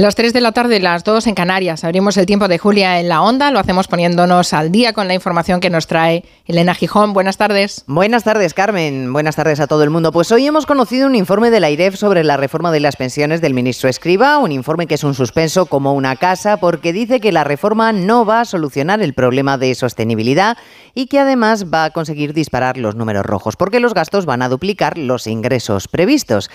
Las 3 de la tarde, las 2 en Canarias. Abrimos el tiempo de Julia en la onda. Lo hacemos poniéndonos al día con la información que nos trae Elena Gijón. Buenas tardes. Buenas tardes, Carmen. Buenas tardes a todo el mundo. Pues hoy hemos conocido un informe de la IREF sobre la reforma de las pensiones del ministro Escriba. Un informe que es un suspenso como una casa porque dice que la reforma no va a solucionar el problema de sostenibilidad y que además va a conseguir disparar los números rojos porque los gastos van a duplicar los ingresos previstos.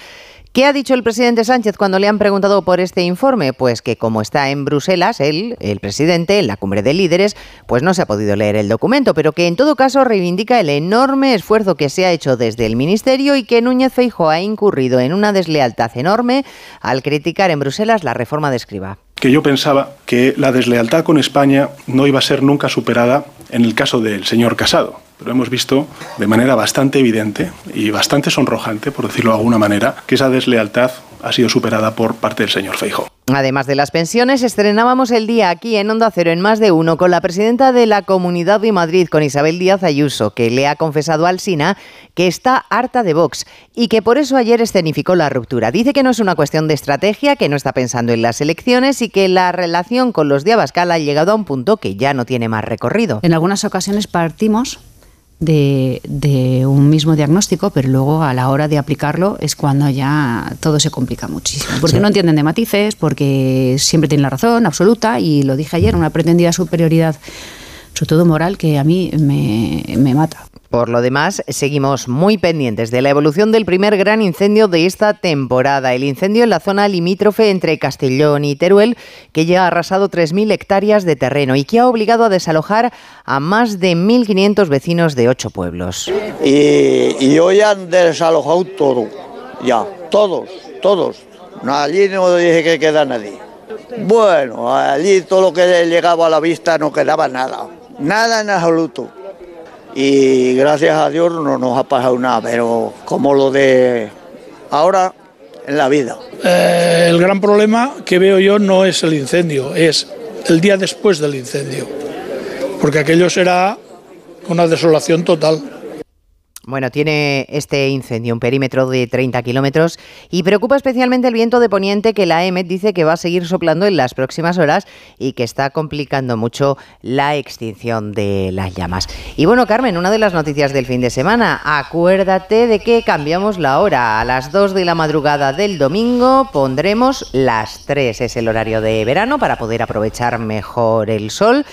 ¿Qué ha dicho el presidente Sánchez cuando le han preguntado por este informe? Pues que como está en Bruselas, él, el presidente, en la cumbre de líderes, pues no se ha podido leer el documento, pero que en todo caso reivindica el enorme esfuerzo que se ha hecho desde el Ministerio y que Núñez Feijóo ha incurrido en una deslealtad enorme al criticar en Bruselas la reforma de Escriba que yo pensaba que la deslealtad con España no iba a ser nunca superada en el caso del señor Casado. Pero hemos visto de manera bastante evidente y bastante sonrojante, por decirlo de alguna manera, que esa deslealtad ha sido superada por parte del señor Feijo. Además de las pensiones, estrenábamos el día aquí en Onda Cero en más de uno con la presidenta de la Comunidad de Madrid, con Isabel Díaz Ayuso, que le ha confesado al SINA que está harta de Vox y que por eso ayer escenificó la ruptura. Dice que no es una cuestión de estrategia, que no está pensando en las elecciones y que la relación con los de Abascal ha llegado a un punto que ya no tiene más recorrido. En algunas ocasiones partimos de, un mismo diagnóstico, pero luego a la hora de aplicarlo es cuando ya todo se complica muchísimo. Porque no entienden de matices, porque siempre tienen la razón absoluta, y lo dije ayer, una pretendida superioridad, sobre todo moral, que a mí me mata. Por lo demás, seguimos muy pendientes de la evolución del primer gran incendio de esta temporada, el incendio en la zona limítrofe entre Castellón y Teruel, que ya ha arrasado 3.000 hectáreas de terreno y que ha obligado a desalojar a más de 1.500 vecinos de ocho pueblos. Y, hoy han desalojado todo, ya, todos, todos. allí no dije que queda nadie. Bueno, allí todo lo que llegaba a la vista no quedaba nada, nada en absoluto y gracias a Dios no nos ha pasado nada, pero como lo de ahora en la vida. Eh, el gran problema que veo yo no es el incendio, es el día después del incendio, porque aquello será una desolación total. Bueno, tiene este incendio un perímetro de 30 kilómetros y preocupa especialmente el viento de poniente que la EMET dice que va a seguir soplando en las próximas horas y que está complicando mucho la extinción de las llamas. Y bueno, Carmen, una de las noticias del fin de semana, acuérdate de que cambiamos la hora. A las 2 de la madrugada del domingo pondremos las 3, es el horario de verano para poder aprovechar mejor el sol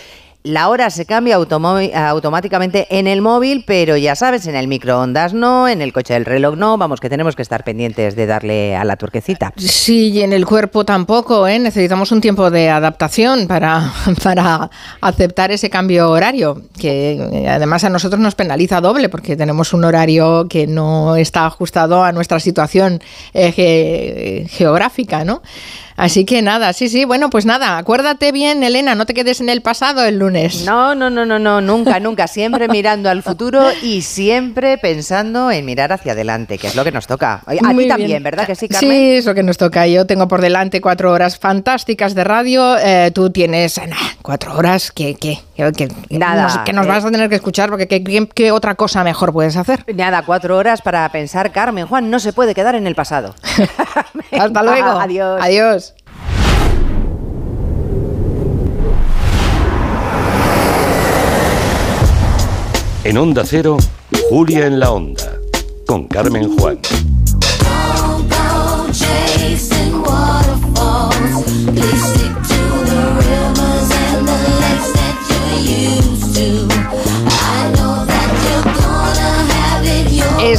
la hora se cambia automáticamente en el móvil, pero ya sabes, en el microondas no, en el coche del reloj no. Vamos, que tenemos que estar pendientes de darle a la turquecita. Sí, y en el cuerpo tampoco, ¿eh? Necesitamos un tiempo de adaptación para, para aceptar ese cambio horario, que además a nosotros nos penaliza doble, porque tenemos un horario que no está ajustado a nuestra situación eh, geográfica, ¿no? Así que nada, sí, sí, bueno, pues nada, acuérdate bien, Elena, no te quedes en el pasado el lunes. No, no, no, no, no, nunca, nunca, siempre mirando al futuro y siempre pensando en mirar hacia adelante, que es lo que nos toca. A ti también, ¿verdad que sí, Carmen? Sí, es lo que nos toca. Yo tengo por delante cuatro horas fantásticas de radio, eh, tú tienes cuatro horas que, que, que, nada, que nos, vas a tener que escuchar porque ¿qué, ¿qué, otra cosa mejor puedes hacer? Nada, cuatro horas para pensar, Carmen, Juan, no se puede quedar en el pasado. Hasta luego. Adiós. Adiós. En Onda Cero, Julia en la Onda, con Carmen Juan.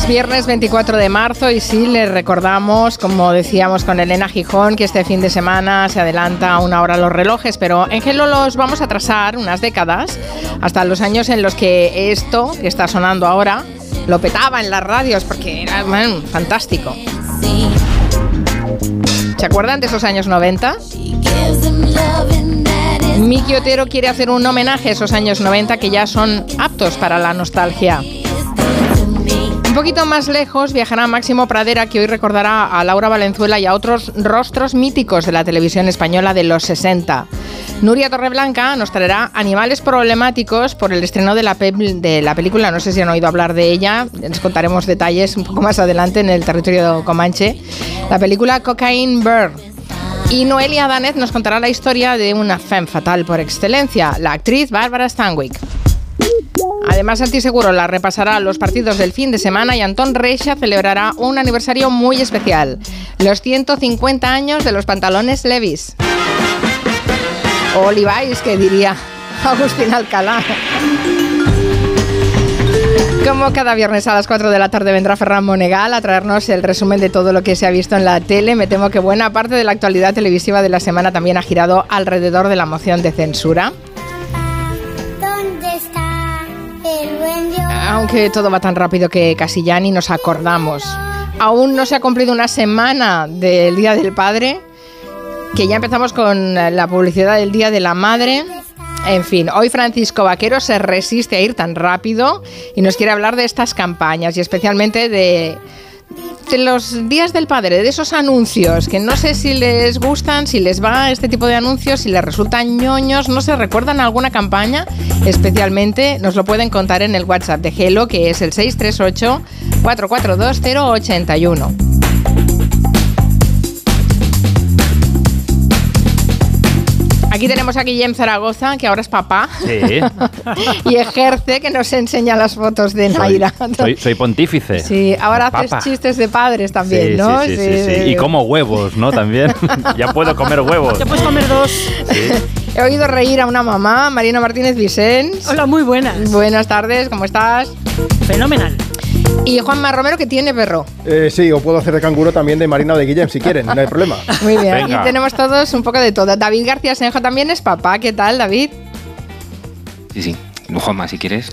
Es viernes 24 de marzo y sí, les recordamos, como decíamos con Elena Gijón, que este fin de semana se adelanta una hora los relojes, pero en Gelo los vamos a atrasar unas décadas, hasta los años en los que esto que está sonando ahora lo petaba en las radios porque era fantástico. ¿Se acuerdan de esos años 90? Miki Otero quiere hacer un homenaje a esos años 90 que ya son aptos para la nostalgia. Un poquito más lejos viajará Máximo Pradera, que hoy recordará a Laura Valenzuela y a otros rostros míticos de la televisión española de los 60. Nuria Torreblanca nos traerá Animales Problemáticos por el estreno de la, película. No sé si han oído hablar de ella. Les contaremos detalles un poco más adelante en el territorio comanche. La película Cocaine Bird Y Noelia Danez nos contará la historia de una femme fatal por excelencia, la actriz Bárbara Stanwyck. Además, Antiseguro la repasará los partidos del fin de semana y Antón Reixa celebrará un aniversario muy especial, los 150 años de los pantalones Levis. O Levi's, que diría Agustín Alcalá. Como cada viernes a las 4 de la tarde vendrá Ferran Monegal a traernos el resumen de todo lo que se ha visto en la tele. Me temo que buena parte de la actualidad televisiva de la semana también ha girado alrededor de la moción de censura. Aunque todo va tan rápido que casi ya ni nos acordamos. Aún no se ha cumplido una semana del Día del Padre, que ya empezamos con la publicidad del Día de la Madre. En fin, hoy Francisco Vaquero se resiste a ir tan rápido y nos quiere hablar de estas campañas y especialmente de, de los días del padre, de esos anuncios que no sé si les gustan, si les va este tipo de anuncios, si les resultan ñoños, no se recuerdan alguna campaña especialmente, nos lo pueden contar en el WhatsApp de Hello que es el 638 442 Aquí tenemos a Guillem Zaragoza, que ahora es papá. Sí. y ejerce, que nos enseña las fotos de Naira. Soy, soy pontífice. Sí, ahora haces Papa. chistes de padres también, Sí, ¿no? sí, sí, sí, sí. sí. Y como huevos, ¿no? También. ya puedo comer huevos. Ya puedes comer dos. He oído reír a una mamá, Marina Martínez Vicens. Hola, muy buenas. Buenas tardes, ¿cómo estás? Fenomenal. Y Juanma Romero, que tiene perro. Eh, sí, o puedo hacer de canguro también de Marina o de Guillem, si quieren, no hay problema. Muy bien, Venga. aquí tenemos todos un poco de todo. David García Senjo también es papá. ¿Qué tal, David? Sí, sí. Juanma, si quieres.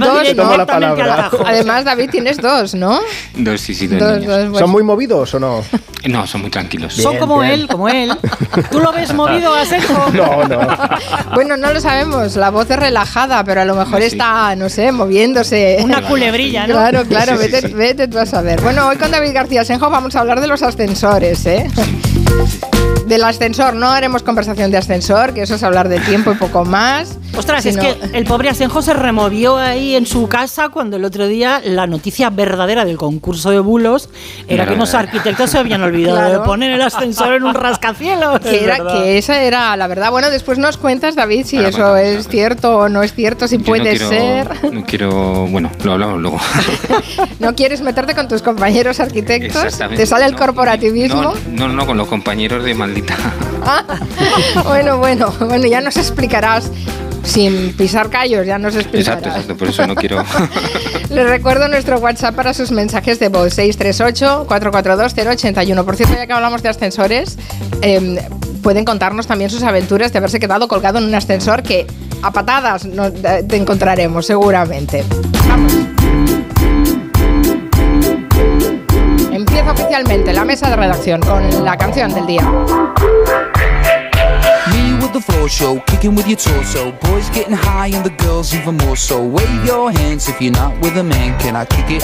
Dos, la palabra. Además, David, tienes dos, ¿no? dos, sí, sí, dos, Dos, niños. dos, pues- ¿Son muy movidos o no? No, son muy tranquilos. Son como bien. él, como él. ¿Tú lo ves movido a? No, no. Bueno, no lo sabemos. La voz es relajada, pero a lo mejor Sí. está, no sé, moviéndose. Una culebrilla, ¿no? Claro, claro, Sí, sí, vete, vete tú a saber. Bueno, hoy con David García Senjo vamos a hablar de los ascensores, ¿eh? Del ascensor, no haremos conversación de ascensor, que eso es hablar de tiempo y poco más. Ostras, sino- es que el pobre Asenjo se removió ahí en su casa cuando el otro día la noticia verdadera del concurso de bulos era que unos arquitectos se habían olvidado Claro. de poner el ascensor en un rascacielos. Que, era, que esa era la verdad. Bueno, después nos cuentas, David, si eso es cierto o no es cierto, si Yo puede no quiero, ser. No quiero. Bueno, lo hablamos luego. ¿No quieres meterte con tus compañeros arquitectos? Exactamente. ¿Te sale el No, corporativismo? No, no, no, con los compañeros de Ah, bueno, bueno, bueno, ya nos explicarás. Sin pisar callos, ya nos explicarás. Exacto, exacto. Por eso no quiero. Les recuerdo nuestro WhatsApp para sus mensajes de voz 638-442-081. Por cierto, ya que hablamos de ascensores, eh, pueden contarnos también sus aventuras de haberse quedado colgado en un ascensor que a patadas no- eh, te encontraremos seguramente. Vamos. Empieza oficialmente la mesa de redacción con la canción del día. Me with the floor show, kicking with your torso. Boys getting high and the girls even more so. Wave your hands if you're not with a man. Can I kick it?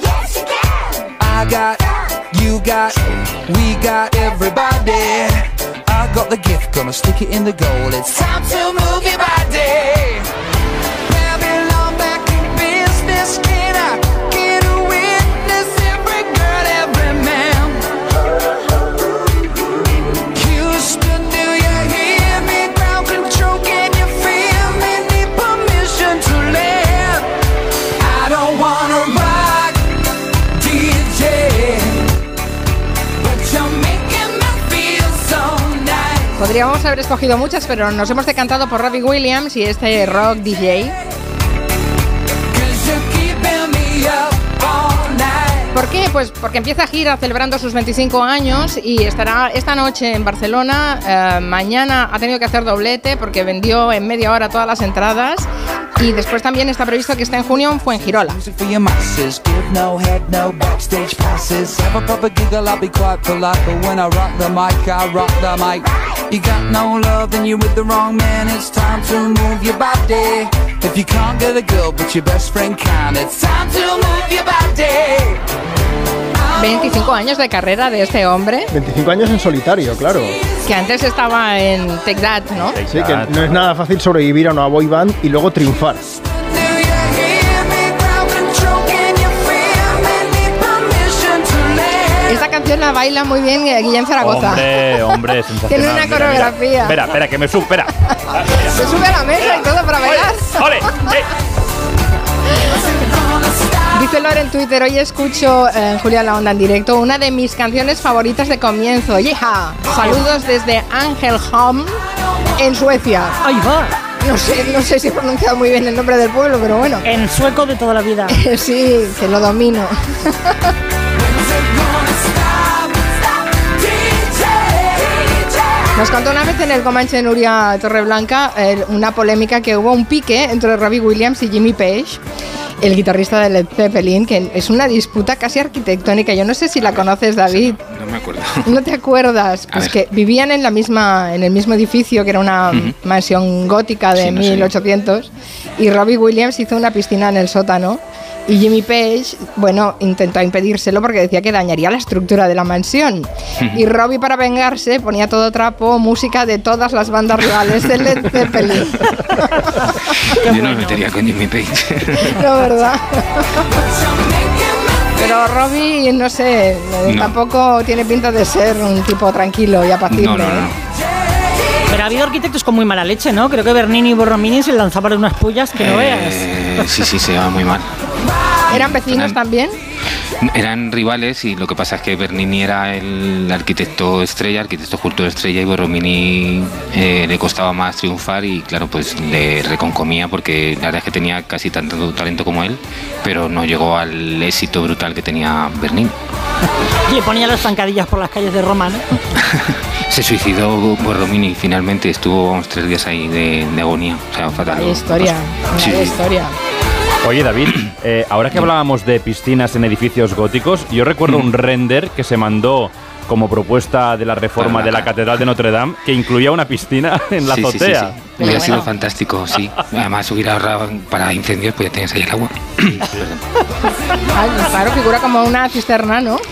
Yes, you can. I got, you got, we got everybody. I got the gift, gonna stick it in the goal. It's time to move your body. Podríamos haber escogido muchas, pero nos hemos decantado por Robbie Williams y este rock DJ. ¿Por qué? Pues porque empieza gira celebrando sus 25 años y estará esta noche en Barcelona. Eh, mañana ha tenido que hacer doblete porque vendió en media hora todas las entradas. Y después también está previsto que esté en junio en Fuengirola. You got no love, then you're with the wrong man. It's time to move your body. If you can't get a girl, but your best friend can, it's time to move your body. 25 años de carrera de este hombre, 25 años en solitario, claro. que antes estaba en Take That, ¿no? Sí, que no es nada fácil sobrevivir a una boy band y luego triunfar. Esta canción la baila muy bien eh, Guillem Zaragoza. Hombre, hombre, sensacional. Tiene una Mira, mira. coreografía. Espera, espera, que me subo, espera. Se sube a la mesa y todo para bailar. ¡Ole! ¡Eh! Dice Lore en Twitter, hoy escucho eh, Julia La Onda en directo, una de mis canciones favoritas de comienzo. ¡Yeja! Saludos desde Angelholm, en Suecia. Ahí va. No sé, no sé si he pronunciado muy bien el nombre del pueblo, pero bueno. En sueco de toda la vida. sí, que lo domino. Nos contó una vez en el Comanche de Nuria Torreblanca eh, una polémica que hubo un pique entre Robbie Williams y Jimmy Page, el guitarrista de Led Zeppelin, que es una disputa casi arquitectónica. Yo no sé si la conoces, David. No me acuerdo. ¿No te acuerdas? A Pues ver. que vivían en la misma, en el mismo edificio, que era una mansión gótica de Sí, no sé. 1800, y Robbie Williams hizo una piscina en el sótano. Y Jimmy Page, bueno, intentó impedírselo porque decía que dañaría la estructura de la mansión. Y Robbie, para vengarse, ponía todo trapo, música de todas las bandas rivales de Led Zeppelin. Yo no me metería con Jimmy Page. La verdad. Pero Robbie, no sé, No. tampoco tiene pinta de ser un tipo tranquilo y apacible. No, no, no. ¿eh? Pero ha habido arquitectos con muy mala leche, ¿no? Creo que Bernini y Borromini se lanzaban unas pullas que no veas. Eh, sí, sí, se va muy mal. ¿Eran vecinos Eran- también? Eran rivales y lo que pasa es que Bernini era el arquitecto estrella, arquitecto culto estrella y Borromini eh, le costaba más triunfar y claro, pues le reconcomía porque la verdad es que tenía casi tanto talento como él, pero no llegó al éxito brutal que tenía Bernini. Y le ponía las zancadillas por las calles de Roma, ¿no? Se suicidó Borromini finalmente, estuvo vamos, tres días ahí de, de agonía, o sea, fatal. Hay historia, Sí, hay sí. Oye, David, eh, ahora que hablábamos de piscinas en edificios góticos, yo recuerdo un render que se mandó como propuesta de la reforma de la Catedral de Notre Dame que incluía una piscina en la Sí, sí, sí, azotea. sí. Hubiera sido fantástico, sí. Además hubiera ahorrado para incendios, pues ya tenías ahí el agua. Ah, claro, figura como una cisterna, ¿no?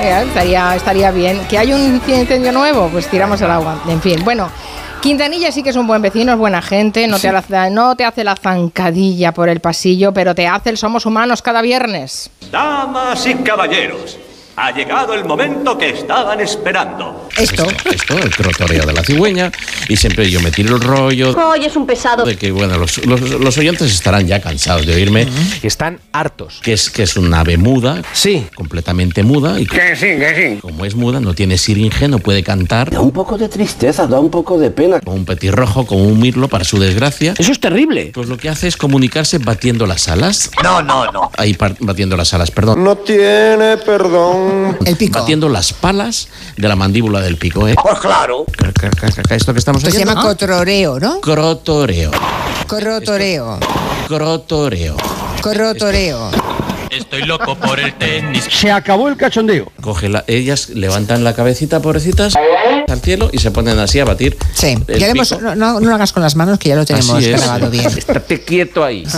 Eh, estaría, estaría bien. ¿Que hay un incendio nuevo? Pues tiramos el agua. En fin, bueno. Quintanilla sí que es un buen vecino, es buena gente, no, te, hace, no te hace la zancadilla por el pasillo, pero te hace el Somos Humanos cada viernes. Damas y caballeros, ha llegado el momento que estaban esperando. Esto. Esto, el crotoreo de la cigüeña. Y siempre yo me tiro el rollo Hoy es un pesado. de que, bueno, los, los- los oyentes estarán ya cansados de oírme. Están hartos. Que es, que es un ave muda. Sí. Completamente muda. Y Que sí, que sí. como es muda, no tiene siringe, no puede cantar. Da un poco de tristeza, da un poco de pena. Como un petirrojo, como un mirlo, para su desgracia. Eso es terrible. Pues lo que hace es comunicarse batiendo las alas. No, no, no. Ahí batiendo las alas, perdón. No tiene perdón. El pico. Batiendo las palas de la mandíbula del pico, ¿eh? Pues claro. Esto que estamos Esto se llama cotoreo, ¿no? Crotoreo. Crotoreo. Crotoreo. Crotoreo. Estoy loco por el tenis. Se acabó el cachondeo. Coge la- ellas levantan la cabecita, pobrecitas, al cielo y se ponen así a batir. Sí. Ya hemos- no, no- no lo hagas con las manos, que ya lo tenemos Así es. grabado bien. Estate quieto ahí.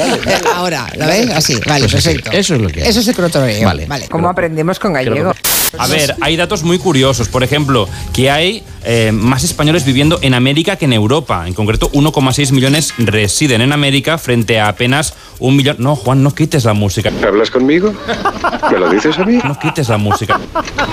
Eh, Ahora, ¿lo ves? Así, vale, Pues así, perfecto. eso es lo que hay. Eso es el crotoreo. Vale. vale. ¿Cómo aprendemos con gallego? A ver, hay datos muy curiosos. Por ejemplo, que hay eh, más españoles viviendo en América que en Europa. En concreto, 1,6 millones residen en América frente a apenas un millón. No, Juan, no quites la música. ¿Hablas conmigo? ¿Me lo dices a mí? No quites la música.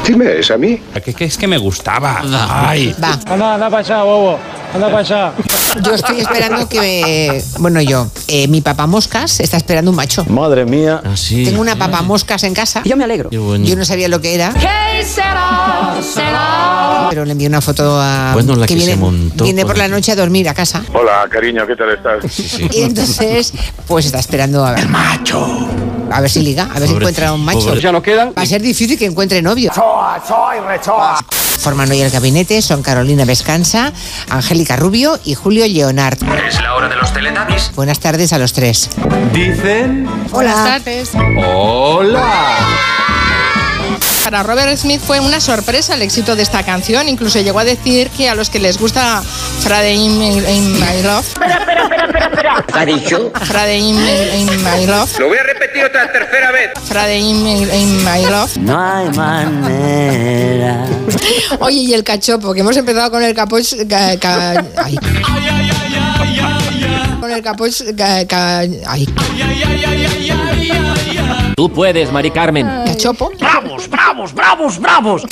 Dime, ¿es a mí? Que, que es que me gustaba. Ay. Va. Anda, anda para allá, bobo. Anda para allá. Yo estoy esperando que me... Bueno, yo. eh, mi papá moscas está esperando un macho. Madre mía. Así. Tengo una papa moscas en casa. Yo me alegro. Yo no sabía lo que era, ¿Qué será? ¿Será? pero le envié una foto a... Bueno, la que viene, se montó Viene por por la noche a dormir a casa. Hola, cariño, ¿qué tal estás? Sí, sí. Y entonces, pues está esperando a ver. macho. A ver si liga, a ver si encuentra un macho. pobre- Ya no quedan. Va a ser difícil que encuentre novio. Forman hoy el gabinete, son Carolina Vescanza, Angélica Rubio y Julio Leonard. Es la hora de los teletubbies. Buenas tardes a los tres. Dicen. Buenas Hola. tardes. Hola. Para Robert Smith fue una sorpresa el éxito de esta canción. Incluso llegó a decir que a los que les gusta Friday in, in My Love. Espera, espera, espera, espera, espera. ¿Qué ha dicho? Friday in, in My Love. Lo voy a repetir otra tercera vez. Friday in, in My Love. No hay manera. Oye, y el cachopo, que hemos empezado con el capoch. ca- ca- ay. Con el capoch. ca- ca- ay. Tú puedes, Mari Carmen. Cachopo. ¡Bravos, bravos, bravos, bravos!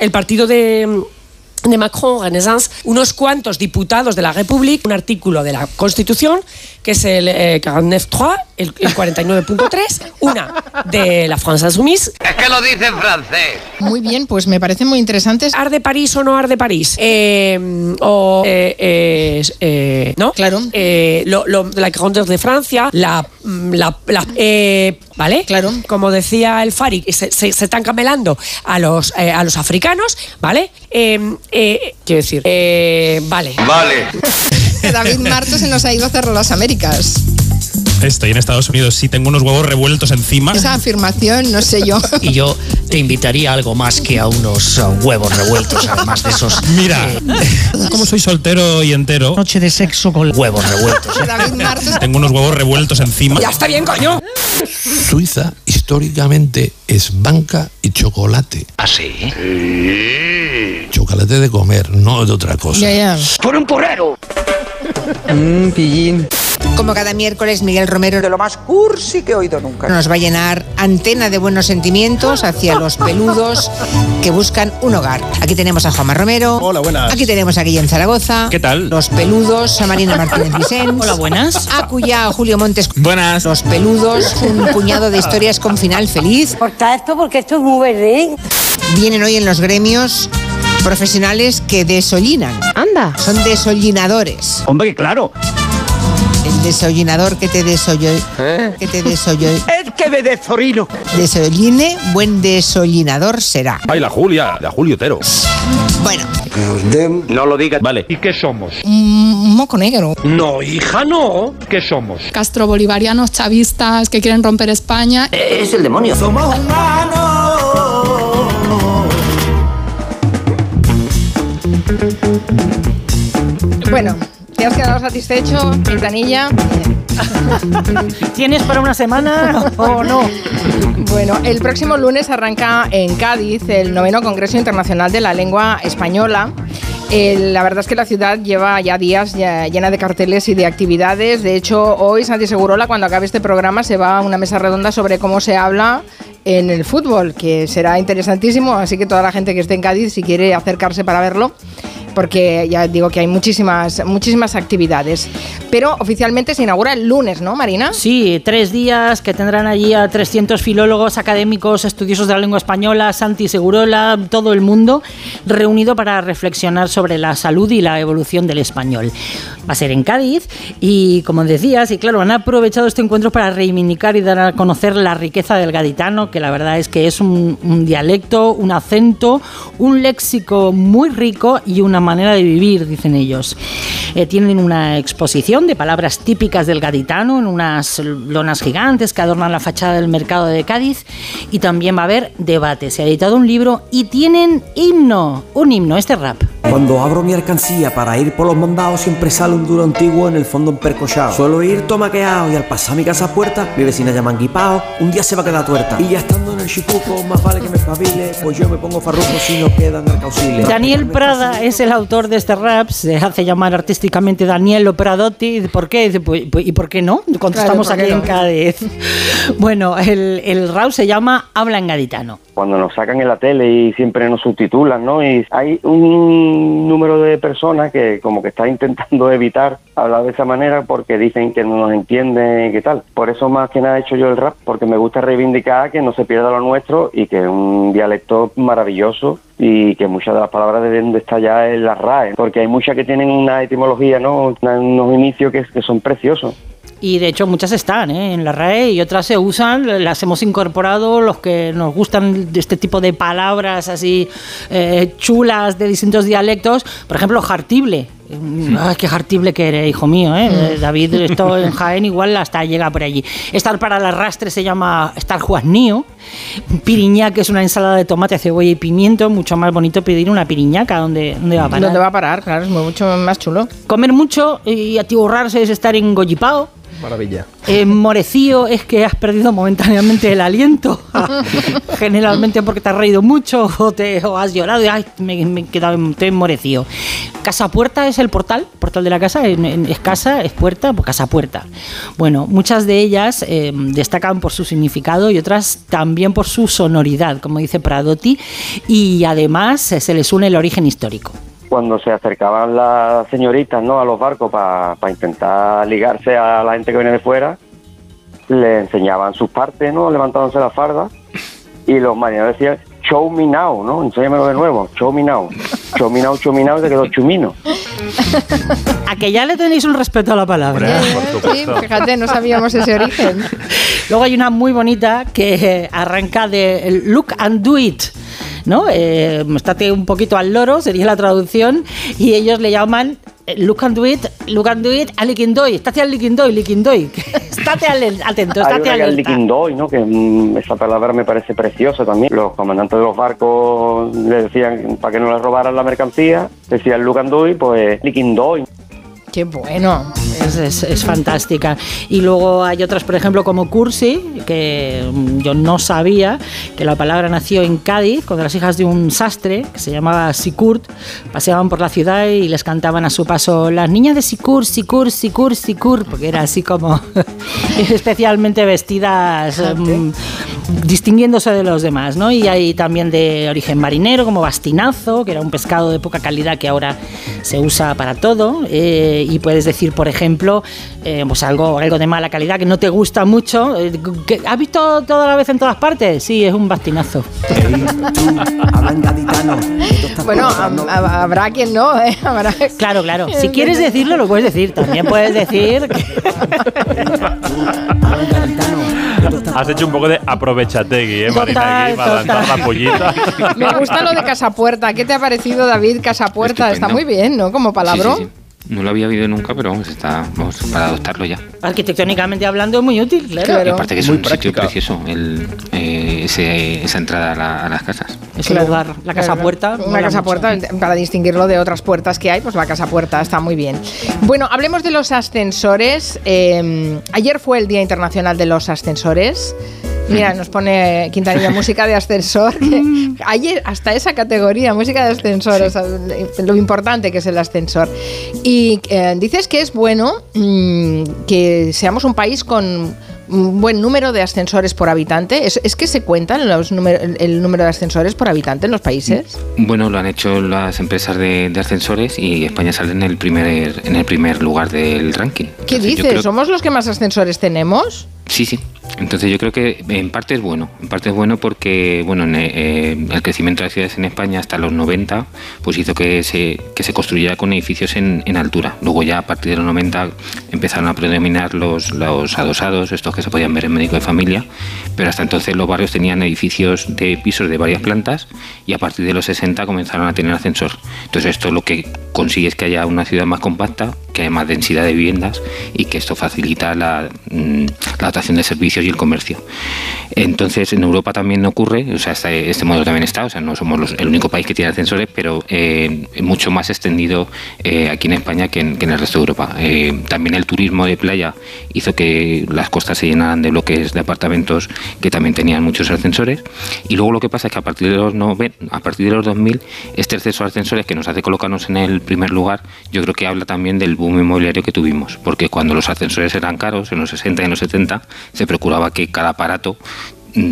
El partido de, de Macron, Renaissance, unos cuantos diputados de la República, un artículo de la Constitución, que es el eh, 49.3, el, el 49.3, una de la France Insoumise. Es que lo dice en francés. Muy bien, pues me parecen muy interesantes. ¿Ar de París o no Ar de París? Eh, o. eh, eh, eh, ¿No? Claro. Eh, lo, lo- la grandeur de Francia, la. la, la- eh, ¿Vale? Claro. Como decía el Fari, se, se- se están camelando a los, eh, a los africanos, ¿vale? Eh, eh, quiero decir, eh, vale. Vale. David Martos se nos ha ido a cerrar las Américas. Estoy en Estados Unidos, sí tengo unos huevos revueltos encima. Esa afirmación, no sé yo. Y yo te invitaría a algo más que a unos huevos revueltos, además de esos. Mira, como soy soltero y entero, Noche de sexo con huevos revueltos. David Martos. tengo unos huevos revueltos encima. ¡Ya está bien, coño! Suiza históricamente es banca y chocolate. ¿Ah, sí? Chocolate de comer, no de otra cosa. Ya, ya. ¡Por un porrero! Mmm, pillín. Como cada miércoles, Miguel Romero De lo más cursi que he oído nunca. nos va a llenar antena de buenos sentimientos hacia los peludos que buscan un hogar. Aquí tenemos a Juanma Romero. Hola, buenas. Aquí tenemos a Guillem Zaragoza. ¿Qué tal? Los peludos, a Marina Martínez Vicens. Hola, buenas. A Cuya, a Julio Montes. Buenas. Los peludos, un puñado de historias con final feliz. Corta esto porque esto es muy verde. Vienen hoy en los gremios profesionales que desollinan. Anda. Son desollinadores. Hombre, claro. El desollinador que te desollo. Que te desollo. Es que me desorino. Desolline, buen desollinador será. Ay, la Julia, la Julio Otero. Bueno, No lo digas. Vale. ¿Y qué somos? Un moco negro. No, hija, no. ¿Qué somos? castrobolivarianos chavistas que quieren romper España. Es el demonio. Bueno, ¿te has quedado satisfecho, Quintanilla? ¿Tienes para una semana o no? Bueno, el próximo lunes arranca en Cádiz el noveno Congreso Internacional de la Lengua Española. Eh, la verdad es que la ciudad lleva ya días ya llena de carteles y de actividades. De hecho, hoy Santi Segurola, cuando acabe este programa, se va a una mesa redonda sobre cómo se habla en el fútbol, que será interesantísimo. Así que toda la gente que esté en Cádiz, si quiere acercarse para verlo, porque ya digo que hay muchísimas, muchísimas actividades. Pero oficialmente se inaugura el lunes, ¿no, Marina? Sí, tres días que tendrán allí a 300 filólogos, académicos, estudiosos de la lengua española, Santi Segurola, todo el mundo reunido para reflexionar sobre la salud y la evolución del español. Va a ser en Cádiz y, como decías, y claro, han aprovechado este encuentro para reivindicar y dar a conocer la riqueza del gaditano, que la verdad es que es un, un dialecto, un acento, un léxico muy rico y una manera de vivir, dicen ellos. Eh, tienen una exposición de palabras típicas del gaditano en unas lonas gigantes que adornan la fachada del mercado de Cádiz y también va a haber debate. Se ha editado un libro y tienen himno, un himno, este rap. Cuando abro mi alcancía para ir por los mandados siempre sale un duro antiguo en el fondo empercochado. Suelo ir tomaqueado y al pasar mi casa puerta mi vecina llama guipao, un día se va a quedar tuerta. Y ya estando chipuco, más vale que me espabile, pues yo me pongo farruco si no quedan. Daniel Prada es el autor de este rap, se hace llamar artísticamente Danielo Pradotti. ¿Por qué? Pues, pues, ¿Y por qué no? Contestamos Claro, ¿por aquí qué en no? Cádiz. Bueno, el, el rap se llama Habla en gaditano. cuando nos sacan en la tele y siempre nos subtitulan, ¿no? Y hay un número de personas que como que está intentando evitar hablar de esa manera porque dicen que no nos entienden y qué tal. Por eso más que nada he hecho yo el rap, porque me gusta reivindicar que no se pierda nuestro y que es un dialecto maravilloso y que muchas de las palabras de donde está ya en la RAE, porque hay muchas que tienen una etimología, ¿no? Unos inicios que, que son preciosos. Y de hecho muchas están ¿eh? en la RAE y otras se usan, las hemos incorporado, los que nos gustan de este tipo de palabras así eh, chulas de distintos dialectos. Por ejemplo, jartible. Ay, qué jartible que eres, hijo mío, ¿eh? Mm. David, esto en Jaén igual hasta llega por allí. Estar para el arrastre se llama estar juasnío. Piriñac es una ensalada de tomate, cebolla y pimiento. Mucho más bonito pedir una piriñaca. ¿Dónde, dónde va a parar? ¿Dónde va a parar? Claro, es mucho más chulo. Comer mucho y atiborrarse es estar en Goyipao. Maravilla. Eh, morecío es que has perdido momentáneamente el aliento, generalmente porque te has reído mucho o, te, o has llorado y ay, me, me he quedado estoy enmorecido. Casa puerta es el portal, portal de la casa, en- en- es casa, es puerta, pues casa puerta. Bueno, muchas de ellas eh, destacan por su significado y otras también por su sonoridad, como dice Pradotti, y además eh, se les une el origen histórico. Cuando se acercaban las señoritas ¿no? a los barcos para intentar ligarse a la gente que viene de fuera, le enseñaban sus partes, ¿no? levantándose la farda, y los marineros decían, show me now, ¿no? Enséñamelo de nuevo, show me now. Show me now, show me now, y se quedó chumino. A que ya le tenéis un respeto a la palabra. Sí, fíjate, no sabíamos ese origen. Luego hay una muy bonita que arranca de look and do it. ¿No? Eh, estate un poquito al loro, sería la traducción, y ellos le llaman eh, look and do it, look and do it, a liquindoy, estate al liquindoy, liquindoy. estate al- atento, estate alerta. liquindoy, ¿no? Que mm, esa palabra me parece preciosa también. Los comandantes de los barcos le decían para que no les robaran la mercancía, decían look and do it, pues liquindoy. Qué bueno. Es, es- es fantástica. Y luego hay otras, por ejemplo, como Cursi, que mm, yo no sabía que la palabra nació en Cádiz, cuando las hijas de un sastre, que se llamaba Sicurt, paseaban por la ciudad y les cantaban a su paso las niñas de Sicur, Sicur, Sicur, Sicur, porque era así como especialmente vestidas, mm, distinguiéndose de los demás, ¿no? Y hay también de origen marinero, como bastinazo, que era un pescado de poca calidad que ahora se usa para todo. eh, y puedes decir, por ejemplo, eh, pues algo, algo de mala calidad que no te gusta mucho. eh, que- ¿Has visto toda la vez en todas partes? Sí, es un bastinazo. Bueno, hab- hab- habrá quien no, ¿eh? Habrá- Claro, claro. Si quieres decirlo, lo puedes decir. También puedes decir Has hecho un poco de aprovechategui, ¿eh, Marina? Total, Aquí, para la pollita. Me gusta lo de Casapuerta. ¿Qué te ha parecido, David, Casapuerta? Está muy bien, ¿no? Como palabra. Sí, sí, sí. No lo había oído nunca, pero vamos, está, vamos para adoptarlo ya. arquitectónicamente hablando es muy útil, claro. Y aparte que es un sitio precioso, el, eh, ese- esa entrada a, la- a las casas. Es el lugar, la casa Claro, puerta. Una casa mucho. puerta, para distinguirlo de otras puertas que hay, pues la casa puerta está muy bien. Bueno, hablemos de los ascensores. Eh, ayer fue el Día Internacional de los Ascensores. Mira, nos pone Quintanilla música de ascensor. que ayer hasta esa categoría, música de ascensor, o sea, lo importante que es el ascensor. Y eh, dices que es bueno mm, que seamos un país con un buen número de ascensores por habitante. ¿Es, es que se cuentan los número- el número de ascensores por habitante en los países? Bueno, lo han hecho las empresas de, de ascensores y España sale en el primer en el primer lugar del ranking. ¿Qué Entonces, dices? creo- ¿Somos los que más ascensores tenemos? Sí, sí. Entonces yo creo que en parte es bueno. En parte es bueno porque bueno, en, eh, el crecimiento de las ciudades en España hasta los 90 pues hizo que se, que se construyera con edificios en, en altura. Luego ya a partir de los 90 empezaron a predominar los, los adosados, estos que se podían ver en médico de familia, pero hasta entonces los barrios tenían edificios de pisos de varias plantas y a partir de los 60 comenzaron a tener ascensor. Entonces esto lo que consigue es que haya una ciudad más compacta, que haya más densidad de viviendas y que esto facilita la, mm, la dotación de servicios y el comercio. Entonces en Europa también ocurre, o sea, este, este modelo también está, o sea, no somos el único país que tiene ascensores, pero eh, mucho más extendido eh, aquí en España que en, el resto de Europa. Eh, también el turismo de playa hizo que las costas se llenaran de bloques de apartamentos que también tenían muchos ascensores. Y luego lo que pasa es que a partir de los, noven- a partir de los 2000, este exceso de ascensores que nos hace colocarnos en el primer lugar, yo creo que habla también del boom inmobiliario que tuvimos. Porque cuando los ascensores eran caros, en los 60 y en los 70, se procuraba que cada aparato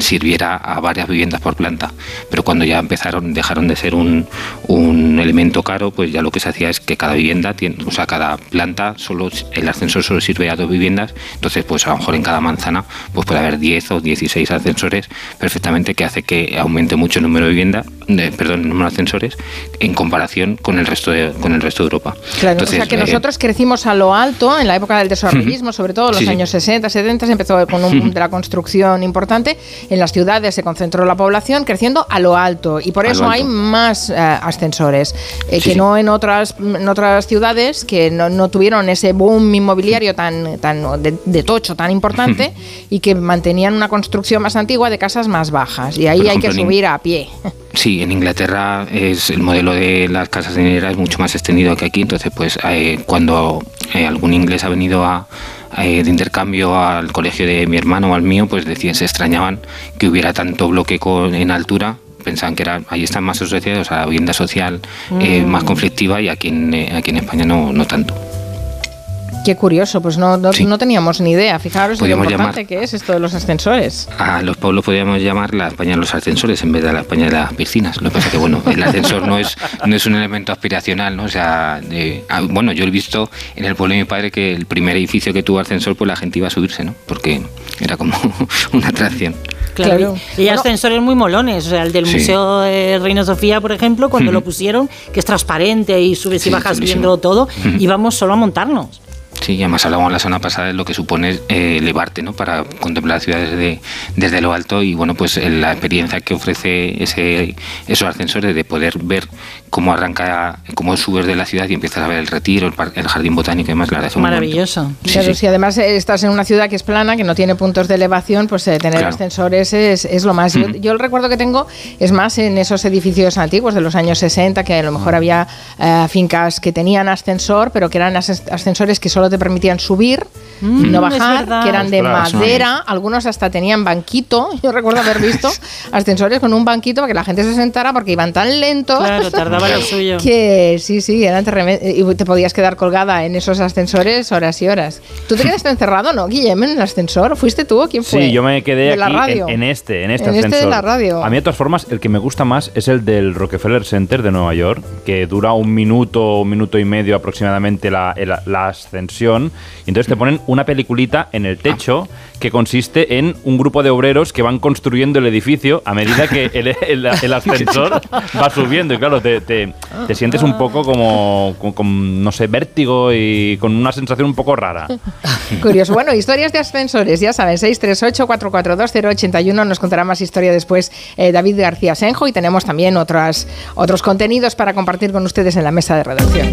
sirviera a varias viviendas por planta. Pero cuando ya empezaron, dejaron de ser un, un elemento caro, pues ya lo que se hacía es que cada vivienda, tiene, o sea, cada planta, solo el ascensor solo sirve a dos viviendas, entonces pues a lo mejor en cada manzana pues puede haber 10 o 16 ascensores perfectamente que hace que aumente mucho el número de viviendas, de- perdón, el número de ascensores en comparación con el resto de, con el resto de Europa. Claro, Entonces, o sea que eh, nosotros crecimos a lo alto en la época del desarrollismo, sobre todo en los Sí, años 60, 70, se empezó con un de la construcción importante. En las ciudades se concentró la población creciendo a lo alto y por A eso hay más eh, ascensores eh, Sí, que sí. no en otras, en otras ciudades que no, no tuvieron ese boom inmobiliario tan, tan de, de tocho tan importante y que mantenían una construcción más antigua de casas más bajas. Y ahí hay que subir a pie. Sí, en Inglaterra es el modelo de las casas de niñera es mucho más extendido que aquí, entonces pues eh, cuando eh, algún inglés ha venido a, eh, de intercambio al colegio de mi hermano o al mío, pues decían, se extrañaban que hubiera tanto bloque con- en altura, pensaban que era, ahí están más asociados a la vivienda social Mm. más conflictiva y aquí en, aquí en España no, no tanto. Qué curioso, pues no, no, no teníamos ni idea. Fijaros lo importante que es esto de los ascensores. A los pueblos podríamos llamar la España de los ascensores en vez de la España de las piscinas. Lo que pasa es que, bueno, el ascensor no es, no es un elemento aspiracional, ¿no? O sea, de- ah, bueno, yo he visto en el pueblo de mi padre que el primer edificio que tuvo ascensor, pues la gente iba a subirse, ¿no? Porque era como una atracción. Claro. Y hay ascensores muy molones. O sea, el del Sí. Museo de Reina Sofía, por ejemplo, cuando lo pusieron, que es transparente y subes Sí, y bajas viendo todo, Ujú. íbamos solo a montarnos. Sí, y además hablábamos la semana pasada de lo que supone eh, elevarte, ¿no? Para contemplar la ciudad desde, desde lo alto y, bueno, pues la experiencia que ofrece ese, esos ascensores de poder ver cómo arranca, cómo subes de la ciudad y empiezas a ver el retiro, el, el jardín botánico y demás, la es. Maravilloso. Sí, Claro, sí. si además eh, estás en una ciudad que es plana, que no tiene puntos de elevación, pues eh, tener Claro. ascensores es, es lo más. Yo, yo el recuerdo que tengo es más en esos edificios antiguos de los años 60, que a lo mejor había eh, fincas que tenían ascensor, pero que eran as- ascensores que solo te permitían subir, Mm, no bajar, que eran de Ostras. madera, algunos hasta tenían banquito. Yo recuerdo haber visto ascensores con un banquito para que la gente se sentara porque iban tan lentos. Claro, tardaba lo suyo. Que sí, sí, eran y te podías quedar colgada en esos ascensores horas y horas. ¿Tú te quedaste encerrado, no, Guillem, en el ascensor? ¿Fuiste tú o quién fue? Sí, yo me quedé ¿De la aquí en- radio? En, este, en este En este de ascensor. la radio. A mí, de todas formas, el que me gusta más es el del Rockefeller Center de Nueva York, que dura un minuto, un minuto y medio aproximadamente la, el- la ascensión. Y entonces te ponen una peliculita en el techo que consiste en un grupo de obreros que van construyendo el edificio a medida que el, el- el ascensor va subiendo. Y claro, te, te- te sientes un poco como, con, con, no sé, vértigo y con una sensación un poco rara. Curioso. Bueno, historias de ascensores, ya saben, 638-442-081. Nos contará más historia después eh, David García Senjo y tenemos también otras, otros contenidos para compartir con ustedes en la mesa de redacción.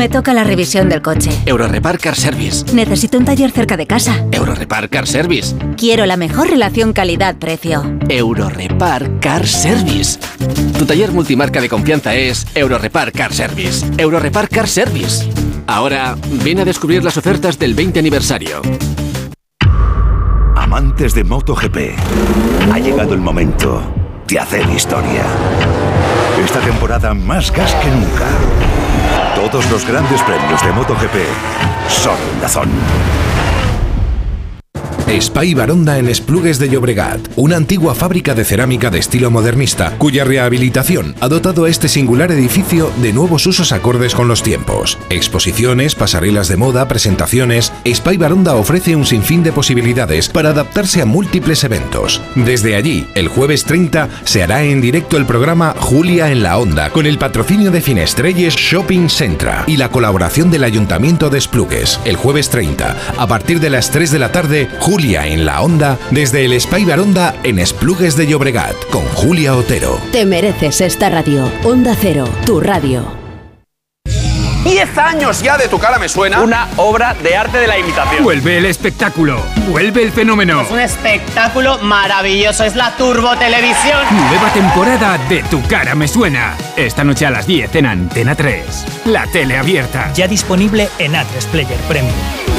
Me toca la revisión del coche. Eurorepar Car Service. Necesito un taller cerca de casa. Eurorepar Car Service. Quiero la mejor relación calidad-precio. Eurorepar Car Service. Tu taller multimarca de confianza es Eurorepar Car Service. Eurorepar Car Service. Ahora, ven a descubrir las ofertas del 20 aniversario. Amantes de MotoGP, ha llegado el momento de hacer historia. Esta temporada más gas que nunca. Todos los grandes premios de MotoGP son en Dazón. Spy Baronda en Esplugues de Llobregat, una antigua fábrica de cerámica de estilo modernista, cuya rehabilitación ha dotado a este singular edificio de nuevos usos acordes con los tiempos. Exposiciones, pasarelas de moda, presentaciones. Spy Baronda ofrece un sinfín de posibilidades para adaptarse a múltiples eventos. Desde allí, el jueves 30 se hará en directo el programa Julia en la Onda, con el patrocinio de Finestrelles Shopping Centra y la colaboración del Ayuntamiento de Esplugues. El jueves 30, a partir de las 3 de la tarde, Julia en la Onda, desde el Spy Baronda en Esplugues de Llobregat, con Julia Otero. Te mereces esta radio. Onda Cero, tu radio. 10 años ya de tu cara me suena. Una obra de arte de la imitación. Vuelve el espectáculo, vuelve el fenómeno. Es un espectáculo maravilloso, es la Turbo Televisión. Nueva temporada de Tu cara me suena. Esta noche a las 10 en Antena 3. La tele abierta. Ya disponible en A3 Player Premium.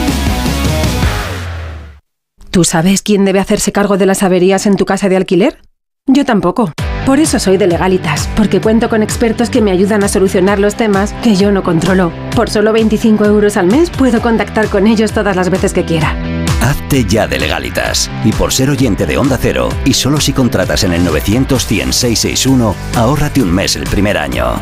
¿Tú sabes quién debe hacerse cargo de las averías en tu casa de alquiler? Yo tampoco. Por eso soy de Legalitas, porque cuento con expertos que me ayudan a solucionar los temas que yo no controlo. Por solo 25 euros al mes puedo contactar con ellos todas las veces que quiera. Hazte ya de legalitas. Y por ser oyente de Onda Cero, y solo si contratas en el 900 661 ahórrate un mes el primer año.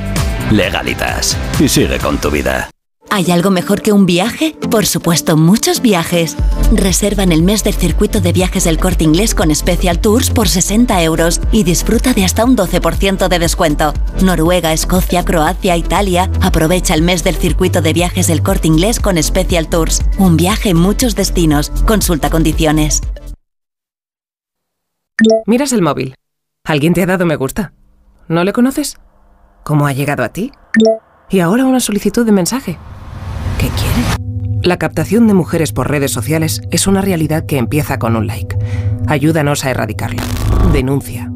Legalitas. Y sigue con tu vida. ¿Hay algo mejor que un viaje? Por supuesto, muchos viajes. Reserva en el mes del circuito de viajes del corte inglés con Special Tours por 60 euros y disfruta de hasta un 12% de descuento. Noruega, Escocia, Croacia, Italia. Aprovecha el mes del circuito de viajes del corte inglés con Special Tours. Un viaje en muchos destinos. Consulta condiciones. Miras el móvil. ¿Alguien te ha dado me gusta? ¿No le conoces? ¿Cómo ha llegado a ti? Y ahora una solicitud de mensaje. ¿Qué quiere? La captación de mujeres por redes sociales es una realidad que empieza con un like. Ayúdanos a erradicarla. Denuncia.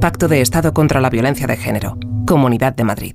Pacto de Estado contra la Violencia de Género. Comunidad de Madrid.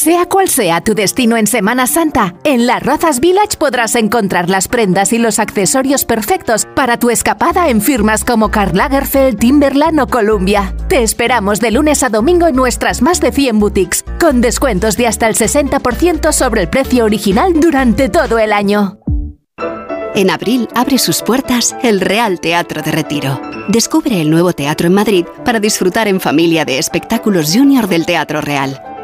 Sea cual sea tu destino en Semana Santa, en Las Rozas Village podrás encontrar las prendas y los accesorios perfectos para tu escapada en firmas como Karl Lagerfeld, Timberland o Columbia. Te esperamos de lunes a domingo en nuestras más de 100 boutiques, con descuentos de hasta el 60% sobre el precio original durante todo el año. En abril abre sus puertas el Real Teatro de Retiro. Descubre el nuevo teatro en Madrid para disfrutar en familia de espectáculos junior del Teatro Real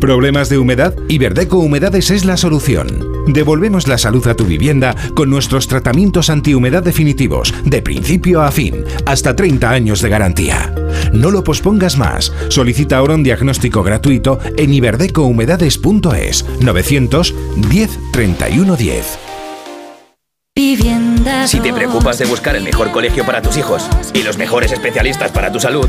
¿Problemas de humedad? Iberdeco Humedades es la solución. Devolvemos la salud a tu vivienda con nuestros tratamientos antihumedad definitivos, de principio a fin, hasta 30 años de garantía. No lo pospongas más. Solicita ahora un diagnóstico gratuito en iberdecohumedades.es 910 31 10. Si te preocupas de buscar el mejor colegio para tus hijos y los mejores especialistas para tu salud,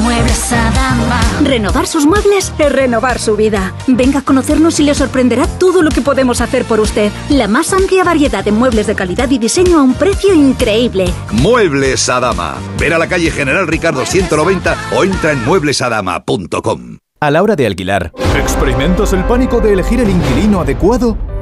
Muebles Adama. Renovar sus muebles es renovar su vida. Venga a conocernos y le sorprenderá todo lo que podemos hacer por usted. La más amplia variedad de muebles de calidad y diseño a un precio increíble. Muebles Adama. Ver a la calle General Ricardo 190 o entra en mueblesadama.com. A la hora de alquilar, ¿experimentas el pánico de elegir el inquilino adecuado?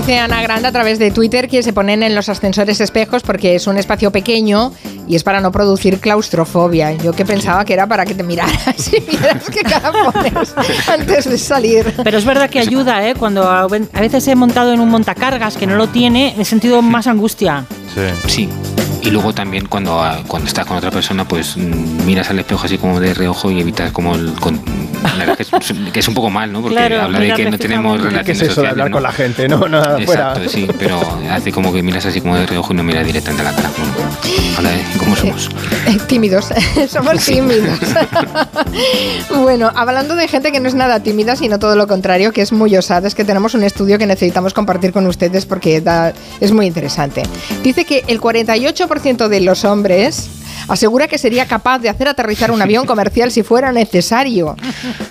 Dice Ana Grande a través de Twitter que se ponen en los ascensores espejos porque es un espacio pequeño y es para no producir claustrofobia. Yo que pensaba que era para que te miraras y vieras qué cara pones antes de salir. Pero es verdad que ayuda, ¿eh? Cuando a veces he montado en un montacargas que no lo tiene, he sentido más angustia. Sí. Y luego también cuando, cuando estás con otra persona, pues mm, miras al espejo así como de reojo y evitas como el... con- la verdad que es, que es un poco mal, ¿no? Porque Claro, habla de que no tenemos relaciones ¿Qué es eso de sociales, hablar ¿no? con la gente? No, nada fuera. Exacto, sí, pero hace como que miras así como de reojo y no miras directamente a la cara. Bueno, habla de cómo somos. Eh, Tímidos, somos tímidos. bueno, hablando de gente que no es nada tímida, sino todo lo contrario, que es muy osada, es que tenemos un estudio que necesitamos compartir con ustedes porque da- es muy interesante. Dice que el 48% de los hombres asegura que sería capaz de hacer aterrizar un avión comercial si fuera necesario.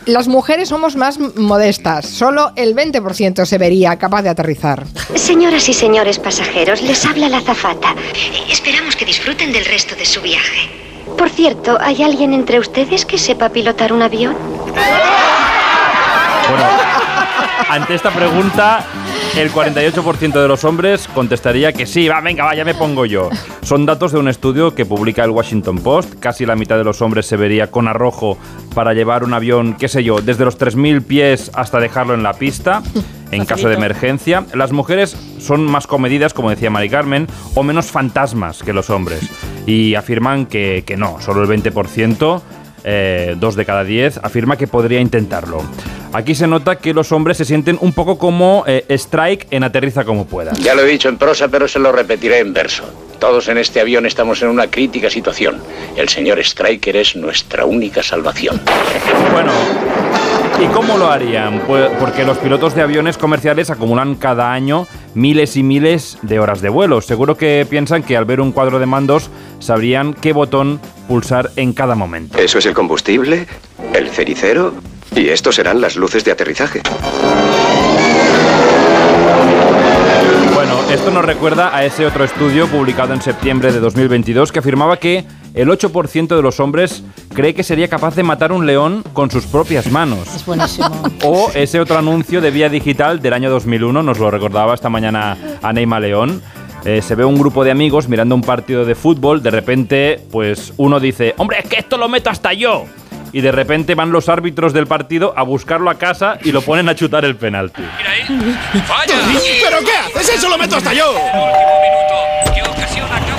Las mujeres somos más modestas, solo el 20% se vería capaz de aterrizar. Señoras y señores pasajeros, les habla la azafata. Esperamos que disfruten del resto de su viaje. Por cierto, ¿hay alguien entre ustedes que sepa pilotar un avión? Bueno, ante esta pregunta, el 48% de los hombres contestaría que sí, va, venga, va, ya me pongo yo. Son datos de un estudio que publica el Washington Post. Casi la mitad de los hombres se vería con arrojo para llevar un avión, qué sé yo, desde los 3.000 pies hasta dejarlo en la pista, en caso de emergencia. Las mujeres son más comedidas, como decía Mari Carmen, o menos fantasmas que los hombres. Y afirman que, que no, solo el 20%. eh, dos de cada diez, afirma que podría intentarlo. Aquí se nota que los hombres se sienten un poco como eh, Strike en Aterriza como pueda. Ya lo he dicho en prosa, pero se lo repetiré en verso. Todos en este avión estamos en una crítica situación. El señor Striker es nuestra única salvación. Bueno, ¿y cómo lo harían? Pues porque los pilotos de aviones comerciales acumulan cada año miles y miles de horas de vuelo. Seguro que piensan que al ver un cuadro de mandos sabrían qué botón pulsar en cada momento. Eso es el combustible, el cericero y estos serán las luces de aterrizaje. Bueno, esto nos recuerda a ese otro estudio publicado en septiembre de 2022 que afirmaba que el 8% de los hombres cree que sería capaz de matar un león con sus propias manos. Es buenísimo. O ese otro anuncio de vía digital del año 2001, nos lo recordaba esta mañana Aneima León. Eh, se ve un grupo de amigos mirando un partido de fútbol, de repente, pues uno dice, hombre, es que esto lo meto hasta yo. Y de repente van los árbitros del partido a buscarlo a casa y lo ponen a chutar el penalti. ¿Pero qué haces? ¡Eso lo meto hasta yo!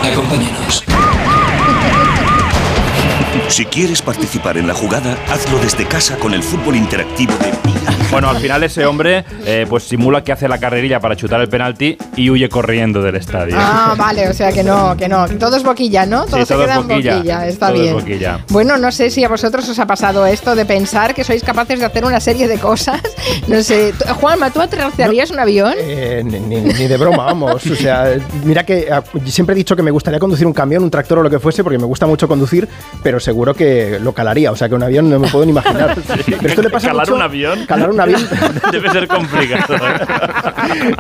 Acompáñanos. Si quieres participar en la jugada, hazlo desde casa con el fútbol interactivo de Mira. Bueno, al final ese hombre eh, pues simula que hace la carrerilla para chutar el penalti y huye corriendo del estadio. Ah, vale, o sea que no, que no. Todo es boquilla, ¿no? Todo Sí, se todo es queda en boquilla. boquilla, está Todo es bien. boquilla. Bueno, no sé si a vosotros os ha pasado esto de pensar que sois capaces de hacer una serie de cosas. No sé, Juanma, ¿tú aterrizarías un avión? Eh, ni, ni- ni de broma, vamos. O sea, mira que ah, siempre he dicho que me gustaría conducir un camión, un tractor o lo que fuese, porque me gusta mucho conducir, pero seguro que lo calaría. O sea, que un avión no me puedo ni imaginar. Pero esto le pasa ¿Calar mucho- un avión? Calar un avión. Debe ser complicado.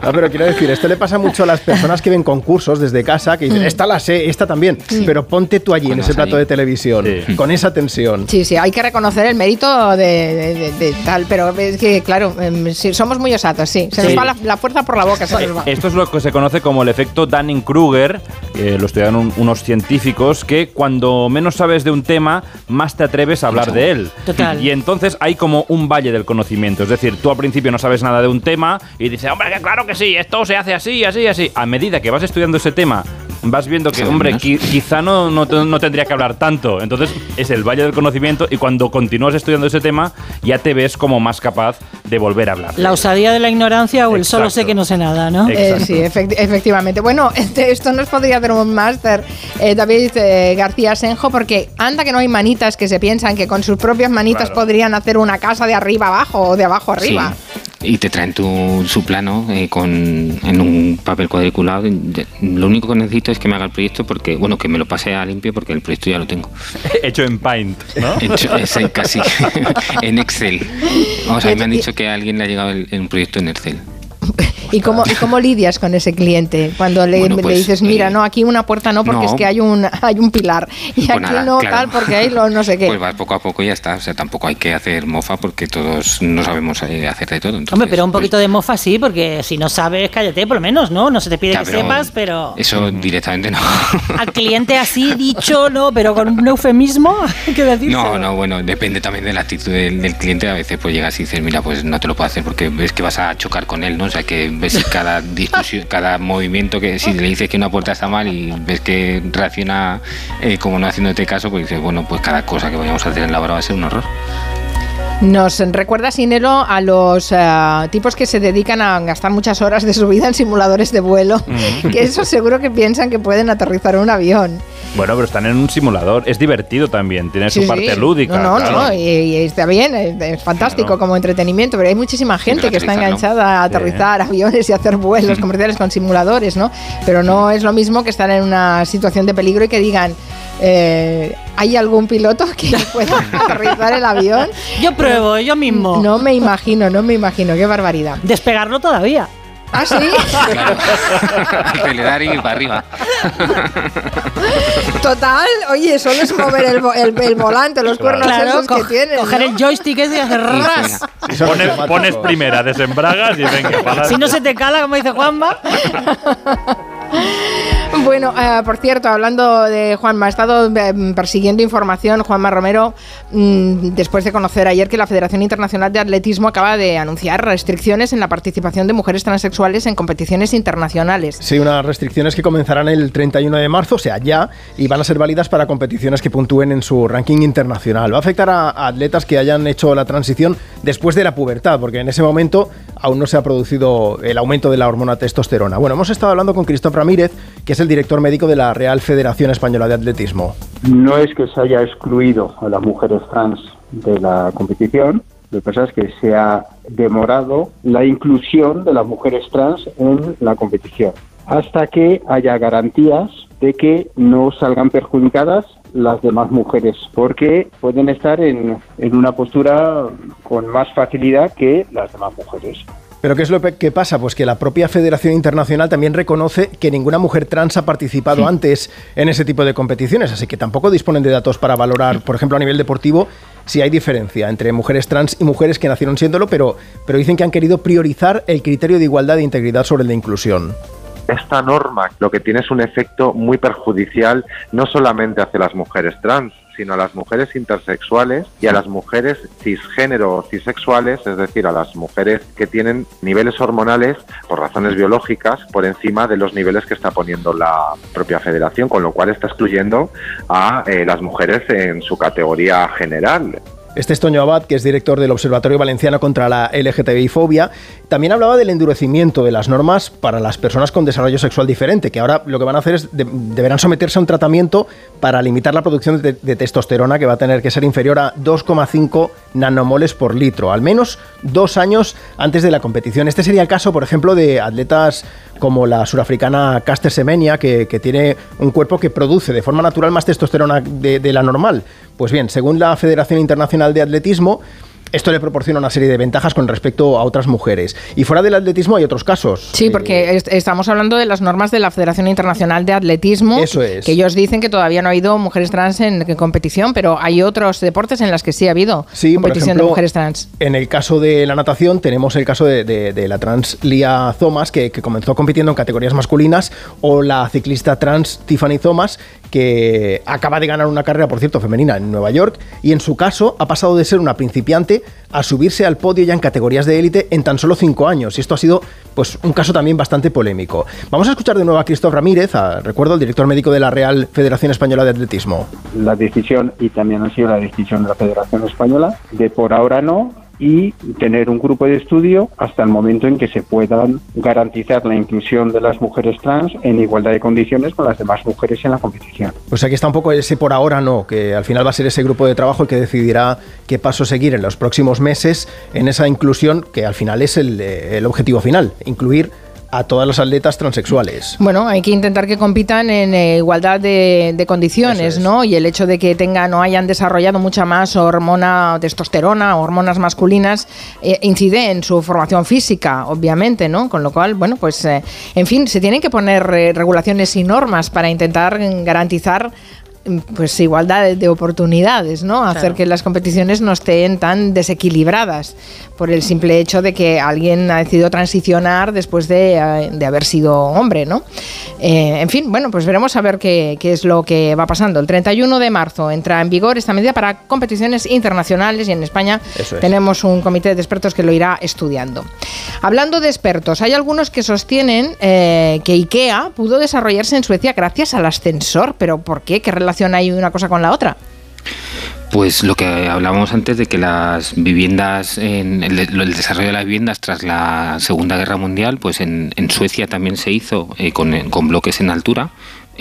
No, pero quiero decir, esto le pasa mucho a las personas que ven concursos desde casa, que dicen, esta la sé, esta también, pero ponte tú allí en ese plato ahí. de televisión, con esa tensión. Sí, sí, hay que reconocer el mérito de, de- de- de tal, pero es que, claro, em, sí, somos muy osados, sí. Se nos Sí. va la, la fuerza por la boca, se nos va. Esto es lo que se conoce como el efecto Dunning-Kruger, que lo estudiaron un- unos científicos, que cuando menos sabes de un tema, más te atreves a hablar de él. Total. Y entonces hay como un valle del conocimiento. Es decir, tú al principio no sabes nada de un tema y dices, hombre, que claro que sí, esto se hace así, así, así. A medida que vas estudiando ese tema, vas viendo que, hombre, qui- quizá no, no, no tendría que hablar tanto. Entonces es el valle del conocimiento y cuando continúas estudiando ese tema, ya te ves como más capaz de volver a hablar. La osadía de la ignorancia o el solo sé que no sé nada, ¿no? Eh, sí, efecti- efectivamente. Bueno, este- esto nos podría hacer un máster, eh, David eh, García Senjo, porque anda que no hay manitas que se piensan que con sus propias manitas Claro. podrían hacer una casa de arriba abajo o de abajo arriba. Sí. Y te traen tu, su plano eh, con, en un papel cuadriculado. Lo único que necesito es que me haga el proyecto porque, bueno, que me lo pase a limpio porque el proyecto ya lo tengo. Hecho en Paint, ¿no? Hecho, es en casi en Excel. Vamos, a mí me han dicho que a alguien le ha llegado el, el proyecto en Excel. ¿Y cómo, ¿Y cómo lidias con ese cliente? Cuando le, Bueno, le pues, dices, mira, no, aquí una puerta no, porque no. es que hay un, hay un pilar. Y Pues aquí nada, no, claro. tal, porque hay lo no sé qué. Pues va poco a poco y ya está. O sea, tampoco hay que hacer mofa porque todos no sabemos eh, hacer de todo. Entonces, Hombre, pero un poquito de mofa sí, porque si no sabes, cállate por lo menos, ¿no? No se te pide Ya, que pero sepas, pero Eso directamente no. al cliente así dicho, no, pero con un eufemismo, hay que decirse. No, no, bueno, depende también de la actitud del, del cliente. A veces pues llegas y dices, mira, pues no te lo puedo hacer porque ves que vas a chocar con él, ¿no? O sea, que ves cada discusión, cada movimiento que si le dices que una puerta está mal y ves que reacciona eh, como no haciéndote caso, pues dices, bueno, pues cada cosa que vayamos a hacer en la obra va a ser un horror. Nos recuerda Sinelo a los eh, tipos que se dedican a gastar muchas horas de su vida en simuladores de vuelo, que eso seguro que piensan que pueden aterrizar un avión. Bueno, pero están en un simulador. Es divertido también. Tiene su parte sí. lúdica. No, no, claro. no, y, y está bien, es, es fantástico como entretenimiento, pero hay muchísima gente que está enganchada a aterrizar aviones y hacer vuelos comerciales con simuladores, ¿no? Pero no es lo mismo que estar en una situación de peligro y que digan, eh, ¿hay algún piloto que pueda aterrizar el avión? Yo pruebo, yo mismo. No me imagino, no me imagino, qué barbaridad. Despegarlo todavía. ¿Ah, sí? Acelerar y ir para arriba. Total, oye, solo es mover el, vo- el- el volante, los cuernos Claro, esos que tienen. coger ¿no? el joystick ese y hacer ras. Pones, pones primera, desembragas y venga. para Si no se te cala, como dice Juanma. Bueno, eh, por cierto, hablando de Juanma, ha estado eh, persiguiendo información Juanma Romero mm, después de conocer ayer que la Federación Internacional de Atletismo acaba de anunciar restricciones en la participación de mujeres transexuales en competiciones internacionales. Sí, unas restricciones que comenzarán el 31 de marzo, o sea, ya, y van a ser válidas para competiciones que puntúen en su ranking internacional. Va a afectar a, a atletas que hayan hecho la transición después de la pubertad, porque en ese momento aún no se ha producido el aumento de la hormona testosterona. Bueno, hemos estado hablando con Cristóbal Ramírez, que es el director médico de la Real Federación Española de Atletismo. No es que se haya excluido a las mujeres trans de la competición, lo que pasa es que se ha demorado la inclusión de las mujeres trans en la competición hasta que haya garantías de que no salgan perjudicadas las demás mujeres, porque pueden estar en, en una postura con más facilidad que las demás mujeres. Pero ¿qué es lo que pasa? Pues que la propia Federación Internacional también reconoce que ninguna mujer trans ha participado antes en ese tipo de competiciones, así que tampoco disponen de datos para valorar, por ejemplo, a nivel deportivo, si hay diferencia entre mujeres trans y mujeres que nacieron siéndolo, pero, pero dicen que han querido priorizar el criterio de igualdad e integridad sobre el de inclusión esta norma lo que tiene es un efecto muy perjudicial no solamente hacia las mujeres trans, sino a las mujeres intersexuales y a las mujeres cisgénero o cisexuales, es decir, a las mujeres que tienen niveles hormonales por razones biológicas por encima de los niveles que está poniendo la propia federación, con lo cual está excluyendo a eh, las mujeres en su categoría general. Este es Toño Abad, que es director del Observatorio Valenciano contra la LGTBI-fobia, también hablaba del endurecimiento de las normas para las personas con desarrollo sexual diferente, que ahora lo que van a hacer es deberán someterse a un tratamiento para limitar la producción de, de testosterona, que va a tener que ser inferior a 2,5 nanomoles por litro, al menos dos años antes de la competición. Este sería el caso, por ejemplo, de atletas como la surafricana Caster Semenya, que, tiene un cuerpo que produce de forma natural más testosterona de la normal. Pues bien, según la Federación Internacional de Atletismo, esto le proporciona una serie de ventajas con respecto a otras mujeres. Y fuera del atletismo hay otros casos. Sí, porque estamos hablando de las normas de la Federación Internacional de Atletismo. Eso es. Que ellos dicen que todavía no ha habido mujeres trans en, competición, pero hay otros deportes en los que sí ha habido competición de mujeres trans. En el caso de la natación tenemos el caso de, la trans Lia Thomas, que, que, comenzó compitiendo en categorías masculinas, o la ciclista trans Tiffany Thomas, que acaba de ganar una carrera, por cierto, femenina en Nueva York, y en su caso ha pasado de ser una principiante a subirse al podio ya en categorías de élite en tan solo cinco años. Y esto ha sido pues, un caso también bastante polémico. Vamos a escuchar de nuevo a Cristóbal Ramírez, recuerdo, el director médico de la Real Federación Española de Atletismo. La decisión, y también ha sido la decisión de la Federación Española, de por ahora no, y tener un grupo de estudio hasta el momento en que se puedan garantizar la inclusión de las mujeres trans en igualdad de condiciones con las demás mujeres en la competición. Pues aquí está un poco ese por ahora no, que al final va a ser ese grupo de trabajo el que decidirá qué paso seguir en los próximos meses en esa inclusión que al final es el, el objetivo final, incluir a todas las atletas transexuales. Bueno, hay que intentar que compitan en eh, igualdad de, condiciones, ¿no? Y el hecho de que tengan o hayan desarrollado mucha más hormona testosterona, hormonas masculinas, eh, incide en su formación física, obviamente, ¿no? Con lo cual, bueno, pues, eh, en fin, se tienen que poner regulaciones y normas para intentar garantizar pues igualdad de oportunidades, ¿no? Hacer que las competiciones no estén tan desequilibradas por el simple hecho de que alguien ha decidido transicionar después de, eh, haber sido hombre, ¿no? Eh, en fin, bueno, pues veremos a ver qué, es lo que va pasando. El 31 de marzo entra en vigor esta medida para competiciones internacionales y en España tenemos un comité de expertos que lo irá estudiando. Hablando de expertos, hay algunos que sostienen eh, que IKEA pudo desarrollarse en Suecia gracias al ascensor, pero ¿por qué? ¿Qué relación hay una cosa con la otra? Pues lo que hablábamos antes de que las viviendas, en el, desarrollo de las viviendas tras la Segunda Guerra Mundial, pues en, Suecia también se hizo eh, con, con, bloques en altura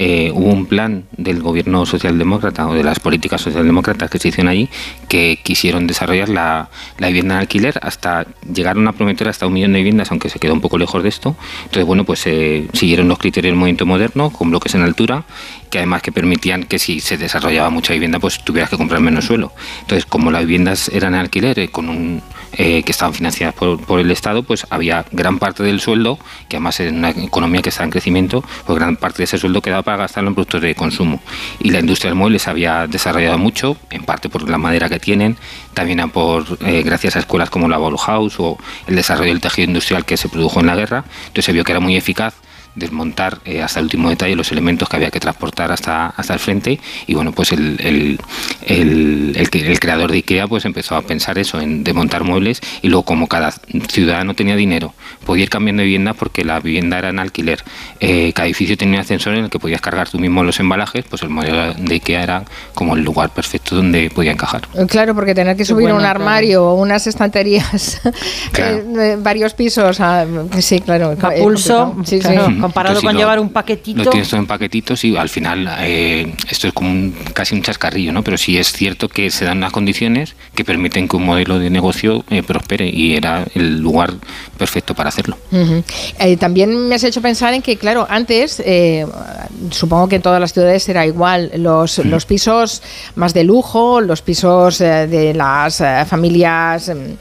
eh, hubo un plan del gobierno socialdemócrata o de las políticas socialdemócratas que se hicieron allí que quisieron desarrollar la, vivienda en alquiler hasta llegaron a prometer hasta un millón de viviendas, aunque se quedó un poco lejos de esto. Entonces, bueno, pues eh, siguieron los criterios del movimiento moderno con bloques en altura que además que permitían que si se desarrollaba mucha vivienda, pues tuvieras que comprar menos suelo. Entonces, como las viviendas eran en alquiler, eh, con un eh, que estaban financiadas por, el Estado, pues había gran parte del sueldo, que además en una economía que está en crecimiento, pues gran parte de ese sueldo quedaba para gastarlo en productos de consumo. Y la industria del mueble se había desarrollado mucho, en parte por la madera que tienen, también por eh, gracias a escuelas como la Bauhaus o el desarrollo del tejido industrial que se produjo en la guerra. Entonces se vio que era muy eficaz desmontar eh, hasta el último detalle los elementos que había que transportar hasta, hasta el frente y bueno, pues el, el, el, el que- el creador de IKEA pues empezó a pensar eso, en desmontar muebles y luego como cada ciudadano tenía dinero, podía ir cambiando de vivienda porque la vivienda era en alquiler, eh, cada edificio tenía un ascensor en el que podías cargar tú mismo los embalajes, pues el modelo de IKEA era como el lugar perfecto donde podía encajar. Claro, porque tener que subir bueno, un claro. armario o unas estanterías, Claro. eh, eh, varios pisos, ah, sí, claro. A pulso. Sí, sí. claro. Comparado Entonces, con si lo- llevar un Lo paquetito. tienes todo en paquetitos y al final eh, esto es como un- casi un chascarrillo, ¿no? Pero sí es cierto que se dan unas condiciones que permiten que un modelo de negocio eh, prospere y era el lugar perfecto para hacerlo. Eh, también me has hecho pensar en que, claro, antes, eh, supongo que en todas las ciudades era igual, los, los pisos más de lujo, los pisos eh, de las familias mm,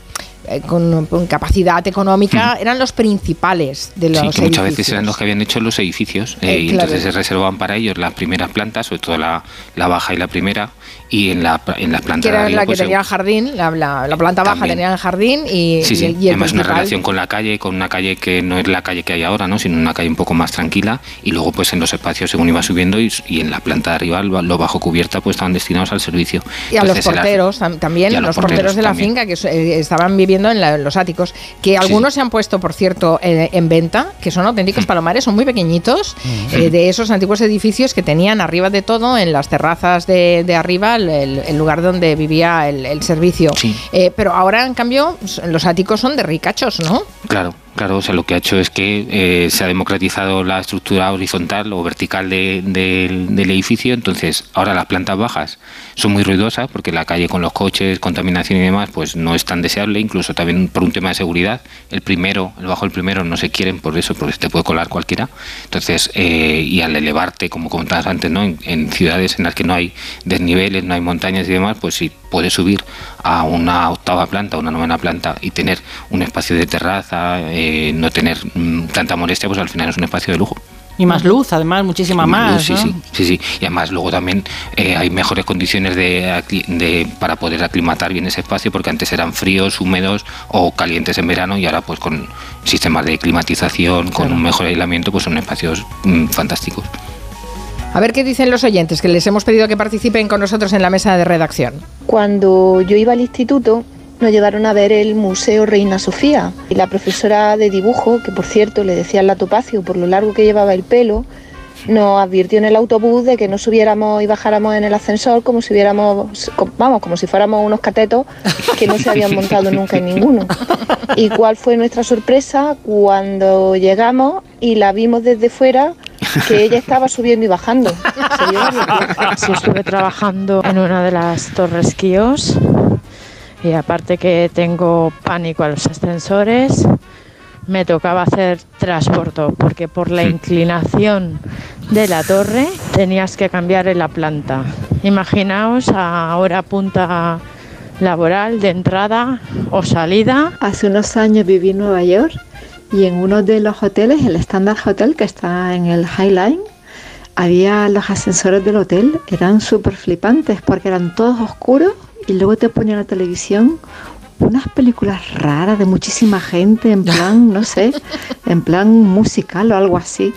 eh, con, con capacidad económica, eran los principales de los Sí, que muchas veces edificios. eran los que habían hecho los edificios eh, Eh, y claro. entonces se reservaban para ellos las primeras plantas, sobre todo la, la baja y la primera, y en la, en las que plantas de era arriba la que pues, tenía jardín, la, la- la planta baja tenía jardín y, Sí, y sí. el, y el Además, una relación con la calle, con una calle que no es la calle que hay ahora, ¿no? sino una calle un poco más tranquila. Y luego, pues en los espacios, según iba subiendo, y, y en la planta de arriba, lo bajo cubierta, pues estaban destinados al servicio. Y a los Entonces, porteros tam- también, y a los, los porteros, porteros de la también. finca que eh, estaban viviendo en, la- en los áticos, que algunos se han puesto, por cierto, eh, en venta, que son Mm. auténticos palomares, son muy pequeñitos, eh, de esos antiguos edificios que tenían arriba de todo, en las terrazas de, de arriba, el, lugar donde vivía el, el servicio. Eh, pero ahora, en cambio, s- los áticos son de ricachos, ¿no? Claro, claro, o sea, lo que ha hecho es que eh, se ha democratizado la estructura horizontal o vertical de- del- del edificio, entonces ahora las plantas bajas son muy ruidosas porque la calle con los coches, contaminación y demás, pues no es tan deseable, incluso también por un tema de seguridad. El primero, el bajo el primero no se quieren por eso, porque te puede colar cualquiera. Entonces, eh, y al elevarte, como comentabas antes, ¿no? En, en ciudades en las que no hay desniveles, no hay montañas y demás, pues si puedes subir a una octava planta, una novena planta y tener un espacio de terraza, eh, no tener mm, tanta molestia, pues al final es un espacio de lujo. Y más luz, además, muchísima más. Sí, ¿no? sí, sí, sí. Y además luego también eh, hay mejores condiciones de, de- para poder aclimatar bien ese espacio porque antes eran fríos, húmedos o calientes en verano y ahora pues con sistemas de climatización, con un mejor aislamiento, pues son espacios mm, fantásticos. A ver qué dicen los oyentes, que les hemos pedido que participen con nosotros en la mesa de redacción. Cuando yo iba al instituto, nos llevaron a ver el Museo Reina Sofía. Y la profesora de dibujo, que por cierto le decían la topacio por lo largo que llevaba el pelo, nos advirtió en el autobús de que no subiéramos y bajáramos en el ascensor como si hubiéramos, vamos, como si fuéramos unos catetos que no se habían montado nunca en ninguno. ¿Y cuál fue nuestra sorpresa cuando llegamos y la vimos desde fuera que ella estaba subiendo y bajando? Sí, estuve trabajando en una de las torres Kios y aparte que tengo pánico a los ascensores, me tocaba hacer transbordo porque por la inclinación de la torre tenías que cambiar en la planta. Imaginaos a hora punta laboral de entrada o salida. Hace unos años viví en Nueva York y en uno de los hoteles, el Standard Hotel que está en el High Line, había los ascensores del hotel, eran súper flipantes porque eran todos oscuros y luego te ponían la televisión unas películas raras de muchísima gente, en plan, no sé, en plan musical o algo así,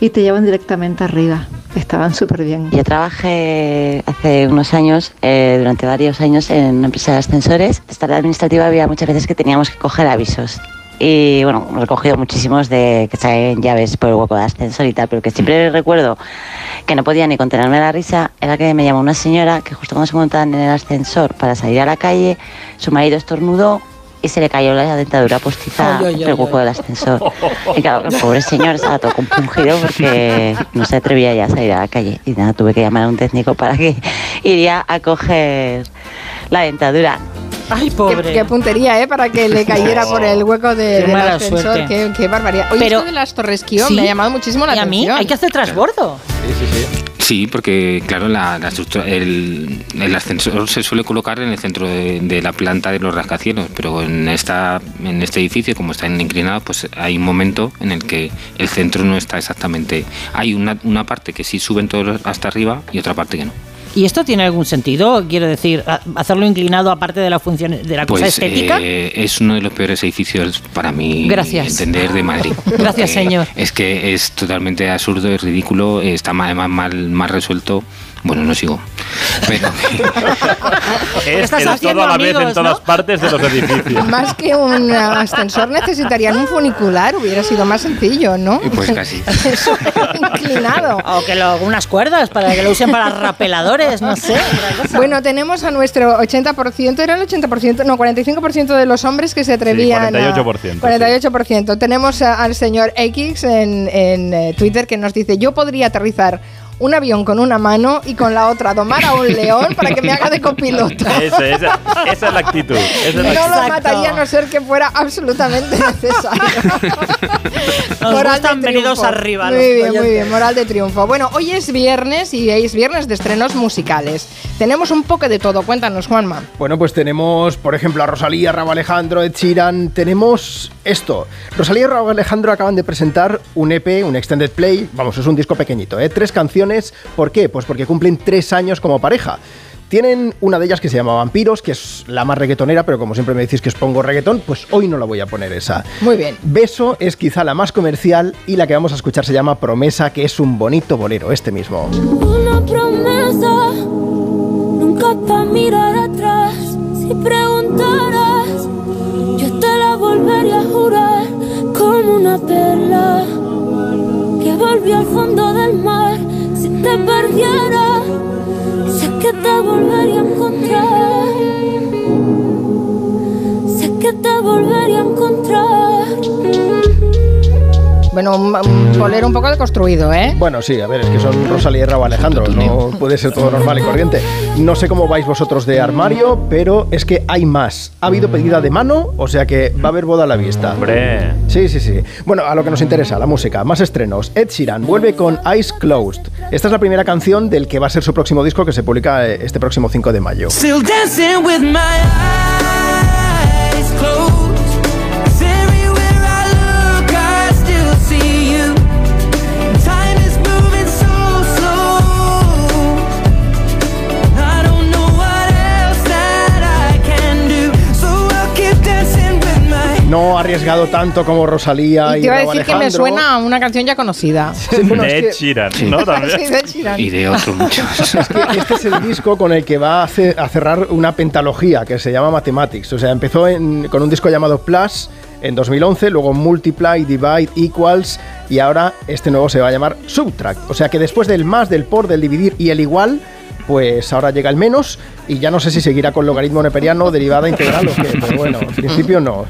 y te llevan directamente arriba. Estaban súper bien. Yo trabajé hace unos años, eh, durante varios años, en una empresa de ascensores. Esta área administrativa había muchas veces que teníamos que coger avisos. Y bueno, hemos recogido muchísimos de que salen llaves por el hueco de ascensor y tal, pero que siempre recuerdo que no podía ni contenerme la risa, era que me llamó una señora que justo cuando se montaban en el ascensor para salir a la calle, su marido estornudó y se le cayó la dentadura postiza Ay, ay, por el hueco del ascensor. Y claro, el pobre señor estaba todo compungido porque no se atrevía ya a salir a la calle. Y nada, tuve que llamar a un técnico para que iría a coger la dentadura. Ay, pobre. qué puntería, ¿eh? Para que le cayera por el hueco de, Qué del ascensor. Qué, qué barbaridad. Oye, Pero- esto de las Torres Kio Sí. me ha llamado muchísimo la Y a mí atención. hay que hacer transbordo. Sí, porque claro, la, la estructura- el, el ascensor se suele colocar en el centro de, de la planta de los rascacielos, pero en esta en este edificio, como está en inclinado, pues hay un momento en el que el centro no está exactamente. Hay una, una parte que sí suben todos hasta arriba y otra parte que no. ¿Y esto tiene algún sentido? Quiero decir, hacerlo inclinado aparte de la función de la cosa Pues estética. eh, es uno de los peores edificios para mí Gracias. entender de Madrid. Gracias, señor. Es que es totalmente absurdo, es ridículo, está además mal, mal resuelto. Bueno, no sigo. Pero Es Estás el haciendo todo a la vez en todas ¿no? partes de los edificios. Más que un ascensor necesitarían un funicular, hubiera sido más sencillo, ¿no? Pues casi. Eso inclinado. O que lo, unas cuerdas para que lo usen para rapeladores, no sé. Bueno, tenemos a nuestro 80%, era el 80%, no, 45% de los hombres que se atrevían. a- 48%, 48%. Tenemos al señor X en, en, eh, Twitter que nos dice: Yo podría aterrizar un avión con una mano y con la otra domar a un león para que me haga de copiloto. Esa, esa es la actitud. esa es la No lo mataría a no ser que fuera absolutamente necesario. Nos Moral gustan venidos arriba. Muy bien, muy bien, moral de triunfo. Bueno, hoy es viernes y es viernes de estrenos musicales. Tenemos un poco de todo. Cuéntanos, Juanma. Bueno, pues tenemos, por ejemplo, a Rosalía, Raúl Alejandro, Ed Sheeran. Tenemos esto. Rosalía y Raúl Alejandro acaban de presentar un EP, un Extended Play. Vamos, es un disco pequeñito, ¿eh? Tres canciones. ¿Por qué? Pues porque cumplen tres años como pareja. Tienen una de ellas que se llama Vampiros, que es la más reggaetonera, pero como siempre me decís que os pongo reggaetón, pues hoy no la voy a poner esa. Muy bien. Beso es quizá la más comercial y la que vamos a escuchar se llama Promesa, que es un bonito bolero, este mismo. Una promesa, nunca pa' mirar atrás. Si preguntaras, yo te la volvería a jurar como una perla que volvió al fondo del mar. Te perdiera, sé que te volvería a encontrar. Sé que te volvería a encontrar. Bueno, un, un bolero un poco deconstruido, ¿eh? Bueno, sí, a ver, es que son Rosalía y Raúl Alejandro, no puede ser todo normal y corriente. No sé cómo vais vosotros de armario, pero es que hay más. Ha habido pedida de mano, o sea que va a haber boda a la vista. Hombre. Sí, sí, sí. Bueno, a lo que nos interesa, la música, más estrenos. Ed Sheeran vuelve con Eyes Closed. Esta es la primera canción del que va a ser su próximo disco que se publica eh, este próximo 5 de mayo. Still dancing with my eyes Tanto como Rosalía Y y, te iba a decir que me Alejandro. suena a una canción ya conocida. bueno, de es que- ¿no? También. Sí, de Ed Sheeran. y de otros muchos. Es que este es el disco con el que va a, ce- a cerrar una pentalogía que se llama Mathematics. O sea, empezó en- con un disco llamado Plus en 2011, luego Multiply, Divide, Equals y ahora este nuevo se va a llamar Subtract. O sea que después del más, del por, del dividir y el igual, pues ahora llega el menos y ya no sé si seguirá con logaritmo neperiano, derivada integral o qué, pero bueno, en principio no.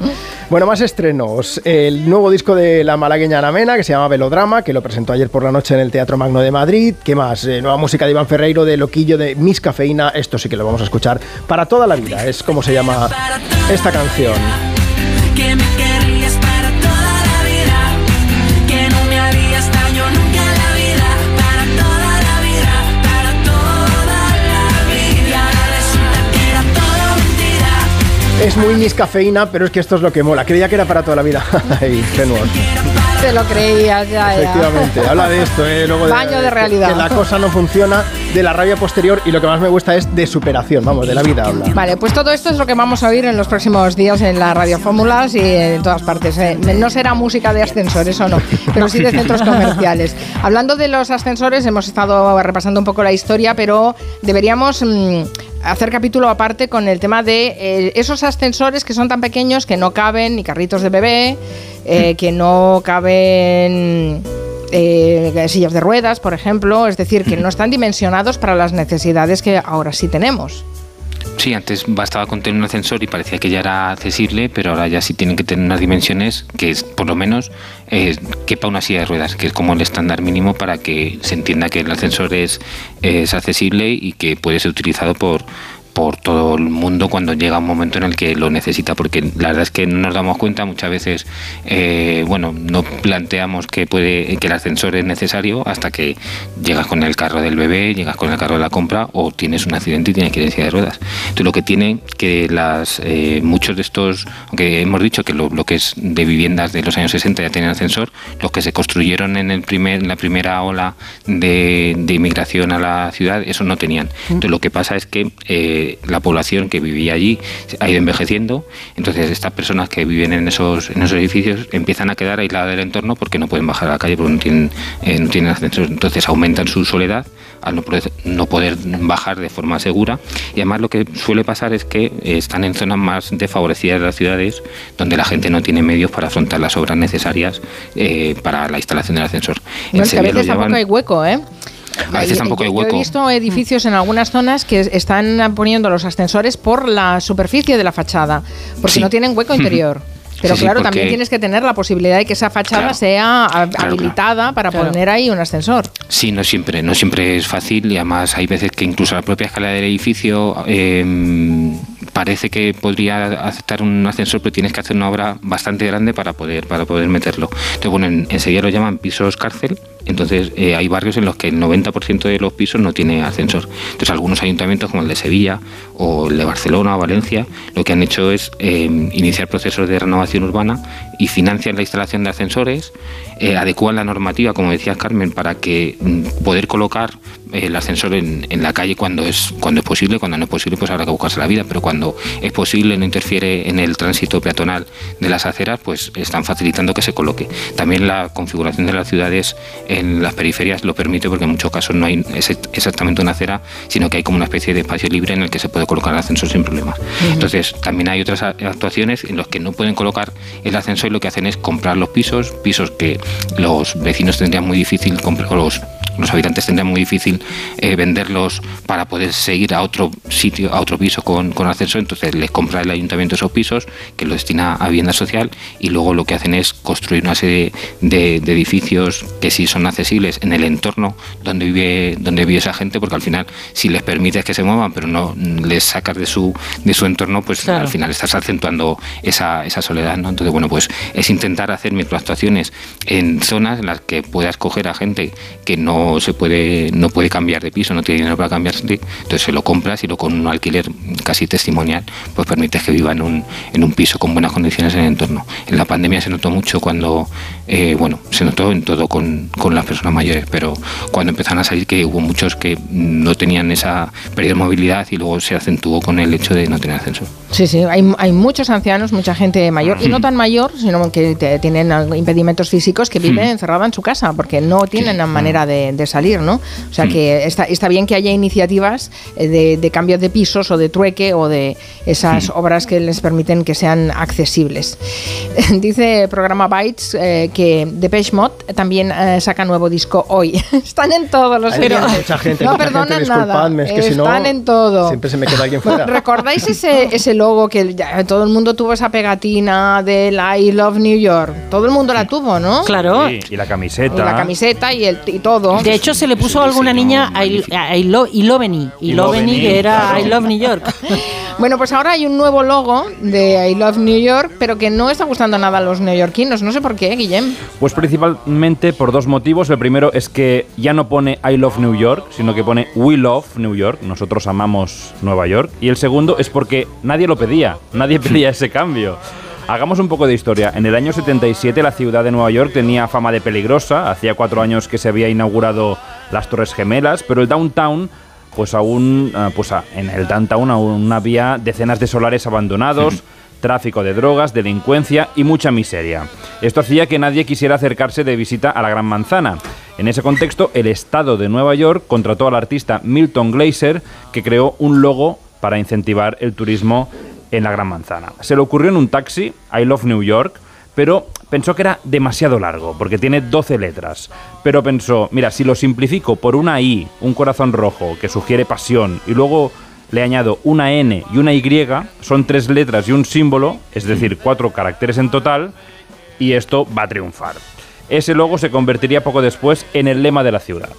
Bueno, más estrenos. El nuevo disco de la malagueña Ana Mena, que se llama Velodrama, que lo presentó ayer por la noche en el Teatro Magno de Madrid. ¿Qué más? Eh, nueva música de Iván Ferreiro, de Loquillo, de Miss Cafeína. Esto sí que lo vamos a escuchar para toda la vida. Es como se llama esta canción. Es muy Miss Cafeína, pero es que esto es lo que mola. Creía que era para toda la vida. Ay, ingenuos. Te lo creías ya, ya. Efectivamente, habla de esto, ¿eh? Luego Baño de realidad. Que la cosa no funciona, de la rabia posterior y lo que más me gusta es de superación, vamos, de la vida habla. Vale, pues todo esto es lo que vamos a oír en los próximos días en las radiofórmulas y en todas partes. ¿eh? No será música de ascensores o no, pero sí de centros comerciales. Hablando de los ascensores, hemos estado repasando un poco la historia, pero deberíamos mm, hacer capítulo aparte con el tema de eh, esos ascensores que son tan pequeños que no caben ni carritos de bebé, eh, que no caben eh, sillas de ruedas, por ejemplo, es decir, que no están dimensionados para las necesidades que ahora sí tenemos. Sí, antes bastaba con tener un ascensor y parecía que ya era accesible, pero ahora ya sí tienen que tener unas dimensiones que es, por lo menos eh, quepa una silla de ruedas, que es como el estándar mínimo para que se entienda que el ascensor es, es accesible y que puede ser utilizado por, por todo el mundo cuando llega un momento en el que lo necesita, porque la verdad es que no nos damos cuenta muchas veces, eh, bueno, no planteamos que puede que el ascensor es necesario hasta que llegas con el carro del bebé, llegas con el carro de la compra o tienes un accidente y tienes que ir en silla de ruedas. Entonces lo que tiene que las eh, muchos de estos, aunque hemos dicho que lo, lo que es de viviendas de los años 60 ya tienen ascensor, los que se construyeron en el primer, en la primera ola de, de inmigración a la ciudad, eso no tenían. Entonces lo que pasa es que eh, la población que vivía allí ha ido envejeciendo, entonces estas personas que viven en esos, en esos edificios empiezan a quedar aisladas del entorno porque no pueden bajar a la calle porque no tienen, eh, no tienen ascensor. Entonces aumentan su soledad al no poder, no poder bajar de forma segura y además lo que suele pasar es que eh, están en zonas más desfavorecidas de las ciudades donde la gente no tiene medios para afrontar las obras necesarias eh, para la instalación del ascensor. En No, es que a veces tampoco hay hueco, ¿eh? A veces tampoco hay Yo hueco. he visto edificios en algunas zonas que están poniendo los ascensores por la superficie de la fachada, porque Sí. no tienen hueco interior. Pero Sí, sí, claro, porque- también tienes que tener la posibilidad de que esa fachada Claro. sea a- Claro, habilitada para Claro. poner ahí un ascensor. Sí, no siempre, no siempre es fácil y además hay veces que incluso la propia escala del edificio eh, parece que podría aceptar un ascensor, pero tienes que hacer una obra bastante grande para poder para poder meterlo. Entonces, bueno, en, en Sevilla lo llaman pisos cárcel, entonces eh, hay barrios en los que el 90% de los pisos no tiene ascensor. Entonces, algunos ayuntamientos como el de Sevilla o el de Barcelona o Valencia, lo que han hecho es eh, iniciar procesos de renovación urbana y financian la instalación de ascensores, eh, adecuan la normativa, como decías Carmen, para que mm, poder colocar eh, el ascensor en, en la calle cuando es cuando es posible, cuando no es posible pues habrá que buscarse la vida, pero cuando es posible, no interfiere en el tránsito peatonal de las aceras, pues están facilitando que se coloque. También la configuración de las ciudades en las periferias lo permite porque en muchos casos no hay exactamente una acera, sino que hay como una especie de espacio libre en el que se puede colocar el ascensor sin problemas. Entonces, también hay otras actuaciones en las que no pueden colocar el ascensor y lo que hacen es comprar los pisos, pisos que los vecinos tendrían muy difícil comprar, o los, los habitantes tendrían muy difícil eh, venderlos para poder seguir a otro sitio, a otro piso con, con ascensor, entonces les compra el ayuntamiento esos pisos que lo destina a vivienda social y luego lo que hacen es construir una serie de, de edificios que sí son accesibles en el entorno donde vive, donde vive esa gente, porque al final si les permites que se muevan pero no les sacas de su, de su entorno, pues Claro. al final estás acentuando esa, esa soledad, ¿no? Entonces, bueno, pues es intentar hacer microactuaciones en zonas en las que puedas coger a gente que no se puede, no puede cambiar de piso, no tiene dinero para cambiarse, entonces se lo compras y lo con un alquiler casi testimonial, pues permites que viva en un, en un piso con buenas condiciones en el entorno. En la pandemia se notó mucho cuando, eh, bueno, se notó en todo con, con las personas mayores, pero cuando empezaron a salir que hubo muchos que no tenían esa pérdida de movilidad y luego se acentuó con el hecho de no tener ascensor. Sí, sí, hay, hay muchos ancianos, mucha gente mayor, y no tan mayor, sino que te- tienen impedimentos físicos que viven encerrada en su casa, porque no tienen la manera de, de salir, ¿no? O sea que está, está bien que haya iniciativas eh, de, de cambio de pisos o de trueque o de esas obras que les permiten que sean accesibles. Dice el programa Bytes eh, que Depeche Mode también eh, saca nuevo disco hoy. Están en todos los Hay pero mucha gente, no mucha gente, perdonan nada. disculpadme, es que si no, Están en todo. Siempre se me queda alguien fuera. ¿Recordáis ese, ese logo que ya todo el mundo tuvo esa pegatina del I Love New York? Todo el mundo la tuvo, ¿no? Claro. Sí, y la Y camiseta. la camiseta y, el, y todo. De hecho, se le puso a alguna niña I, I lo, Iloveni, Iloveni, que era I Love New York. Bueno, pues ahora hay un nuevo logo de I Love New York, pero que no está gustando nada a los neoyorquinos. No sé por qué, Pues principalmente por dos motivos. El primero es que ya no pone I love New York, sino que pone We love New York. Nosotros amamos Nueva York. Y el segundo es porque nadie lo pedía. Nadie pedía ese cambio. Hagamos un poco de historia. En el año 77 la ciudad de Nueva York tenía fama de peligrosa. Hacía cuatro años que se había inaugurado las Torres Gemelas, pero el downtown pues aún, ah, pues ah, en el downtown aún había decenas de solares abandonados, tráfico de drogas, delincuencia y mucha miseria. Esto hacía que nadie quisiera acercarse de visita a la Gran Manzana. En ese contexto, el Estado de Nueva York contrató al artista Milton Glaser, que creó un logo para incentivar el turismo en la Gran Manzana. Se le ocurrió en un taxi, I Love New York, pero pensó que era demasiado largo, porque tiene 12 letras. Pero pensó, mira, si lo simplifico por una I, un corazón rojo, que sugiere pasión, y luego le añado una N y una Y, son tres letras y un símbolo, es decir, cuatro caracteres en total, y esto va a triunfar. Ese logo se convertiría poco después en el lema de la ciudad.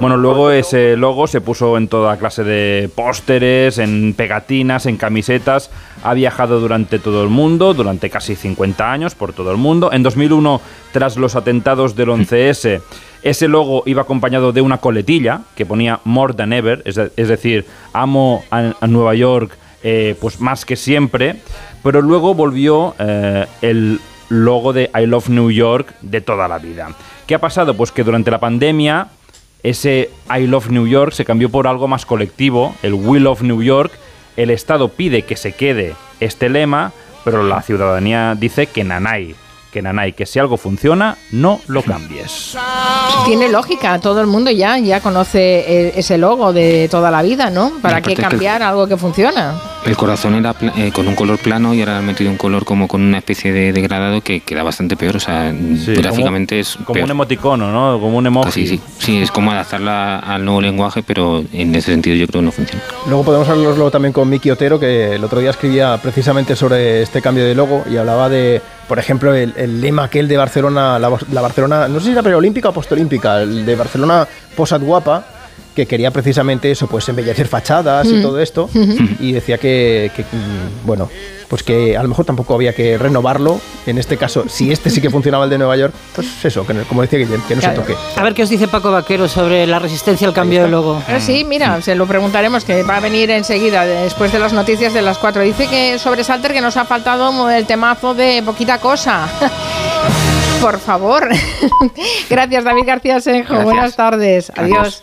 Bueno, luego ese logo se puso en toda clase de pósteres, en pegatinas, en camisetas. Ha viajado durante todo el mundo, durante casi 50 años, por todo el mundo. En 2001, tras los atentados del 11S, ese logo iba acompañado de una coletilla que ponía More Than Ever, es, de- es decir, amo a, a Nueva York eh, pues más que siempre. Pero luego volvió eh, el logo de I Love New York de toda la vida. ¿Qué ha pasado? Pues que durante la pandemia ese I Love New York se cambió por algo más colectivo, el We Love New York. El Estado pide que se quede este lema, pero la ciudadanía dice que nanay, que nanay, que si algo funciona, no lo cambies. Tiene lógica, todo el mundo ya, ya conoce eh, ese logo de toda la vida, ¿no? ¿Para qué es que- cambiar algo que funciona? El corazón era pla- eh, con un color plano y ahora han metido un color como con una especie de degradado que queda bastante peor. O sea, gráficamente es Como peor. un emoticono, ¿no? Como un emoji. Casi, sí. sí, es como adaptarla al nuevo lenguaje, pero en ese sentido yo creo que no funciona. Luego podemos hablarlo también con Miki Otero, que el otro día escribía precisamente sobre este cambio de logo y hablaba de, por ejemplo, el, el lema aquel de Barcelona, la, la Barcelona, no sé si era preolímpica o postolímpica, el de Barcelona Posad Guapa, que quería precisamente eso, pues embellecer fachadas y Mm. todo esto, y decía que, que, mm, bueno, pues que a lo mejor tampoco había que renovarlo, en este caso, si este sí que funcionaba el de Nueva York, pues eso, que no- como decía Guillem, que no Claro. se toque. A ver qué os dice Paco Vaquero sobre la resistencia al cambio de logo. Eh, sí, mira, se lo preguntaremos, que va a venir enseguida, después de las noticias de las 4. Dice que sobre Salter que nos ha faltado el temazo de poquita cosa. Por favor. Gracias, David García Senjo. Gracias. Buenas tardes. Adiós. Adiós.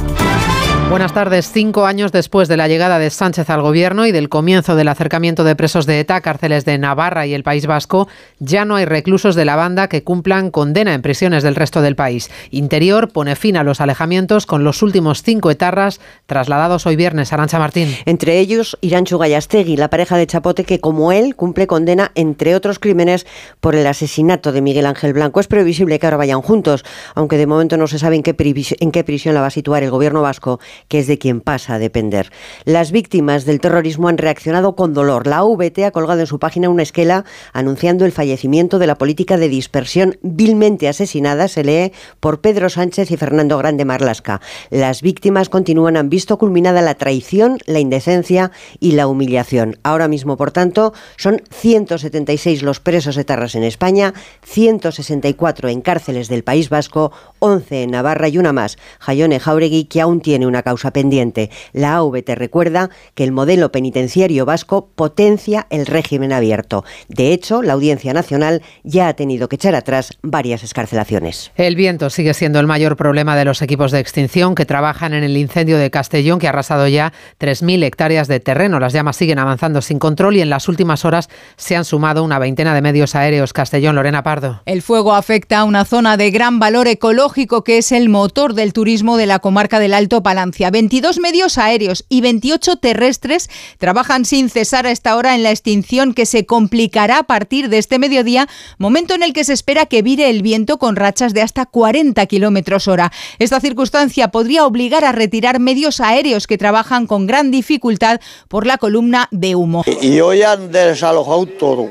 Buenas tardes. Cinco años después de la llegada de Sánchez al gobierno y del comienzo del acercamiento de presos de ETA a cárceles de Navarra y el País Vasco, ya no hay reclusos de la banda que cumplan condena en prisiones del resto del país. Interior pone fin a los alejamientos con los últimos cinco etarras trasladados hoy viernes a Arancha Martín. Entre ellos, Iranchu Gallastegui, la pareja de Chapote que, como él, cumple condena, entre otros crímenes, por el asesinato de Miguel Ángel Blanco. Es previsible que ahora vayan juntos, aunque de momento no se sabe en qué, en qué prisión la va a situar el gobierno vasco, que es de quien pasa a depender. Las víctimas del terrorismo han reaccionado con dolor. La UVT ha colgado en su página una esquela anunciando el fallecimiento de la política de dispersión vilmente asesinada, se lee, por Pedro Sánchez y Fernando Grande Marlasca. Las víctimas continúan, han visto culminada la traición, la indecencia y la humillación. Ahora mismo, por tanto, son 176 los presos etarras en España, 164 en cárceles del País Vasco, 11 en Navarra y una más, Jayone Jauregui, que aún tiene una causa pendiente. La AVT recuerda que el modelo penitenciario vasco potencia el régimen abierto. De hecho, la Audiencia Nacional ya ha tenido que echar atrás varias escarcelaciones. El viento sigue siendo el mayor problema de los equipos de extinción que trabajan en el incendio de Castellón, que ha arrasado ya 3.000 hectáreas de terreno. Las llamas siguen avanzando sin control y en las últimas horas se han sumado una veintena de medios aéreos. Castellón, Lorena Pardo. El fuego afecta a una zona de gran valor ecológico que es el motor del turismo de la comarca del Alto Palancia. 22 medios aéreos y 28 terrestres trabajan sin cesar a esta hora en la extinción que se complicará a partir de este mediodía, momento en el que se espera que vire el viento con rachas de hasta 40 kilómetros hora. Esta circunstancia podría obligar a retirar medios aéreos que trabajan con gran dificultad por la columna de humo. Y hoy han desalojado todo,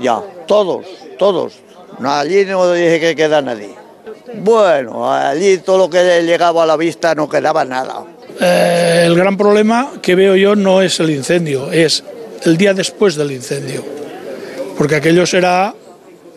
ya, todos, todos. Allí no dije que queda nadie. Bueno, allí todo lo que llegaba a la vista no quedaba nada. Eh, el gran problema que veo yo no es el incendio, es el día después del incendio, porque aquello será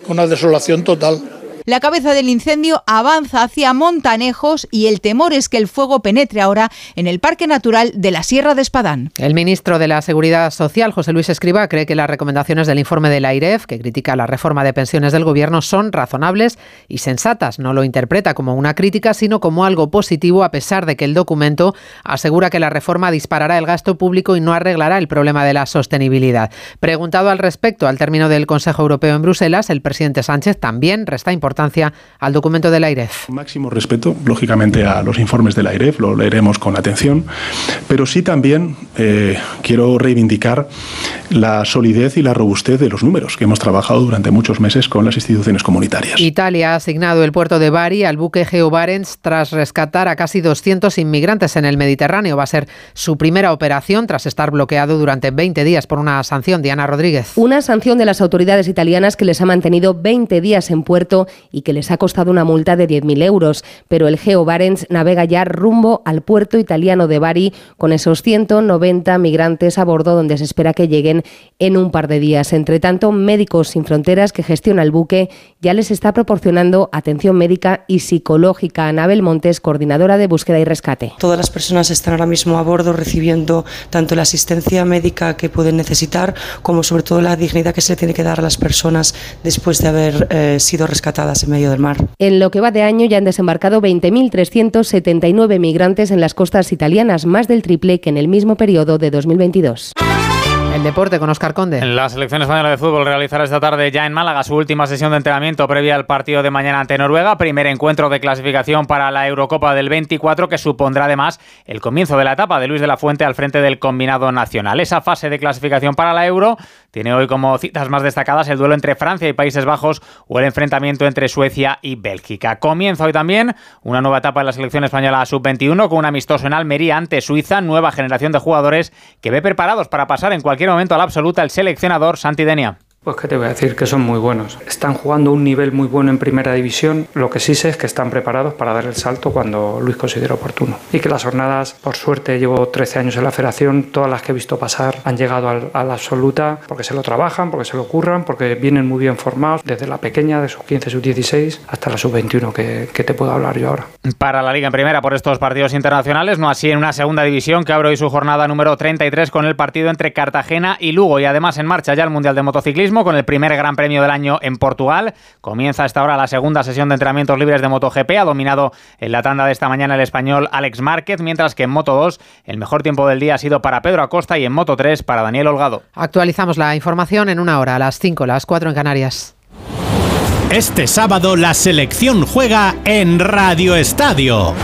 una desolación total. La cabeza del incendio avanza hacia Montanejos y el temor es que el fuego penetre ahora en el Parque Natural de la Sierra de Espadán. El ministro de la Seguridad Social, José Luis Escriba, cree que las recomendaciones del informe de la IREF, que critica la reforma de pensiones del Gobierno, son razonables y sensatas. No lo interpreta como una crítica, sino como algo positivo, a pesar de que el documento asegura que la reforma disparará el gasto público y no arreglará el problema de la sostenibilidad. Preguntado al respecto al término del Consejo Europeo en Bruselas, el presidente Sánchez también resta importancia importancia al documento del AIREF. Máximo respeto, lógicamente, a los informes del AIREF, lo leeremos con atención, pero sí también eh, quiero reivindicar la solidez y la robustez de los números que hemos trabajado durante muchos meses con las instituciones comunitarias. Italia ha asignado el puerto de Bari al buque Geo Barents tras rescatar a casi 200 inmigrantes en el Mediterráneo. Va a ser su primera operación tras estar bloqueado durante 20 días por una sanción. Diana Rodríguez. Una sanción de las autoridades italianas que les ha mantenido 20 días en puerto y que les ha costado una multa de 10.000 euros. Pero el Geo Barents navega ya rumbo al puerto italiano de Bari con esos 190 migrantes a bordo donde se espera que lleguen en un par de días. Entre tanto, Médicos Sin Fronteras, que gestiona el buque, ya les está proporcionando atención médica y psicológica. Anabel Montes, coordinadora de búsqueda y rescate. Todas las personas están ahora mismo a bordo recibiendo tanto la asistencia médica que pueden necesitar como sobre todo la dignidad que se le tiene que dar a las personas después de haber eh, sido rescatadas en medio del mar. En lo que va de año ya han desembarcado 20.379 migrantes en las costas italianas, más del triple que en el mismo periodo de 2022. El deporte con Oscar Conde. La selección española de fútbol realizará esta tarde ya en Málaga su última sesión de entrenamiento previa al partido de mañana ante Noruega, primer encuentro de clasificación para la Eurocopa del 24 que supondrá además el comienzo de la etapa de Luis de la Fuente al frente del combinado nacional. Esa fase de clasificación para la Euro tiene hoy como citas más destacadas el duelo entre Francia y Países Bajos o el enfrentamiento entre Suecia y Bélgica. Comienza hoy también una nueva etapa en la selección española sub-21 con un amistoso en Almería ante Suiza, nueva generación de jugadores que ve preparados para pasar en cualquier momento a la absoluta el seleccionador Santi Denia. Pues que te voy a decir que son muy buenos. Están jugando un nivel muy bueno en primera división. Lo que sí sé es que están preparados para dar el salto cuando Luis considere oportuno. Y que las jornadas, por suerte, llevo 13 años en la federación, todas las que he visto pasar han llegado a la absoluta porque se lo trabajan, porque se lo curran, porque vienen muy bien formados, desde la pequeña, de sus 15, sus 16, hasta la sub-21 que, que te puedo hablar yo ahora. Para la Liga en Primera por estos partidos internacionales, no así en una segunda división que abre hoy su jornada número 33 con el partido entre Cartagena y Lugo y además en marcha ya el Mundial de Motociclismo con el primer Gran Premio del año en Portugal. Comienza hasta ahora la segunda sesión de entrenamientos libres de MotoGP. Ha dominado en la tanda de esta mañana el español Alex Márquez, mientras que en Moto 2 el mejor tiempo del día ha sido para Pedro Acosta y en Moto 3 para Daniel Holgado. Actualizamos la información en una hora, a las 5, las 4 en Canarias. Este sábado la selección juega en Radio Estadio.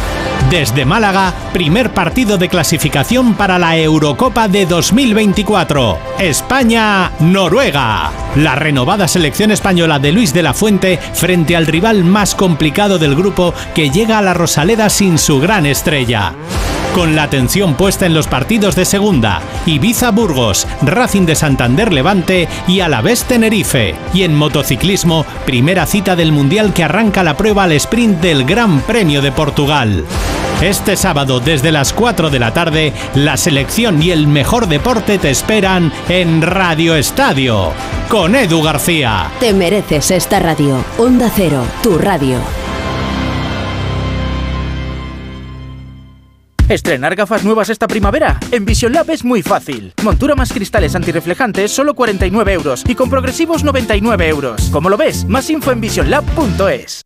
Desde Málaga, primer partido de clasificación para la Eurocopa de 2024. España-Noruega. La renovada selección española de Luis de la Fuente frente al rival más complicado del grupo que llega a la Rosaleda sin su gran estrella. Con la atención puesta en los partidos de segunda, Ibiza-Burgos, Racing de Santander Levante y Alavés Tenerife. Y en motociclismo, primera cita del Mundial que arranca la prueba al sprint del Gran Premio de Portugal. Este sábado desde las 4 de la tarde, la selección y el mejor deporte te esperan en Radio Estadio, con Edu García. Te mereces esta radio. Onda Cero, tu radio. Estrenar gafas nuevas esta primavera. En Vision Lab es muy fácil. Montura más cristales antirreflejantes, solo 49 euros. Y con progresivos, 99 euros. ¿Cómo lo ves? Más info en visionlab.es.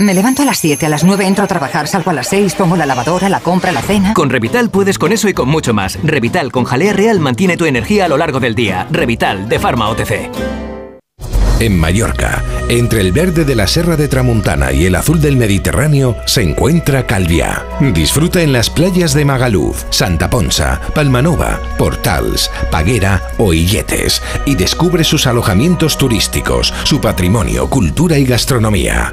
Me levanto a las 7, a las 9 entro a trabajar, salgo a las 6, pongo la lavadora, la compra, la cena. Con Revital puedes con eso y con mucho más. Revital con jalea real mantiene tu energía a lo largo del día. Revital de Pharma OTC. En Mallorca, entre el verde de la Serra de Tramuntana y el azul del Mediterráneo, se encuentra Calviá. Disfruta en las playas de Magaluf, Santa Ponsa, Palmanova, Portals, Paguera o Illetes y descubre sus alojamientos turísticos, su patrimonio, cultura y gastronomía.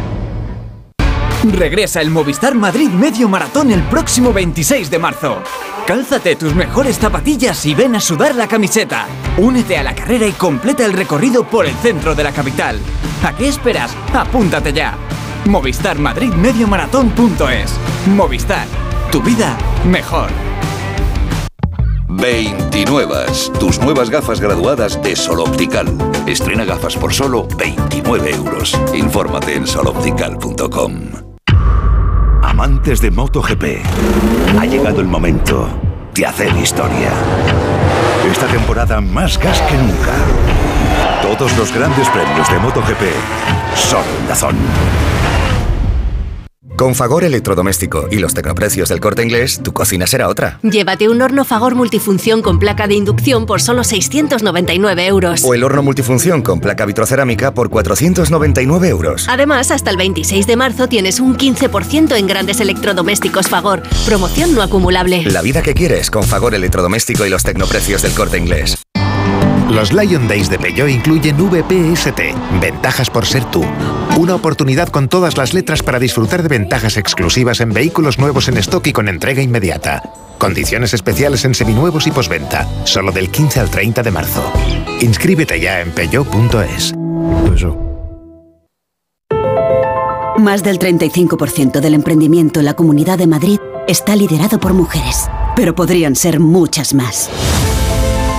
Regresa el Movistar Madrid Medio Maratón el próximo 26 de marzo. Cálzate tus mejores zapatillas y ven a sudar la camiseta. Únete a la carrera y completa el recorrido por el centro de la capital. ¿A qué esperas? Apúntate ya. Movistar Madrid Medio Maratón.es. Movistar. Tu vida mejor. 29. Tus nuevas gafas graduadas de Sol Optical. Estrena gafas por solo 29 euros. Infórmate en soloptical.com. Amantes de MotoGP, ha llegado el momento de hacer historia. Esta temporada más gas que nunca. Todos los grandes premios de MotoGP son Dazón. Con Fagor Electrodoméstico y los tecnoprecios del corte inglés, tu cocina será otra. Llévate un horno Fagor multifunción con placa de inducción por solo 699 euros. O el horno multifunción con placa vitrocerámica por 499 euros. Además, hasta el 26 de marzo tienes un 15% en grandes electrodomésticos Fagor. Promoción no acumulable. La vida que quieres con Fagor Electrodoméstico y los tecnoprecios del corte inglés. Los Lion Days de Peugeot incluyen VPST, ventajas por ser tú. Una oportunidad con todas las letras para disfrutar de ventajas exclusivas en vehículos nuevos en stock y con entrega inmediata. Condiciones especiales en seminuevos y posventa, solo del 15 al 30 de marzo. Inscríbete ya en peugeot.es. Más del 35% del emprendimiento en la Comunidad de Madrid está liderado por mujeres, pero podrían ser muchas más.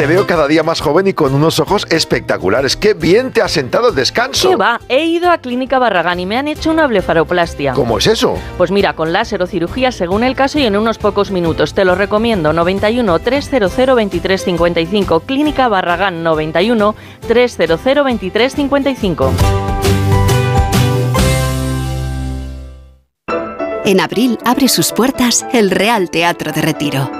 Te veo cada día más joven y con unos ojos espectaculares. ¡Qué bien te ha sentado el descanso! ¿Qué va? He ido a Clínica Barragán y me han hecho una blefaroplastia. ¿Cómo es eso? Pues mira, con láser o cirugía según el caso y en unos pocos minutos. Te lo recomiendo. 91 300 2355. Clínica Barragán 91 300 2355. En abril abre sus puertas el Real Teatro de Retiro.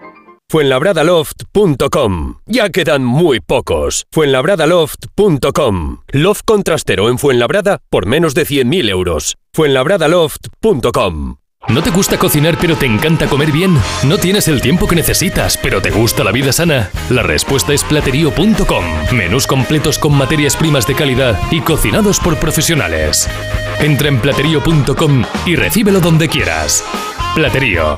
Fuenlabradaloft.com. Ya quedan muy pocos. Fuenlabradaloft.com. Loft contrastero en Fuenlabrada por menos de 100.000 euros. Fuenlabradaloft.com. ¿No te gusta cocinar pero te encanta comer bien? ¿No tienes el tiempo que necesitas pero te gusta la vida sana? La respuesta es platerío.com. Menús completos con materias primas de calidad y cocinados por profesionales. Entra en platerío.com y recíbelo donde quieras. Platerío.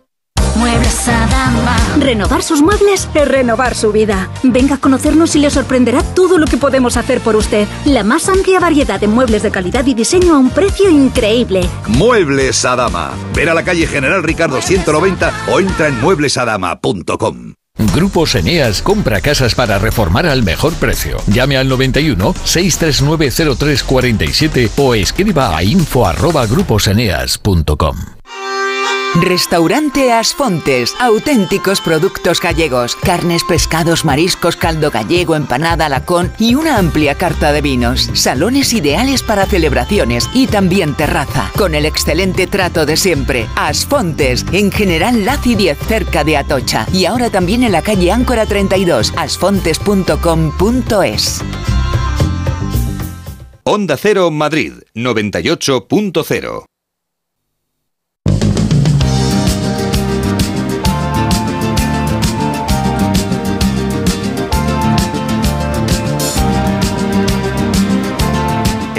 Muebles Adama. Renovar sus muebles es renovar su vida. Venga a conocernos y le sorprenderá todo lo que podemos hacer por usted. La más amplia variedad de muebles de calidad y diseño a un precio increíble. Muebles Adama. Ver a la calle General Ricardo 190 o entra en mueblesadama.com. Grupos Eneas compra casas para reformar al mejor precio. Llame al 91 639 0347 o escriba a info arroba gruposeneas.com. Restaurante Asfontes, auténticos productos gallegos, carnes, pescados, mariscos, caldo gallego, empanada, lacón y una amplia carta de vinos. Salones ideales para celebraciones y también terraza, con el excelente trato de siempre. Asfontes, en General Laci 10, cerca de Atocha. Y ahora también en la calle Áncora 32, asfontes.com.es. Onda Cero Madrid 98.0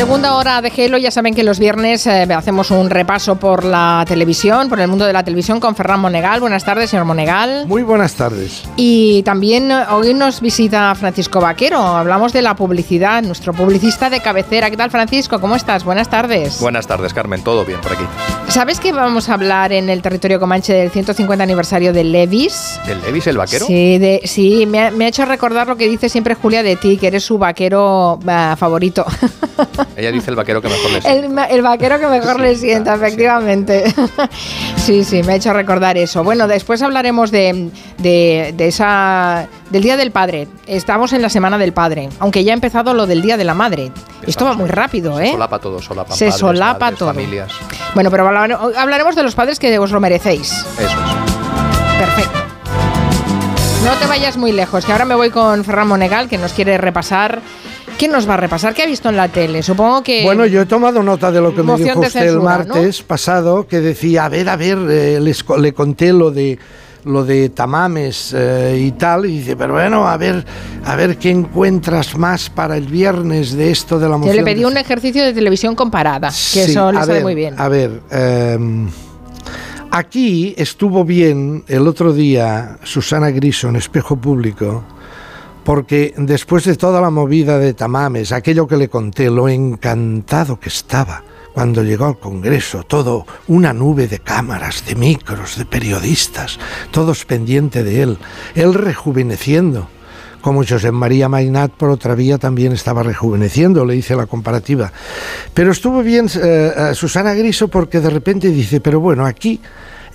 Segunda hora de Gelo, ya saben que los viernes eh, hacemos un repaso por la televisión, por el mundo de la televisión con Ferran Monegal. Buenas tardes, señor Monegal. Muy buenas tardes. Y también eh, hoy nos visita Francisco Vaquero. Hablamos de la publicidad, nuestro publicista de cabecera. ¿Qué tal, Francisco? ¿Cómo estás? Buenas tardes. Buenas tardes, Carmen. Todo bien por aquí. ¿Sabes que vamos a hablar en el territorio comanche del 150 aniversario de Levis? ¿Del Levis, el vaquero? Sí, de, sí me, ha, me, ha, hecho recordar lo que dice siempre Julia de ti, que eres su vaquero uh, favorito. Ella dice el vaquero que mejor le sienta. El, el vaquero que mejor sí, le sienta, sí, efectivamente. Sí. sí, me ha hecho recordar eso. Bueno, después hablaremos de, de, de, esa del Día del Padre. Estamos en la Semana del Padre, aunque ya ha empezado lo del Día de la Madre. Estamos Esto va muy rápido, se ¿eh? Solapa todo, solapa Se padres, solapa madres, todo. familias. Bueno, pero hablaremos de los padres que os lo merecéis. Eso es. Perfecto. No te vayas muy lejos, que ahora me voy con Ferran Monegal, que nos quiere repasar ¿Qué nos va a repasar? ¿Qué ha visto en la tele? Supongo que... Bueno, yo he tomado nota de lo que me dijo usted censura, el martes ¿no? pasado, que decía, a ver, a ver, eh, les, le conté lo de lo de tamames eh, y tal, y dice, pero bueno, a ver, a ver qué encuentras más para el viernes de esto de la moción. Yo le pedí un ejercicio de televisión comparada, que Sí, eso le sale muy bien. A ver, eh, aquí estuvo bien el otro día Susana Griso en Espejo Público, porque después de toda la movida de Tamames, aquello que le conté, lo encantado que estaba cuando llegó al Congreso, todo una nube de cámaras, de micros, de periodistas, todos pendientes de él, él rejuveneciendo, como José María Mainat por otra vía también estaba rejuveneciendo, le hice la comparativa. Pero estuvo bien eh, eh, Susana Griso porque de repente dice, pero bueno, aquí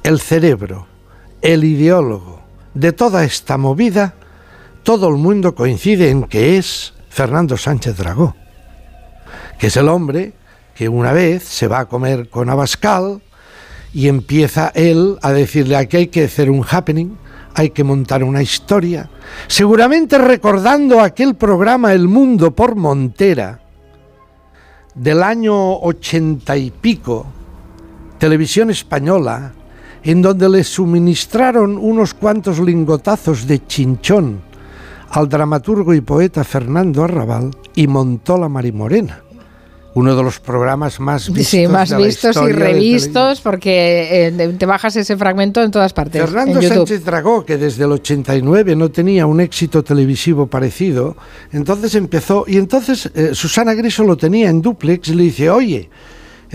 el cerebro, el ideólogo de toda esta movida, todo el mundo coincide en que es Fernando Sánchez Dragó, que es el hombre que una vez se va a comer con Abascal y empieza él a decirle aquí hay que hacer un happening, hay que montar una historia, seguramente recordando aquel programa El Mundo por Montera del año ochenta y pico, televisión española, en donde le suministraron unos cuantos lingotazos de chinchón al dramaturgo y poeta Fernando Arrabal y montó La Marimorena uno de los programas más vistos, sí, más de la vistos y revistos porque eh, te bajas ese fragmento en todas partes. Fernando en. Sánchez Dragó, que desde el 89 no tenía un éxito televisivo parecido, entonces empezó, y entonces eh, Susana Griso lo tenía en duplex y le dice, oye,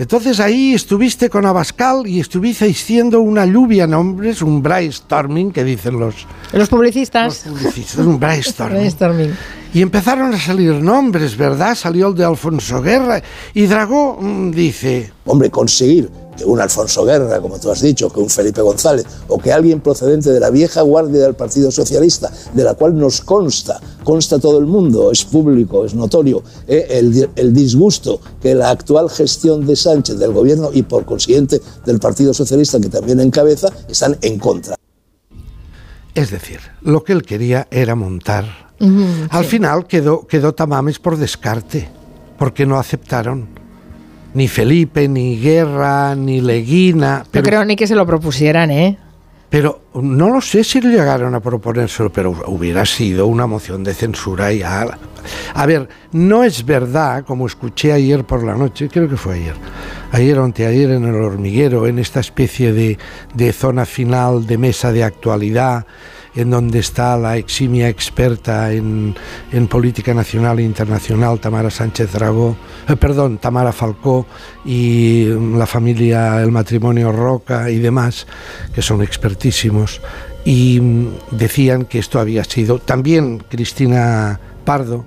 entonces ahí estuviste con Abascal y estuviste haciendo una lluvia de nombres, un brainstorming que dicen los, Los publicistas. los publicistas, un brainstorming. Brainstorming. Y empezaron a salir nombres, ¿verdad? Salió el de Alfonso Guerra y Dragó mm, dice, Hombre, conseguir que un Alfonso Guerra, como tú has dicho, que un Felipe González o que alguien procedente de la vieja guardia del Partido Socialista, de la cual nos consta, consta todo el mundo, es público, es notorio, eh, el, el disgusto que la actual gestión de Sánchez del gobierno y por consiguiente del Partido Socialista que también encabeza están en contra. es decir, lo que él quería era montar Al sí. final quedó, quedó Tamames por descarte, porque no aceptaron ni Felipe, ni Guerra, ni Leguina. No Pero, creo ni que se lo propusieran, ¿eh? pero no lo sé si llegaron a proponérselo, pero hubiera sido una moción de censura ya. A ver, no es verdad, como escuché ayer por la noche, creo que fue ayer, ayer o anteayer en el hormiguero, en esta especie de, de zona final de mesa de actualidad, en donde está la eximia experta en, política nacional e internacional, Tamara Sánchez Dragó, eh, perdón, Tamara Falcó y mm, la familia, el matrimonio Roca y demás, que son expertísimos, y mm, decían que esto había sido, también Cristina Pardo,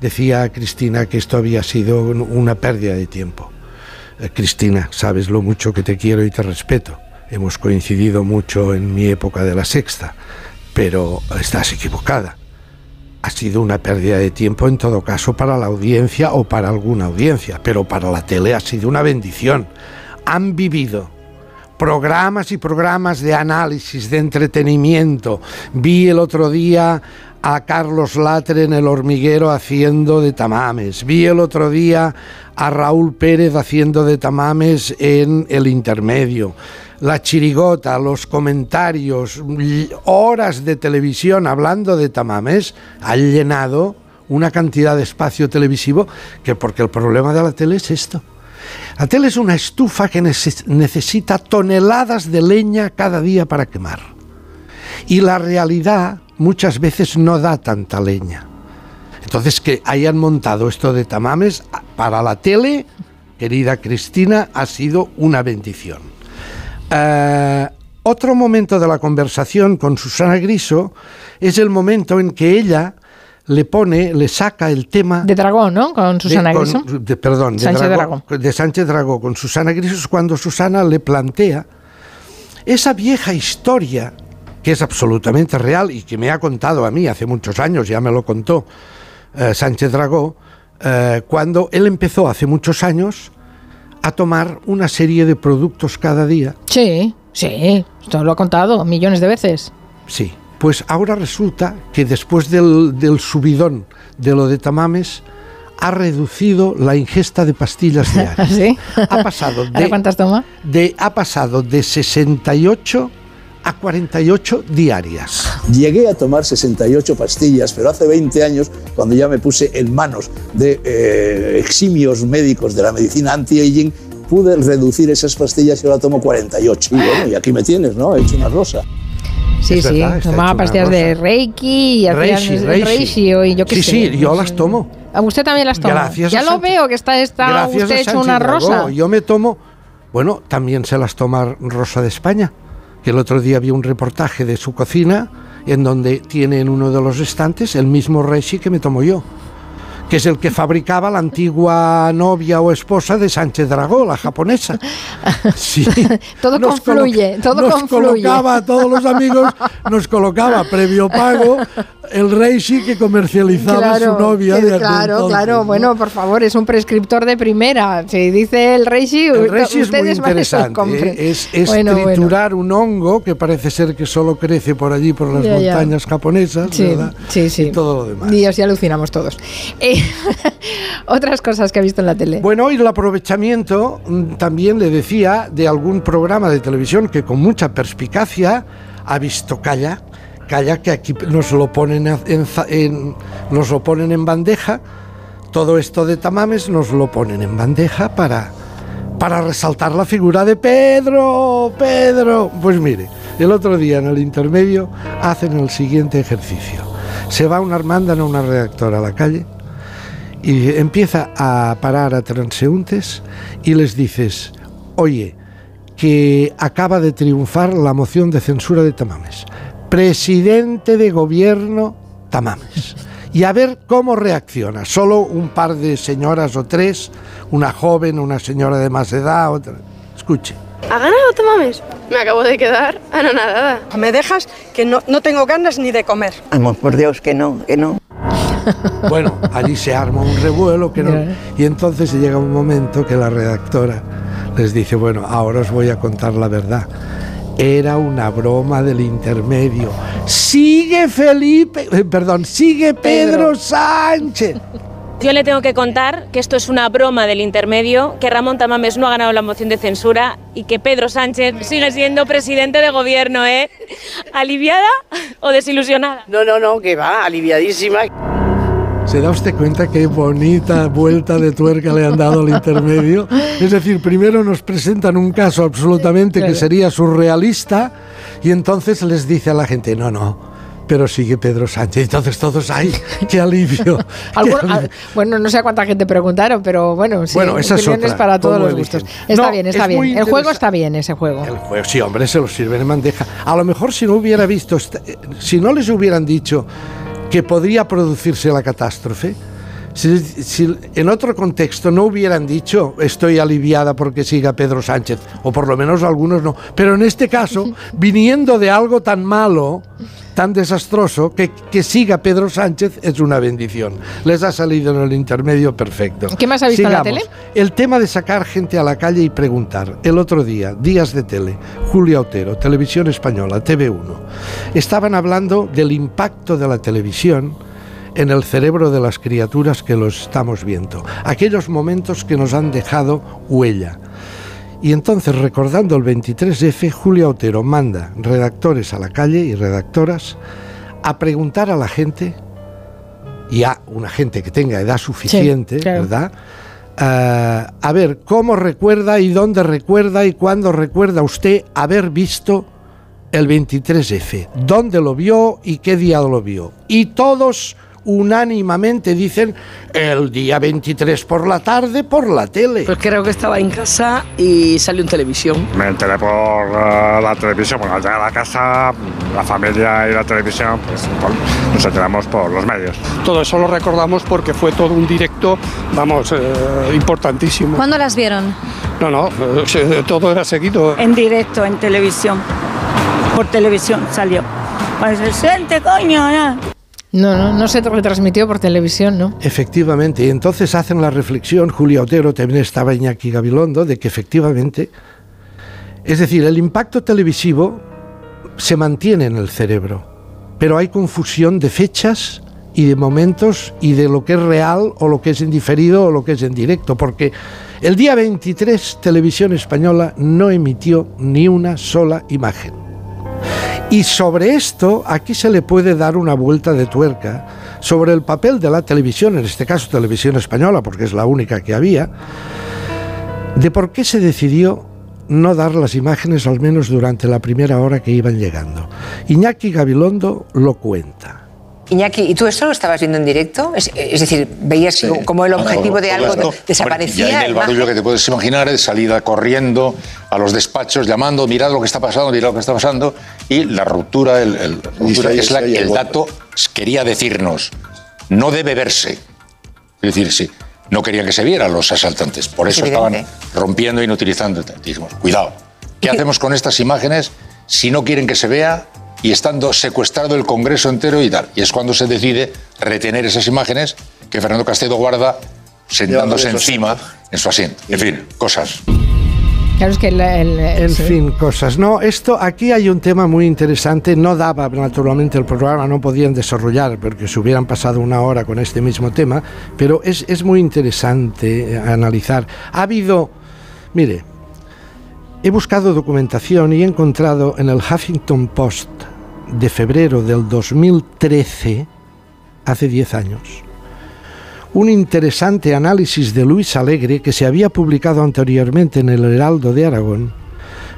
decía Cristina que esto había sido un- una pérdida de tiempo. Eh, Cristina, sabes lo mucho que te quiero y te respeto. Hemos coincidido mucho en mi época de la sexta, pero estás equivocada. Ha sido una pérdida de tiempo en todo caso para la audiencia o para alguna audiencia, pero para la tele ha sido una bendición. Han vivido programas y programas de análisis, de entretenimiento. Vi el otro día a Carlos Latre en el hormiguero haciendo de tamames. Vi el otro día a Raúl Pérez haciendo de tamames en el intermedio. La chirigota, los comentarios, horas de televisión hablando de tamames, han llenado una cantidad de espacio televisivo que porque el problema de la tele es esto. La tele es una estufa que necesita toneladas de leña cada día para quemar. Y la realidad muchas veces no da tanta leña. Entonces que hayan montado esto de tamames para la tele, querida Cristina, ha sido una bendición. Eh, otro momento de la conversación con Susana Griso es el momento en que ella le pone, le saca el tema... De Dragón, ¿no? Con Susana Griso. perdón, de, Sánchez Dragó, de Sánchez Dragó con Susana Griso es cuando Susana le plantea esa vieja historia que es absolutamente real y que me ha contado a mí hace muchos años, ya me lo contó eh, Sánchez Dragó, eh, cuando él empezó hace muchos años a tomar una serie de productos cada día. Sí, sí, esto lo ha contado millones de veces. Sí, pues ahora resulta que después del, subidón de lo de tamames, ha reducido la ingesta de pastillas diarias. ¿Sí? Ha pasado de, cuántas toma? De, ha pasado de 68 a 48 diarias. Llegué a tomar 68 pastillas, pero hace 20 años, cuando ya me puse en manos de eh, eximios médicos de la medicina anti-aging, pude reducir esas pastillas y ahora tomo 48. Y bueno, y aquí me tienes, ¿no? He hecho una rosa. Sí, sí, tomaba pastillas de Reiki y Reiki, Reiki. y yo qué sí, sé. Sí, yo las tomo. ¿A usted también las toma? Gracias ya lo veo que está, está usted hecho una rosa. Yo me tomo, bueno, también se las toma Rosa de España, el otro día vi un reportaje de su cocina en donde tiene en uno de los estantes el mismo Reishi que me tomo yo que es el que fabricaba la antigua novia o esposa de Sánchez Dragó, la japonesa. Sí. todo confluye, todo nos colocaba a todos los amigos, nos colocaba previo pago el Reishi que comercializaba su novia. claro, claro. Bueno, por favor, es un prescriptor de primera. Si dice el Reishi, el Reishi es muy interesante. ¿eh? Es, triturar un hongo que parece ser que solo crece por allí, por las montañas japonesas, sí, ¿verdad? Sí, sí. Y todo lo demás. Y así alucinamos todos. Eh, otras cosas que ha visto en la tele. Bueno, y el aprovechamiento mm, también le decía de algún programa de televisión que con mucha perspicacia ha visto Calla Calla que aquí nos lo ponen en, lo ponen en bandeja. Todo esto de tamames nos lo ponen en bandeja para, para resaltar la figura de Pedro, Pedro. Pues mire, el otro día en el intermedio hacen el siguiente ejercicio. Se va una, mandan a una redactora a la calle y empieza a parar a transeúntes y les dices, oye, que acaba de triunfar la moción de censura de Tamames presidente de gobierno Tamames. Y a ver cómo reacciona. Solo un par de señoras o tres, una joven, una señora de más edad, otra. Escuche. ¿Ha ganado Tamames? Me acabo de quedar anonadada. ¿Me dejas? Que no, no tengo ganas ni de comer. Vamos, por Dios, que no, que no. Bueno, allí se arma un revuelo que no. Y entonces llega un momento que la redactora les dice, bueno, ahora os voy a contar la verdad era una broma del intermedio. Sigue Felipe, eh, perdón, sigue Pedro, Sánchez. Yo le tengo que contar que esto es una broma del intermedio, que Ramón Tamames no ha ganado la moción de censura y que Pedro Sánchez sigue siendo presidente de gobierno, ¿eh? ¿Aliviada o desilusionada? No, no, no, que va, aliviadísima. ¿Se da usted cuenta qué bonita vuelta de tuerca le han dado al intermedio? Es decir, primero nos presentan un caso absolutamente que sería surrealista y entonces les dice a la gente, no, no, pero sigue Pedro Sánchez. Entonces todos, ¡ay, qué alivio! bueno, no sé a cuánta gente preguntaron, pero bueno, sí, bueno esa es para todos los gustos. Está bien, está bien. El juego está bien, ese juego. El juego, sí, hombre, se lo sirven en bandeja. A lo mejor si no hubiera visto, si no les hubieran dicho que podría producirse la catástrofe, si, en otro contexto no hubieran dicho estoy aliviada porque siga Pedro Sánchez, o por lo menos algunos no, pero en este caso, viniendo de algo tan malo, tan desastroso, que, que siga Pedro Sánchez es una bendición. Les ha salido en el intermedio perfecto. ¿Qué más ha visto en la tele? El tema de sacar gente a la calle y preguntar. El otro día, días de tele, Julia Otero, Televisión Española, TV1, estaban hablando del impacto de la televisión en el cerebro de las criaturas que lo estamos viendo. Aquellos momentos que nos han dejado huella. Y entonces, recordando el 23F, Julia Otero manda redactores a la calle y redactoras a preguntar a la gente y a una gente que tenga edad suficiente, ¿verdad? Eh, a ver, ¿cómo recuerda y dónde recuerda y cuándo recuerda usted haber visto el 23F? ¿Dónde lo vio y qué día lo vio? Y todos unánimamente dicen el día 23 por la tarde por la tele. Pues creo que estaba en casa y salió en televisión. Me enteré por uh, la televisión, bueno, al llegar a la casa, la familia y la televisión, pues por, nos enteramos por los medios. Todo eso lo recordamos porque fue todo un directo, vamos, eh, importantísimo. ¿Cuándo las vieron? No, no, eh, todo era seguido. En directo, en televisión. Por televisión salió. Pues se siente, coño, ¿no? No, no, no se retransmitió por televisión, ¿no? Efectivamente, y entonces hacen la reflexión, Julia Otero, también estaba Iñaki Gabilondo, de que efectivamente, es decir, el impacto televisivo se mantiene en el cerebro, pero hay confusión de fechas y de momentos y de lo que es real o lo que es en diferido o lo que es en directo, porque el día 23 Televisión Española no emitió ni una sola imagen. Y sobre esto, aquí se le puede dar una vuelta de tuerca sobre el papel de la televisión, en este caso televisión española, porque es la única que había, de por qué se decidió no dar las imágenes al menos durante la primera hora que iban llegando. Iñaki Gabilondo lo cuenta. Iñaki, ¿y tú esto lo estabas viendo en directo? Es, decir, veías como el objetivo de algo desaparecía. y el barullo que te puedes imaginar, de salida corriendo a los despachos, llamando, mirad lo que está pasando, mirad lo que está pasando, y la ruptura, el, el ruptura es la que el dato quería decirnos, no debe verse. Es decir, sí, no querían que se vieran los asaltantes, por eso estaban rompiendo y inutilizando. Dijimos, cuidado, ¿qué hacemos con estas imágenes si no quieren que se vea y estando secuestrado el Congreso entero y tal. Y es cuando se decide retener esas imágenes que Fernando Castedo guarda sentándose encima en su asiento. En fin, cosas. Claro, es que el, en fin, cosas. No, esto aquí hay un tema muy interesante. No daba naturalmente el programa, no podían desarrollar porque se hubieran pasado una hora con este mismo tema, pero es, es muy interesante eh, analizar. Ha habido, mire, He buscado documentación y he encontrado en el Huffington Post de febrero del 2013, hace 10 años, un interesante análisis de Luis Alegre que se había publicado anteriormente en el Heraldo de Aragón.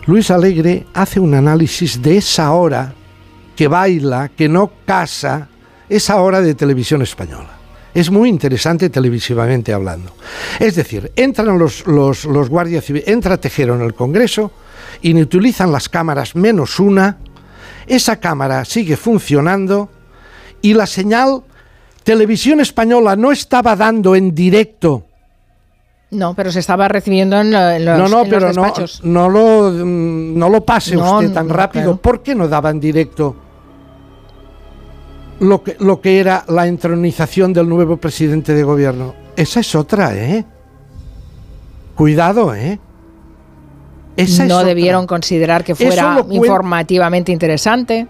Luis Alegre hace un análisis de esa hora que baila, que no casa, esa hora de televisión española. Es muy interesante televisivamente hablando. Es decir, entran los, los, los guardias civiles, entra Tejero en el Congreso, y utilizan las cámaras menos una, esa cámara sigue funcionando y la señal Televisión Española no estaba dando en directo. No, pero se estaba recibiendo en, los, no, no, pero despachos. No, no, lo, no lo pase usted tan rápido. ¿Por qué no daba en directo? lo que, lo que era la entronización del nuevo presidente de gobierno. Esa es otra, ¿eh? Cuidado, ¿eh? Esa no debieron considerar que fuera informativamente interesante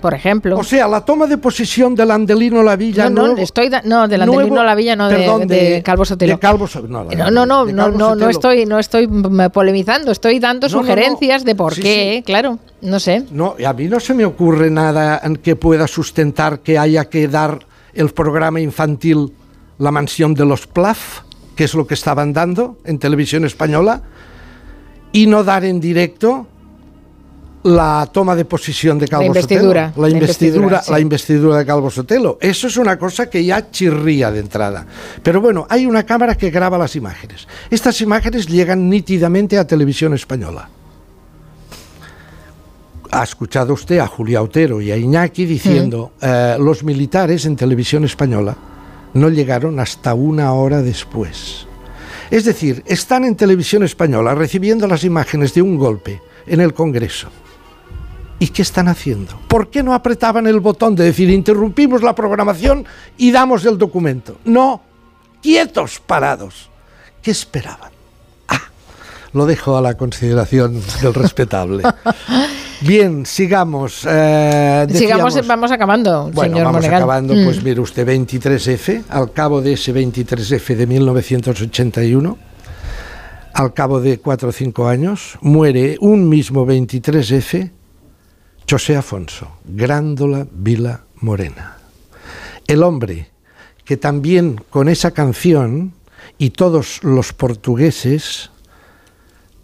por ejemplo. O sea, la toma de posesión del Andelino Lavilla. No, no, estoy no del Andelino Lavilla, no de, Calvo Sotelo. De Calvo no, no, no, no, no, estoy, no estoy polemizando, estoy dando sugerencias de por qué, claro, no sé. No, a mí no se me ocurre nada que pueda sustentar que haya que dar el programa infantil La Mansión de los Plaf, que es lo que estaban dando en televisión española, y no dar en directo la toma de posición de Calvo la investidura, Sotelo. La, investidura, la investidura de Calvo Sotelo. Eso es una cosa que ya chirría de entrada. Pero bueno, hay una cámara que graba las imágenes. Estas imágenes llegan nítidamente a televisión española. Ha escuchado usted a Julia Otero y a Iñaki diciendo mm. eh, los militares en televisión española no llegaron hasta una hora después. Es decir, están en televisión española recibiendo las imágenes de un golpe en el Congreso ¿Y qué están haciendo? ¿Por qué no apretaban el botón de decir interrumpimos la programación y damos el documento? No, quietos, parados. ¿Qué esperaban? Ah, lo dejo a la consideración del respetable. Bien, sigamos. Eh, sigamos, vamos acabando, bueno, señor vamos acabando. Pues mm. mire usted, 23F, al cabo de ese 23F de 1981, al cabo de cuatro o cinco años, muere un mismo 23F José Afonso, Grándola Vila Morena. El hombre que también con esa canción y todos los portugueses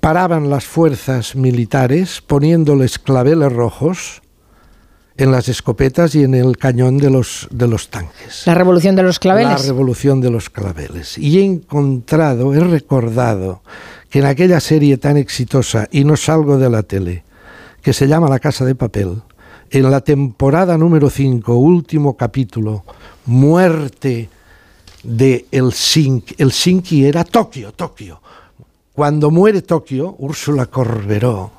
paraban las fuerzas militares poniéndoles claveles rojos en las escopetas y en el cañón de los, de los tanques. La revolución de los claveles. La revolución de los claveles. Y he encontrado, he recordado que en aquella serie tan exitosa, y no salgo de la tele, que se llama La Casa de Papel, en la temporada número 5, último capítulo, Muerte de Helsinki. Helsinki era Tokio, Tokio. Cuando muere Tokio, Úrsula Corberó,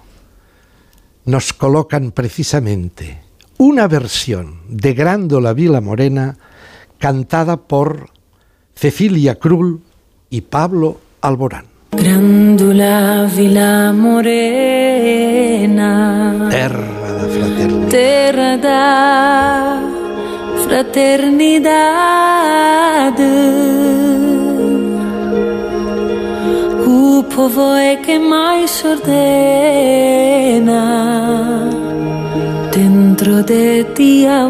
nos colocan precisamente una versión de Grándola Vila Morena cantada por Cecilia Krull y Pablo Alborán. Grándola Vila Morena. Terra da fraternidad. Terra da fraternidad O povo é que mais ordena dentro de ti a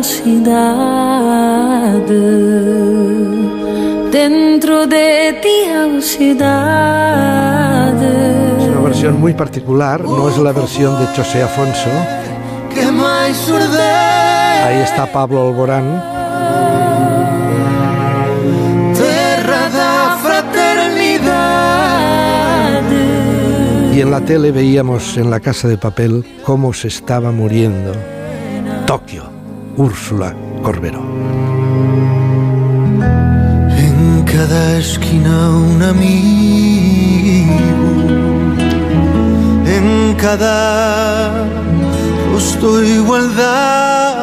dentro de ti a Es una versión muy particular, no es la versión de José Afonso. que mais Ahí está Pablo Alborán. Y en la tele veíamos en la casa de papel cómo se estaba muriendo Tokio, Úrsula Corberó. En cada esquina un amigo, en cada rostro igualdad.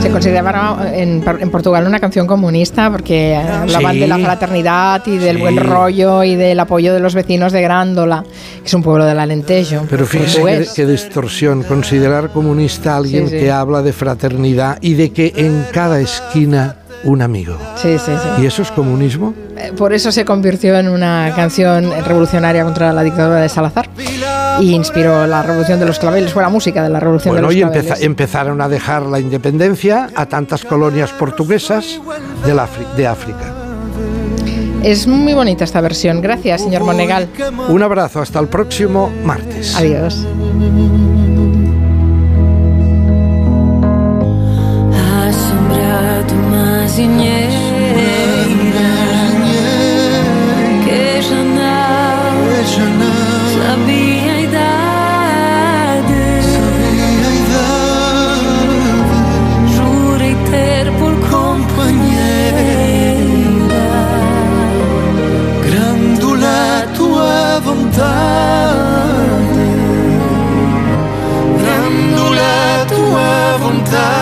Se consideraba en, en Portugal una canción comunista porque hablaban Sí. de la fraternidad y del Sí. buen rollo y del apoyo de los vecinos de Grándola, que es un pueblo del Alentejo. Pero fíjese qué, qué distorsión, considerar comunista a alguien Sí, sí. que habla de fraternidad y de que en cada esquina un amigo. Sí, sí, sí. ¿Y eso es comunismo? Eh, Por eso se convirtió en una canción revolucionaria contra la dictadura de Salazar y inspiró la revolución de los claveles, fue la música de la revolución Bueno, de y los empeza- claveles. empezaron a dejar la independencia a tantas colonias portuguesas de África. Es muy bonita esta versión. Gracias, señor Monegal. Un abrazo, hasta el próximo martes. Adiós. volontà, rendola tua volontà.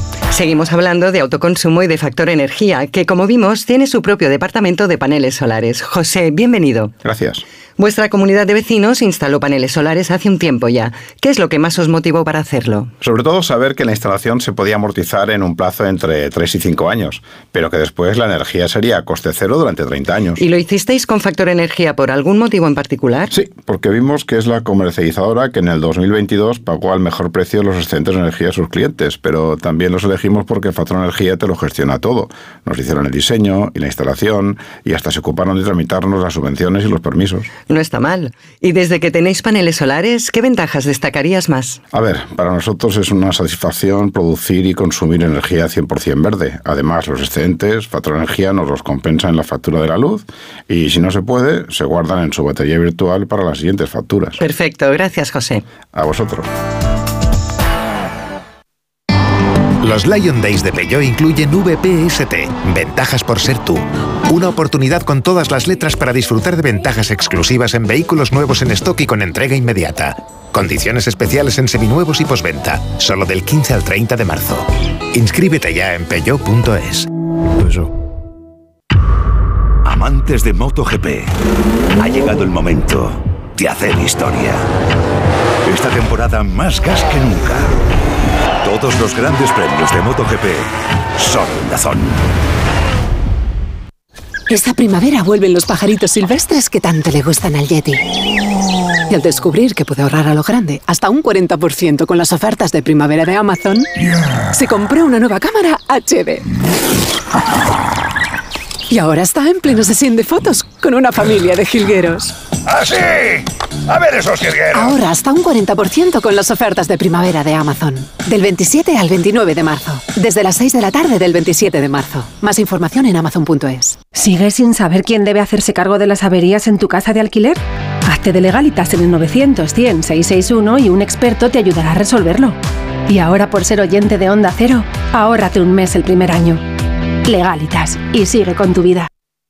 Seguimos hablando de autoconsumo y de factor energía, que como vimos tiene su propio departamento de paneles solares. José, bienvenido. Gracias. Vuestra comunidad de vecinos instaló paneles solares hace un tiempo ya. ¿Qué es lo que más os motivó para hacerlo? Sobre todo saber que la instalación se podía amortizar en un plazo entre 3 y 5 años, pero que después la energía sería a coste cero durante 30 años. ¿Y lo hicisteis con factor energía por algún motivo en particular? Sí, porque vimos que es la comercializadora que en el 2022 pagó al mejor precio los excedentes de energía a sus clientes, pero también los elegimos porque Factor Energía te lo gestiona todo. Nos hicieron el diseño y la instalación y hasta se ocuparon de tramitarnos las subvenciones y los permisos. No está mal. Y desde que tenéis paneles solares, ¿qué ventajas destacarías más? A ver, para nosotros es una satisfacción producir y consumir energía 100% verde. Además, los excedentes, Factor Energía nos los compensa en la factura de la luz y si no se puede, se guardan en su batería virtual para las siguientes facturas. Perfecto, gracias José. A vosotros. Los Lion Days de Peugeot incluyen VPST, ventajas por ser tú. Una oportunidad con todas las letras para disfrutar de ventajas exclusivas en vehículos nuevos en stock y con entrega inmediata. Condiciones especiales en seminuevos y posventa, solo del 15 al 30 de marzo. Inscríbete ya en peugeot.es. Amantes de MotoGP, ha llegado el momento de hacer historia. Esta temporada más gas que nunca. Todos los grandes premios de MotoGP son en Dazón. Esta primavera vuelven los pajaritos silvestres que tanto le gustan al Yeti. Y al descubrir que puede ahorrar a lo grande hasta un 40% con las ofertas de primavera de Amazon, se compró una nueva cámara HD. Y ahora está en pleno sesión de fotos con una familia de jilgueros. ¡Así! ¡Ah, A ver esos jilgueros. Ahora hasta un 40% con las ofertas de primavera de Amazon. Del 27 al 29 de marzo. Desde las 6 de la tarde del 27 de marzo. Más información en amazon.es. ¿Sigues sin saber quién debe hacerse cargo de las averías en tu casa de alquiler? Hazte de legalitas en el 900 100 661 y un experto te ayudará a resolverlo. Y ahora por ser oyente de Onda Cero, ahórrate un mes el primer año. Legalitas y sigue con tu vida.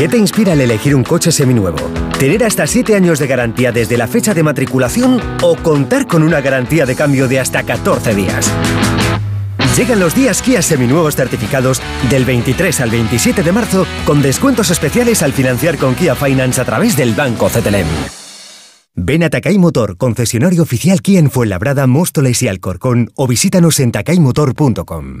¿Qué te inspira al elegir un coche seminuevo? ¿Tener hasta 7 años de garantía desde la fecha de matriculación o contar con una garantía de cambio de hasta 14 días? Llegan los días Kia seminuevos certificados del 23 al 27 de marzo con descuentos especiales al financiar con Kia Finance a través del Banco CTLM. Ven a Takay Motor, concesionario oficial Kia en Fuenlabrada, Móstoles y Alcorcón o visítanos en takaymotor.com.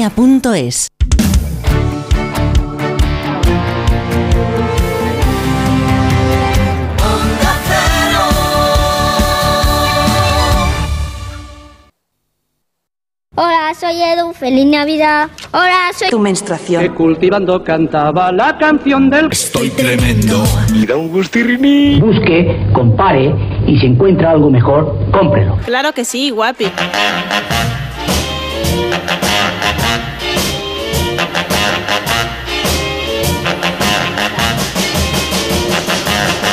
Energía.es. Hola, soy Edu, feliz Navidad. Hola, soy tu menstruación. Que cultivando cantaba la canción del Estoy tremendo. Y da un gustirrini. Busque, compare y si encuentra algo mejor, cómprelo. Claro que sí, guapi. Thank you.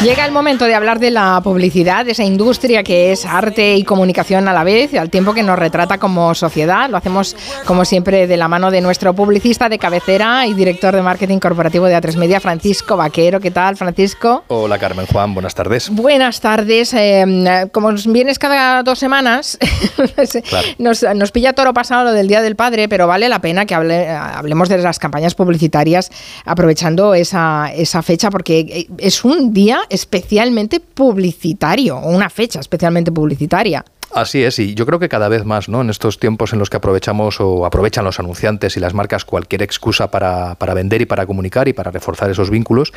Llega el momento de hablar de la publicidad, de esa industria que es arte y comunicación a la vez, al tiempo que nos retrata como sociedad. Lo hacemos, como siempre, de la mano de nuestro publicista de cabecera y director de marketing corporativo de A3 Media, Francisco Vaquero. ¿Qué tal, Francisco? Hola, Carmen Juan. Buenas tardes. Buenas tardes. Eh, como vienes cada dos semanas, nos, pilla toro pasado lo del Día del Padre, pero vale la pena que hablemos de las campañas publicitarias aprovechando esa, esa fecha, porque es un día especialmente publicitario, o una fecha especialmente publicitaria. Así es, y yo creo que cada vez más, ¿no? En estos tiempos en los que aprovechamos o aprovechan los anunciantes y las marcas cualquier excusa para, para vender y para comunicar y para reforzar esos vínculos,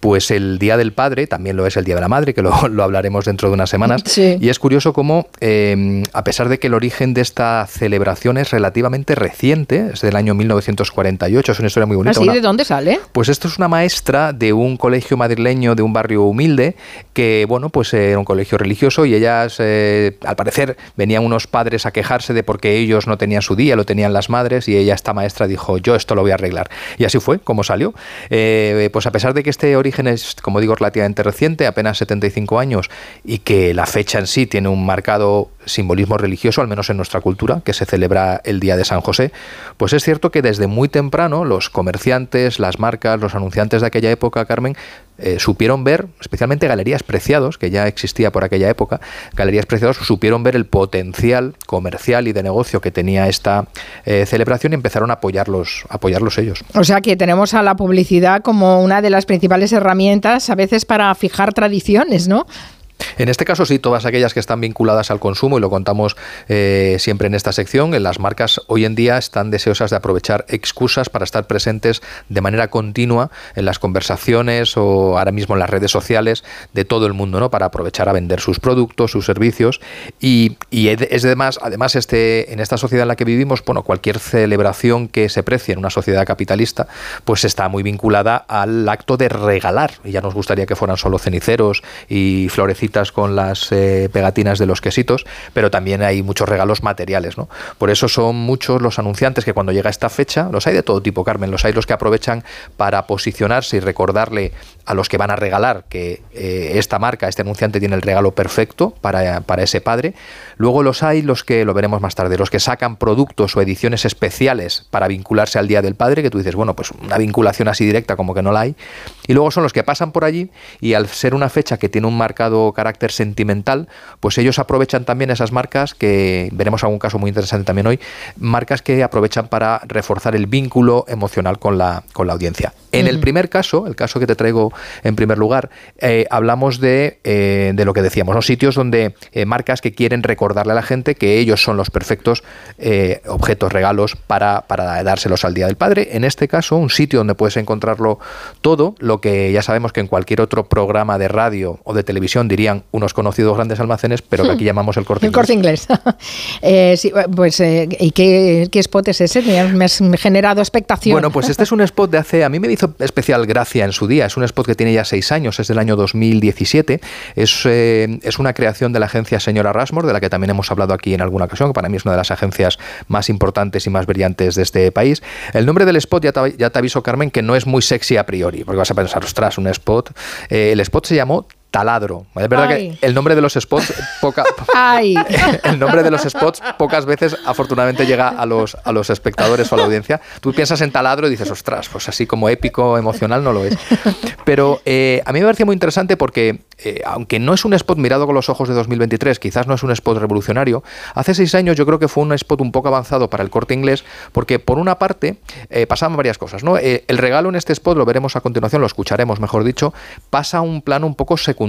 pues el Día del Padre también lo es el Día de la Madre, que lo, hablaremos dentro de unas semanas. Y es curioso cómo, em, a pesar de que el origen de esta celebración es relativamente reciente, es del año 1948, es una historia muy bonita. ¿Así? ¿De dónde sale? Pues esto es una maestra de un colegio madrileño de un barrio humilde, que, bueno, pues era un colegio religioso y ellas, eh, al parecer, venían unos padres a quejarse de porque ellos no tenían su día, lo tenían las madres, y ella, esta maestra, dijo, yo esto lo voy a arreglar. Y así fue, como salió. Eh, pues a pesar de que este origen es, como digo, relativamente reciente, apenas 75 años, y que la fecha en sí tiene un marcado simbolismo religioso, al menos en nuestra cultura, que se celebra el Día de San José, pues es cierto que desde muy temprano los comerciantes, las marcas, los anunciantes de aquella época, Carmen, eh, supieron ver, especialmente Galerías Preciados, que ya existía por aquella época, Galerías Preciados supieron ver el potencial comercial y de negocio que tenía esta eh, celebración y empezaron a apoyarlos, apoyarlos ellos. O sea que tenemos a la publicidad como una de las principales herramientas a veces para fijar tradiciones, ¿no? En este caso sí, todas aquellas que están vinculadas al consumo, y lo contamos eh, siempre en esta sección, las marcas hoy en día están deseosas de aprovechar excusas para estar presentes de manera continua en las conversaciones o ahora mismo en las redes sociales de todo el mundo, ¿no? Para aprovechar a vender sus productos, sus servicios. Y, es además, además este, en esta sociedad en la que vivimos, bueno, cualquier celebración que se precie en una sociedad capitalista, pues está muy vinculada al acto de regalar. Y ya nos gustaría que fueran solo ceniceros y florecitas con las eh, pegatinas de los quesitos, pero también hay muchos regalos materiales. ¿no? Por eso son muchos los anunciantes que cuando llega esta fecha, los hay de todo tipo, Carmen, los hay los que aprovechan para posicionarse y recordarle a los que van a regalar que eh, esta marca, este anunciante tiene el regalo perfecto para, para ese padre. Luego los hay los que, lo veremos más tarde, los que sacan productos o ediciones especiales para vincularse al Día del Padre, que tú dices, bueno, pues una vinculación así directa como que no la hay. Y luego son los que pasan por allí y al ser una fecha que tiene un marcado carácter sentimental, pues ellos aprovechan también esas marcas que veremos algún caso muy interesante también hoy, marcas que aprovechan para reforzar el vínculo emocional con la, con la audiencia. En el primer caso, el caso que te traigo en primer lugar, eh, hablamos de, eh, de, lo que decíamos, los sitios donde eh, marcas que quieren recordarle a la gente que ellos son los perfectos objetos, regalos para, para dárselos al Día del Padre. En este caso, un sitio donde puedes encontrarlo todo, lo que ya sabemos que en cualquier otro programa de radio o de televisión diría unos conocidos grandes almacenes, pero que aquí hmm. llamamos el corte inglés. El corte inglés. Eh, pues, eh, ¿y qué, spot es ese? Me has generado expectación. Bueno, pues este es un spot de hace, a mí me hizo especial gracia en su día, es un spot que tiene ya seis años, es del año 2017, es, eh, es una creación de la agencia Señora Rasmore, de la que también hemos hablado aquí en alguna ocasión, que para mí es una de las agencias más importantes y más brillantes de este país. El nombre del spot, ya te, ya te aviso Carmen, que no es muy sexy a priori, porque vas a pensar, ostras, un spot. el spot se llamó taladro. Es verdad que el nombre de los spots poca, el nombre de los spots pocas veces afortunadamente llega a los a los espectadores o a la audiencia. Tú piensas en taladro y dices, ostras, pues así como épico, emocional no lo es. Pero eh, a mí me parecía muy interesante porque eh, aunque no es un spot mirado con los ojos de 2023, quizás no es un spot revolucionario, hace seis años yo creo que fue un spot un poco avanzado para el corte inglés, porque por una parte eh, pasaban varias cosas. ¿no? Eh, el regalo en este spot, lo veremos a continuación, lo escucharemos mejor dicho, pasa a un plano un poco secundario.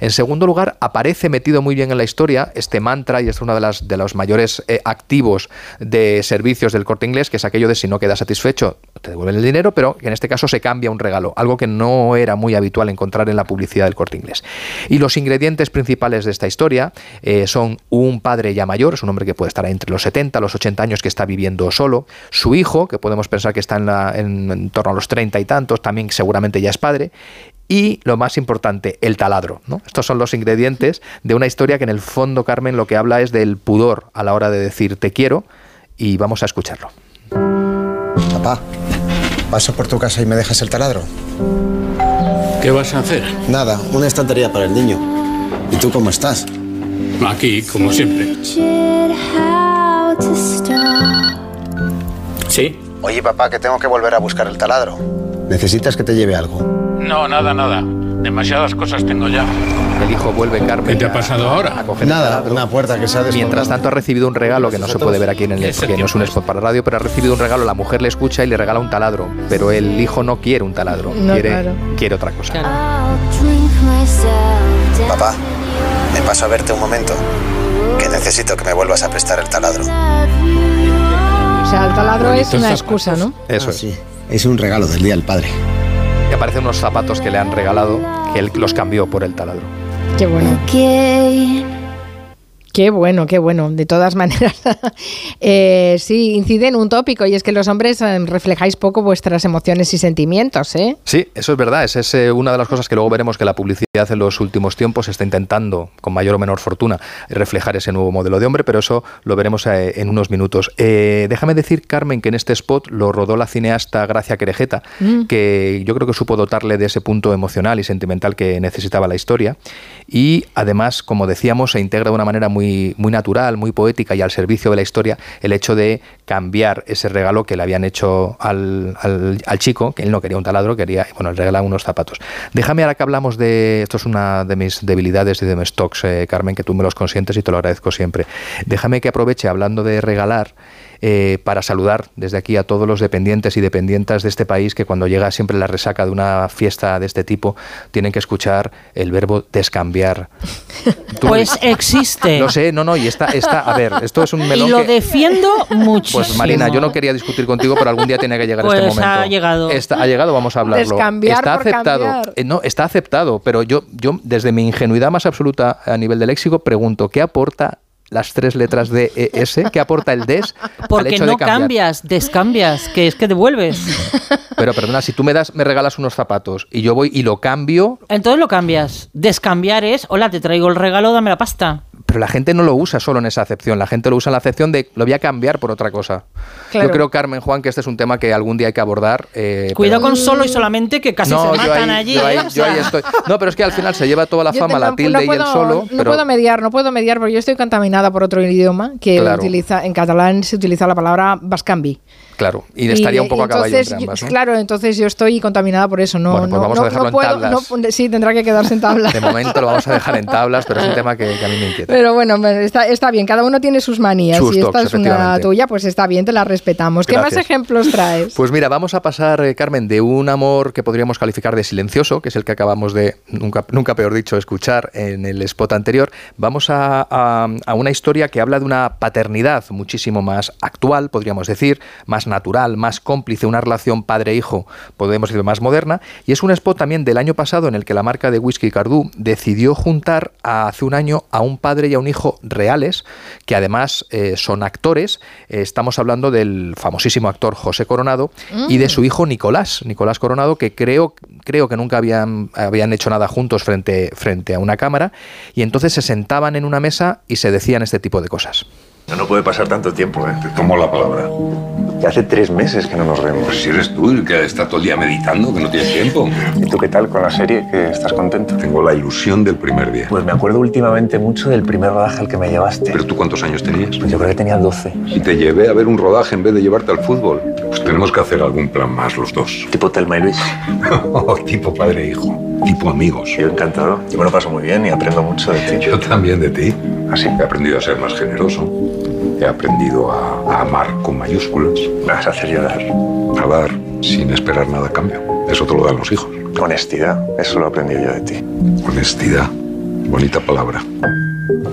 En segundo lugar, aparece metido muy bien en la historia este mantra, y es uno de, las, de los mayores activos de servicios del corte inglés, que es aquello de si no quedas satisfecho, te devuelven el dinero, pero en este caso se cambia un regalo, algo que no era muy habitual encontrar en la publicidad del corte inglés. Y los ingredientes principales de esta historia eh, son un padre ya mayor, es un hombre que puede estar entre los 70 los 80 años que está viviendo solo, su hijo, que podemos pensar que está en torno a los 30 y tantos, también seguramente ya es padre, y lo más importante, el taladro. ¿no? Estos son los ingredientes de una historia que en el fondo, Carmen, lo que habla es del pudor a la hora de decir te quiero y vamos a escucharlo. Papá, paso por tu casa y me dejas el taladro. ¿Qué vas a hacer? Nada, una estantería para el niño. ¿Y tú cómo estás? Aquí, como siempre. ¿Sí? Oye, papá, que tengo que volver a buscar el taladro. ¿Necesitas que te lleve algo? No, nada, nada. Demasiadas cosas tengo ya. El hijo vuelve Carmen. ¿Qué te ha pasado ahora? a coger Nada, una puerta que se ha. Mientras tanto ha recibido un regalo que no se puede ver aquí en el porque no es un spot para radio, pero ha recibido un regalo, la mujer le escucha y le regala un taladro, pero el hijo no quiere un taladro, No, quiere, claro. quiere otra cosa. Papá, me paso a verte un momento. Que necesito que me vuelvas a prestar el taladro. O sea, el taladro es una excusa, ¿no? Eso Ah, es. sí. Es un regalo del Día del Padre. Y aparecen unos zapatos que le han regalado, que él los cambió por el taladro. Qué bueno. Qué bueno, qué bueno. De todas maneras, eh, sí, incide en un tópico y es que los hombres eh, reflejáis poco vuestras emociones y sentimientos, ¿eh? Sí, eso es verdad. Esa es eh, una de las cosas que luego veremos que la publicidad en los últimos tiempos está intentando, con mayor o menor fortuna, reflejar ese nuevo modelo de hombre, pero eso lo veremos en unos minutos. Déjame decir, Carmen, que en este spot lo rodó la cineasta Gracia Querejeta, Mm. que yo creo que supo dotarle de ese punto emocional y sentimental que necesitaba la historia. Y además, como decíamos, se integra de una manera muy, muy natural, muy poética y al servicio de la historia el hecho de cambiar ese regalo que le habían hecho al, al- chico, que él no quería un taladro, quería, bueno, le regalaban unos zapatos. Déjame ahora que hablamos de, esto es una de mis debilidades y de mis stocks, eh, Carmen, que tú me los consientes y te lo agradezco siempre. Déjame que aproveche hablando de regalar. Eh, para saludar desde aquí a todos los dependientes y dependientas de este país que cuando llega siempre la resaca de una fiesta de este tipo tienen que escuchar el verbo descambiar. Tú- Pues existe. Lo sé, no, no, y está, está, a ver, esto es un Y melón lo que... defiendo muchísimo. Pues Marina, yo no quería discutir contigo, pero algún día tiene que llegar este Pues momento. ha llegado. Está, ha llegado, vamos a hablarlo. Descambiar está por aceptado. Eh, no, está aceptado, pero yo, yo desde mi ingenuidad más absoluta a nivel de léxico pregunto, ¿qué aporta las tres letras de ES? ¿Qué aporta el des al Porque hecho no de cambias, descambias, que es que devuelves. Pero perdona, si tú me das, me regalas unos zapatos y yo voy y lo cambio, Entonces lo cambias. Descambiar es, hola, te traigo el regalo, dame la pasta. Pero la gente no lo usa solo en esa acepción, la gente lo usa en la acepción de lo voy a cambiar por otra cosa. Claro. Yo creo, Carmen, Juan, que este es un tema que algún día hay que abordar. eh, Cuidado pero- con solo y solamente que casi no, se yo matan ahí, allí. yo ahí- ¿eh? Yo ahí estoy. No, pero es que al final se lleva toda la Yo fama, te- la tilde no y el puedo- solo. No pero puedo mediar, no puedo mediar porque yo estoy contaminada por otro idioma que Claro. utiliza, en catalán se utiliza la palabra bascambi. Claro, y estaría un poco a caballo entonces, entre ambas. yo- ¿no? Claro, entonces yo estoy contaminada por eso. No, Bueno, pues no, vamos a dejarlo en puedo, tablas. sí, tendrá que quedarse en tablas. De momento lo vamos a dejar en tablas, pero es un tema que, que a mí me inquieta. Pero bueno, está, está bien, cada uno tiene sus manías Sus y esta es una tuya, pues está bien, te la respetamos. ¿Qué más ejemplos traes? Pues mira, vamos a pasar, eh, Carmen, de un amor que podríamos calificar de silencioso, que es el que acabamos de, nunca, nunca peor dicho, escuchar en el spot anterior, vamos a, a- a una historia que habla de una paternidad muchísimo más actual, podríamos decir, más natural, más cómplice, una relación padre-hijo, podemos decir, más moderna, y es un spot también del año pasado en el que la marca de whisky Cardú decidió juntar a- hace un año a un padre y a un hijo reales, que además eh, son actores, Eh, estamos hablando del famosísimo actor José Coronado y de Mm. su hijo Nicolás, Nicolás Coronado, que creo, creo que nunca habían, habían hecho nada juntos frente, frente a una cámara, y entonces se sentaban en una mesa y se decían este tipo de cosas. No, no puede pasar tanto tiempo, ¿eh? Te tomo la palabra. Ya hace tres meses que no nos vemos. Pues si eres tú el que está todo el día meditando, que no tienes tiempo. ¿Y tú qué tal con la serie? ¿Que estás contento? Tengo la ilusión del primer día. Pues me acuerdo últimamente mucho del primer rodaje al que me llevaste. ¿Pero tú cuántos años tenías? Pues yo creo que tenía 12. Y te llevé a ver un rodaje en vez de llevarte al fútbol. Pues tenemos que hacer algún plan más los dos. Tipo Telma y Luis. tipo padre e hijo. Tipo amigos. Yo encantado. Yo me lo paso muy bien y aprendo mucho de ti. Yo también de ti. Así he aprendido a ser más generoso. He aprendido a, a amar con mayúsculas. Me vas a hacer llorar. A dar sin esperar nada a cambio. Eso te lo dan los hijos. Honestidad. Eso lo he aprendido yo de ti. Honestidad. Bonita palabra.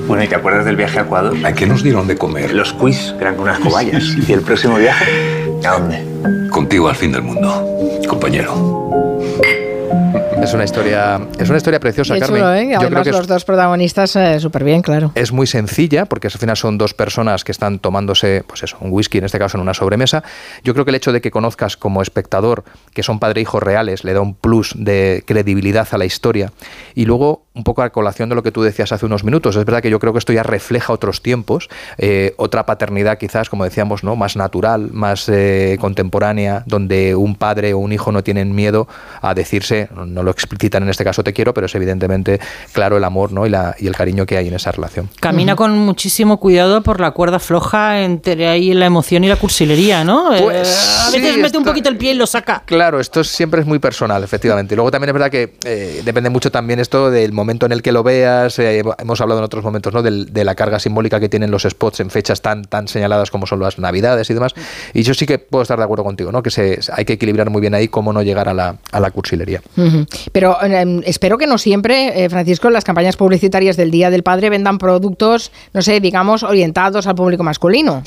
Bueno, ¿y te acuerdas del viaje a Ecuador? ¿A qué nos dieron de comer? Los quiz, que eran con unas cobayas. ¿Y el próximo viaje? ¿A dónde? Contigo al fin del mundo, compañero. Es una historia, es una historia preciosa, Qué Carmen. chulo, ¿eh? Yo creo que es- los dos protagonistas eh, súper bien, claro. es muy sencilla, porque al final son dos personas que están tomándose, pues eso, un whisky, en este caso en una sobremesa. Yo creo que el hecho de que conozcas como espectador que son padre e hijo reales le da un plus de credibilidad a la historia. Y luego, un poco a colación de lo que tú decías hace unos minutos, es verdad que yo creo que esto ya refleja otros tiempos, eh, otra paternidad quizás, como decíamos, ¿no? más natural, más eh, contemporánea, donde un padre o un hijo no tienen miedo a decirse, no lo explicitan en este caso te quiero, pero es evidentemente claro el amor ¿no? y, la, y el cariño que hay en esa relación. Camina con muchísimo cuidado por la cuerda floja entre ahí la emoción y la cursilería, ¿no? Eh, Pues a veces sí, mete un poquito el pie y lo saca. Claro, esto es- siempre es muy personal, efectivamente. Y luego también es verdad que eh, depende mucho también esto del momento en el que lo veas. eh, hemos hablado en otros momentos ¿no? Del- de la carga simbólica que tienen los spots en fechas tan, tan señaladas como son las navidades y demás. Y yo sí que puedo estar de acuerdo contigo, ¿no? que se, hay que equilibrar muy bien ahí cómo no llegar a la, a la cursilería. Ujú. Pero eh, espero que no siempre, eh, Francisco, las campañas publicitarias del Día del Padre vendan productos, no sé, digamos, orientados al público masculino.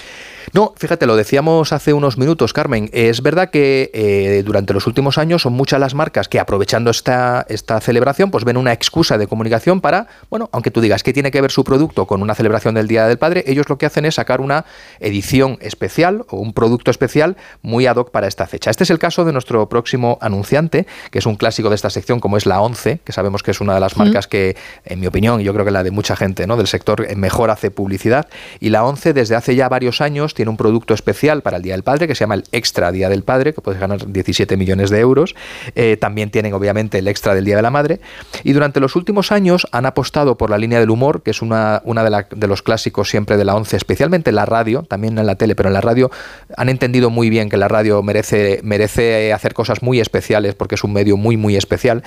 No, fíjate, lo decíamos hace unos minutos, Carmen. Es verdad que eh, durante los últimos años son muchas las marcas que aprovechando esta, esta celebración, pues ven una excusa de comunicación para, bueno, aunque tú digas que tiene que ver su producto con una celebración del Día del Padre, ellos lo que hacen es sacar una edición especial o un producto especial muy ad hoc para esta fecha. Este es el caso de nuestro próximo anunciante, que es un clásico de esta sección, como es la 11, que sabemos que es una de las marcas que, en mi opinión, y yo creo que la de mucha gente ¿no? del sector, eh, mejor hace publicidad. Y la 11, desde hace ya varios años, tiene un producto especial para el Día del Padre, que se llama el Extra Día del Padre, que puedes ganar 17 millones de euros. Eh, también tienen, obviamente, el Extra del Día de la Madre. Y durante los últimos años han apostado por la línea del humor, que es una, una de, los clásicos siempre de la 11, especialmente en la radio, también en la tele, pero en la radio han entendido muy bien que la radio merece, merece hacer cosas muy especiales porque es un medio muy, muy especial.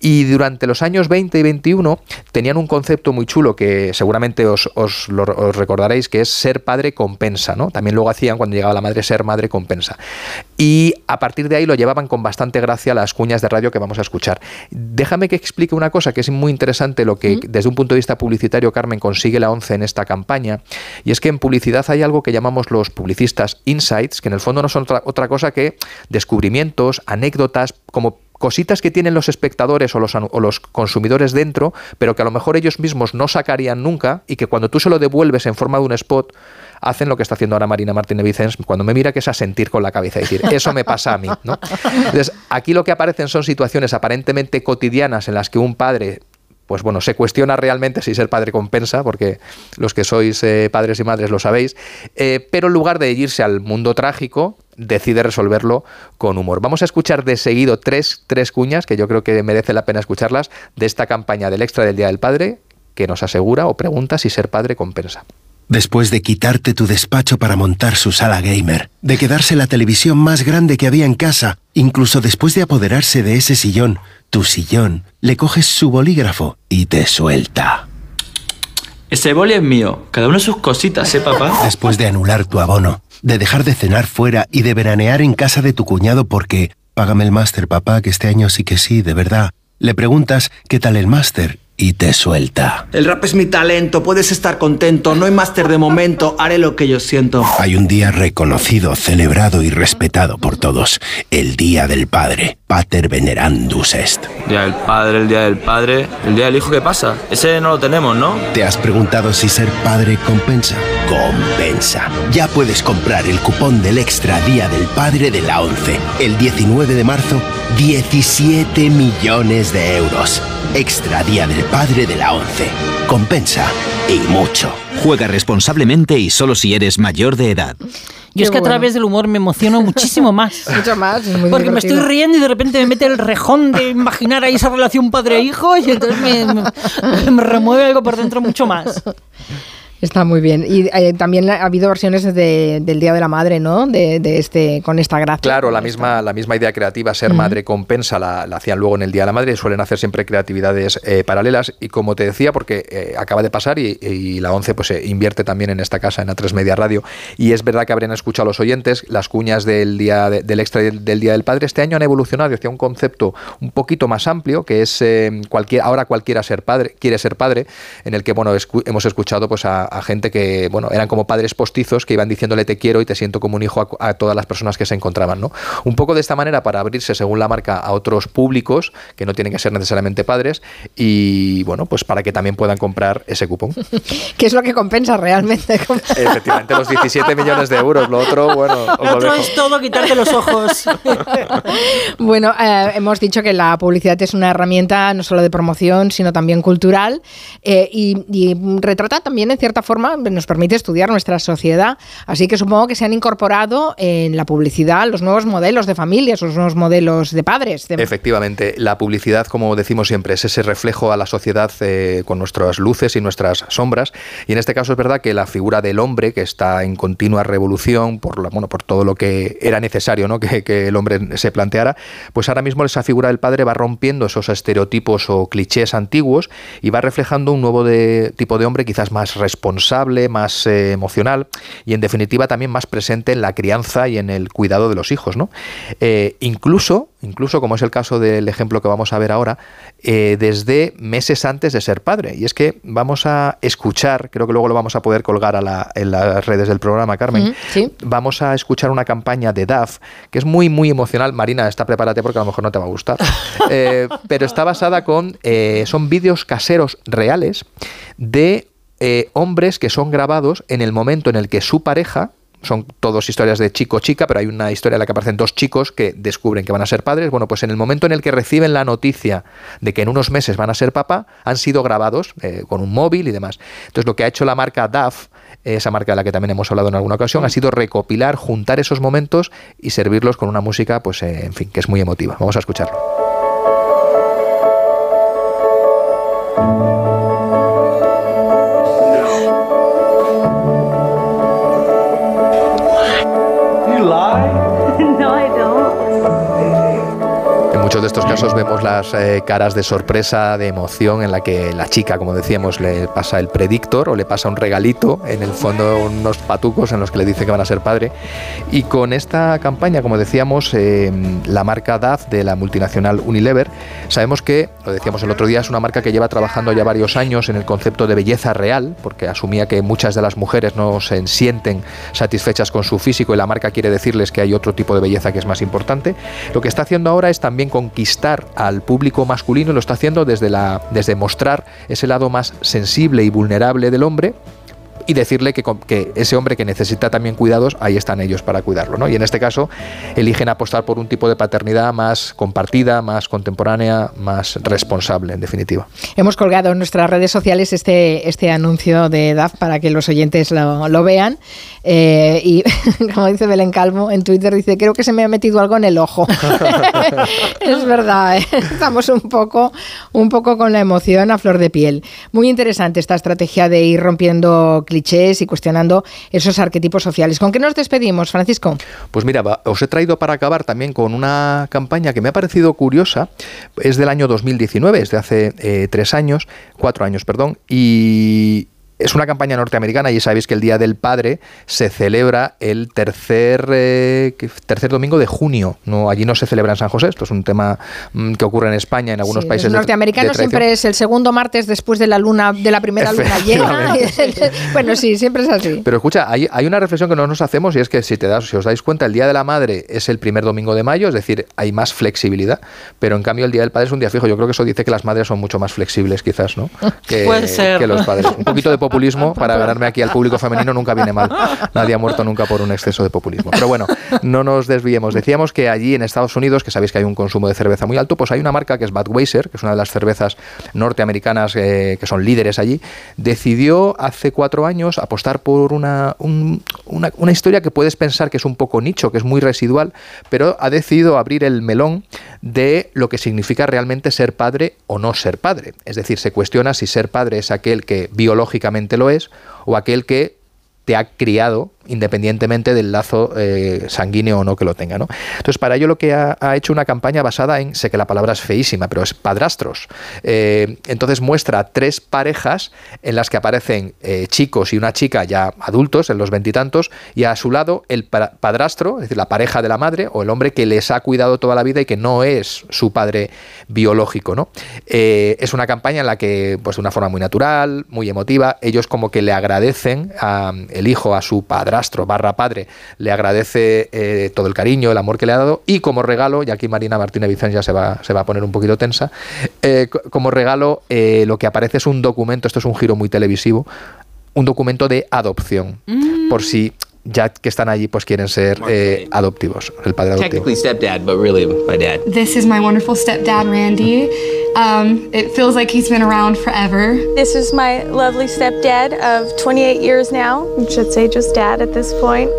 Y durante los años 20 y 21 tenían un concepto muy chulo que seguramente os, os recordaréis, que es ser padre compensa, ¿no? También luego hacían cuando llegaba la madre ser madre compensa. Y a partir de ahí lo llevaban con bastante gracia las cuñas de radio que vamos a escuchar. Déjame que explique una cosa que es muy interesante lo que desde un punto de vista publicitario Carmen consigue la 11 en esta campaña y es que en publicidad hay algo que llamamos los publicistas insights, que en el fondo no son otra, otra cosa que descubrimientos, anécdotas, como cositas que tienen los espectadores o los, o los consumidores dentro, pero que a lo mejor ellos mismos no sacarían nunca y que cuando tú se lo devuelves en forma de un spot, hacen lo que está haciendo ahora Marina Martínez Vicens cuando me mira, que es a sentir con la cabeza y decir, eso me pasa a mí. ¿no? Entonces, aquí lo que aparecen son situaciones aparentemente cotidianas en las que un padre pues bueno, se cuestiona realmente si ser padre compensa, porque los que sois eh, padres y madres lo sabéis, eh, pero en lugar de irse al mundo trágico, decide resolverlo con humor. Vamos a escuchar de seguido tres, tres cuñas, que yo creo que merece la pena escucharlas, de esta campaña del extra del Día del Padre, que nos asegura o pregunta si ser padre compensa. Después de quitarte tu despacho para montar su sala gamer, de quedarse la televisión más grande que había en casa, incluso después de apoderarse de ese sillón, tu sillón, le coges su bolígrafo y te suelta. Ese boli es mío. Cada uno sus cositas, ¿eh, papá? Después de anular tu abono, de dejar de cenar fuera y de veranear en casa de tu cuñado porque págame el máster, papá, que este año sí que sí, de verdad. Le preguntas qué tal el máster y te suelta. El rap es mi talento, puedes estar contento, no hay máster de momento, haré lo que yo siento. Hay un día reconocido, celebrado y respetado por todos, el Día del Padre, Pater Venerandus Est. Día del padre, el día del padre. ¿El día del hijo qué pasa? Ese no lo tenemos, ¿no? ¿Te has preguntado si ser padre compensa? Compensa. Ya puedes comprar el cupón del Extra Día del Padre de la 11. El 19 de marzo, 17 millones de euros. Extra Día del Padre de la 11. Compensa y mucho. Juega responsablemente y solo si eres mayor de edad. Yo es que a través del humor me emociono muchísimo más. Mucho más. es muy Porque me estoy riendo y de repente me mete el rejón de imaginar ahí esa relación padre-hijo y entonces me, me- me remueve algo por dentro mucho más. Está muy bien. Y eh, también ha habido versiones de- del Día de la Madre, ¿no? De, de este, con esta gracia. Claro, la misma, la misma idea creativa, ser madre compensa, la, la hacían luego en el Día de la Madre y suelen hacer siempre creatividades eh, paralelas. Y como te decía, porque eh, acaba de pasar y, y la 11 pues, se invierte también en esta casa, en A3 Media Radio. Y es verdad que habrían escuchado los oyentes las cuñas del, día de- del extra del, del Día del Padre. Este año han evolucionado hacia un concepto un poquito más amplio, que es eh, cualquier, ahora cualquiera ser padre, quiere ser padre, en el que bueno, escu- hemos escuchado pues, a, a, gente que, bueno, eran como padres postizos que iban diciéndole te quiero y te siento como un hijo a, todas las personas que se encontraban, ¿no? Un poco de esta manera para abrirse, según la marca, a otros públicos que no tienen que ser necesariamente padres y, bueno, pues para que también puedan comprar ese cupón. ¿Qué es lo que compensa realmente? Efectivamente, los 17 millones de euros. Lo otro, bueno, lo otro es todo quitarte los ojos. bueno, eh, hemos dicho que la publicidad es una herramienta no solo de promoción, sino también cultural eh, y, retrata también, en cierta forma, nos permite estudiar nuestra sociedad. Así que supongo que se han incorporado en la publicidad los nuevos modelos de familias, los nuevos modelos de padres. Efectivamente, la publicidad, como decimos siempre, es ese reflejo a la sociedad eh, con nuestras luces y nuestras sombras. Y en este caso es verdad que la figura del hombre, que está en continua revolución por, la, bueno, por todo lo que era necesario ¿no? que, que el hombre se planteara, pues ahora mismo esa figura del padre va rompiendo esos estereotipos o clichés antiguos y va reflejando un nuevo de, tipo de hombre quizás más responsable, más eh, emocional y en definitiva también más presente en la crianza y en el cuidado de los hijos. ¿no? Eh, incluso, incluso como es el caso del ejemplo que vamos a ver ahora, eh, desde meses antes de ser padre. Y es que vamos a escuchar, creo que luego lo vamos a poder colgar a en las redes del programa, Carmen, vamos a escuchar una campaña de DAF que es muy, muy emocional. Marina, está prepárate porque a lo mejor no te va a gustar. pero está basada con, son vídeos caseros reales de eh, hombres que son grabados en el momento en el que su pareja, son todos historias de chico-chica, pero hay una historia en la que aparecen dos chicos que descubren que van a ser padres. Bueno, pues en el momento en el que reciben la noticia de que en unos meses van a ser papá, han sido grabados eh, con un móvil y demás. Entonces, lo que ha hecho la marca DAF, esa marca de la que también hemos hablado en alguna ocasión, ha sido recopilar, juntar esos momentos y servirlos con una música, pues, eh, en fin, que es muy emotiva. Vamos a escucharlo. De estos casos vemos las eh, caras de sorpresa, de emoción, en la que la chica, como decíamos, le pasa el predictor o le pasa un regalito, en el fondo unos patucos en los que le dice que van a ser padre. Y con esta campaña, como decíamos, eh, la marca DAF de la multinacional Unilever, sabemos que, lo decíamos el otro día, es una marca que lleva trabajando ya varios años en el concepto de belleza real, porque asumía que muchas de las mujeres no se sienten satisfechas con su físico y la marca quiere decirles que hay otro tipo de belleza que es más importante. Lo que está haciendo ahora es también conquistar al público masculino, lo está haciendo desde, la, desde mostrar ese lado más sensible y vulnerable del hombre y decirle que, que, ese hombre que necesita también cuidados, ahí están ellos para cuidarlo. ¿no? Y en este caso eligen apostar por un tipo de paternidad más compartida, más contemporánea, más responsable, en definitiva. Hemos colgado en nuestras redes sociales este, este anuncio de DAF para que los oyentes lo, lo vean. Eh, y como dice Belén Calmo en Twitter, dice, creo que se me ha metido algo en el ojo. es verdad, ¿eh? estamos un poco, un poco con la emoción a flor de piel. Muy interesante esta estrategia de ir rompiendo y cuestionando esos arquetipos sociales. ¿Con qué nos despedimos, Francisco? Pues mira, os he traído para acabar también con una campaña que me ha parecido curiosa. Es del año 2019, es de hace eh, tres años, cuatro años, perdón, y, es una campaña norteamericana y sabéis que el Día del Padre se celebra el tercer, eh, tercer domingo de junio. No, allí no se celebra en San José, esto es un tema mm, que ocurre en España, en algunos países. norteamericanos siempre es el segundo martes después de la luna, de la primera luna llena. bueno, sí, siempre es así. Pero escucha, hay, hay, una reflexión que no nos hacemos y es que si te das, si os dais cuenta, el Día de la Madre es el primer domingo de mayo, es decir, hay más flexibilidad, pero en cambio el Día del Padre es un día fijo. Yo creo que eso dice que las madres son mucho más flexibles, quizás, ¿no? Que, Puede ser. que los padres. Un poquito de populismo para ganarme aquí al público femenino nunca viene mal. Nadie ha muerto nunca por un exceso de populismo. Pero bueno, no nos desviemos. Decíamos que allí en Estados Unidos, que sabéis que hay un consumo de cerveza muy alto, pues hay una marca que es Budweiser, que es una de las cervezas norteamericanas eh, que son líderes allí, decidió hace cuatro años apostar por una, una, una historia que puedes pensar que es un poco nicho, que es muy residual, pero ha decidido abrir el melón de lo que significa realmente ser padre o no ser padre. Es decir, se cuestiona si ser padre es aquel que biológicamente lo es o aquel que te ha criado independientemente del lazo eh, sanguíneo o no que lo tenga. Entonces, para ello lo que ha, hecho una campaña basada en, sé que la palabra es feísima, pero es padrastros. Eh, entonces muestra tres parejas en las que aparecen eh, chicos y una chica ya adultos, en los veintitantos, y, a su lado el padrastro, es decir, la pareja de la madre o el hombre que les ha cuidado toda la vida y que no es su padre biológico. es una campaña en la que, pues de una forma muy natural, muy emotiva, ellos como que le agradecen a, el hijo a su padrastro barra padre, le agradece eh, todo el cariño, el amor que le ha dado y como regalo, y aquí Marina Martínez Vicens ya se va, se va a poner un poquito tensa, eh, como regalo eh, lo que aparece es un documento, esto es un giro muy televisivo, un documento de adopción, mm. por si ya que están allí, pues quieren ser eh, adoptivos. El padre adoptivo. Technically stepdad, but really my dad. This is my wonderful stepdad, Randy. Um, it feels like he's been around forever. This is my lovely stepdad of 28 years now. I should say just dad at this point.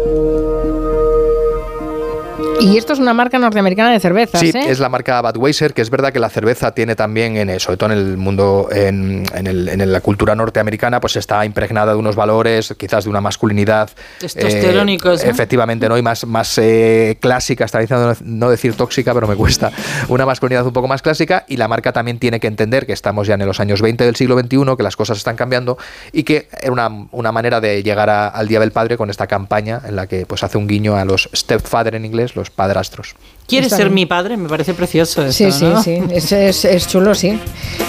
Y esto es una marca norteamericana de cerveza. Sí, ¿eh? es la marca Budweiser, que es verdad que la cerveza tiene también, en, sobre todo en el mundo, en, en, la cultura norteamericana, pues está impregnada de unos valores, quizás de una masculinidad. Testosterónicos. Eh, Efectivamente, ¿no? Y más, más eh, clásica, está diciendo no decir tóxica, pero me cuesta. Una masculinidad un poco más clásica y la marca también tiene que entender que estamos ya en los años 20 del siglo XXI, que las cosas están cambiando y que era una, una manera de llegar al Día del Padre con esta campaña en la que pues hace un guiño a los stepfather en inglés, los padrastros. ¿Quieres ser mi padre? Me parece precioso esto, Sí, sí, sí. Es, es, chulo, sí.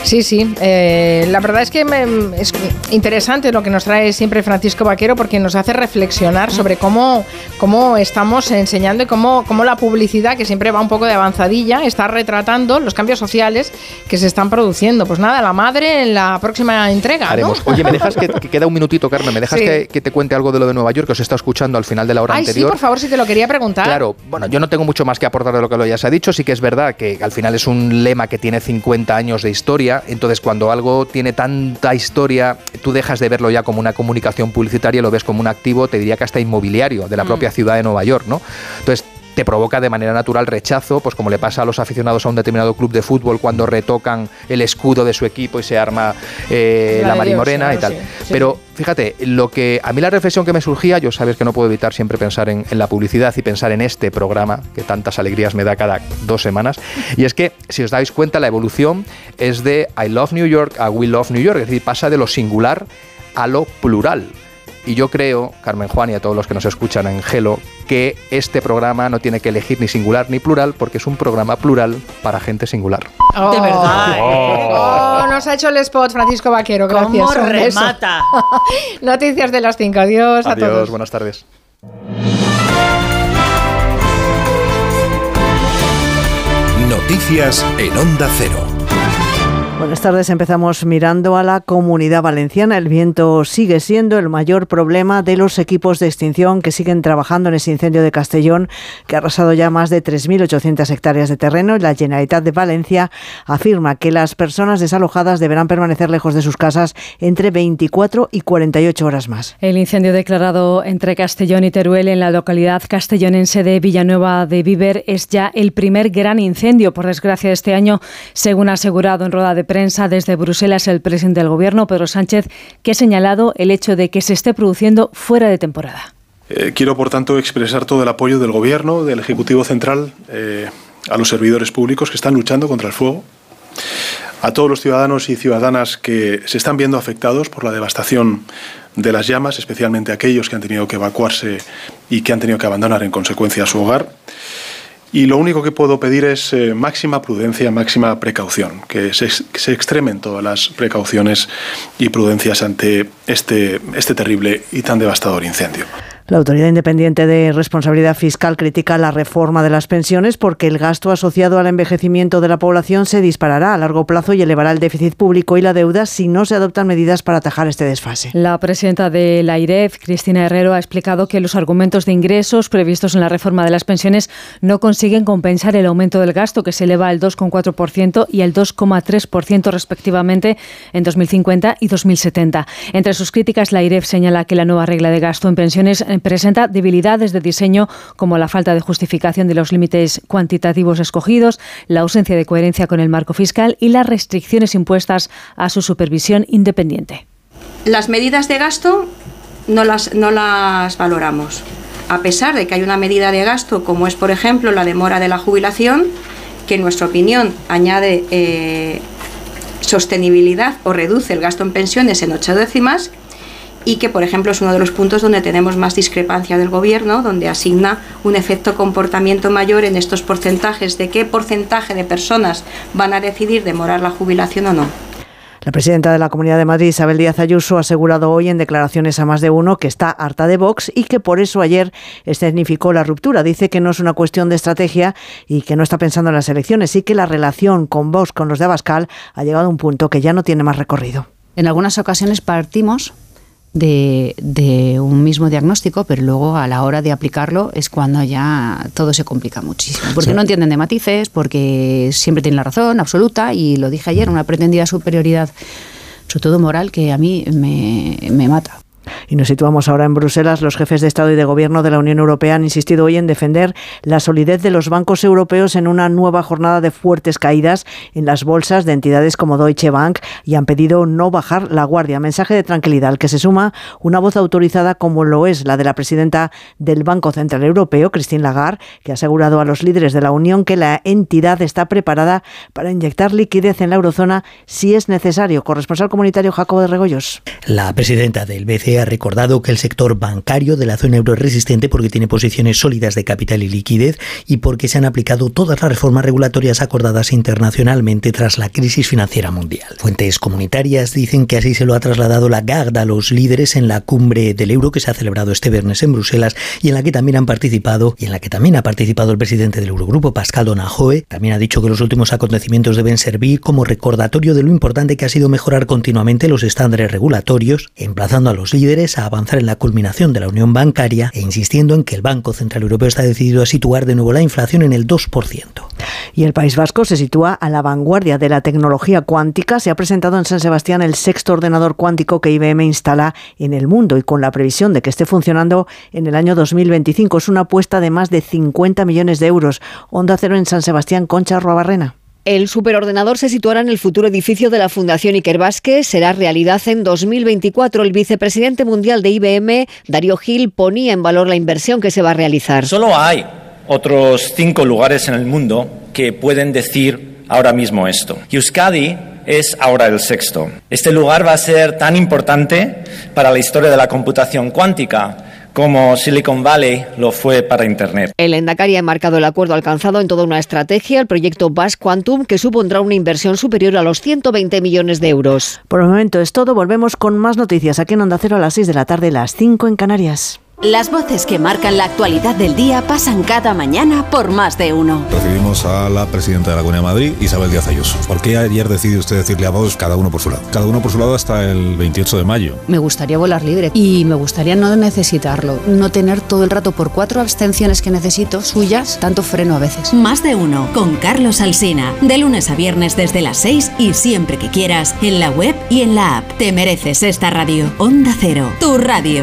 Sí, sí. Eh, la verdad es que es interesante lo que nos trae siempre Francisco Vaquero porque nos hace reflexionar sobre cómo, cómo estamos enseñando y cómo, cómo la publicidad, que siempre va un poco de avanzadilla, está retratando los cambios sociales que se están produciendo. Pues nada, la madre en la próxima entrega. Haremos. Oye, ¿me dejas que, queda un minutito, Carmen? ¿Me dejas que, te cuente algo de lo de Nueva York que os he estado escuchando al final de la hora Ay, anterior? Sí, por favor, si te lo quería preguntar. Claro, bueno, yo no tengo mucho más que aportar de lo que lo ya se ha dicho. Sí que es verdad que al final es un lema que tiene 50 años de historia. Entonces, cuando algo tiene tanta historia, tú dejas de verlo ya como una comunicación publicitaria, lo ves como un activo, te diría que hasta inmobiliario de la mm. propia ciudad de Nueva York, ¿no? Entonces, te provoca de manera natural rechazo, pues como le pasa a los aficionados a un determinado club de fútbol cuando retocan el escudo de su equipo y se arma eh, la, marimorena y tal. Pero fíjate, lo que a mí la reflexión que me surgía, yo sabes que no puedo evitar siempre pensar en, la publicidad y pensar en este programa que tantas alegrías me da cada dos semanas, y es que si os dais cuenta la evolución es de I love New York a We love New York, es decir, pasa de lo singular a lo plural. Y yo creo, Carmen Juan y a todos los que nos escuchan en Gelo, que este programa no tiene que elegir ni singular ni plural porque es un programa plural para gente singular. Oh. de verdad. Oh. nos ha hecho el spot Francisco Vaquero. Gracias. ¿Cómo remata? Noticias de las 5. Adiós, Adiós a todos. Buenas tardes. Noticias en Onda Cero. Buenas tardes. Empezamos mirando a la comunidad valenciana. El viento sigue siendo el mayor problema de los equipos de extinción que siguen trabajando en ese incendio de Castellón, que ha arrasado ya más de 3.800 hectáreas de terreno. La Generalitat de Valencia afirma que las personas desalojadas deberán permanecer lejos de sus casas entre 24 y 48 horas más. El incendio declarado entre Castellón y Teruel en la localidad castellonense de Villanueva de Viver es ya el primer gran incendio, por desgracia, de este año, según ha asegurado en rueda de prensa desde Bruselas el presidente del Gobierno, Pedro Sánchez, que ha señalado el hecho de que se esté produciendo fuera de temporada. Eh, quiero, por tanto, expresar todo el apoyo del Gobierno, del Ejecutivo Central, eh, a los servidores públicos que están luchando contra el fuego, a todos los ciudadanos y ciudadanas que se están viendo afectados por la devastación de las llamas, especialmente aquellos que han tenido que evacuarse y que han tenido que abandonar en consecuencia su hogar. Y lo único que puedo pedir es eh, máxima prudencia, máxima precaución, que se, que se, extremen todas las precauciones y prudencias ante este, este terrible y tan devastador incendio. La Autoridad Independiente de Responsabilidad Fiscal critica la reforma de las pensiones porque el gasto asociado al envejecimiento de la población se disparará a largo plazo y elevará el déficit público y la deuda si no se adoptan medidas para atajar este desfase. La presidenta de la IREF, Cristina Herrero, ha explicado que los argumentos de ingresos previstos en la reforma de las pensiones no consiguen compensar el aumento del gasto, que se eleva al 2,4% y al 2,3% respectivamente en 2050 y 2070. Entre sus críticas, la IREF señala que la nueva regla de gasto en pensiones presenta debilidades de diseño como la falta de justificación de los límites cuantitativos escogidos, la ausencia de coherencia con el marco fiscal y las restricciones impuestas a su supervisión independiente. Las medidas de gasto no las, no las valoramos. A pesar de que hay una medida de gasto, como es, por ejemplo, la demora de la jubilación, que en nuestra opinión añade eh, sostenibilidad o reduce el gasto en pensiones en ocho décimas, y que, por ejemplo, es uno de los puntos donde tenemos más discrepancia del Gobierno, donde asigna un efecto comportamiento mayor en estos porcentajes de qué porcentaje de personas van a decidir demorar la jubilación o no. La presidenta de la Comunidad de Madrid, Isabel Díaz Ayuso, ha asegurado hoy en declaraciones a más de uno que está harta de Vox y que por eso ayer escenificó la ruptura. Dice que no es una cuestión de estrategia y que no está pensando en las elecciones y que la relación con Vox, con los de Abascal, ha llegado a un punto que ya no tiene más recorrido. En algunas ocasiones partimos de, un mismo diagnóstico, pero luego a la hora de aplicarlo es cuando ya todo se complica muchísimo. Porque no entienden de matices, porque siempre tienen la razón absoluta, y lo dije ayer, una pretendida superioridad, sobre todo moral, que a mí me, me mata. Y nos situamos ahora en Bruselas. Los jefes de Estado y de Gobierno de la Unión Europea han insistido hoy en defender la solidez de los bancos europeos en una nueva jornada de fuertes caídas en las bolsas de entidades como Deutsche Bank y han pedido no bajar la guardia. Mensaje de tranquilidad al que se suma una voz autorizada como lo es la de la presidenta del Banco Central Europeo, Christine Lagarde, que ha asegurado a los líderes de la Unión que la entidad está preparada para inyectar liquidez en la eurozona si es necesario. Corresponsal comunitario Jacobo de Regoyos. La presidenta del BCE ha recordado que el sector bancario de la zona euro es resistente porque tiene posiciones sólidas de capital y liquidez y porque se han aplicado todas las reformas regulatorias acordadas internacionalmente tras la crisis financiera mundial. Fuentes comunitarias dicen que así se lo ha trasladado la GARD a los líderes en la cumbre del euro que se ha celebrado este viernes en Bruselas y en la que también han participado y en la que también ha participado el presidente del Eurogrupo, Pascal Donahoe. También ha dicho que los últimos acontecimientos deben servir como recordatorio de lo importante que ha sido mejorar continuamente los estándares regulatorios, emplazando a los líderes a avanzar en la culminación de la unión bancaria e insistiendo en que el Banco Central Europeo está decidido a situar de nuevo la inflación en el 2%. Y el País Vasco se sitúa a la vanguardia de la tecnología cuántica. Se ha presentado en San Sebastián el sexto ordenador cuántico que IBM instala en el mundo y con la previsión de que esté funcionando en el año 2025. Es una apuesta de más de 50 millones de euros. Onda Cero en San Sebastián, Concha Barrena. El superordenador se situará en el futuro edificio de la Fundación Iker Vázquez. Será realidad en 2024. El vicepresidente mundial de IBM, Darío Gil, ponía en valor la inversión que se va a realizar. Solo hay otros cinco lugares en el mundo que pueden decir ahora mismo esto. Euskadi es ahora el sexto. Este lugar va a ser tan importante para la historia de la computación cuántica como Silicon Valley lo fue para Internet. El Endacari ha marcado el acuerdo alcanzado en toda una estrategia, el proyecto Bass Quantum, que supondrá una inversión superior a los 120 millones de euros. Por el momento es todo. Volvemos con más noticias aquí en Onda Cero a las 6 de la tarde, las 5 en Canarias. Las voces que marcan la actualidad del día pasan cada mañana por más de uno. Recibimos a la presidenta de la Comunidad de Madrid, Isabel Díaz Ayuso. ¿Por qué ayer decidió usted decirle a vos cada uno por su lado? Cada uno por su lado hasta el 28 de mayo. Me gustaría volar libre y me gustaría no necesitarlo, no tener todo el rato por cuatro abstenciones que necesito suyas, tanto freno a veces. Más de uno con Carlos Alsina, de lunes a viernes desde las 6 y siempre que quieras, en la web y en la app. Te mereces esta radio. Onda Cero, tu radio.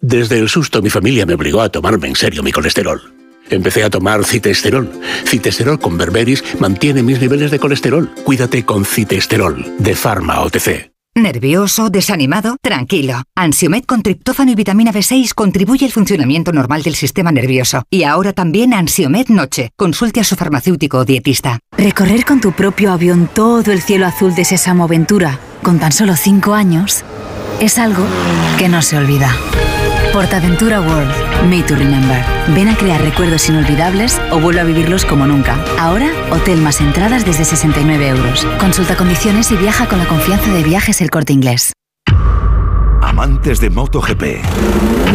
Desde el susto mi familia me obligó a tomarme en serio mi colesterol. Empecé a tomar citesterol. Citesterol con berberis mantiene mis niveles de colesterol. Cuídate con citesterol de Pharma OTC. ¿Nervioso? ¿Desanimado? Tranquilo. Ansiomed con triptófano y vitamina B6 contribuye al funcionamiento normal del sistema nervioso. Y ahora también Ansiomed Noche. Consulte a su farmacéutico o dietista. Recorrer con tu propio avión todo el cielo azul de Sésamo Aventura, con tan solo 5 años, es algo que no se olvida. Portaventura World, Made to Remember. Ven a crear recuerdos inolvidables o vuelve a vivirlos como nunca. Ahora, hotel más entradas desde 69 euros. Consulta condiciones y viaja con la confianza de viajes el corte inglés. Amantes de MotoGP,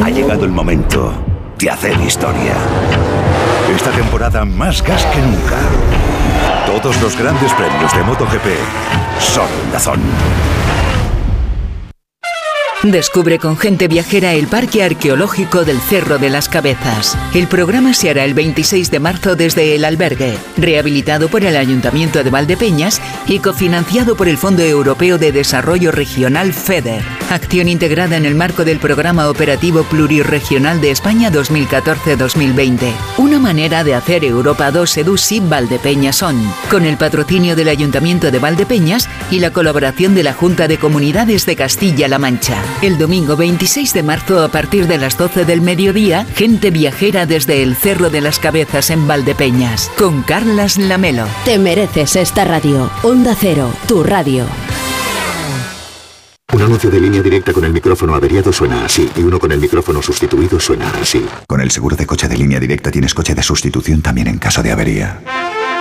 ha llegado el momento de hacer historia. Esta temporada más gas que nunca. Todos los grandes premios de MotoGP son Dazón. Descubre con gente viajera el Parque Arqueológico del Cerro de las Cabezas. El programa se hará el 26 de marzo desde el albergue, rehabilitado por el Ayuntamiento de Valdepeñas y cofinanciado por el Fondo Europeo de Desarrollo Regional FEDER. Acción integrada en el marco del Programa Operativo Plurirregional de España 2014-2020. Una manera de hacer Europa 2 Edusi Valdepeñas Son, con el patrocinio del Ayuntamiento de Valdepeñas y la colaboración de la Junta de Comunidades de Castilla-La Mancha. El domingo 26 de marzo a partir de las 12 del mediodía, gente viajera desde el Cerro de las Cabezas en Valdepeñas, con Carlas Lamelo. Te mereces esta radio. Onda Cero, tu radio. Un anuncio de línea directa con el micrófono averiado suena así y uno con el micrófono sustituido suena así. Con el seguro de coche de línea directa tienes coche de sustitución también en caso de avería.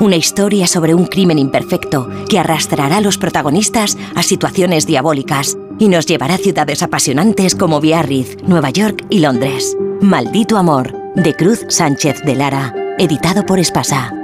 Una historia sobre un crimen imperfecto que arrastrará a los protagonistas a situaciones diabólicas y nos llevará a ciudades apasionantes como Biarritz, Nueva York y Londres. Maldito Amor, de Cruz Sánchez de Lara, editado por Espasa.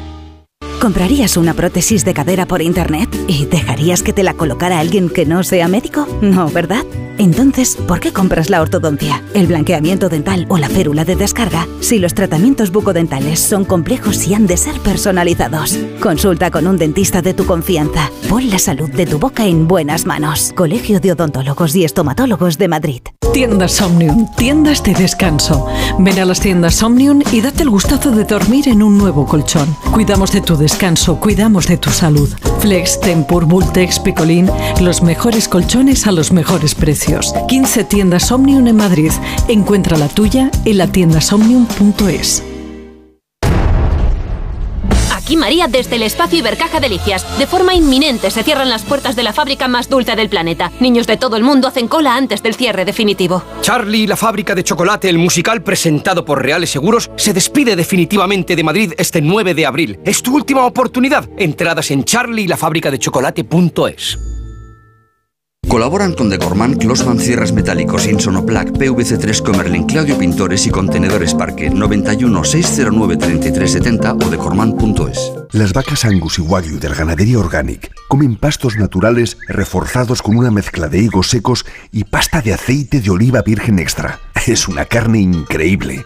¿Comprarías una prótesis de cadera por internet y dejarías que te la colocara alguien que no sea médico? No, ¿verdad? Entonces, ¿por qué compras la ortodoncia, el blanqueamiento dental o la férula de descarga si los tratamientos bucodentales son complejos y han de ser personalizados? Consulta con un dentista de tu confianza. Pon la salud de tu boca en buenas manos. Colegio de Odontólogos y Estomatólogos de Madrid. Tiendas Omnium, tiendas de descanso. Ven a las tiendas Omnium y date el gustazo de dormir en un nuevo colchón. Cuidamos de tu descanso, cuidamos de tu salud. Flex, Tempur, Bultex, Picolín, los mejores colchones a los mejores precios. 15 tiendas Omnium en Madrid. Encuentra la tuya en la tiendasomnium.es. Aquí María desde el espacio Ibercaja Delicias. De forma inminente se cierran las puertas de la fábrica más dulce del planeta. Niños de todo el mundo hacen cola antes del cierre definitivo. Charlie, la fábrica de chocolate, el musical presentado por Reales Seguros, se despide definitivamente de Madrid este 9 de abril. Es tu última oportunidad. Entradas en charlielafabricadechocolate.es. Colaboran con Decorman, Closman Cierres Metálicos, Insonoplac, PVC3 Comerlin, Claudio Pintores y Contenedores Parque 91 609 3370 o decorman.es. Las vacas Angus y Wagyu del Ganadería Organic comen pastos naturales reforzados con una mezcla de higos secos y pasta de aceite de oliva virgen extra. Es una carne increíble.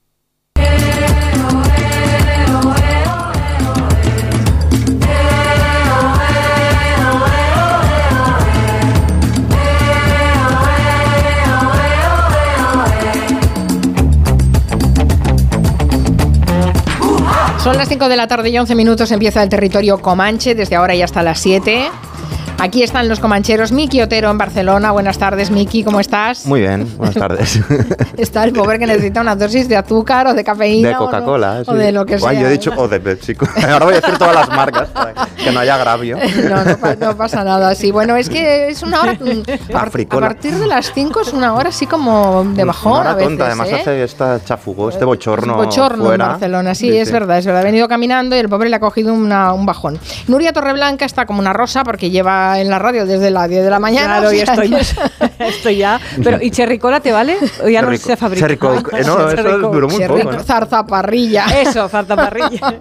Son las 5 de la tarde y 11 minutos empieza el territorio Comanche, desde ahora y hasta las 7. Aquí están los comancheros. Miki Otero en Barcelona. Buenas tardes, Miki, ¿cómo estás? Muy bien, buenas tardes. Está el pobre que necesita una dosis de azúcar o de cafeína. De Coca-Cola, o, de lo que sea. yo he dicho, o de Pepsi. Ahora voy a decir todas las marcas, para que no haya agravio. No, no, no, pasa nada. Sí, bueno, es que es una hora. A, a partir de las 5 es una hora así como de bajón. Una a veces, tonta, además ¿eh? hace esta chafugo, este bochorno. bochorno fuera. en Barcelona, sí, es verdad, es verdad. Ha venido caminando y el pobre le ha cogido una- un bajón. Nuria Torreblanca está como una rosa porque lleva ya en la radio desde las 10 de la mañana. Claro, o y sea estoy, estoy ya. Pero, ¿y cherry cola te vale? ¿O ya no Cherry se fabrica? cherry coke. Eh, no, eso duró muy Cherry poco, ¿no? Zarzaparrilla. Eso, zarzaparrilla.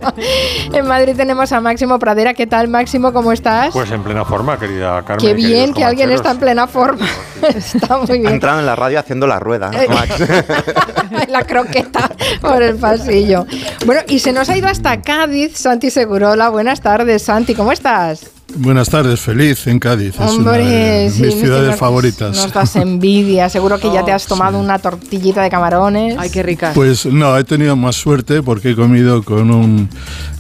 en Madrid tenemos a Máximo Pradera. ¿Qué tal, Máximo? ¿Cómo estás? Pues en plena forma, querida Carmen. Qué bien que alguien está en plena forma. está muy Ha bien. entrado en la radio haciendo la rueda, Eh, Max. la croqueta por el pasillo. Bueno, y se nos ha ido hasta Cádiz, Santi Segurola. Buenas tardes, Santi, ¿cómo estás? Buenas tardes, feliz en Cádiz. es una Hombre, de sí, mis sí, ciudades nos- favoritas. Nos das envidia. Seguro que ya te has tomado una tortillita de camarones. Ay, qué rica. Pues no, he tenido más suerte porque he comido con un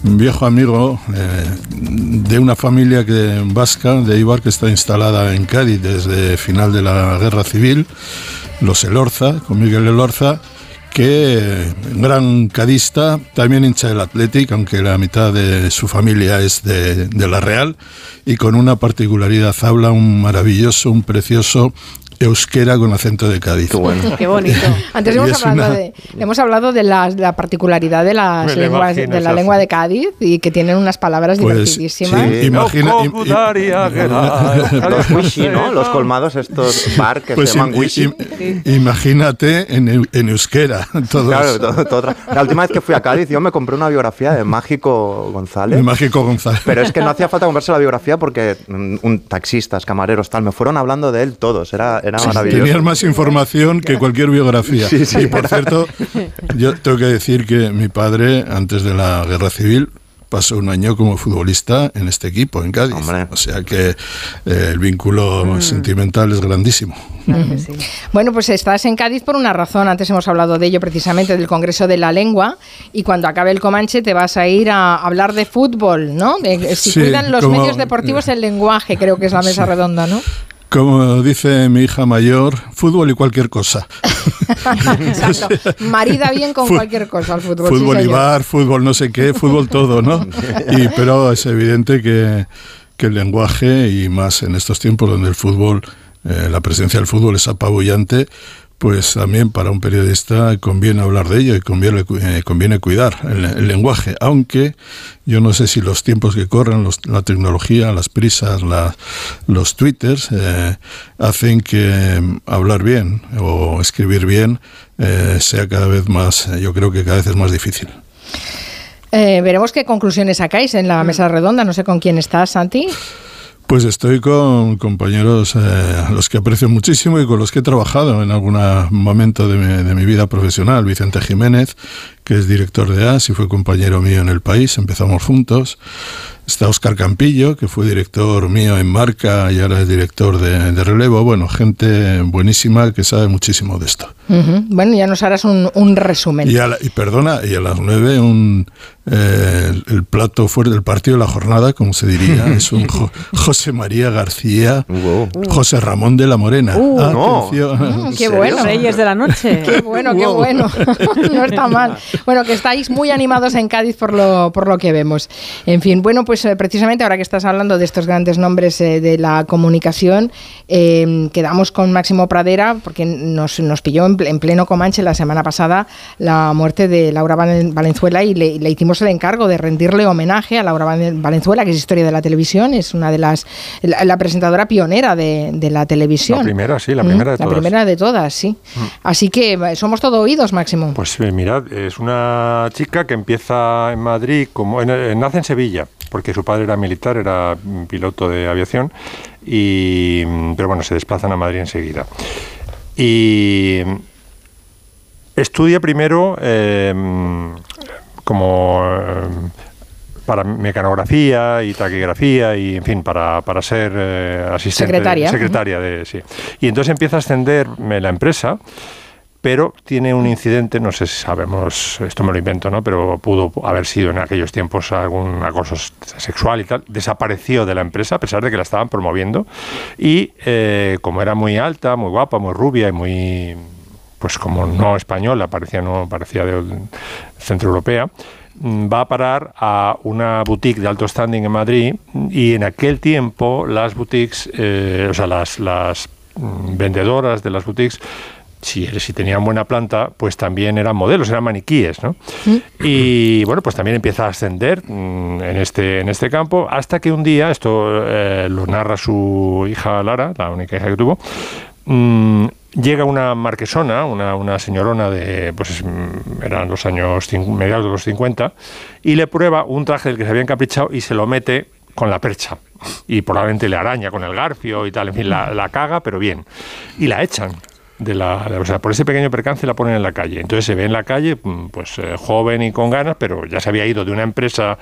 viejo amigo eh, de una familia que, vasca de Ibar que está instalada en Cádiz desde final de la Guerra Civil, los Elorza, con Miguel Elorza, que gran cadista, también hincha del Athletic, aunque la mitad de su familia es de la Real, y con una particularidad, habla un maravilloso, un precioso euskera con acento de Cádiz. Qué bonito. Antes hemos hablado, una- de, hemos hablado de la, de la particularidad de las Me lenguas, de la eso lengua de Cádiz y que tienen unas palabras Pues, divertidísimas. sí, imagina- im- Los wishi, ¿no? Los colmados estos bar que Pues se llaman im- wishi. imagínate en, eu- en euskera. Todo Claro, eso. todo- todo tra- la última vez que fui a Cádiz yo me compré una biografía de Mágico González. De Mágico González. Pero es que no hacía falta comprarse la biografía porque mm, un taxistas, camareros, tal, me fueron hablando de él todos. Era, era maravilloso. Tenías más información que cualquier biografía. Sí, sí, y por era- cierto, yo tengo que decir que mi padre, antes de la guerra civil, pasó un año como futbolista en este equipo, en Cádiz. O sea que eh, el vínculo Mm. sentimental es grandísimo. Bueno, pues estás en Cádiz por una razón. Antes hemos hablado de ello precisamente del Congreso de la Lengua y cuando acabe el Comanche te vas a ir a hablar de fútbol, ¿no? De, si Sí, cuidan los como- medios deportivos el lenguaje, creo que es la mesa Sí. redonda, ¿no? Como dice mi hija mayor, fútbol y cualquier cosa. Exacto. Marida bien con cualquier cosa al fútbol. sí, fútbol y bar, fútbol no sé qué, fútbol todo, ¿no? Y, pero es evidente que, que el lenguaje, y más en estos tiempos donde el fútbol, eh, la presencia del fútbol es apabullante, pues también para un periodista conviene hablar de ello y conviene, eh, conviene cuidar el, el lenguaje, aunque yo no sé si los tiempos que corren, los- la tecnología, las prisas, la- los twitters, eh, hacen que mm, hablar bien o escribir bien eh, sea cada vez más, yo creo que cada vez es más difícil. Eh, veremos qué conclusiones sacáis en Mm. la mesa redonda. No sé con quién estás, Santi. Pues estoy con compañeros eh, a los que aprecio muchísimo y con los que he trabajado en algún momento de mi, de mi vida profesional. Vicente Jiménez, que es director de AS y fue compañero mío en el país, empezamos juntos. Está Oscar Campillo, que fue director mío en Marca y ahora es director de, de Relevo. Bueno, gente buenísima que sabe muchísimo de esto. Ujú. Bueno, ya nos harás un, un resumen. Y, a la- y perdona, y a las nueve un, eh, el, el plato fuerte del partido de la jornada, como se diría, es un Jo- José María García, José Ramón de la Morena. Uh, Atención. Mm, qué bueno. Reyes de la noche. Qué bueno, qué bueno. no está mal. Bueno, que estáis muy animados en Cádiz por lo, por lo que vemos. En fin, bueno, pues eh, precisamente ahora que estás hablando de estos grandes nombres eh, de la comunicación, eh, quedamos con Máximo Pradera porque nos, nos pilló en, ple- en pleno Comanche la semana pasada la muerte de Laura Valen- Valenzuela y le, le hicimos el encargo de rendirle homenaje a Laura Valen- Valenzuela, que es historia de la televisión, es una de las, la, la presentadora pionera de, de la televisión. La primera, sí, la Mm, primera de La todas. primera de todas, sí. Así que eh, somos todo oídos, Máximo. Pues eh, mirad, es una chica que empieza en Madrid, como en- eh, nace en Sevilla, porque su padre era militar, era mm, piloto de aviación, y, mm, pero bueno, se desplazan a Madrid enseguida. Y mm, estudia primero eh, como eh, para mecanografía y taquigrafía y en fin para, para ser eh, asistente Secretaria. secretaria de sí y entonces empieza a ascender la empresa pero tiene un incidente, no sé si sabemos, esto me lo invento, ¿no? Pero pudo haber sido en aquellos tiempos algún acoso sexual y tal. Desapareció de la empresa a pesar de que la estaban promoviendo y eh, como era muy alta, muy guapa, muy rubia y muy, pues como no española, parecía no parecía de centro europea, mm, va a parar a una boutique de alto standing en Madrid y en aquel tiempo las boutiques, eh, o sea, las, las mm, vendedoras de las boutiques si, si tenían buena planta, pues también eran modelos, eran maniquíes, ¿no? Y bueno, pues también empieza a ascender mm, en este, en este campo, hasta que un día, esto eh, lo narra su hija Lara, la única hija que tuvo, mm, llega una marquesona, una, una señorona de, pues mm, eran los años, mediados de los 50, y le prueba un traje del que se había encaprichado y se lo mete con la percha. Y probablemente le araña con el garfio y tal, en fin, la, la caga, pero bien. Y la echan. De la, o sea, por ese pequeño percance la ponen en la calle. Entonces se ve en la calle, mm, pues eh, joven y con ganas, pero ya se había ido de una empresa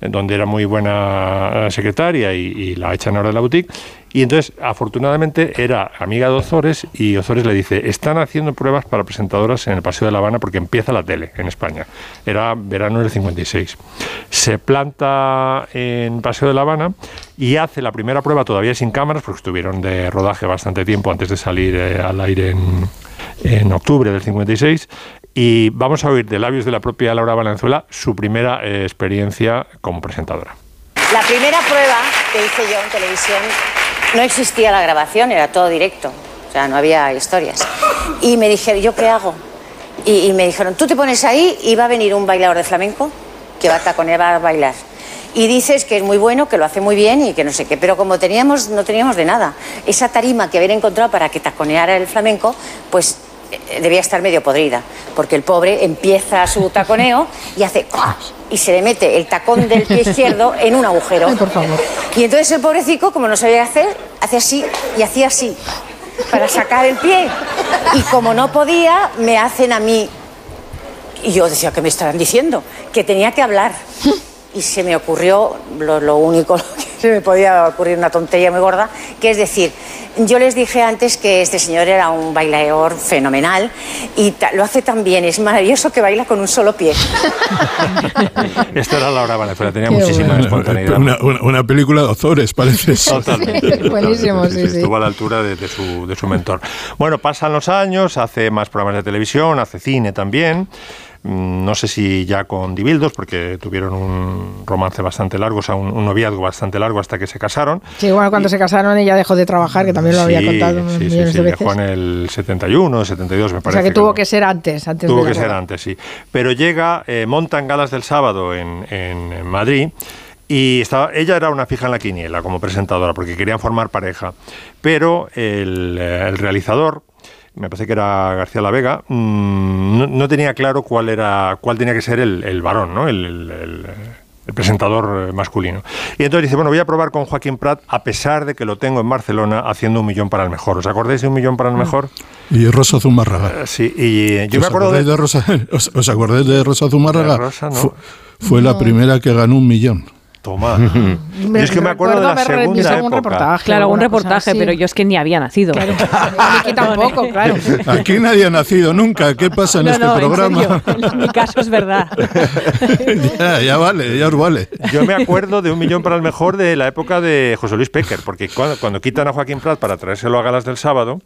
donde era muy buena eh, secretaria y, y la echan ahora de la boutique. Y entonces, afortunadamente, era amiga de Ozores y Ozores le dice, están haciendo pruebas para presentadoras en el Paseo de La Habana porque empieza la tele en España. Era verano del 56. Se planta en Paseo de La Habana y hace la primera prueba todavía sin cámaras porque estuvieron de rodaje bastante tiempo antes de salir eh, al aire en, en octubre del 56. Y vamos a oír de labios de la propia Laura Valenzuela su primera eh, experiencia como presentadora. La primera prueba que hice yo en televisión no existía la grabación, era todo directo, o sea, no había historias. Y me dije, ¿yo qué hago? Y, me dijeron, tú te pones ahí y va a venir un bailador de flamenco que va a taconear, va a bailar. Y dices que es muy bueno, que lo hace muy bien y que no sé qué, pero como teníamos, no teníamos de nada, esa tarima que habían encontrado para que taconeara el flamenco, pues eh, debía estar medio podrida, porque el pobre empieza su taconeo y hace. Y se le mete el tacón del pie izquierdo en un agujero. Y entonces el pobrecito, como no sabía hacer, hace así y hacía así para sacar el pie. Y como no podía, me hacen a mí. Y yo decía, ¿qué me estarán diciendo? Que tenía que hablar. Y se me ocurrió lo, lo único que se me podía ocurrir, una tontería muy gorda, que es decir, yo les dije antes que este señor era un bailador fenomenal y lo hace tan bien, es maravilloso que baila con un solo pie. Esta era Laura Valenzuela, tenía Qué muchísima bueno. espontaneidad. Una, una- una película de Ozores, parece. Totalmente. Buenísimo, totalmente, sí, sí. Estuvo a la altura de, de su, de su mentor. Bueno, pasan los años, hace más programas de televisión, hace cine también. Mm, No sé si ya con Dibildos, porque tuvieron un romance bastante largo, o sea, un, un noviazgo bastante largo hasta que se casaron. Sí, bueno, cuando se casaron ella dejó de trabajar, que también lo había Sí, contado sí, sí, millones sí, de veces. dejó en el 71, 72, me O parece. sea que tuvo que ser antes, antes Tuvo de que ser antes, sí. Pero llega, eh, montan galas del sábado en, en- en Madrid y estaba, ella era una fija en la quiniela como presentadora porque querían formar pareja. Pero el, eh, el realizador, me parece que era García La Vega, mm, no, no tenía claro cuál era cuál tenía que ser el, el varón, ¿no? El, el- el- el presentador eh, masculino. Y entonces dice, bueno, voy a probar con Joaquín Prat a pesar de que lo tengo en Barcelona haciendo un millón para el mejor. ¿Os acordáis de un millón para el mejor? Y Rosa Zumárraga. Eh, Sí, y yo me ¿Os acuerdo acordáis de... de Rosa, os, os acordáis de Rosa Zumárraga? De Rosa, no. Fu- Fue, la primera que ganó un millón. Toma. Yo es que me acuerdo de la segunda época. reportaje. Claro, un reportaje, así. pero yo es que ni había nacido. Aquí tampoco, claro. Aquí nadie ha nacido nunca. ¿Qué pasa en No, este no, en programa? serio, en mi caso es verdad. ya, ya vale, ya os vale. Yo me acuerdo de un millón para el mejor de la época de José Luis Péquer, porque cuando, cuando quitan a Joaquín Prat para traérselo a galas del sábado,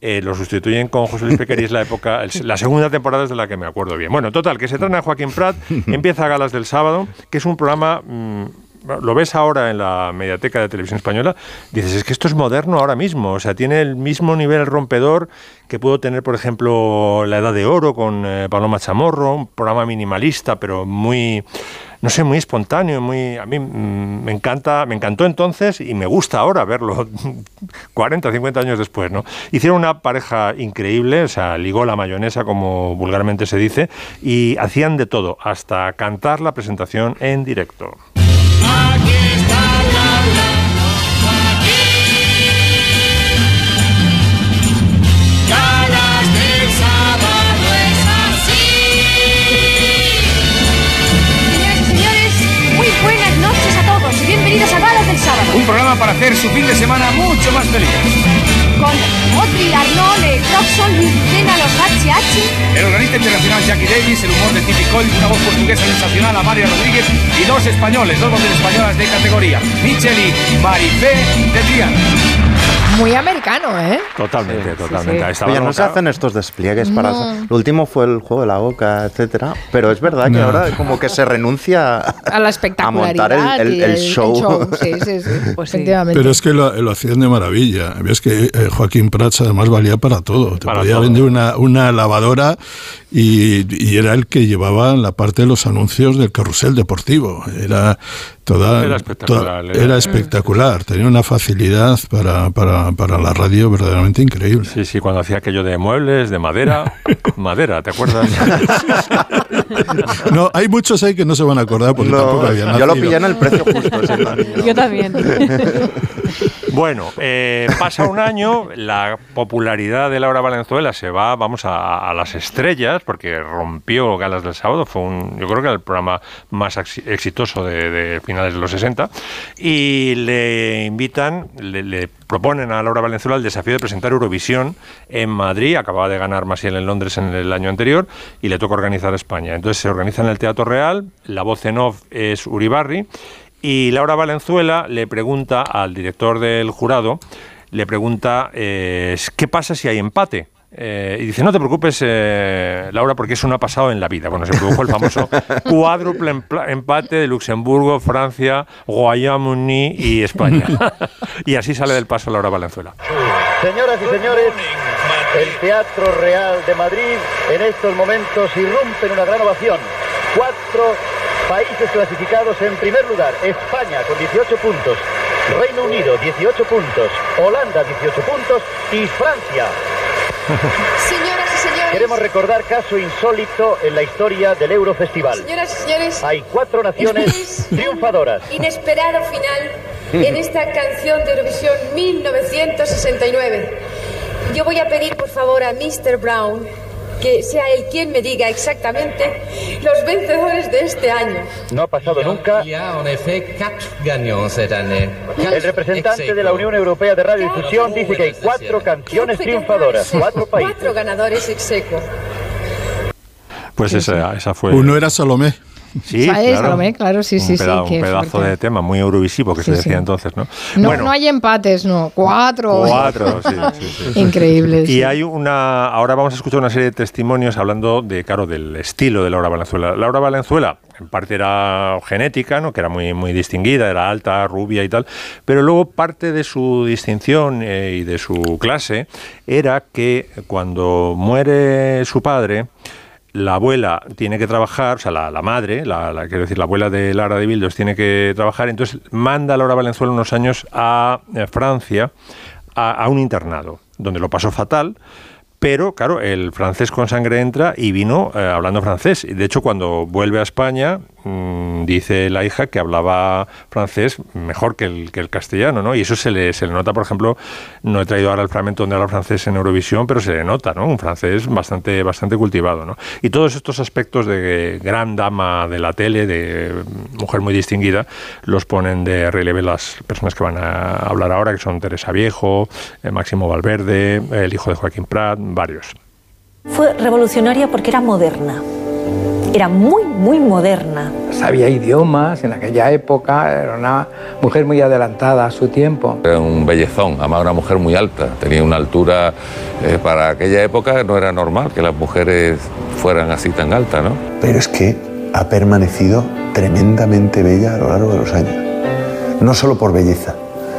eh, lo sustituyen con José Luis Péquer y es la época, el- la segunda temporada es de la que me acuerdo bien. Bueno, total, que se traen a Joaquín Prat, empieza a galas del sábado, que es un programa... mm, lo ves ahora en la mediateca de televisión española, dices, es que esto es moderno ahora mismo, o sea, tiene el mismo nivel rompedor que pudo tener, por ejemplo, La Edad de Oro con eh, Paloma Chamorro, un programa minimalista, pero muy, no sé, muy espontáneo, muy, a mí mm, me encanta, me encantó entonces y me gusta ahora verlo 40, 50 años después, ¿no? Hicieron una pareja increíble, o sea, ligó la mayonesa, como vulgarmente se dice, y hacían de todo, hasta cantar la presentación en directo. Un programa para hacer su fin de semana mucho más feliz. Otri, Arnold, el Robson, Luis Lucena, los HH. El organista internacional Jackie Davis, el humor de Tipi Coy, una voz portuguesa sensacional Amalia Rodríguez y dos españoles, dos voces españolas de categoría, Michel y Marifé de Triana. Muy americano, ¿eh? Totalmente, totalmente. Ahí estaba Oye, no se hacen estos despliegues para... No. Lo último fue el juego de la boca, etcétera. Pero es verdad que No. ahora como que se renuncia A la espectacularidad. montar el- el- y el show. Sí, sí, sí. efectivamente. Pero es que lo, lo hacían de maravilla. Ves que eh, Joaquín Prats además valía para todo. Te Para podía todo. vender una, una lavadora y, y era el que llevaba la parte de los anuncios del carrusel deportivo. Era toda, Era espectacular, toda- era- espectacular. Tenía una facilidad para, para, para la radio verdaderamente increíble. Sí, sí, cuando hacía aquello de muebles, de madera, madera, ¿te acuerdas? No, hay muchos ahí que no se van a acordar porque No, tampoco habían yo lo pillé en el precio justo. Yo también. Bueno, eh, pasa un año, la popularidad de Laura Valenzuela se va, vamos, a, a las estrellas, porque rompió Galas del Sábado, fue un, yo creo que el programa más exi- exitoso de, finales de los 60, y le invitan, le, le proponen a Laura Valenzuela el desafío de presentar Eurovisión en Madrid, acababa de ganar Masiel en Londres en el año anterior, y le toca organizar España. Entonces se organiza en el Teatro Real, la voz en off es Uribarri, y Laura Valenzuela le pregunta al director del jurado, le pregunta, eh, ¿qué pasa si hay empate? Eh, y dice, no te preocupes, eh, Laura, porque eso no ha pasado en la vida. Bueno, se produjo el famoso cuádruple empate de Luxemburgo, Francia, Guayamuni y España. y así sale del paso Laura Valenzuela. Señoras y señores, el Teatro Real de Madrid en estos momentos irrumpe en una gran ovación. Cuatro países clasificados en primer lugar. España con 18 puntos, Reino Unido 18 puntos, Holanda 18 puntos y Francia. Señoras y señores. Queremos recordar caso insólito en la historia del Eurofestival. Señoras y señores. Hay cuatro naciones Este es triunfadoras. Inesperado final en esta canción de Eurovisión 1969. Yo voy a pedir por favor a Mr. Brown que sea él quien me diga exactamente los vencedores de este año. No ha pasado nunca. El representante de la Unión Europea de Radiodifusión dice que hay cuatro canciones triunfadoras, cuatro países. Cuatro ganadores ex. Pues esa, esa fue... Uno era Salomé. Sí, ¿Sabes? claro. Salomé, claro, sí, sí, un sí, un pedazo fuerte. de tema muy eurovisivo que Sí, se decía sí. entonces, ¿no? No, bueno, no hay empates, no. Cuatro. Cuatro, sí, sí, sí. Increíble. Y hay una. Ahora vamos a escuchar una serie de testimonios hablando de, claro, del estilo de Laura Valenzuela. Laura Valenzuela, en parte era genética, ¿no? Que era muy, muy distinguida, era alta, rubia y tal. Pero luego parte de su distinción eh, y de su clase era que cuando muere su padre. La abuela tiene que trabajar, o sea, la, la madre, la, la- quiero decir, la abuela de Lara de Bildos tiene que trabajar, entonces manda a Laura Valenzuela unos años a eh, Francia a, a un internado, donde lo pasó fatal, pero claro, el francés con sangre entra y vino eh, hablando francés. De hecho, cuando vuelve a España, mm, dice la hija que hablaba francés mejor que el, que el castellano, ¿no? Y eso se le, se le nota, por ejemplo, no he traído ahora el fragmento donde habla francés en Eurovisión, pero se le nota, ¿no? Un francés bastante, bastante cultivado, ¿no? Y todos estos aspectos de gran dama de la tele, de mujer muy distinguida, los ponen de relieve las personas que van a hablar ahora, que son Teresa Viejo, eh, Máximo Valverde, el hijo de Joaquín Prat, varios. Fue revolucionaria porque era moderna. Era muy, muy moderna. Sabía idiomas en aquella época, era una mujer muy adelantada a su tiempo. Era un bellezón, además una mujer muy alta, tenía una altura, eh, para aquella época no era normal que las mujeres fueran así tan altas, ¿no? Pero es que ha permanecido tremendamente bella a lo largo de los años. No solo por belleza,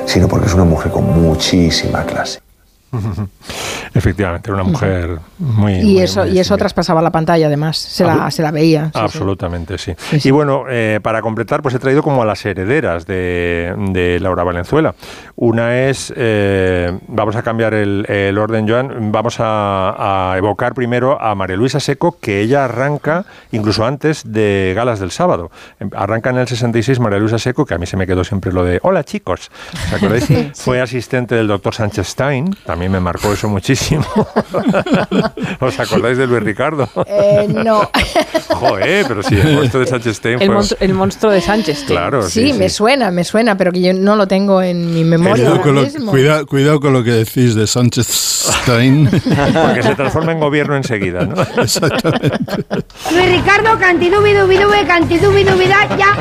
sino porque es una mujer con muchísima clase. Efectivamente, era una mujer muy... Y muy- eso, muy y eso traspasaba la pantalla, además. Se la, se la veía. sí, sí. Absolutamente, sí. Y bueno, eh, para completar, pues he traído como a las herederas de, de Laura Valenzuela. Una es, eh, vamos a cambiar el, el orden, Joan, vamos a, a evocar primero a María Luisa Seco, que ella arranca incluso antes de Galas del Sábado. Em, Arranca en el 66 María Luisa Seco, que a mí se me quedó siempre lo de, hola chicos, ¿os acordáis? Sí, Fue asistente del doctor Sánchez Stein, también me marcó eso muchísimo. ¿Os acordáis de Luis Ricardo? Eh, no. Joder, pero sí, el monstruo de Sánchez El, fue... monstru- el monstruo de Sánchez. Claro, Sí, sí, me sí. suena, me suena, pero que yo no lo tengo en mi memoria. Cuidado con, lo, mismo. cuida- cuidado con lo que decís de Sánchez Stein. Porque se transforma en gobierno enseguida, ¿no? Exactamente. Luis Ricardo, cantidubidubidube, cantidubidubida, ya.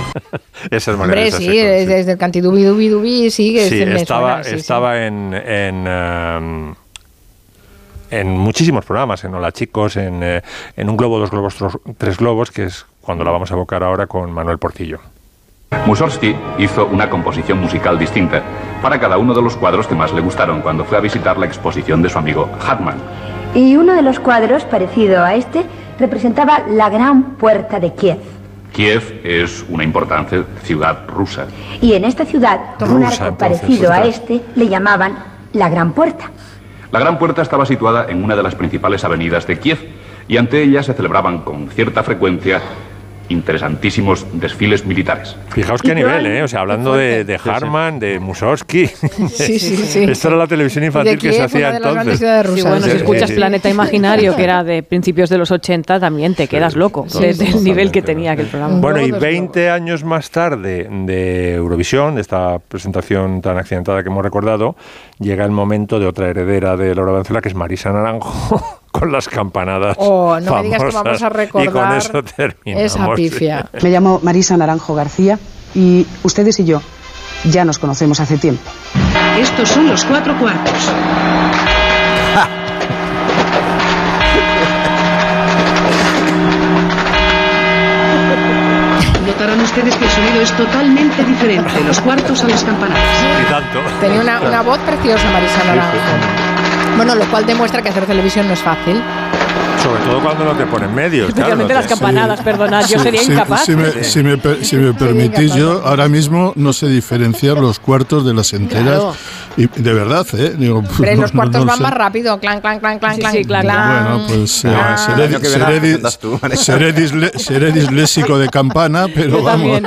Esa es Hombre, Luisa sí, desde el cantidubi dubi dubi, sí, que Sí, me estaba, suena, sí, sí. estaba en, en, em, en muchísimos programas, en Hola Chicos, en, eh, en Un Globo, Dos Globos, Tros- Tres Globos, que es cuando la vamos a evocar ahora con Manuel Portillo. Mussorgsky hizo una composición musical distinta para cada uno de los cuadros que más le gustaron cuando fue a visitar la exposición de su amigo Hartmann. Y uno de los cuadros, parecido a este, representaba la gran puerta de Kiev. Kiev es una importante ciudad rusa. Y en esta ciudad, un arco entonces, parecido a este le llamaban la gran puerta. La Gran Puerta estaba situada en una de las principales avenidas de Kiev y ante ella se celebraban con cierta frecuencia interesantísimos desfiles militares. Fijaos qué nivel, ¿eh? O sea, hablando de, de Harman, de Mussorgsky. Sí, sí, sí. Esto era la televisión infantil que se hacía entonces. Sí, bueno, si escuchas sí. Planeta Imaginario, que era de principios de los 80, también te quedas loco sí, desde sí, el nivel que tenía aquel programa. Bueno, y 20 años más tarde de Eurovisión, de esta presentación tan accidentada que hemos recordado, llega el momento de otra heredera de Laura Venezuela, que es Marisa Naranjo, con las campanadas. Oh, no me digas que vamos a Y con recordar eso terminamos. esa pifia. Me llamo Marisa Naranjo García y ustedes y yo ya nos conocemos hace tiempo. Estos son los cuatro cuartos. Notarán ustedes que el sonido es totalmente diferente de los cuartos a las campanadas. Y tanto. Tenía una, una voz preciosa, Marisa Naranjo. Bueno, lo cual demuestra que hacer televisión no es fácil. Sobre todo cuando no te ponen medios. Especialmente claro, las campanadas, perdonad, yo Sí, sería sí, incapaz. Si me, si me per- si me permitís, yo ahora mismo no sé diferenciar los cuartos de las enteras. Claro. Y de verdad, ¿eh? Digo, Pero no- los cuartos no van sé. más rápido. Clan, clan, clan, clan, Sí, clan. sí, clan, clan. Bueno, pues eh, seré, seré seré disle- seré disléxico de campana, pero vamos.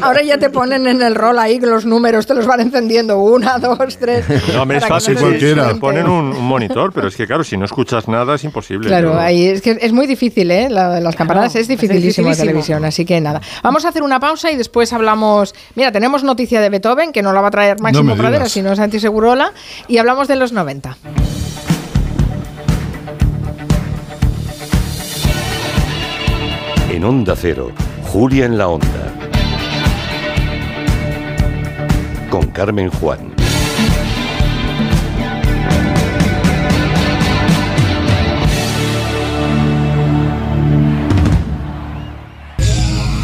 Ahora ya te ponen en el rol ahí los números, te los van encendiendo. Una, dos, tres. No, hombre, es fácil no si te ponen un, un monitor, pero es que claro, si no escuchas nada es imposible. Claro, ¿no? Ahí es que es muy difícil, ¿eh? La- las campanadas Claro, es dificilísimo dificilísimo. televisión, así que nada. Vamos a hacer una pausa y después hablamos. Mira, tenemos noticia de Beethoven, que no la va a traer Máximo me Pradera, sino Santi Segurola, y hablamos de los 90. En Onda Cero, Julia en la Onda. Con Carmen Juan.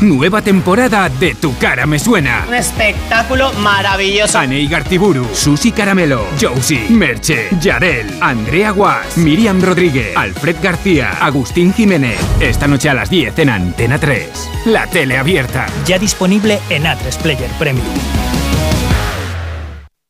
Nueva temporada de Tu cara me suena. Un espectáculo maravilloso. Anei Gartiburu, Susi Caramelo, Josie, Merche, Yarel, Andrea Guas, Miriam Rodríguez, Alfred García, Agustín Jiménez. Esta noche a las 10 en Antena 3. La tele abierta. Ya disponible en A3 Player Premium.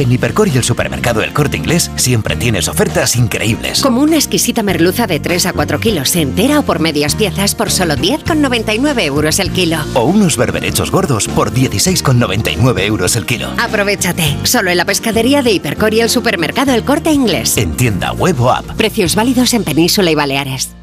En Hipercor y el supermercado El Corte Inglés siempre tienes ofertas increíbles. Como una exquisita merluza de 3 a 4 kilos entera o por medias piezas por solo 10,99 euros el kilo. O unos berberechos gordos por 16,99 euros el kilo. Aprovechate, solo en la pescadería de Hipercor y el supermercado El Corte Inglés. En tienda web o app. Precios válidos en Península y Baleares.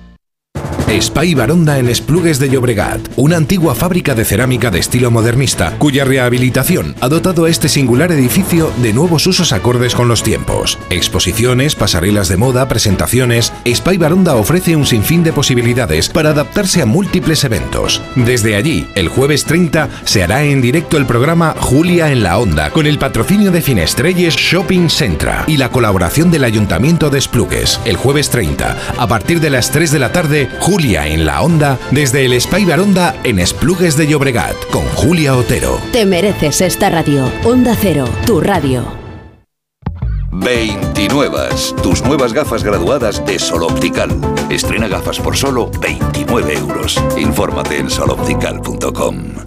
Spy Baronda en Esplugues de Llobregat, una antigua fábrica de cerámica de estilo modernista, cuya rehabilitación ha dotado a este singular edificio de nuevos usos acordes con los tiempos. Exposiciones, pasarelas de moda, presentaciones. Spy Baronda ofrece un sinfín de posibilidades para adaptarse a múltiples eventos. Desde allí, el jueves 30 se hará en directo el programa Julia en la Onda, con el patrocinio de Finestrelles Shopping Centra y la colaboración del Ayuntamiento de Esplugues. El jueves 30, a partir de las 3 de la tarde, Julia en la Onda, desde el Spy Baronda en Esplugues de Llobregat, con Julia Otero. Te mereces esta radio. Onda Cero, tu radio. 29. Tus nuevas gafas graduadas de Sol Optical. Estrena gafas por solo 29 euros. Infórmate en soloptical.com.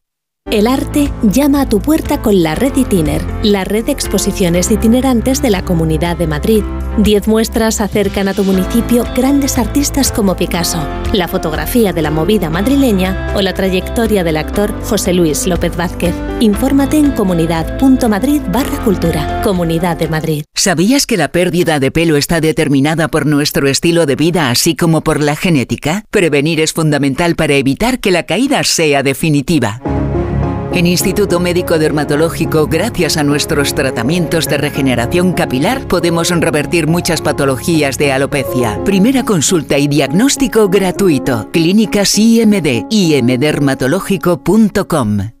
El arte llama a tu puerta con la Red Itiner, la red de exposiciones itinerantes de la Comunidad de Madrid. Diez muestras acercan a tu municipio grandes artistas como Picasso, la fotografía de la movida madrileña o la trayectoria del actor José Luis López Vázquez. Infórmate en comunidad.madrid barra cultura. Comunidad de Madrid. ¿Sabías que la pérdida de pelo está determinada por nuestro estilo de vida así como por la genética? Prevenir es fundamental para evitar que la caída sea definitiva. En Instituto Médico Dermatológico, gracias a nuestros tratamientos de regeneración capilar, podemos revertir muchas patologías de alopecia. Primera consulta y diagnóstico gratuito. Clínicas IMD, imdermatológico.com.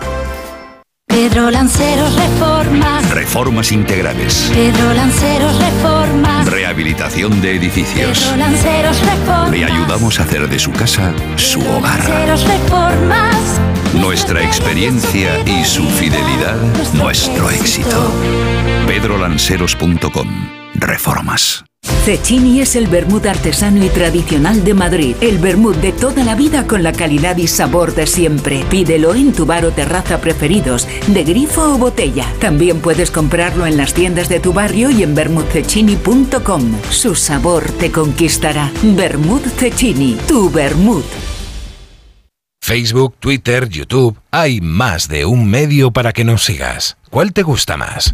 Pedro Lanceros Reformas. Reformas integrales. Pedro Lanceros Reformas. Rehabilitación de edificios. Pedro Lanceros Reformas. Le ayudamos a hacer de su casa su hogar. Lanceros Reformas. Nuestra experiencia y su fidelidad, nuestro éxito. pedrolanceros.com. Reformas. Cecchini es el vermut artesano y tradicional de Madrid. El vermut de toda la vida con la calidad y sabor de siempre. Pídelo en tu bar o terraza preferidos, de grifo o botella. También puedes comprarlo en las tiendas de tu barrio y en vermutcecchini.com. Su sabor te conquistará. Vermut Cecchini, tu vermut. Facebook, Twitter, YouTube, hay más de un medio para que nos sigas. ¿Cuál te gusta más?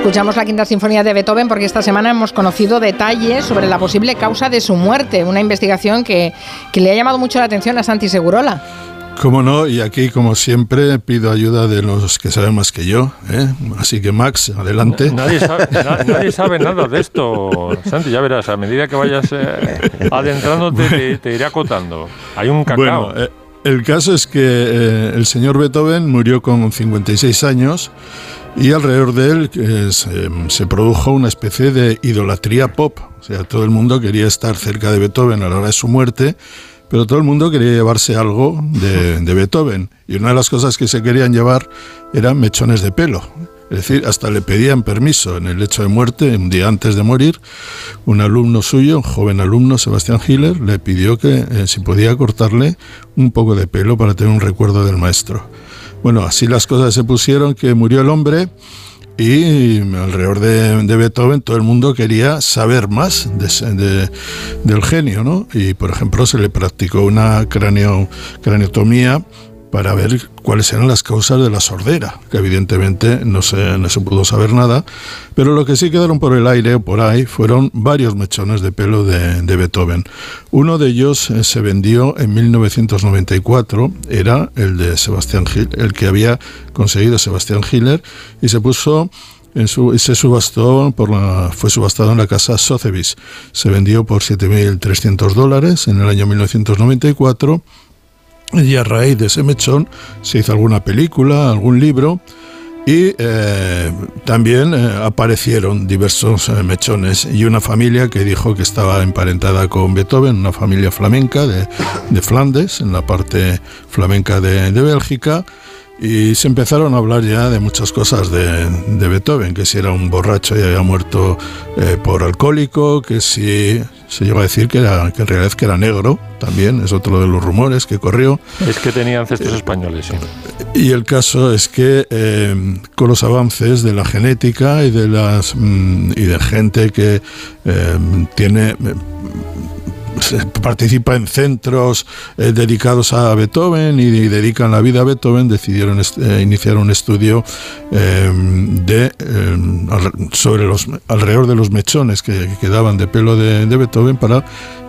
Escuchamos la quinta sinfonía de Beethoven porque esta semana hemos conocido detalles sobre la posible causa de su muerte, una investigación que, le ha llamado mucho la atención a Santi Segurola. Cómo no, y aquí como siempre pido ayuda de los que saben más que yo. ¿eh? Así que Max, adelante. Nadie sabe, nada de esto, Santi, ya verás, a medida que vayas eh, adentrándote te, iré acotando. Hay un cacao. Bueno, eh, el caso es que el señor Beethoven murió con 56 años y alrededor de él se, produjo una especie de idolatría pop. O sea, todo el mundo quería estar cerca de Beethoven a la hora de su muerte, pero todo el mundo quería llevarse algo de, de Beethoven. Y una de las cosas que se querían llevar eran mechones de pelo. Es decir, hasta le pedían permiso en el hecho de muerte, un día antes de morir, un alumno suyo, un joven alumno, Sebastián Hiller, le pidió que eh, si podía cortarle un poco de pelo para tener un recuerdo del maestro. Bueno, así las cosas se pusieron que murió el hombre y alrededor de, Beethoven todo el mundo quería saber más del genio, ¿no? Y por ejemplo se le practicó una cranio, craniotomía para ver cuáles eran las causas de la sordera, que evidentemente no se, no se pudo saber nada, pero lo que sí quedaron por el aire o por ahí fueron varios mechones de pelo de, Beethoven. Uno de ellos eh, se vendió en 1994, era el de Sebastián Gil, el que había conseguido Sebastián Hiller, y se puso en su, se subastó por la, fue subastado en la casa Sotheby's. Se vendió por 7.300 dólares en el año 1994 y a raíz de ese mechón se hizo alguna película, algún libro y eh, también eh, aparecieron diversos eh, mechones y una familia que dijo que estaba emparentada con Beethoven, una familia flamenca de, de Flandes, en la parte flamenca de, de Bélgica, Y se empezaron a hablar ya de muchas cosas de, de Beethoven, que si era un borracho y había muerto eh, por alcohólico, que si se llegó a decir que, era, que en realidad que era negro, también es otro de los rumores que corrió. Es que tenía ancestros españoles, sí. Y el caso es que eh, con los avances de la genética y de las mm, y de gente que eh, tiene participa en centros eh, dedicados a Beethoven y, dedican la vida a Beethoven, decidieron eh, iniciar un estudio eh, de, sobre los, alrededor de los mechones que, que quedaban de pelo de, de Beethoven para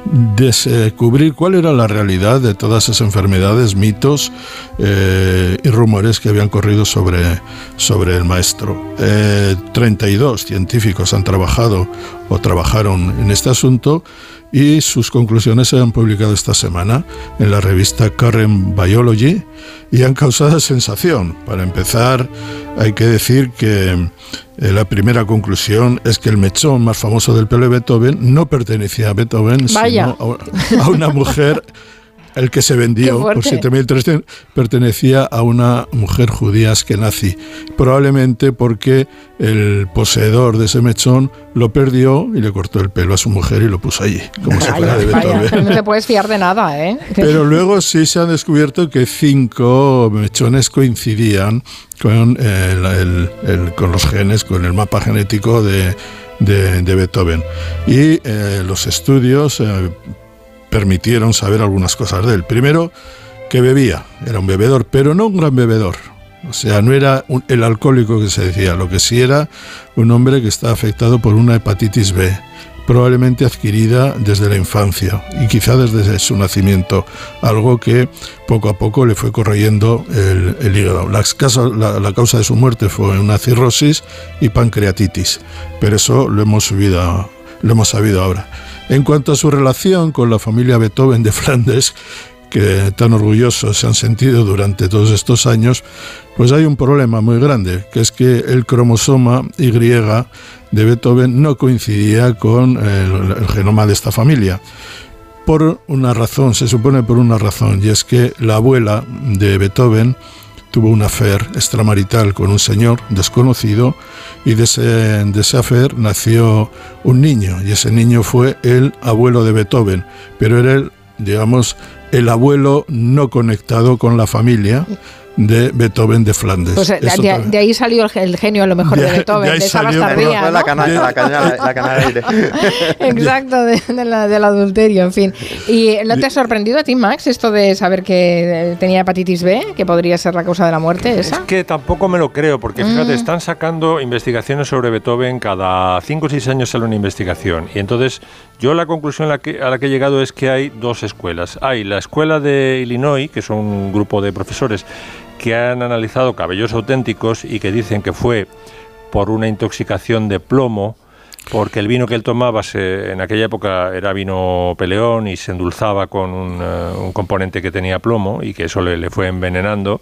descubrir cuál era la realidad de todas esas enfermedades, mitos eh, y rumores que habían corrido sobre, sobre el maestro. Eh, 32 científicos han trabajado o trabajaron en este asunto y sus conclusiones se han publicado esta semana en la revista Current Biology y han causado sensación. Para empezar, hay que decir que eh, la primera conclusión es que el mechón más famoso del pelo de Beethoven no pertenecía a Beethoven, Vaya. sino a una mujer el que se vendió por 7.300 pertenecía a una mujer judía askenazi, probablemente porque el poseedor de ese mechón lo perdió y le cortó el pelo a su mujer y lo puso allí, como si fuera de Beethoven. No te puedes fiar de nada, ¿eh? Pero luego sí se han descubierto que cinco mechones coincidían con, el, el, el, con los genes, con el mapa genético de, de, de Beethoven. Y eh, los estudios eh, permitieron saber algunas cosas de él. Primero, que bebía, era un bebedor, pero no un gran bebedor. O sea, no era el alcohólico que se decía, lo que sí era un hombre que estaba afectado por una hepatitis B, probablemente adquirida desde la infancia y quizá desde su nacimiento, algo que poco a poco le fue corroyendo el, hígado. La causa, la, la causa, de su muerte fue una cirrosis y pancreatitis, pero eso lo hemos, subido, lo hemos sabido ahora. En cuanto a su relación con la familia Beethoven de Flandes, que tan orgullosos se han sentido durante todos estos años, pues hay un problema muy grande, que es que el cromosoma Y de Beethoven no coincidía con el, el genoma de esta familia. Por una razón, se supone por una razón, y es que la abuela de Beethoven tuvo una affair extramarital con un señor desconocido y de ese, de ese affair nació un niño y ese niño fue el abuelo de Beethoven, pero era el, digamos, el abuelo no conectado con la familia de Beethoven de Flandes. Pues de, de, de, ahí salió el, el, genio a lo mejor de, de Beethoven, de, de esa bastardía. ¿no? La canalla, la canalla, la canalla. Exacto, de, la, del adulterio, en fin. ¿Y no te ha sorprendido a ti, Max, esto de saber que tenía hepatitis B, que podría ser la causa de la muerte? ¿esa? Es que tampoco me lo creo, porque fíjate, mm. están sacando investigaciones sobre Beethoven, cada 5 o 6 años sale una investigación. Y entonces yo la conclusión a la, que, he llegado es que hay dos escuelas. Hay la escuela de Illinois, que es un grupo de profesores que han analizado cabellos auténticos y que dicen que fue por una intoxicación de plomo, porque el vino que él tomaba en aquella época era vino peleón y se endulzaba con un, uh, un componente que tenía plomo y que eso le, le, fue envenenando.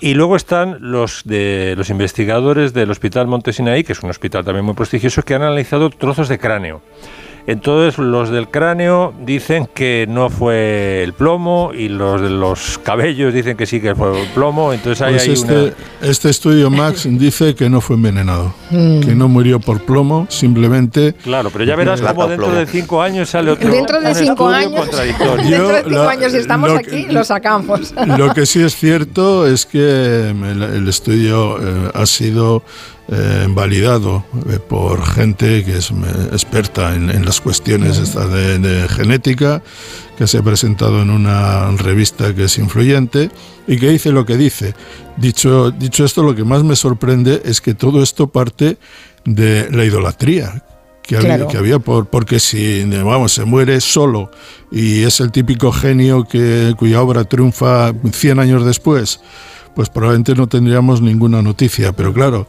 Y luego están los de los investigadores del Hospital Montesinaí, que es un hospital también muy prestigioso, que han analizado trozos de cráneo. Entonces los del cráneo dicen que no fue el plomo y los de los cabellos dicen que sí que fue el plomo. Entonces hay, pues hay este, una... este estudio Max dice que no fue envenenado, mm. que no murió por plomo, simplemente. Claro, pero ya verás cómo dentro plomo. de cinco años sale otro. Dentro de cinco años. dentro de cinco la, años si estamos lo aquí lo sacamos. Lo que sí es cierto es que el, el estudio eh, ha sido eh, validado eh, por gente que es experta en, en las cuestiones estas de, de, genética, que se ha presentado en una revista que es influyente y que dice lo que dice. Dicho, dicho esto, lo que más me sorprende es que todo esto parte de la idolatría. Que había, claro. que había por, porque si vamos, se muere solo y es el típico genio que, cuya obra triunfa 100 años después, pues probablemente no tendríamos ninguna noticia. Pero claro,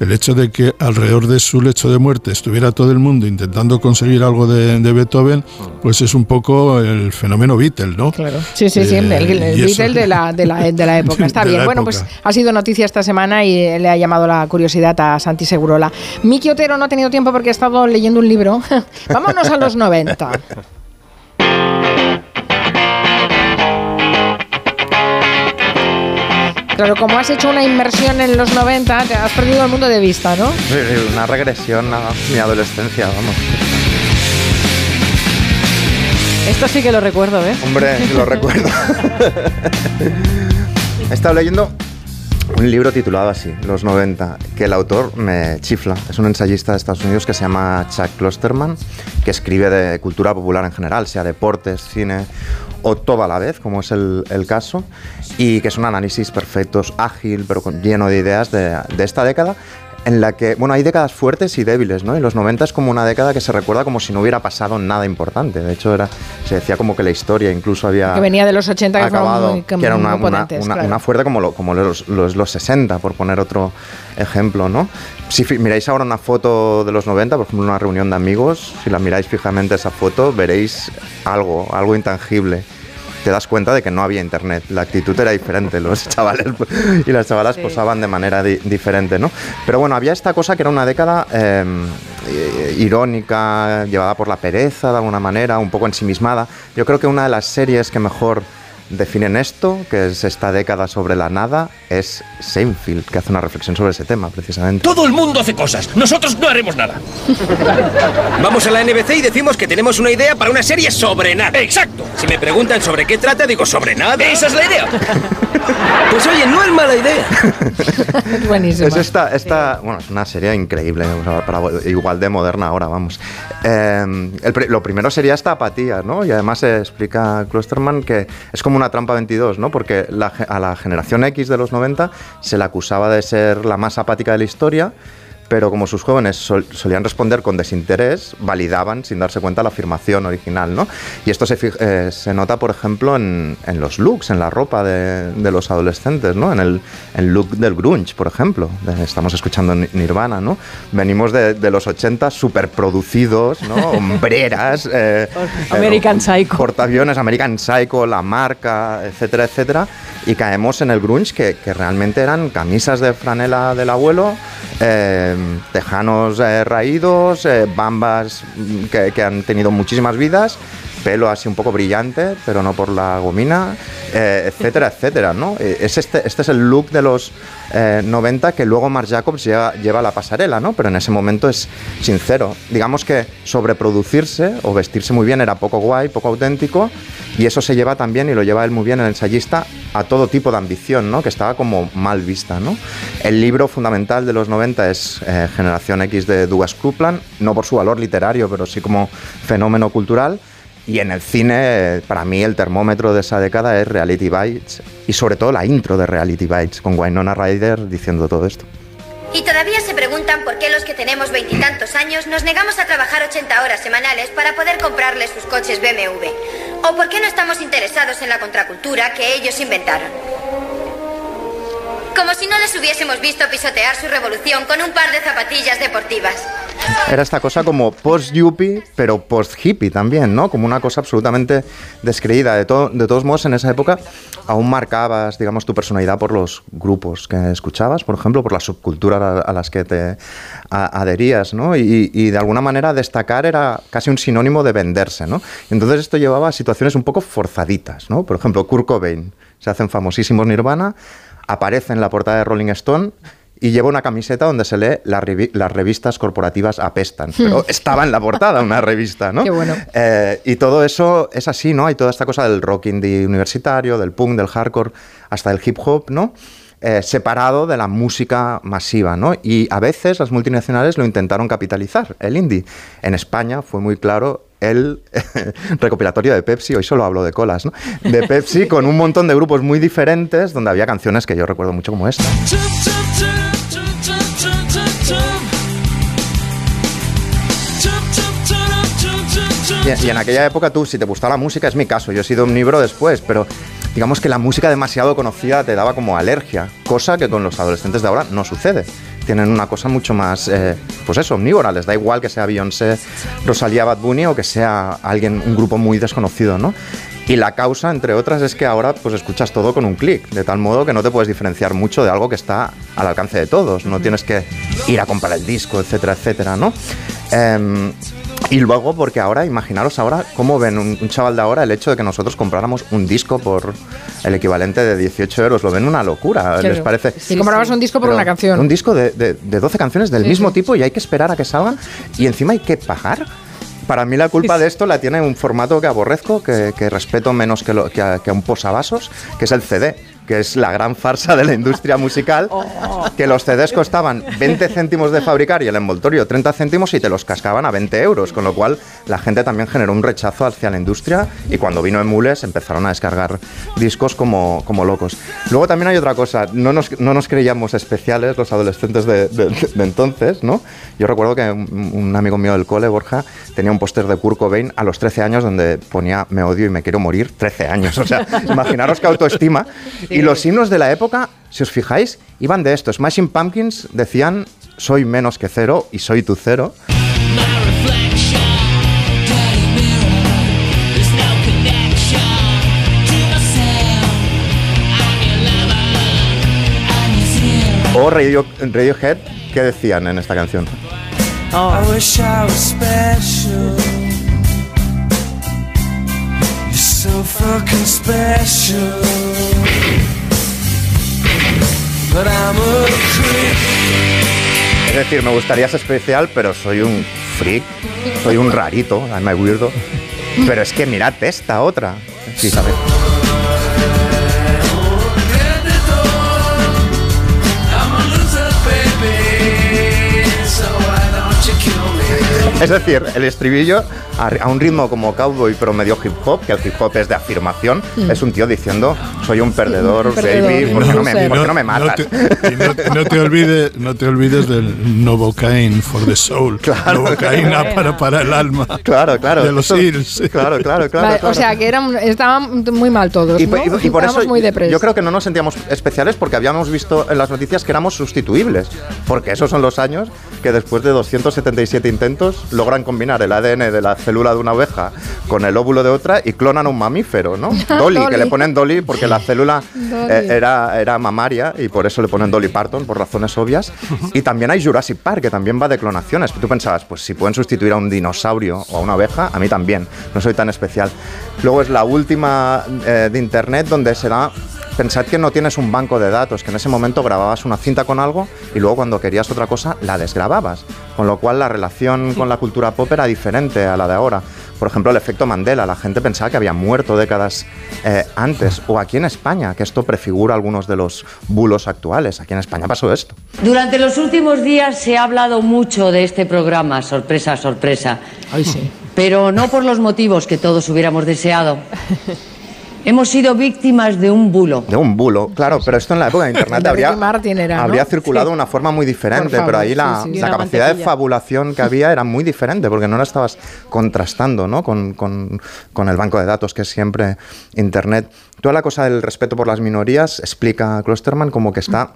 el hecho de que alrededor de su lecho de muerte estuviera todo el mundo intentando conseguir algo de, de Beethoven, pues es un poco el fenómeno Beatle, ¿no? Claro. Sí, sí, sí, eh, el, el Beatle de la, de, la, de la época. Está bien. Bueno, época. pues ha sido noticia esta semana y le ha llamado la curiosidad a Santi Segurola. Miki Otero no ha tenido tiempo porque ha estado leyendo un libro. Vámonos a los 90. Pero como has hecho una inmersión en los 90, te has perdido el mundo de vista, ¿no? Sí, sí, Una regresión a mi adolescencia, vamos. Esto sí que lo recuerdo, ¿eh? Hombre, lo recuerdo. He estado leyendo un libro titulado así, Los 90, que el autor me chifla. Es un ensayista de Estados Unidos que se llama Chuck Klosterman, que escribe de cultura popular en general, sea deportes, cine o todo a la vez, como es el, caso, y que es un análisis perfecto, ágil, pero lleno de ideas de, de esta década en la que, bueno, hay décadas fuertes y débiles, ¿no? Y los 90 es como una década que se recuerda como si no hubiera pasado nada importante. De hecho, era, se decía como que la historia incluso había Que venía de los 80 que fueron acabado, muy, que era una, muy una- potentes, una- claro. una fuerte como, lo, como los, los, los 60, por poner otro ejemplo, ¿no? Si miráis ahora una foto de los 90, por ejemplo, una reunión de amigos, si la miráis fijamente esa foto, veréis algo, algo intangible. Te das cuenta de que no había internet, la actitud era diferente, los chavales y las chavalas Sí. posaban de manera di- diferente, ¿no? Pero bueno, había esta cosa que era una década eh, eh, irónica, llevada por la pereza de alguna manera, un poco ensimismada. Yo creo que una de las series que mejor definen esto, que es esta década sobre la nada, es Seinfeld, que hace una reflexión sobre ese tema, precisamente. Todo el mundo hace cosas. Nosotros no haremos nada. Vamos a la NBC y decimos que tenemos una idea para una serie sobre nada. Exacto. Si me preguntan sobre qué trata, digo sobre nada. Esa es la idea. Pues oye, no es mala idea. Buenísimo. Es esta, esta, bueno, es una serie increíble, para- igual de moderna ahora, vamos. Eh, el lo primero sería esta apatía, ¿no? Y además se explica Klosterman que es como una trampa 22, ¿no? Porque la a la generación X de los 90 se la acusaba de ser la más apática de la historia. Pero como sus jóvenes sol- solían responder con desinterés, validaban sin darse cuenta la afirmación original, ¿no? Y esto se, eh, se nota, por ejemplo, en, en los looks, en la ropa de, de los adolescentes, ¿no? En el, el look del grunge, por ejemplo. Estamos escuchando Ni- Nirvana, ¿no? Venimos de, de los 80 superproducidos, ¿no? Hombreras. eh, American Psycho. Portaaviones, American Psycho, la marca, etcétera, etcétera. Y caemos en el grunge que, que realmente eran camisas de franela del abuelo, eh, tejanos eh, raídos, eh, bambas mm, que, que han tenido muchísimas vidas, pelo así un poco brillante, pero no por la gomina, eh, etcétera, etcétera, ¿no? Eh, Es este, este es el look de los eh, 90 que luego Marc Jacobs lleva, lleva a la pasarela, ¿no? Pero en ese momento es sincero. Digamos que sobreproducirse o vestirse muy bien era poco guay, poco auténtico, y eso se lleva también, y lo lleva él muy bien el ensayista, a todo tipo de ambición, ¿no? Que estaba como mal vista, ¿no? El libro fundamental de los 90 es eh, Generación X de Douglas Coupland, no por su valor literario, pero sí como fenómeno cultural. Y en el cine, para mí, el termómetro de esa década es Reality Bites y sobre todo la intro de Reality Bites con Winona Ryder diciendo todo esto. Y todavía se preguntan por qué los que tenemos veintitantos años nos negamos a trabajar 80 horas semanales para poder comprarles sus coches BMW. O por qué no estamos interesados en la contracultura que ellos inventaron. Como si no les hubiésemos visto pisotear su revolución con un par de zapatillas deportivas. Era esta cosa como post-yuppie, pero post-hippie también, ¿no? Como una cosa absolutamente descreída. De, to- de todos modos, en esa época aún marcabas, digamos, tu personalidad por los grupos que escuchabas, por ejemplo, por las subculturas a, a las que te adherías, ¿no? Y, y de alguna manera destacar era casi un sinónimo de venderse, ¿no? Entonces esto llevaba a situaciones un poco forzaditas, ¿no? Por ejemplo, Kurt Cobain, se hacen famosísimos Nirvana, aparece en la portada de Rolling Stone y lleva una camiseta donde se lee "Las revi- las revistas corporativas apestan. Pero estaba en la portada una revista, ¿no? Qué bueno. Eh, y todo eso es así, ¿no? Hay toda esta cosa del rock indie universitario, del punk, del hardcore, hasta el hip hop, ¿no? Eh, separado de la música masiva, ¿no? Y a veces las multinacionales lo intentaron capitalizar, el indie. En España fue muy claro el recopilatorio de Pepsi, hoy solo hablo de colas, ¿no? De Pepsi con un montón de grupos muy diferentes donde había canciones que yo recuerdo mucho como esta. Y, y en aquella época tú, si te gustaba la música, es mi caso, yo he sido omnívoro después, pero digamos que la música demasiado conocida te daba como alergia, cosa que con los adolescentes de ahora no sucede. Tienen una cosa mucho más, eh, pues eso, omnívora, les da igual que sea Beyoncé, Rosalía Bad Bunny o que sea alguien, un grupo muy desconocido, ¿no? Y la causa, entre otras, es que ahora pues escuchas todo con un clic, de tal modo que no te puedes diferenciar mucho de algo que está al alcance de todos. No tienes que ir a comprar el disco, etcétera, etcétera, ¿no? Em, y luego, porque ahora, imaginaros ahora cómo ven un, un chaval de ahora el hecho de que nosotros compráramos un disco por el equivalente de 18 euros. Lo ven una locura, Claro. les parece. Y comprabas un disco por Pero una canción. Un disco de, de- de 12 canciones del Sí, mismo sí. tipo y hay que esperar a que salgan y encima hay que pagar. Para mí la culpa de esto la tiene un formato que aborrezco, que, que respeto menos que, lo- que a, que a un posavasos, que es el CD, que es la gran farsa de la industria musical, que los CDs costaban 20 céntimos de fabricar y el envoltorio 30 céntimos y te los cascaban a 20 euros, con lo cual la gente también generó un rechazo hacia la industria y cuando vino Emules empezaron a descargar discos como, como locos. Luego también hay otra cosa, no nos, no nos creíamos especiales los adolescentes de, de- de entonces, ¿no? Yo recuerdo que un, un amigo mío del cole, Borja, tenía un póster de Kurt Cobain a los 13 años donde ponía me odio y me quiero morir, 13 años, o sea, imaginaros qué autoestima. Y los himnos de la época, si os fijáis, iban de esto. Smashing Pumpkins decían soy menos que cero y soy tu cero. O Radio, Radiohead, ¿qué decían en esta canción? I wish I was special. You're so fucking special. Decir, me gustaría ser especial, pero soy un freak, soy un rarito, I'm a weirdo. Pero es que mirad esta otra. Sí, ¿sabes? Es decir, el estribillo a, a un ritmo como cowboy, pero medio hip hop, que el hip hop es de afirmación, Mm. es un tío diciendo, soy un perdedor, Un perdedor, baby, ¿por qué no me, qué no me matas? te, y no- no te olvides, no te olvides del Novocaine for the soul. Novocaína para, para el alma. Claro, claro. De los Eso- Hills. Claro, claro, claro. Vale, claro. O sea, que eran, estaban muy mal todos, Y, ¿no? y- y por Estábamos eso muy depres. yo creo que no nos sentíamos especiales porque habíamos visto en las noticias que éramos sustituibles. Porque esos son los años que después de 277 intentos logran combinar el ADN de la célula de una oveja con el óvulo de otra y clonan un mamífero, ¿no? Dolly, que le ponen Dolly porque la célula eh, era, era mamaria y por eso le ponen Dolly Parton, por razones obvias. Y también hay Jurassic Park, que también va de clonaciones. Tú pensabas, pues si pueden sustituir a un dinosaurio o a una oveja, a mí también. No soy tan especial. Luego es la última eh, de Internet donde se da... Pensad que no tienes un banco de datos, que en ese momento grababas una cinta con algo y luego cuando querías otra cosa la desgrababas. Con lo cual la relación con la cultura pop era diferente a la de ahora. Por ejemplo, el efecto Mandela. La gente pensaba que había muerto décadas eh, antes. O aquí en España, que esto prefigura algunos de los bulos actuales. Aquí en España pasó esto. Durante los últimos días se ha hablado mucho de este programa, sorpresa, sorpresa. Ay, sí. Pero no por los motivos que todos hubiéramos deseado. Hemos sido víctimas de un bulo. De un bulo, claro, pero esto en la época de Internet habría, era, ¿no? habría circulado de Sí. una forma muy diferente, favor, pero ahí la, sí, sí. la capacidad de fabulación que había era muy diferente, porque no la estabas contrastando ¿no? con, con- con el banco de datos que es siempre Internet. Toda la cosa del respeto por las minorías explica Klosterman como que está...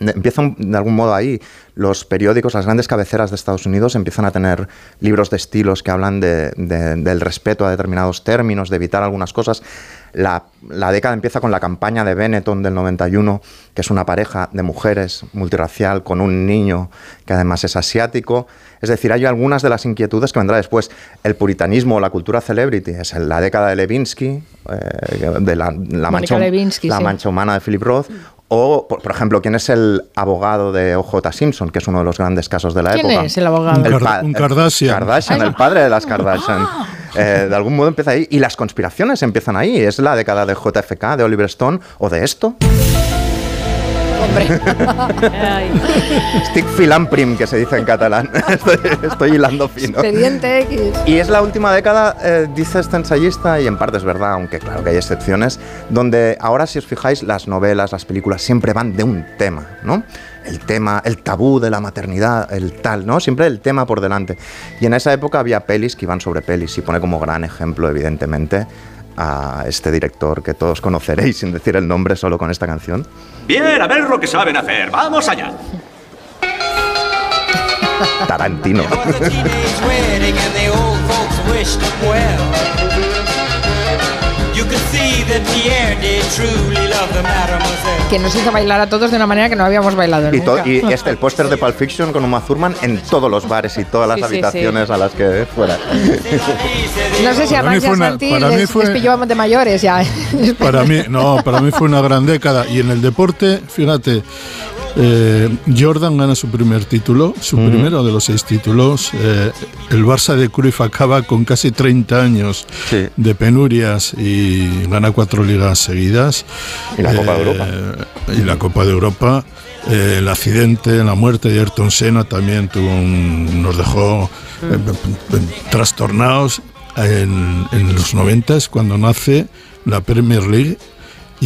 de- Empieza un- de algún modo ahí. Los periódicos, las grandes cabeceras de Estados Unidos empiezan a tener libros de estilos que hablan de- de- del respeto a determinados términos, de evitar algunas cosas. La, la década empieza con la campaña de Benetton del 91, que es una pareja de mujeres multirracial con un niño que además es asiático. Es decir, hay algunas de las inquietudes que vendrá después. El puritanismo o la cultura celebrity es en la década de Levinsky, eh, de la, la mancha, Levinsky, la sí. mancha humana de Philip Roth. O, por, por ejemplo, ¿quién es el abogado de O.J. Simpson, que es uno de los grandes casos de la ¿Quién época? es el abogado? Pa- un Kardashian. Kardashian, el padre de las Kardashian. Eh, de algún modo empieza ahí. Y las conspiraciones empiezan ahí. Es la década de JFK, de Oliver Stone o de esto. Stick filamprim, que se dice en catalán. estoy, estoy hilando fino. Expediente X. Y es la última década, eh, dice este ensayista, y en parte es verdad, aunque claro que hay excepciones, donde ahora si os fijáis las novelas, las películas siempre van de un tema, ¿no? El tema, el tabú de la maternidad, el tal, ¿no? Siempre el tema por delante. Y en esa época había pelis que iban sobre pelis y pone como gran ejemplo, evidentemente, a este director que todos conoceréis sin decir el nombre solo con esta canción. Bien, a ver lo que saben hacer. Vamos allá. Tarantino. Que nos hizo bailar a todos de una manera que no habíamos bailado Y, nunca. y este, el póster de Pulp Fiction con Uma Thurman en todos los bares y todas las Sí, sí, habitaciones a las que fuera. No sé si a Max Santi para mí les, fue- les pilló de mayores ya. Para mí, no, para mí fue una gran década. Y en el deporte, fíjate, eh, Jordan gana su primer título, su primero de los seis títulos. Eh, el Barça de Cruyff acaba con casi 30 años de penurias y gana cuatro ligas seguidas. Y la Copa de Europa. Y la Copa de Europa. Eh, el accidente, la muerte de Ayrton Senna también tuvo un- nos dejó eh, trastornados en, en los 90 es cuando nace la Premier League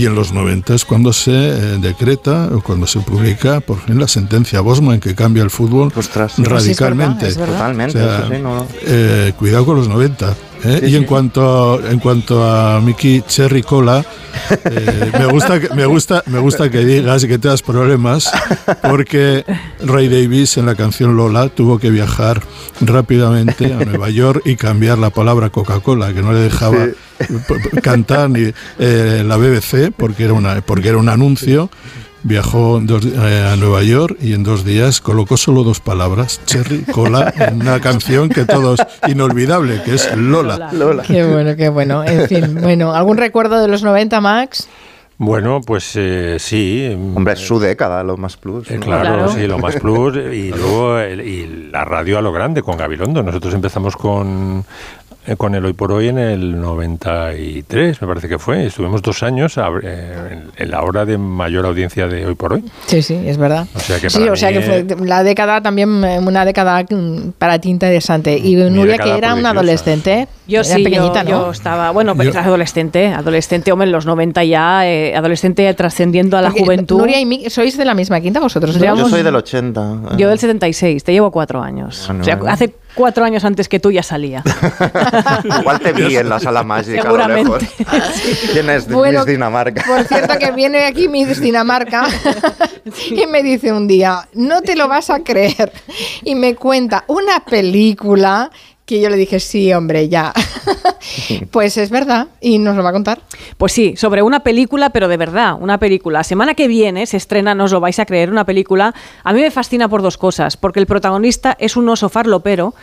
y en los 90 es cuando se eh, decreta o cuando se publica por fin la sentencia Bosman que cambia el fútbol radicalmente. es verdad, es verdad. Totalmente, O sea, eso sí, no, no. eh, cuidado con los 90. ¿Eh? Y en cuanto en cuanto a Mickey Cherry Cola, eh, me gusta que, me gusta me gusta que digas que te das problemas porque Ray Davis en la canción Lola tuvo que viajar rápidamente a Nueva York y cambiar la palabra Coca-Cola que no le dejaba cantar ni eh, la BBC porque era una porque era un anuncio. Viajó dos- eh, a Nueva York y en dos días colocó solo dos palabras, Cherry Cola, en una canción que todos inolvidable, que es Lola. Qué bueno, qué bueno. En fin, bueno, ¿algún recuerdo de los 90, Max? Bueno, pues eh, sí. Hombre, es su década, lo más plus. Eh, claro, sí, lo más plus. Y luego el- y la radio a lo grande con Gabilondo. Nosotros empezamos con, con el Hoy por Hoy en el 93, me parece que fue. Estuvimos dos años a- eh, en, la hora de mayor audiencia de Hoy por Hoy. Sí, sí, es verdad. O sea que Sí, para o sea que fue la década también, eh, una década mm, para ti interesante. Y Nuria, que era una adolescente, Yo era sí, yo- pequeñita, yo, ¿no? estaba, bueno, pues Yo- adolescente, adolescente, hombre, en los 90 ya, eh, adolescente trascendiendo a la Porque juventud. Nuria y Mick, sois de la misma quinta vosotros, ¿no? Yo soy del 80. Yo del 76, te llevo cuatro años. Ah, no, o sea, hace cuatro años antes que tú ya salía. Igual te vi en la sala mágica a lo lejos. Seguramente. ¿Quién es Bueno, Miss Dinamarca? Por cierto, que viene aquí Miss Dinamarca y me dice un día, no te lo vas a creer. Y me cuenta una película que yo le dije, sí, hombre, ya. Pues es verdad, y nos lo va a contar. Pues sí, sobre una película, pero de verdad, una película. Semana que viene se estrena, no os lo vais a creer, una película. A mí me fascina por dos cosas, porque el protagonista es un oso farlopero.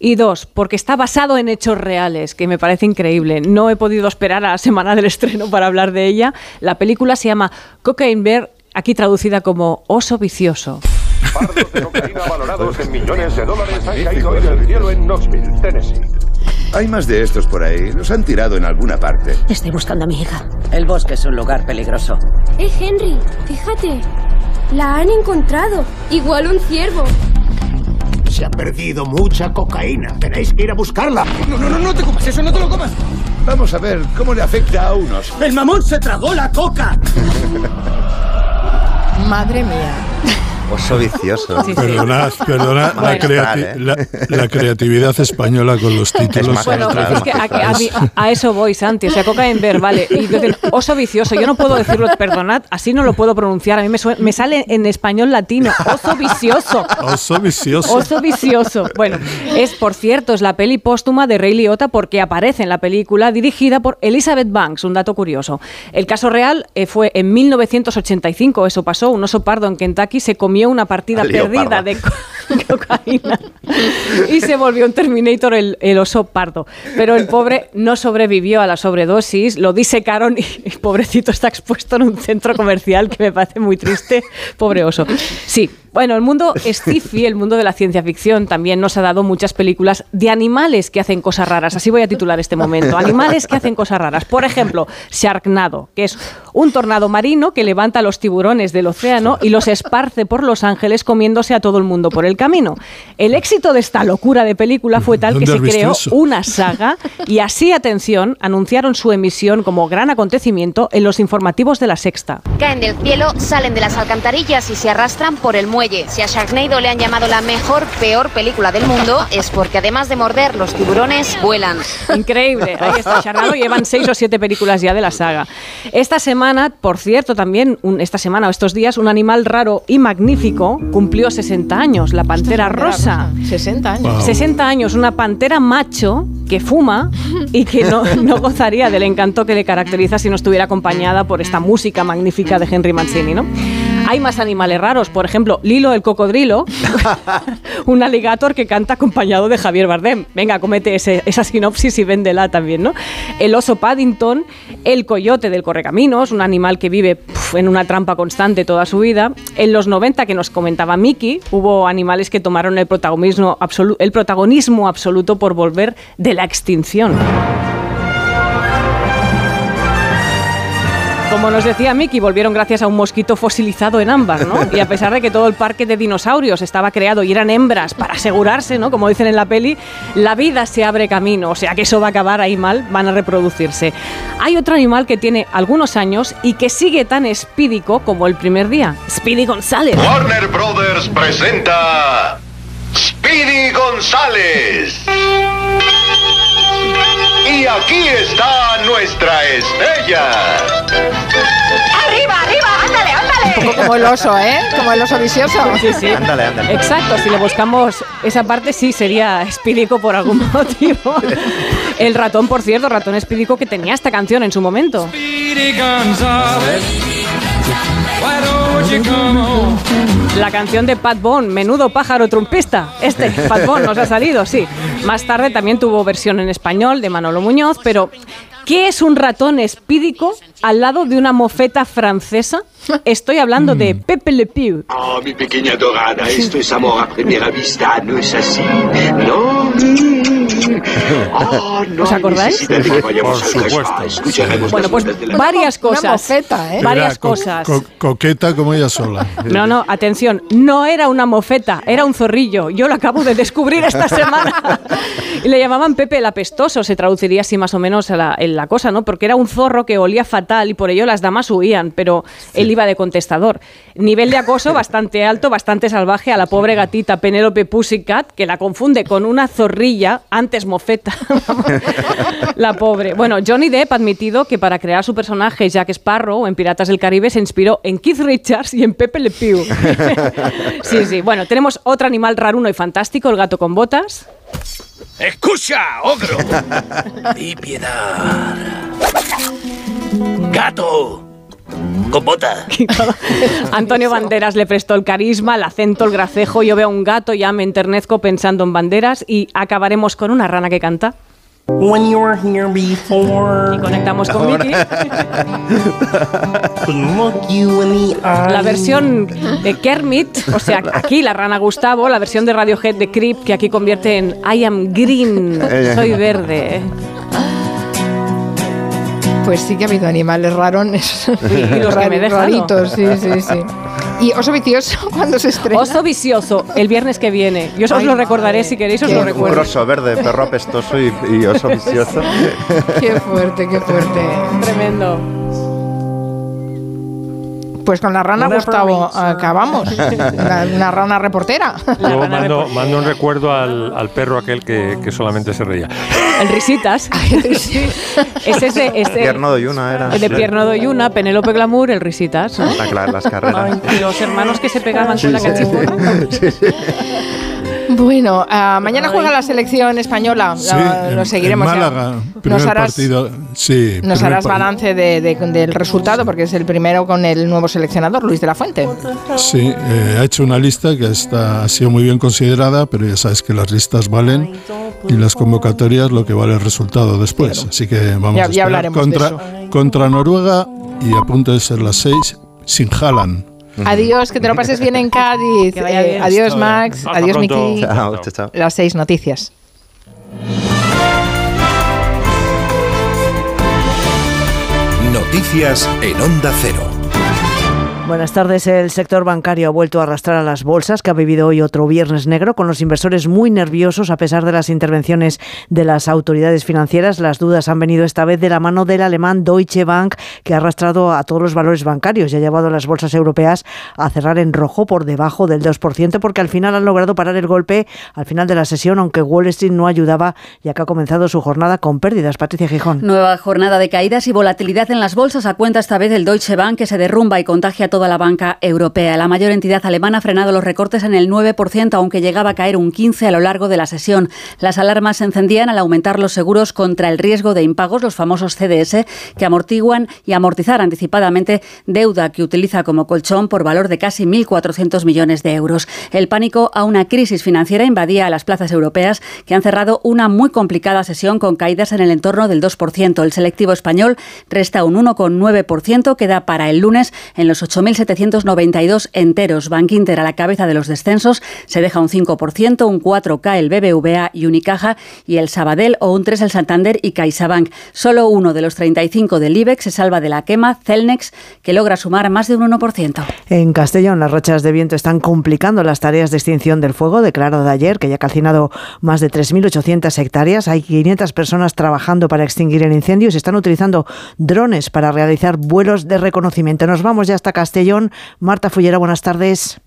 Y dos, porque está basado en hechos reales, que me parece increíble. No he podido esperar a la semana del estreno para hablar de ella. La película se llama Cocaine Bear, aquí traducida como Oso Vicioso. valorados en millones de dólares han caído del cielo en Knoxville, Tennessee. Hay más de estos por ahí. Los han tirado en alguna parte. Estoy buscando a mi hija. El bosque es un lugar peligroso. Eh, Henry, fíjate. La han encontrado. Igual un ciervo. Se ha perdido mucha cocaína. Tenéis que ir a buscarla. No, no, no, no te comas eso, no te lo comas. Vamos a ver cómo le afecta a unos. El mamón se tragó la coca. Madre mía. Oso vicioso. Perdonad, perdonad la, creati- ¿eh? la- la creatividad española con los títulos. Bueno, es que a, a mí- a eso voy, Santi. O sea, Cocaine Bear, vale. Y dicen, oso vicioso. Yo no puedo decirlo, perdonad, así no lo puedo pronunciar. A mí me, sale en español latino. Oso vicioso. Oso vicioso. Oso vicioso. Bueno, es, por cierto, es la peli póstuma de Ray Liotta porque aparece en la película dirigida por Elizabeth Banks, un dato curioso. El caso real eh, fue en 1985, eso pasó, un oso pardo en Kentucky se comió una partida Al perdida de co- cocaína y se volvió un Terminator el, el oso pardo. Pero el pobre no sobrevivió a la sobredosis, lo disecaron y, y pobrecito está expuesto en un centro comercial que me parece muy triste, pobre oso. Sí, bueno, el mundo sci-fi, el mundo de la ciencia ficción, también nos ha dado muchas películas de animales que hacen cosas raras. Así voy a titular este momento. Animales que hacen cosas raras. Por ejemplo, Sharknado, que es un tornado marino que levanta a los tiburones del océano y los esparce por Los Ángeles comiéndose a todo el mundo por el camino. El éxito de esta locura de película fue tal que ¿Dónde se creó eso? una saga y así, atención, anunciaron su emisión como gran acontecimiento en los informativos de la Sexta. Caen del cielo, salen de las alcantarillas y se arrastran por el muelle. Si a Sharknado le han llamado la mejor, peor película del mundo, es porque además de morder, los tiburones vuelan. Increíble, ahí está Sharknado, llevan seis o siete películas ya de la saga. Esta semana, por cierto, también, un- esta semana o estos días, un animal raro y magnífico cumplió 60 años, la pantera rosa. 60 años. Wow. 60 años, una pantera macho que fuma y que no, no gozaría del encanto que le caracteriza si no estuviera acompañada por esta música magnífica de Henry Mancini, ¿no? Hay más animales raros, por ejemplo, Lilo el cocodrilo, un alligator que canta acompañado de Javier Bardem. Venga, comete ese- esa sinopsis y véndela también, ¿no? El oso Paddington, el coyote del correcaminos, un animal que vive en una trampa constante toda su vida. En los 90, que nos comentaba Miki, hubo animales que tomaron el protagonismo, absolu- el protagonismo absoluto por volver de la extinción. Como nos decía Miki, volvieron gracias a un mosquito fosilizado en ámbar, ¿no? Y a pesar de que todo el parque de dinosaurios estaba creado y eran hembras para asegurarse, ¿no? Como dicen en la peli, la vida se abre camino, o sea que eso va a acabar ahí mal, van a reproducirse. Hay otro animal que tiene algunos años y que sigue tan espídico como el primer día, Speedy González. Warner Brothers presenta Speedy González. Y aquí está nuestra estrella. ¡Arriba, arriba! ¡Ándale, ándale! Un poco como el oso, ¿eh? Como el oso vicioso. Sí, sí. Ándale, ándale. Exacto, si le buscamos esa parte sí sería espídico por algún motivo. El ratón, por cierto, ratón espídico que tenía esta canción en su momento. La canción de Pat Bone, Menudo pájaro trumpista. Este, Pat Bone, nos ha salido, sí. Más tarde también tuvo versión en español de Manolo Muñoz, pero ¿qué es un ratón espídico al lado de una mofeta francesa? Estoy hablando de Pepe Le Pew. Oh, mi pequeña dorada, esto es amor a primera vista, ¿no es así? No. Oh, no ¿Os acordáis? Por supuesto. Bueno, pues varias Una cosas. mofeta, ¿eh? Varias co- cosas. co- coqueta como ella sola. No, no, atención, no era una mofeta, era un zorrillo. Yo lo acabo de descubrir esta semana. Y le llamaban Pepe el apestoso, se traduciría así más o menos a la, en la cosa, ¿no? Porque era un zorro que olía fatal y por ello las damas huían, pero él iba de contestador. Nivel de acoso bastante alto, bastante salvaje a la pobre gatita Penélope Pussycat, que la confunde con una zorrilla, antes mofeta. la pobre. Bueno, Johnny Depp ha admitido que para crear su personaje Jack Sparrow en Piratas del Caribe se inspiró en Keith Richards y en Pepe Le Pew. sí, sí. Bueno, tenemos otro animal raruno y fantástico, el gato con botas. ¡Escucha, ogro! ¡Mi piedad! ¡Gato! ¡Con bota! Antonio Banderas le prestó el carisma, el acento, el gracejo. Yo veo a un gato, ya me enternezco pensando en banderas y acabaremos con una rana que canta. When you were here before. Y conectamos con Miki. Couldn't look you in the eye. La versión de Kermit, o sea, aquí la rana Gustavo, la versión de Radiohead de Creep, que aquí convierte en I am green, soy verde. Pues sí que ha habido animales rarones. Y los que me he. Raritos, sí, sí, sí. Y Oso Vicioso, cuando se estrena? Oso vicioso, el viernes que viene. Yo os Ay, lo recordaré si queréis, os qué lo Un recuerdo. crossover de perro apestoso y, y oso vicioso. Qué fuerte, qué fuerte. Tremendo. Pues con la rana Gustavo acabamos. Una, una rana reportera. Luego mando, mando un recuerdo al, al perro aquel que, que solamente se reía. El Risitas. Ese es de, es de- Pierno de Yuna era. el de Pierno Doyuna, Penélope Glamour, el Risitas. ¿no? Ah, claro, las carreras. Y los hermanos que se pegaban con la Sí, sí. Bueno, ah, mañana juega la selección española. Sí, La- en- lo seguiremos. en. Málaga, nos harás, partido. Sí, nos harás balance de- de- del resultado porque es el primero con el nuevo seleccionador, Luis de la Fuente. Sí, eh, ha hecho una lista que está, ha sido muy bien considerada, pero ya sabes que las listas valen y las convocatorias lo que vale el resultado después. Así que vamos Ya- a ya hablaremos de contra, eso. contra Noruega y a punto de ser las seis sin Haaland. Adiós, que te lo pases bien en Cádiz. Que vaya Eh, adiós, Max. Adiós. Miki. Chao, chao, chao. Las seis noticias. Noticias en Onda Cero. Buenas tardes. El sector bancario ha vuelto a arrastrar a las bolsas, que ha vivido hoy otro viernes negro, con los inversores muy nerviosos a pesar de las intervenciones de las autoridades financieras. Las dudas han venido esta vez de la mano del alemán Deutsche Bank, que ha arrastrado a todos los valores bancarios y ha llevado a las bolsas europeas a cerrar en rojo por debajo del 2%, porque al final han logrado parar el golpe al final de la sesión, aunque Wall Street no ayudaba, ya que ha comenzado su jornada con pérdidas. Patricia Gijón. Nueva jornada de caídas y volatilidad en las bolsas a cuenta esta vez del Deutsche Bank que se derrumba y contagia a toda la banca europea. La mayor entidad alemana ha frenado los recortes en el 9%, aunque llegaba a caer un 15% a lo largo de la sesión. Las alarmas se encendían al aumentar los seguros contra el riesgo de impagos, los famosos CDS, que amortiguan y amortizar anticipadamente deuda que utiliza como colchón por valor de casi 1.400 millones de euros. El pánico a una crisis financiera invadía a las plazas europeas que han cerrado una muy complicada sesión con caídas en el entorno del 2%. El selectivo español resta un 1,9%, que da para el lunes en los 8.792 enteros. Bank Inter a la cabeza de los descensos se deja un 5%, un 4K el BBVA y Unicaja y el Sabadell o un 3 el Santander y CaixaBank. Solo uno de los 35 del IBEX se salva de la quema, Celnex, que logra sumar más de un 1%. En Castellón, las rachas de viento están complicando las tareas de extinción del fuego, declarado de ayer, que ya ha calcinado más de 3.800 hectáreas. Hay 500 personas trabajando para extinguir el incendio y se están utilizando drones para realizar vuelos de reconocimiento. Nos vamos ya hasta Castellón. Marta Fullera, buenas tardes.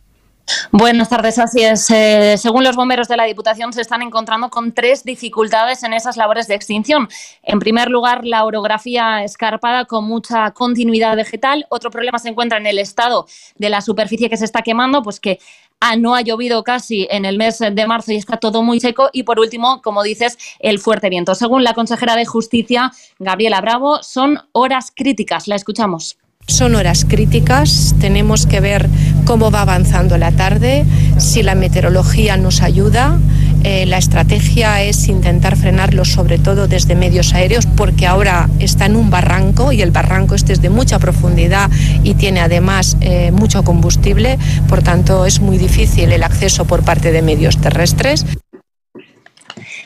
Buenas tardes, así es. Eh, según los bomberos de la Diputación, se están encontrando con tres dificultades en esas labores de extinción. En primer lugar, la orografía escarpada con mucha continuidad vegetal. Otro problema se encuentra en el estado de la superficie que se está quemando, pues que ah, no ha llovido casi en el mes de marzo y está todo muy seco. Y por último, como dices, el fuerte viento. Según la consejera de Justicia, Gabriela Bravo, son horas críticas. La escuchamos. Son horas críticas, tenemos que ver cómo va avanzando la tarde, si la meteorología nos ayuda. Eh, la estrategia es intentar frenarlo sobre todo desde medios aéreos porque ahora está en un barranco y el barranco este es de mucha profundidad y tiene además eh, mucho combustible, por tanto es muy difícil el acceso por parte de medios terrestres.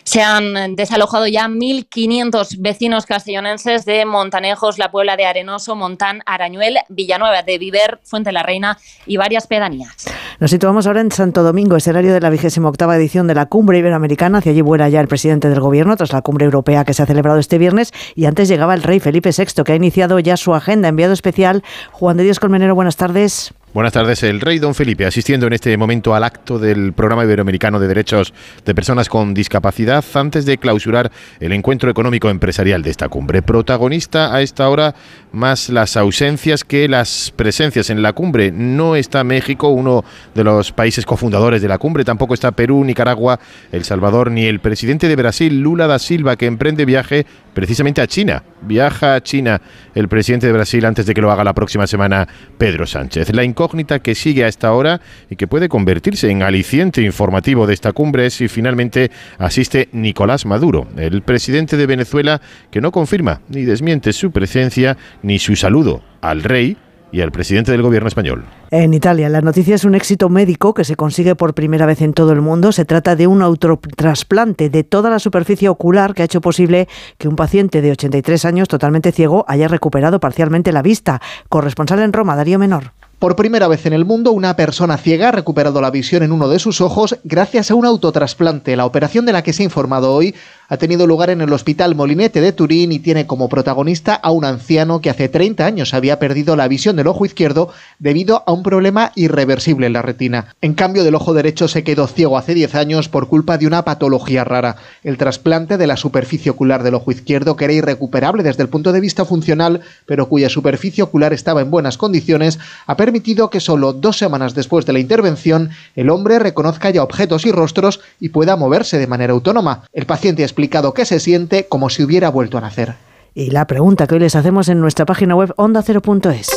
Se han desalojado ya 1.500 vecinos castellonenses de Montanejos, La Puebla de Arenoso, Montán, Arañuel, Villanueva de Viver, Fuente la Reina y varias pedanías. Nos situamos ahora en Santo Domingo, escenario de la vigésima octava edición de la Cumbre Iberoamericana. Hacia allí vuela ya el presidente del gobierno tras la cumbre europea que se ha celebrado este viernes. Y antes llegaba el rey Felipe VI, que ha iniciado ya su agenda. Enviado especial, Juan de Dios Colmenero, buenas tardes. Buenas tardes. El rey Don Felipe asistiendo en este momento al acto del Programa Iberoamericano de Derechos de Personas con Discapacidad antes de clausurar el encuentro económico empresarial de esta cumbre. Protagonista a esta hora más las ausencias que las presencias en la cumbre. No está México, uno de los países cofundadores de la cumbre, tampoco está Perú, Nicaragua, El Salvador, ni el presidente de Brasil, Lula da Silva, que emprende viaje precisamente a China. Viaja a China el presidente de Brasil antes de que lo haga la próxima semana Pedro Sánchez. La incógnita que sigue a esta hora y que puede convertirse en aliciente informativo de esta cumbre es si finalmente asiste Nicolás Maduro, el presidente de Venezuela que no confirma ni desmiente su presencia ni su saludo al rey y al presidente del gobierno español. En Italia, la noticia es un éxito médico que se consigue por primera vez en todo el mundo. Se trata de un autotrasplante de toda la superficie ocular que ha hecho posible que un paciente de 83 años totalmente ciego haya recuperado parcialmente la vista. Corresponsal en Roma, Darío Menor. Por primera vez en el mundo, una persona ciega ha recuperado la visión en uno de sus ojos gracias a un autotrasplante. La operación de la que se ha informado hoy ha tenido lugar en el Hospital Molinete de Turín y tiene como protagonista a un anciano que hace 30 años había perdido la visión del ojo izquierdo debido a un problema irreversible en la retina. En cambio, del ojo derecho se quedó ciego hace 10 años por culpa de una patología rara, el trasplante de la superficie ocular del ojo izquierdo que era irrecuperable desde el punto de vista funcional, pero cuya superficie ocular estaba en buenas condiciones, ha permitido que solo dos semanas después de la intervención el hombre reconozca ya objetos y rostros y pueda moverse de manera autónoma. El paciente ha explicado que se siente como si hubiera vuelto a nacer. Y la pregunta que hoy les hacemos en nuestra página web onda0.es.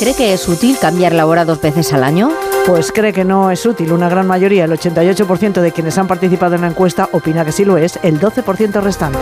¿Cree que es útil cambiar la hora dos veces al año? Pues cree que no es útil. Una gran mayoría, el 88% de quienes han participado en la encuesta, opina que sí lo es, el 12% restante.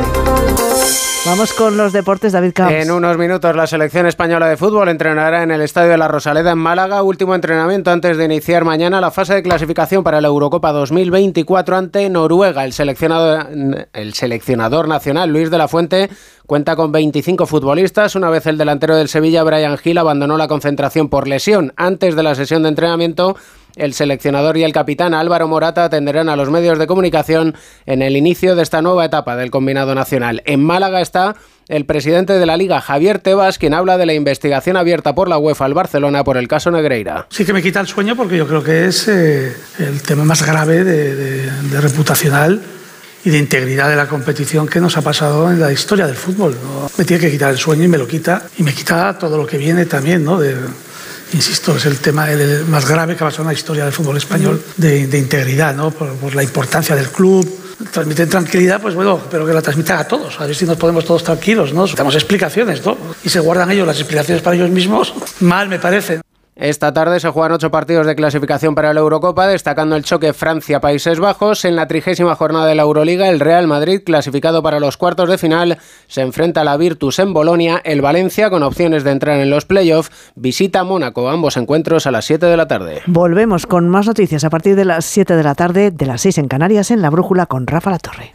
Vamos con los deportes, David Camps. En unos minutos la selección española de fútbol entrenará en el Estadio de la Rosaleda en Málaga, último entrenamiento antes de iniciar mañana la fase de clasificación para la Eurocopa 2024 ante Noruega. El seleccionador, el seleccionador nacional Luis de la Fuente cuenta con 25 futbolistas. Una vez el delantero del Sevilla, Brian Gil, abandonó la concentración por lesión antes de la sesión de entrenamiento. El seleccionador y el capitán Álvaro Morata atenderán a los medios de comunicación en el inicio de esta nueva etapa del combinado nacional. En Málaga está el presidente de la Liga, Javier Tebas, quien habla de la investigación abierta por la UEFA al Barcelona por el caso Negreira. Sí que me quita el sueño porque yo creo que es eh, el tema más grave de, de- reputacional y de integridad de la competición que nos ha pasado en la historia del fútbol. Me tiene que quitar el sueño y me lo quita. Y me quita todo lo que viene también, ¿no? Insisto, es el tema el más grave que ha pasado en la historia del fútbol español, de, de integridad, ¿no? Por, por, la importancia del club. Transmiten tranquilidad, pues bueno, pero que la transmitan a todos, a ver si nos podemos todos tranquilos, ¿no? Damos explicaciones, ¿no? Y se guardan ellos las explicaciones para ellos mismos, mal me parece. Esta tarde se juegan ocho partidos de clasificación para la Eurocopa, destacando el choque Francia-Países Bajos. En la trigésima jornada de la Euroliga, el Real Madrid, clasificado para los cuartos de final, se enfrenta a la Virtus en Bolonia. El Valencia, con opciones de entrar en los playoffs, visita Mónaco. Ambos encuentros a las 7 de la tarde. Volvemos con más noticias a partir de las 7 de la tarde, de las 6 en Canarias, en La Brújula con Rafa La Torre.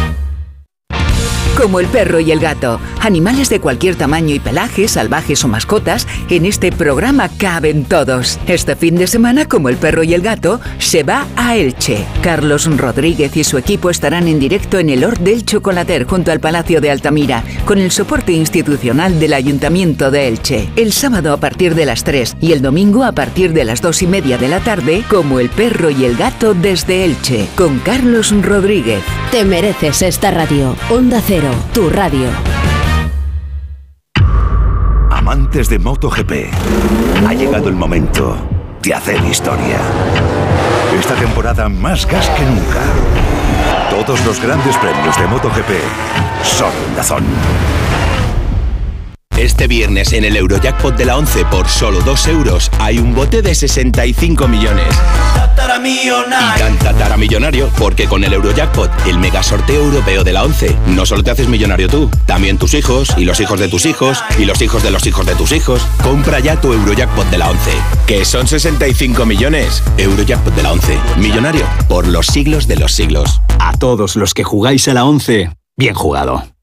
Como el perro y el gato, animales de cualquier tamaño y pelaje, salvajes o mascotas, en este programa caben todos. Este fin de semana, como el perro y el gato, se va a Elche. Carlos Rodríguez y su equipo estarán en directo en el Hort del Chocolater junto al Palacio de Altamira, con el soporte institucional del Ayuntamiento de Elche. El sábado a partir de las 3 y el domingo a partir de las 2 y media de la tarde, como el perro y el gato desde Elche, con Carlos Rodríguez. Te mereces esta radio. Onda Cero, tu radio. Amantes de MotoGP, ha llegado el momento de hacer historia. Esta temporada más gas que nunca. Todos los grandes premios de MotoGP son Dazón. Este viernes en el Eurojackpot de la 11 por solo 2 euros hay un bote de 65 millones. Y tan tatara millonario porque con el Eurojackpot, el mega sorteo europeo de la 11, no solo te haces millonario tú, también tus hijos y los hijos de tus hijos y los hijos de los hijos de tus hijos. Compra ya tu Eurojackpot de la 11, que son 65 millones. Eurojackpot de la 11, millonario por los siglos de los siglos. A todos los que jugáis a la 11, bien jugado.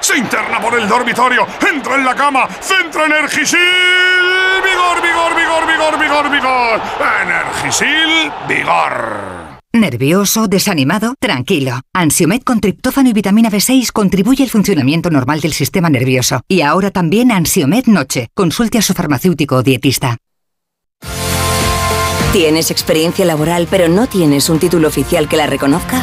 Se interna por el dormitorio, entra en la cama, centra Energisil. Vigor, vigor, vigor, vigor, vigor, vigor. Energisil, vigor. ¿Nervioso? ¿Desanimado? Tranquilo. Ansiomed con triptófano y vitamina B6 contribuye al funcionamiento normal del sistema nervioso. Y ahora también Ansiomed Noche. Consulte a su farmacéutico o dietista. ¿Tienes experiencia laboral pero no tienes un título oficial que la reconozca?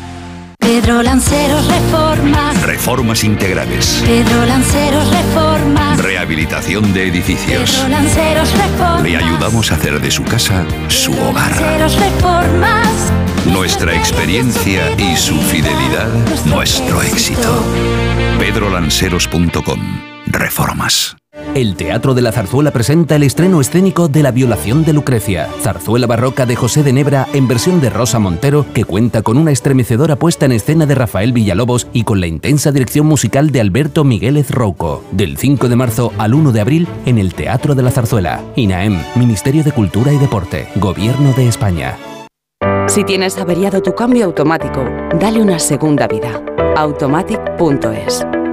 Pedro Lanceros Reformas. Reformas integrales. Pedro Lanceros Reformas. Rehabilitación de edificios. Pedro Lanceros Reformas. Le ayudamos a hacer de su casa su hogar. Lanceros Reformas. Nuestra experiencia y su fidelidad, nuestro éxito. pedrolanceros.com. Reformas. El Teatro de la Zarzuela presenta el estreno escénico de La violación de Lucrecia, zarzuela barroca de José de Nebra en versión de Rosa Montero, que cuenta con una estremecedora puesta en escena de Rafael Villalobos y con la intensa dirección musical de Alberto Miguélez Rouco. Del 5 de marzo al 1 de abril en el Teatro de la Zarzuela. INAEM, Ministerio de Cultura y Deporte, Gobierno de España. Si tienes averiado tu cambio automático, dale una segunda vida. Automatic.es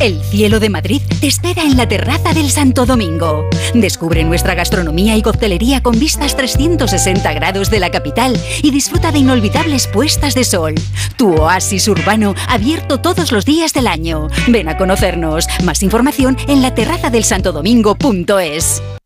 El cielo de Madrid te espera en la terraza del Santo Domingo. Descubre nuestra gastronomía y coctelería con vistas 360 grados de la capital y disfruta de inolvidables puestas de sol. Tu oasis urbano abierto todos los días del año. Ven a conocernos. Más información en la terraza del santodomingo.es.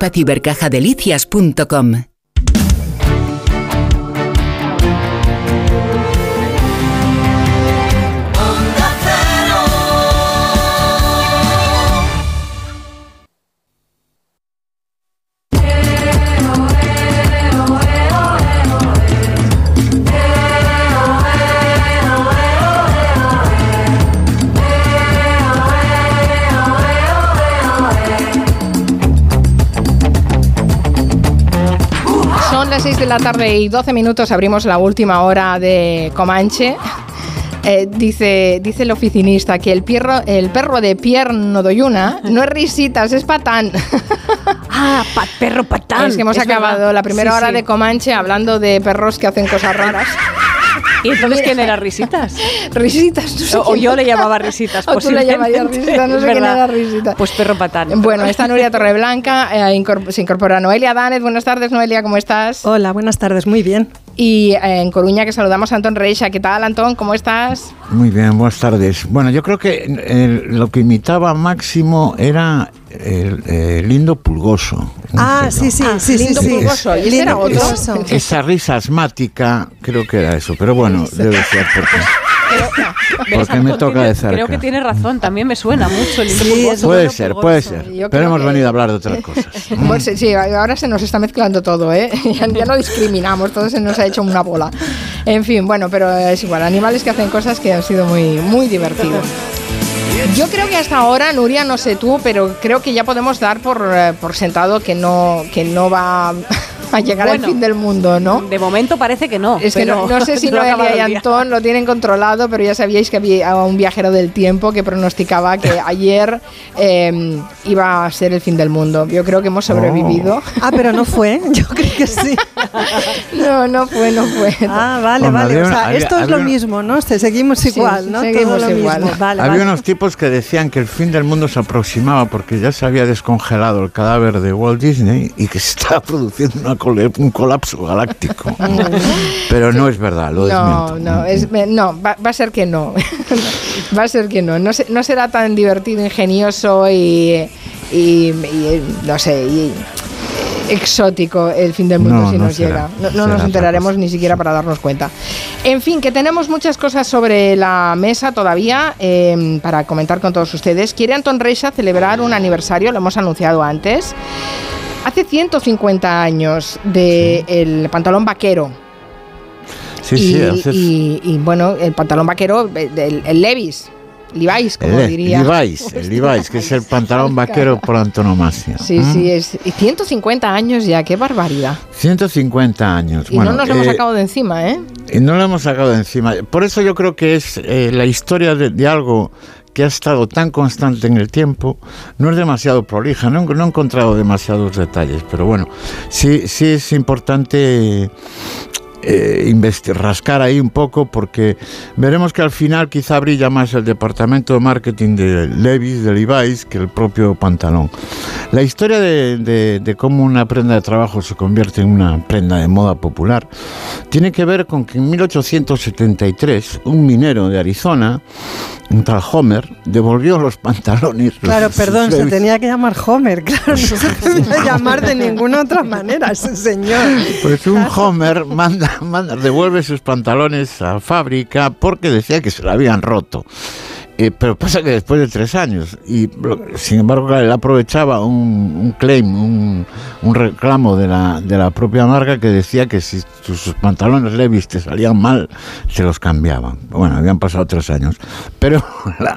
Las la tarde y 12 minutos, abrimos la última hora de Comanche. Eh, dice, dice el oficinista que el, perro, el perro de Pierre Nodoyuna no es risitas, es patán. Ah, pa- perro patán. Es que hemos Es acabado verdad. la primera Sí, hora sí. de Comanche hablando de perros que hacen cosas raras. ¿Y entonces quién era Risitas? Risitas. no sé O, yo le llamaba Risitas. O tú le llamarías. Risitas, no sé quién era Risitas. Pues perro patán. Bueno, está Nuria Torreblanca, eh, se incorpora Noelia Danez. Buenas tardes, Noelia, ¿cómo estás? Hola, buenas tardes, muy bien. Y eh, en Coruña que saludamos a Antón Reixa. ¿Qué tal, Antón? ¿Cómo estás? Muy bien, buenas tardes. Bueno, yo creo que eh, lo que imitaba Máximo era el, eh, Lindo Pulgoso. Ah, sí, sí, sí, sí, Lindo sí. Pulgoso. ¿Y ese Lindo era otro? Pulgoso. Esa risa asmática, creo que era eso, pero bueno, debe ser porque, porque me toca de cerca. Creo que tiene razón, también me suena mucho el Sí, Lindo es Puede Lindo ser, Pulgoso. puede ser. Yo Pero hemos que- venido a hablar de otras cosas. Pues sí, sí, ahora se nos está mezclando todo, ¿eh? Ya, ya no discriminamos, todo se nos ha hecho una bola. En fin, bueno, pero es igual, animales que hacen cosas que han sido muy, muy divertidos. Yo creo que hasta ahora, Nuria, no sé tú, pero creo que ya podemos dar por, eh, por sentado que no, que no va a llegar Bueno, al fin del mundo, ¿no? De momento parece que no. Es que no, sé si Noelia y. Antón lo tienen controlado, pero ya sabíais que había un viajero del tiempo que pronosticaba que ayer eh, iba a ser el fin del mundo. Yo creo que hemos sobrevivido. Ah, pero no fue, yo creo que sí. No, no fue, no fue. Ah, vale, vale. había O sea, había- esto es lo mismo, ¿no? Se- Seguimos Sí, igual, ¿no? seguimos Todo lo igual. mismo. Vale, Había vale. unos tipos que decían que el fin del mundo se aproximaba porque ya se había descongelado el cadáver de Walt Disney y que se estaba produciendo una cole- un colapso galáctico. Pero no es verdad, lo No, desmiento. no, es, no va, va a ser que no. va a ser que no. No, se- no será tan divertido, ingenioso y, y- y, no sé, y exótico el fin del mundo No, si no nos será. llega. No, no nos enteraremos ni siquiera para darnos cuenta. En fin, que tenemos muchas cosas sobre la mesa todavía eh, para comentar con todos ustedes. Quiere Anton Reixa celebrar un aniversario, lo hemos anunciado antes. Hace 150 años del el pantalón vaquero. Sí, y, sí, y- y, bueno, el pantalón vaquero, el, el Levis, Levi's, como el, diría. Levi's, el Levi's, que es el pantalón vaquero por antonomasia. Sí, ¿Mm? sí, es y 150 años ya, qué barbaridad. 150 años. Y bueno, no nos lo hemos eh, sacado de encima, ¿eh? Y no lo hemos sacado de encima. Por eso yo creo que es eh, la historia de, de algo que ha estado tan constante en el tiempo, no es demasiado prolija, no, no he encontrado demasiados detalles, pero bueno, sí, sí es importante eh, rascar ahí un poco porque veremos que al final quizá brilla más el departamento de marketing de Levi's, de Levi's, que el propio pantalón. La historia de, cómo una prenda de trabajo se convierte en una prenda de moda popular tiene que ver con que en 1873 un minero de Arizona, tal Homer, devolvió los pantalones. Claro, los- perdón, se tenía que llamar Homer, claro, no se podía llamar de ninguna otra manera ese señor. Pues un Homer manda, manda, devuelve sus pantalones a fábrica porque decía que se lo habían roto. Eh, pero pasa que después de tres años, y sin embargo él aprovechaba un, un claim, un, un reclamo de la, de la propia marca que decía que si tus, sus pantalones Levis te salían mal, se los cambiaban. Bueno, habían pasado tres años. Pero la,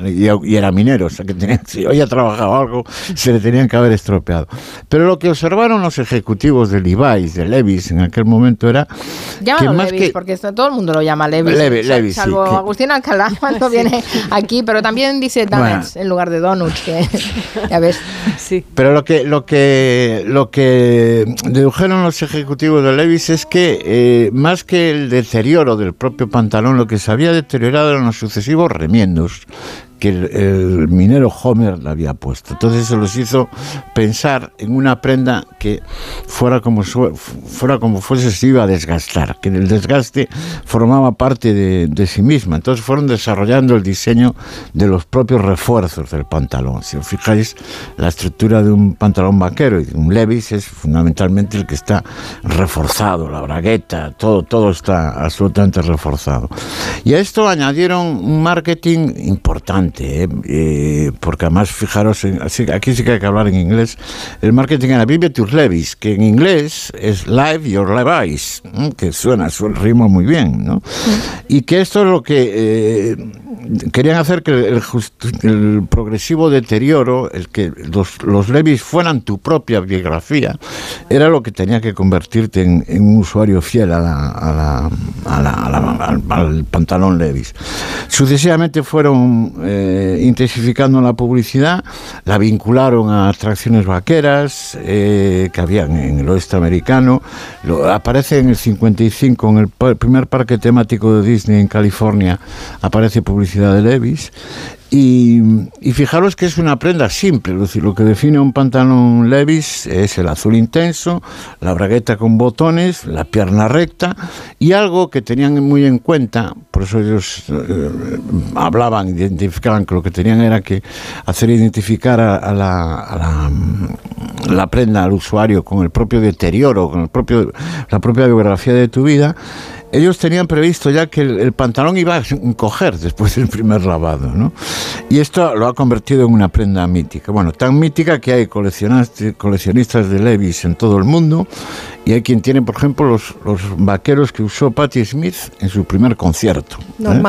la- y, y era minero, o sea que tenía, si había trabajado algo, se le tenían que haber estropeado. Pero lo que observaron los ejecutivos de Levi's, de Levis en aquel momento era que Llámalo más Levis, que porque todo el mundo lo llama Levis. Levi- Levis, sí, salvo que- Agustín Alcalá cuando viene aquí, pero también dice donuts en lugar de donuts, que ya ves. Sí. Pero lo que lo que lo que dedujeron los ejecutivos de Levis es que eh, más que el deterioro del propio pantalón, lo que se había deteriorado eran los sucesivos remiendos que el, el minero Homer le había puesto. Entonces eso los hizo pensar en una prenda que fuera como su- fuera como fuese se iba a desgastar, que el desgaste formaba parte de, de sí misma. Entonces fueron desarrollando el diseño de los propios refuerzos del pantalón. Si os fijáis, la estructura de un pantalón vaquero y de un Levis es fundamentalmente el que está reforzado, la bragueta, todo, todo está absolutamente reforzado. Y a esto añadieron un marketing importante, ¿eh? Eh, porque además, fijaros, en- así- aquí sí que hay que hablar en inglés, el marketing era Vive tus Levis, que en inglés es Live Your Levi's, ¿m? que suena, suena, rima muy bien, ¿no? Y que esto es lo que eh, querían hacer que el, el progresivo deterioro, el que los, los Levis fueran tu propia biografía, era lo que tenía que convertirte en, en un usuario fiel a la- a la- a la- a la- al, al pantalón Levis. Sucesivamente fueron eh, intensificando la publicidad, la vincularon a atracciones vaqueras eh, que habían en el oeste americano, aparece en el 55 en el primer parque temático de Disney en California, aparece publicidad de Levis. Y, fijaros que es una prenda simple, es lo que define un pantalón Levis es el azul intenso, la bragueta con botones, la pierna recta y algo que tenían muy en cuenta, por eso ellos eh, hablaban, identificaban que lo que tenían era que hacer identificar a, la, la prenda al usuario con el propio deterioro, con el propio, la propia biografía de tu vida, ellos tenían previsto ya que el, el pantalón iba a encoger después del primer lavado, ¿no? Y esto lo ha convertido en una prenda mítica. Bueno, tan mítica que hay coleccionistas de Levis en todo el mundo y hay quien tiene, por ejemplo, los, los vaqueros que usó Patti Smith en su primer concierto. ¿eh?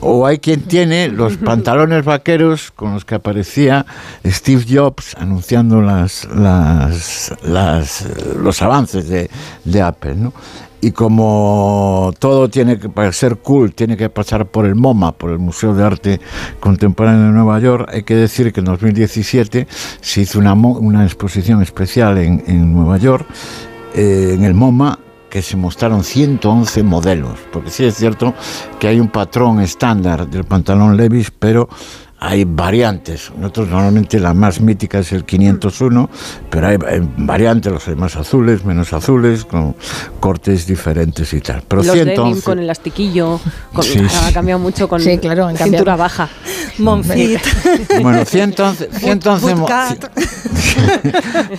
O hay quien tiene los pantalones vaqueros con los que aparecía Steve Jobs anunciando las, las, las, los avances de, de Apple, ¿no? Y como todo tiene que, para ser cool, tiene que pasar por el MoMA, por el Museo de Arte Contemporáneo de Nueva York, hay que decir que en 2017 se hizo una, una exposición especial en, en Nueva York, eh, en el MoMA, que se mostraron 111 modelos, porque sí es cierto que hay un patrón estándar del pantalón Levis, pero hay variantes. Nosotros normalmente la más mítica es el 501, pero hay, variantes, los hay más azules, menos azules, con cortes diferentes y tal. Pero los denim 111 con elastiquillo, con- Sí, ha cambiado mucho con Sí, claro, han cintura cambiado. baja. Monfit. Bueno, 111, 111, mo- Bootcut.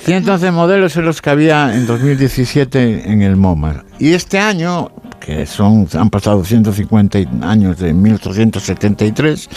111 modelos en los que había en 2017 en el MoMA. Y este año, que son han pasado 150 años de 1873,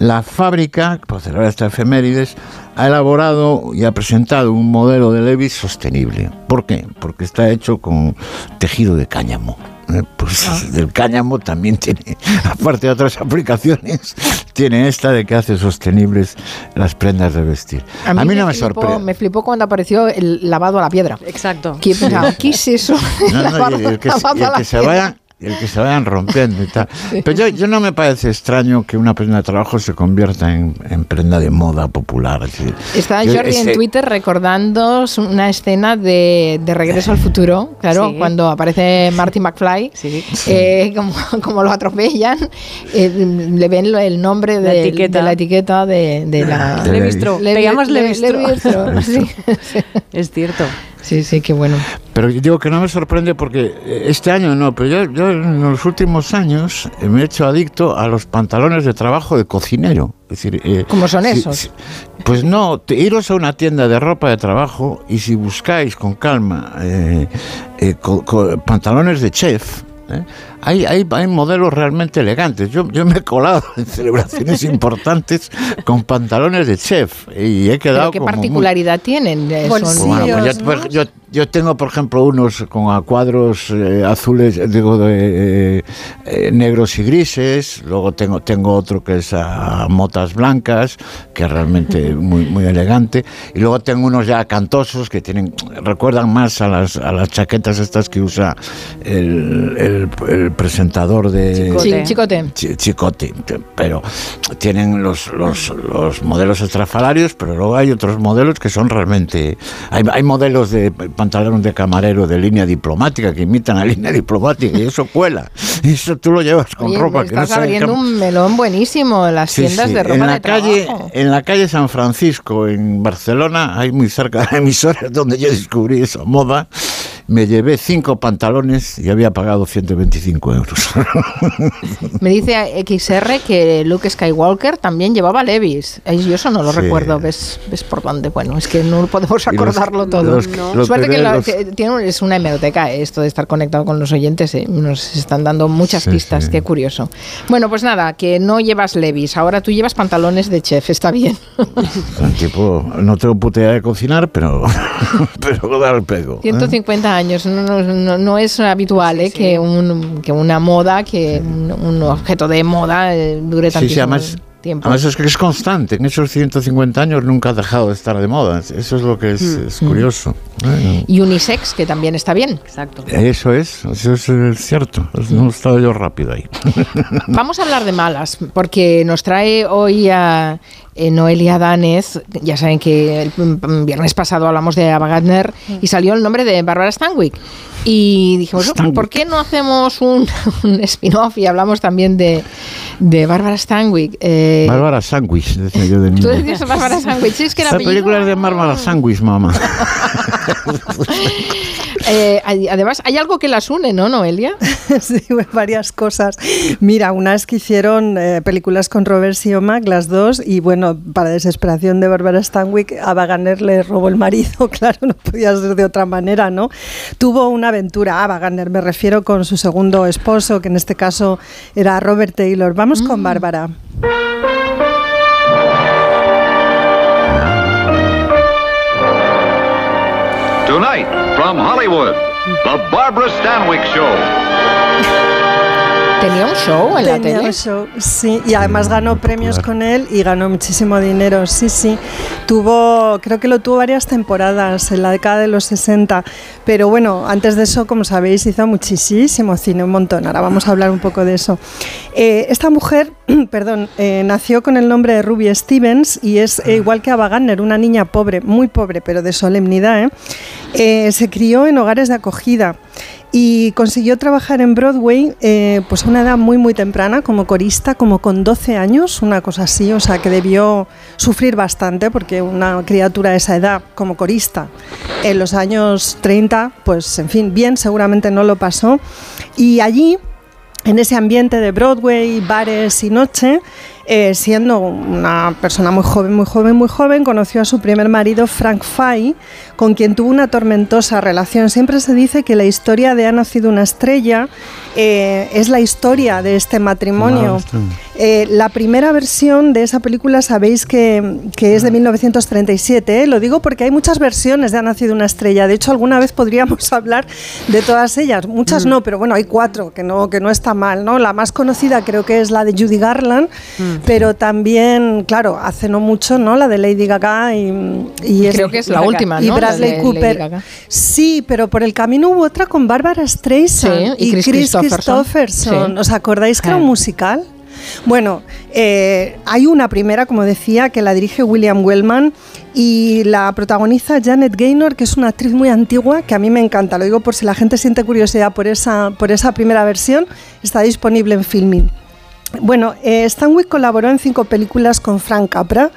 la fábrica, por celebrar esta efemérides, ha elaborado y ha presentado un modelo de Levis sostenible. ¿Por qué? Porque está hecho con tejido de cáñamo. ¿Eh? Pues del cáñamo también tiene, aparte de otras aplicaciones, tiene esta de que hace sostenibles las prendas de vestir. A mí, no me sorprende. Me flipó cuando apareció el lavado a la piedra. Exacto. ¿Qué, pensaba, ¿qué es eso? No, no, y el que, y el Lavado que se vaya el que se vayan rompiendo y tal. Pero yo, yo no me parece extraño que una prenda de trabajo se convierta en, en prenda de moda popular. es decir, Está yo- Jordi en Twitter recordando una escena de, de Regreso al Futuro, claro, Sí. cuando aparece Marty McFly, eh, como, como lo atropellan, eh, le ven lo- el nombre La del- etiqueta. de la etiqueta de, de la... Le. Le- Le- Le. Le sí. Es cierto. Sí, sí, qué bueno. Pero digo que no me sorprende porque eh, este año no, pero yo, yo en los últimos años eh, me he hecho adicto a los pantalones de trabajo de cocinero. Es decir, eh, ¿Cómo son si- esos? si- pues no, te- iros a una tienda de ropa de trabajo y si buscáis con calma eh, eh, co- co- pantalones de chef. Hay, hay, hay modelos realmente elegantes. Yo, yo me he colado en celebraciones importantes con pantalones de chef y he quedado ¿Pero qué como muy- particularidad tienen? Eh, bueno, pues yo, por- yo- yo tengo, por ejemplo, unos con a cuadros eh, azules, digo, de, eh, eh, negros y grises. Luego tengo, tengo otro que es a motas blancas, que es realmente muy, muy elegante. Y luego tengo unos ya cantosos que tienen, recuerdan más a las, a las chaquetas estas que usa el, el- el presentador de... Chi- Chicote. Chi- Chicote, pero tienen los, los, los modelos estrafalarios, pero luego hay otros modelos que son realmente... Hay, hay modelos de pantalones de camarero de línea diplomática que imitan a línea diplomática y eso cuela. Y eso tú lo llevas con Oye, ropa que no estás sabes abriendo un melón buenísimo en las Sí, tiendas sí. de ropa en la de calle trabajo. en la calle San Francisco en Barcelona hay muy cerca de la emisora donde yo descubrí esa moda me llevé cinco pantalones y había pagado 125 euros Me dice XR que Luke Skywalker también llevaba Levis. Yo eso no lo Sí. recuerdo. ¿Ves, ¿Ves por dónde? Bueno, es que no podemos Y los- acordarlo todo. los- No. los Suerte que, primeros- que tiene es una hemeroteca eh, esto de estar conectado con los oyentes. eh, Nos están dando muchas Sí, pistas. sí. Qué curioso. Bueno, pues nada, que no llevas Levis. Ahora tú llevas pantalones de chef. Está bien. tipo no tengo puta idea de cocinar pero pero dar el pego ¿eh? 150 años, no, no- no- es habitual eh, que, un- que una moda, que un, un objeto de moda eh, dure Sí, tantísimo sí, además, tiempo. además es que es constante. En esos 150 años nunca ha dejado de estar de moda. Eso es lo que es, Mm. es curioso. Y unisex, que también está bien. Exacto. Eso es, eso es eh, cierto. No he estado yo rápido ahí. Vamos a hablar de malas, porque nos trae hoy a eh, Noelia Danez. Ya saben que el mm, viernes pasado hablamos de Ava Gardner y salió el nombre de Barbara Stanwyck. Y dijimos, Stanwyck. ¿por qué no hacemos un, un spin-off y hablamos también de, de Barbara Stanwyck? Eh, Bárbara Sandwich, decía yo de Tú niño. decías Barbara Stanwyck, sí, es que La película es de Bárbara Sandwich, mamá. Eh, hay- además, hay algo que las une, ¿no, Noelia? sí, varias cosas. Mira, una es que hicieron eh, películas con Robert Siomac, las dos, y bueno, para desesperación de Barbara Stanwyck, a Wagner le robó el marido, claro, no podía ser de otra manera, ¿no? Tuvo una aventura, a Wagner me refiero, con su segundo esposo, que en este caso era Robert Taylor. Vamos con Bárbara. Tonight, from Hollywood, The Barbara Stanwyck Show. Tenía un show en la Tenía tele. un show, sí, y además ganó premios con él y ganó muchísimo dinero, sí, sí. Tuvo, creo que lo tuvo varias temporadas en la década de los 60, pero bueno, antes de eso, como sabéis, hizo muchísimo cine, un montón. Ahora vamos a hablar un poco de eso. Eh, esta mujer, perdón, eh, nació con el nombre de Ruby Stevens y es eh, igual que Ava Gardner, una niña pobre, muy pobre, pero de solemnidad. ¿eh? Eh, se crió en hogares de acogida y consiguió trabajar en Broadway eh, pues a una edad muy muy temprana como corista, como con 12 años, una cosa así, o sea que debió sufrir bastante porque una criatura de esa edad como corista en los años 30, pues en fin, bien seguramente no lo pasó. Y allí en ese ambiente de Broadway, bares y noche, eh, siendo una persona muy joven, muy joven, muy joven, conoció a su primer marido, Frank Fay, con quien tuvo una tormentosa relación. Siempre se dice que la historia de Ha nacido una estrella eh, es la historia de este matrimonio. Eh, la primera versión de esa película sabéis que, que es de 1937. ¿eh? Lo digo porque hay muchas versiones de Ha nacido una estrella. De hecho, alguna vez podríamos hablar de todas ellas. Muchas no, pero bueno, hay cuatro, que no, que no está mal. ¿no? La más conocida creo que es la de Judy Garland, Pero también, claro, hace no mucho, ¿no? La de Lady Gaga y, y Creo que es la última, Y Bradley Cooper. Gaga. Sí, pero por el camino hubo otra con Bárbara Streisand Sí, y Chris Christopherson. Christopherson. Sí. ¿Os acordáis que era un Ah. musical? Bueno, eh, hay una primera, como decía, que la dirige William Wellman y la protagoniza Janet Gaynor, que es una actriz muy antigua que a mí me encanta. Lo digo por si la gente siente curiosidad por esa, por esa primera versión. Está disponible en Filmin. Bueno, eh, Stanwyck colaboró en cinco películas con Frank Capra.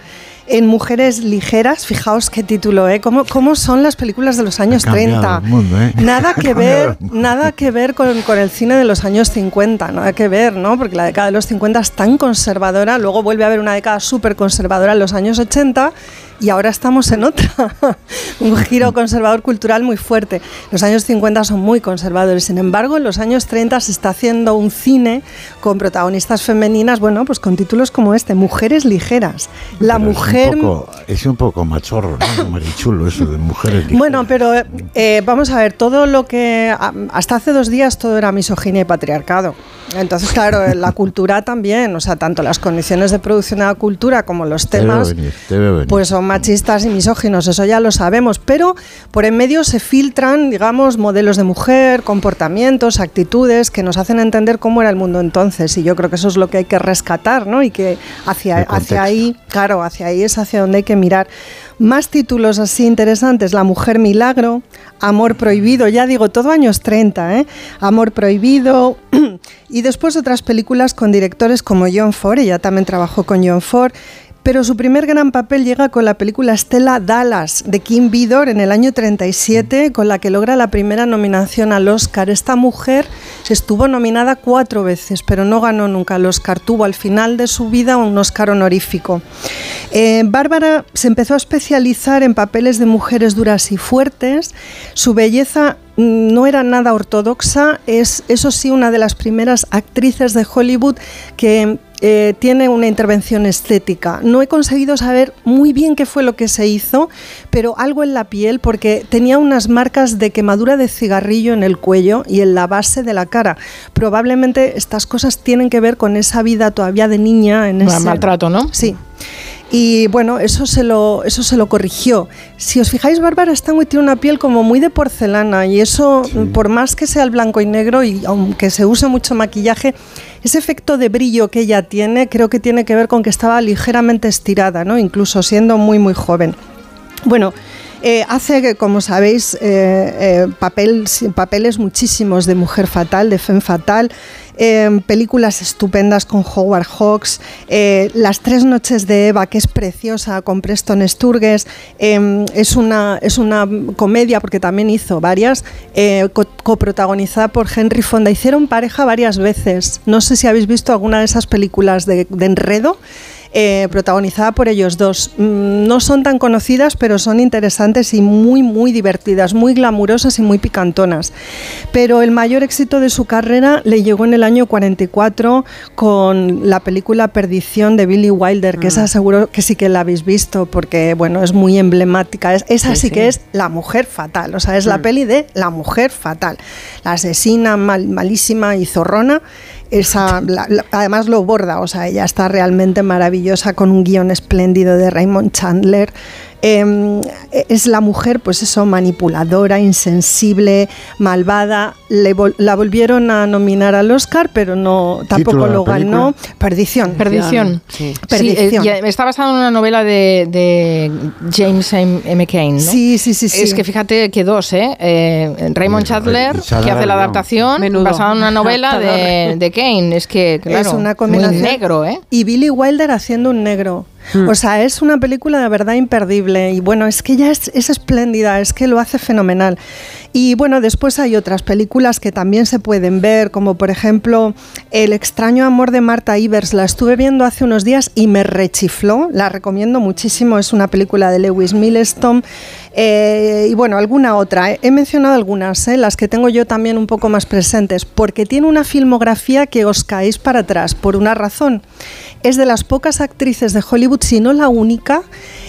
En Mujeres Ligeras, fijaos qué título, ¿eh? ¿Cómo, cómo son las películas de los años Ha cambiado 30? el mundo, ¿eh? Nada que ver, nada que ver con, con el cine de los años 50, nada que ver, ¿no? Porque la década de los 50 es tan conservadora, luego vuelve a haber una década súper conservadora en los años 80 y ahora estamos en otra. Un giro conservador cultural muy fuerte. Los años 50 son muy conservadores, sin embargo, en los años 30 se está haciendo un cine con protagonistas femeninas, bueno, pues con títulos como este, Mujeres Ligeras. La Pero mujer... Es un poco, es un poco machorro, ¿no? Marichulo, eso de mujeres ligeras. Bueno, pero eh, vamos a ver, todo lo que a- hasta hace dos días todo era misoginia y patriarcado. Entonces, claro, la cultura también, o sea, tanto las condiciones de producción de la cultura como los temas, venir, te veo venir. pues son machistas y misóginos, eso ya lo sabemos, pero por en medio se filtran, digamos, modelos de mujer, comportamientos, actitudes que nos hacen entender cómo era el mundo entonces, y yo creo que eso es lo que hay que rescatar, ¿no? Y que hacia, hacia ahí, claro, hacia ahí es hacia donde hay que mirar. Más títulos así interesantes, La mujer milagro, Amor prohibido, ya digo, todo años 30, ¿eh? Amor prohibido, y después otras películas con directores como John Ford, ella también trabajó con John Ford, pero su primer gran papel llega con la película Stella Dallas de Kim Vidor en el año 37, con la que logra la primera nominación al Oscar. Esta mujer estuvo nominada cuatro veces, pero no ganó nunca el Oscar. Tuvo al final de su vida un Oscar honorífico. Eh, Bárbara se empezó a especializar en papeles de mujeres duras y fuertes. Su belleza no era nada ortodoxa, es eso sí una de las primeras actrices de Hollywood que eh, tiene una intervención estética. No he conseguido saber muy bien qué fue lo que se hizo, pero algo en la piel porque tenía unas marcas de quemadura de cigarrillo en el cuello y en la base de la cara. Probablemente estas cosas tienen que ver con esa vida todavía de niña en ese maltrato, ¿no? Sí. Y bueno, eso se lo, eso se lo corrigió. Si os fijáis, Bárbara Stanwyck tiene una piel como muy de porcelana y eso, por más que sea el blanco y negro y aunque se use mucho maquillaje, ese efecto de brillo que ella tiene creo que tiene que ver con que estaba ligeramente estirada, ¿no? incluso siendo muy, muy joven. Bueno, eh, hace, como sabéis, eh, eh, papel- papeles muchísimos de mujer fatal, de femme fatal, eh, películas estupendas con Howard Hawks, eh, Las tres noches de Eva, que es preciosa, con Preston Sturges, eh, es, una, es una comedia, porque también hizo varias, eh, co- coprotagonizada por Henry Fonda. Hicieron pareja varias veces. No sé si habéis visto alguna de esas películas de enredo eh, protagonizada por ellos dos. Mm, No son tan conocidas, pero son interesantes y muy, muy divertidas, muy glamurosas y muy picantonas. Pero el mayor éxito de su carrera le llegó en el año 44 con la película Perdición de Billy Wilder, que esa seguro que sí que la habéis visto, porque bueno, es muy emblemática. Es, esa sí, Sí, sí. que es la mujer fatal, o sea, es la Mm. peli de la mujer fatal. La asesina mal- malísima y zorrona. Esa, la- además lo borda, o sea, ella está realmente maravillosa con un guion espléndido de Raymond Chandler. Eh, es la mujer, pues eso, manipuladora, insensible, malvada. Le vol- la volvieron a nominar al Oscar, pero no tampoco ¿Título de la lo ganó. película? Perdición. Perdición. Sí. Sí, Perdición. eh, está basado en una novela de, de James M. M. Cain, ¿no? Sí, sí, sí, sí. Es que fíjate que dos, ¿eh? Eh, Raymond Chandler, que hace la adaptación Menudo. basada en una novela de, de Kane. Es que, claro, es una combinación. muy negro, ¿eh? Y Billy Wilder haciendo un negro. Mm. O sea, es una película de verdad imperdible. Y bueno, es que ella es, es espléndida, es que lo hace fenomenal. Y bueno, después hay otras películas que también se pueden ver, como por ejemplo El extraño amor de Marta Ivers. La estuve viendo hace unos días y me rechifló. La recomiendo muchísimo. Es una película de Lewis Milestone. Eh, y bueno, alguna otra. He mencionado algunas, eh, las que tengo yo también un poco más presentes, porque tiene una filmografía que os caéis para atrás, por una razón. Es de las pocas actrices de Hollywood, si no la única,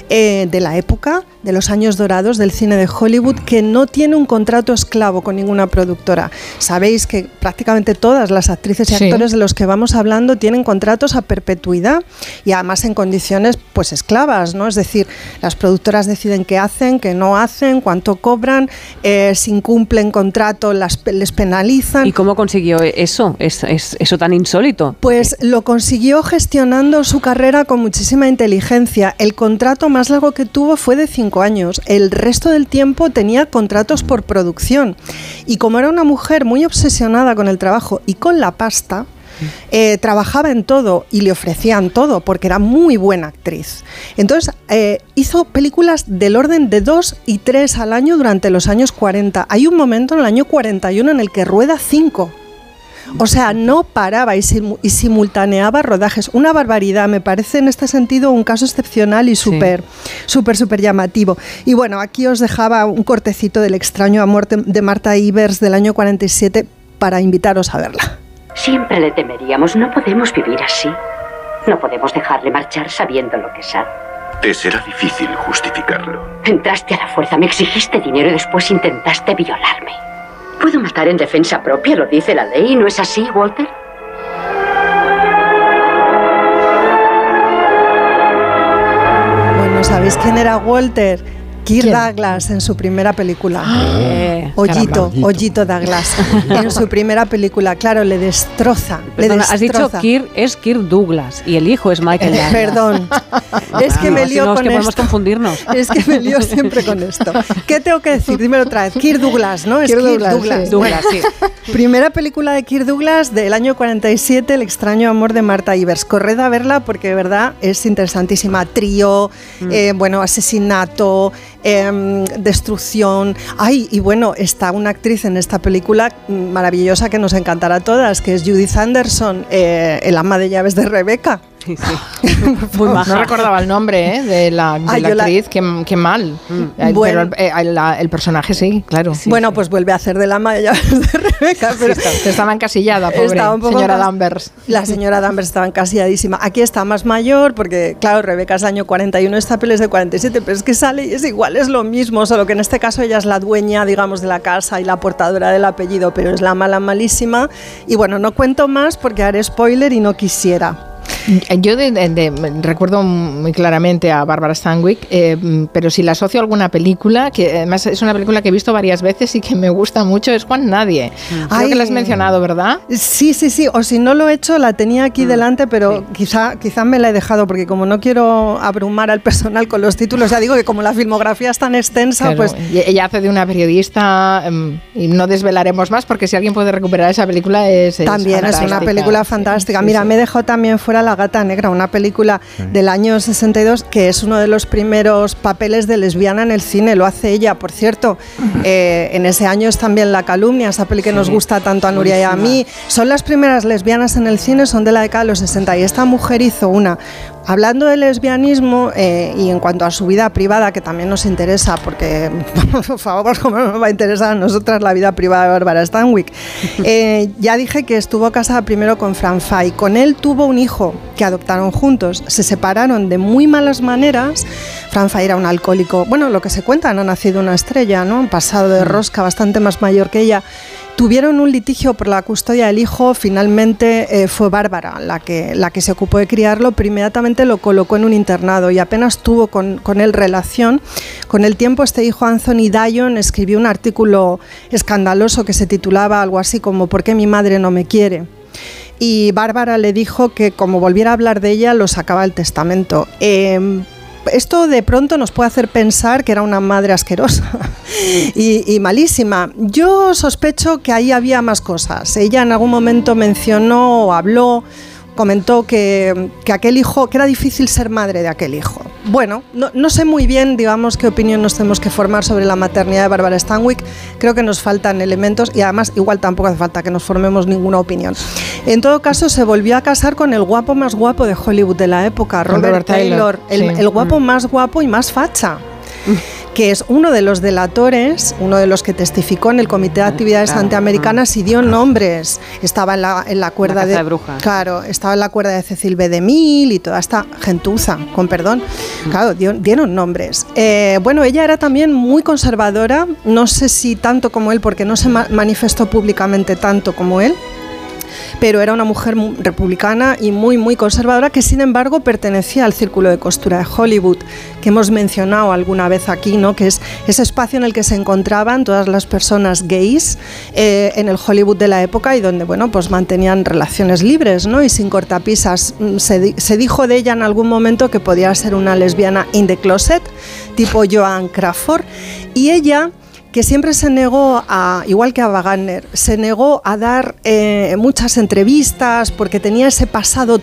eh, de la época, de los años dorados del cine de Hollywood, que no tiene un contrato esclavo con ninguna productora. Sabéis que prácticamente todas las actrices y Sí. actores de los que vamos hablando tienen contratos a perpetuidad y además en condiciones pues esclavas, ¿no? Es decir, las productoras deciden qué hacen, qué no hacen, cuánto cobran, eh, si incumplen contrato las, les penalizan. ¿Y cómo consiguió eso? Es, es- eso tan insólito. Pues lo consiguió gestionando su carrera con muchísima inteligencia. El contrato más largo que tuvo fue de cinco años. El resto del tiempo tenía contratos por producción. Y como era una mujer muy obsesionada con el trabajo y con la pasta, eh, trabajaba en todo y le ofrecían todo porque era muy buena actriz. Entonces eh, hizo películas del orden de dos y tres al año durante los años 40. Hay un momento en el año 41 en el que rueda cinco. O sea, no paraba y, simu- y simultaneaba rodajes. Una barbaridad, me parece en este sentido un caso excepcional y súper, súper, súper llamativo. Y bueno, aquí os dejaba un cortecito del extraño amor de- de Marta Ivers del año 47 para invitaros a verla. Siempre le temeríamos. No podemos vivir así. No podemos dejarle marchar sabiendo lo que sabe. Te será difícil justificarlo. Entraste a la fuerza, me exigiste dinero y después intentaste violarme. Puedo matar en defensa propia, lo dice la ley, ¿no es así, Walter? Bueno, ¿sabéis quién era Walter? Kirk Douglas en su primera película. Eh, Ollito, caramba. Ollito Douglas. en su primera película, claro, le destroza. le has dicho. Kirk es Kirk Douglas y el hijo es Michael Eh, Douglas. Perdón. es que Ah, me si lío no, es con que podemos confundirnos. Es que me lío siempre con esto. ¿Qué tengo que decir? Dímelo otra vez. Kirk Douglas, ¿no? Es Kirk Kirk Douglas, Douglas. sí. Douglas, sí. Primera película de Kirk Douglas del año 47, El extraño amor de Marta Ivers. Corred a verla porque de verdad es interesantísima. Trío, Mm. eh, bueno, asesinato, em, destrucción. Ay, y bueno, está una actriz en esta película maravillosa que nos encantará a todas, que es Judith Anderson, eh, el ama de llaves de Rebeca. Muy No recordaba el nombre ¿eh? de la, de Ay, la la- actriz, qué, qué mal. Eh, Bueno. Pero el, eh, la- el personaje sí, claro. bueno, pues vuelve a hacer de llaves de Rebeca. Pero estaba encasillada, pobre Estaba un poco señora Danvers. La señora Danvers estaba encasilladísima. Aquí está más mayor, porque claro, Rebeca es año 41, esta peli es de 47, pero es que sale y es igual, es lo mismo, solo que en este caso ella es la dueña, digamos, de la casa y la portadora del apellido, pero es la mala malísima. Y bueno, no cuento más porque haré spoiler y no quisiera. Yo de- de- de- recuerdo muy claramente a Barbara Stanwyck, eh, pero si la asocio a alguna película, que además es una película que he visto varias veces y que me gusta mucho, es Juan Nadie. Creo Ay. que la has mencionado, ¿verdad? Sí, sí, sí, o si no lo he hecho, la tenía aquí delante, pero quizá, quizá me la he dejado, porque como no quiero abrumar al personal con los títulos, ya digo que como la filmografía es tan extensa, Claro, pues ella hace de una periodista em, y no desvelaremos más porque si alguien puede recuperar esa película es, es También es una fantástica. película fantástica. Mira, me he dejado también fuera La Gata Negra, una película del año 62 que es uno de los primeros papeles de lesbiana en el cine. Lo hace ella, por cierto. Eh, en ese año es también La Calumnia, esa peli que nos gusta tanto a Nuria y a mí. Son las primeras lesbianas en el cine, son de la década de los 60 y esta mujer hizo una. Hablando de lesbianismo eh, y en cuanto a su vida privada, que también nos interesa, porque, por favor, ¿cómo no nos va a interesar a nosotras la vida privada de Bárbara Stanwyck? Eh, ya dije que estuvo casada primero con Fran Fay. Con él tuvo un hijo que adoptaron juntos. Se separaron de muy malas maneras. Fran Fay era un alcohólico, bueno, lo que se cuenta, no ha nacido una estrella, ¿no? Un pasado de rosca bastante más mayor que ella. Tuvieron un litigio por la custodia del hijo, finalmente eh, fue Bárbara la que, la que se ocupó de criarlo, pero inmediatamente lo colocó en un internado y apenas tuvo con, con él relación. Con el tiempo este hijo Anthony Dyon escribió un artículo escandaloso que se titulaba algo así como ¿Por qué mi madre no me quiere? Y Bárbara le dijo que como volviera a hablar de ella lo sacaba el testamento. Em, esto de pronto nos puede hacer pensar que era una madre asquerosa y, malísima. Yo sospecho que ahí había más cosas. Ella en algún momento mencionó o habló, comentó que, que aquel hijo, que era difícil ser madre de aquel hijo. Bueno, no, no sé muy bien, digamos, qué opinión nos tenemos que formar sobre la maternidad de Bárbara Stanwyck. Creo que nos faltan elementos y además igual tampoco hace falta que nos formemos ninguna opinión. En todo caso, se volvió a casar con el guapo más guapo de Hollywood de la época, Robert, Robert Taylor, Taylor, el, sí. el guapo más guapo y más facha. Que es uno de los delatores, uno de los que testificó en el Comité de Actividades claro. Antiamericanas y dio nombres. Estaba en la, en la cuerda caza de, de brujas. Claro, estaba en la cuerda de Cecil B. DeMille y toda esta gentuza, con perdón. Claro, dio- dieron nombres. Eh, bueno, ella era también muy conservadora, no sé si tanto como él, porque no se ma- manifestó públicamente tanto como él pero era una mujer mu- republicana y muy, muy conservadora que sin embargo pertenecía al círculo de costura de Hollywood, que hemos mencionado alguna vez aquí, ¿no? que es ese espacio en el que se encontraban todas las personas gays eh, en el Hollywood de la época y donde bueno, pues mantenían relaciones libres ¿no? y sin cortapisas. Mm, Se, se dijo de ella en algún momento que podía ser una lesbiana in the closet, tipo Joan Crawford, y ella que siempre se negó a, igual que a Wagner, se negó a dar eh, muchas entrevistas porque tenía ese pasado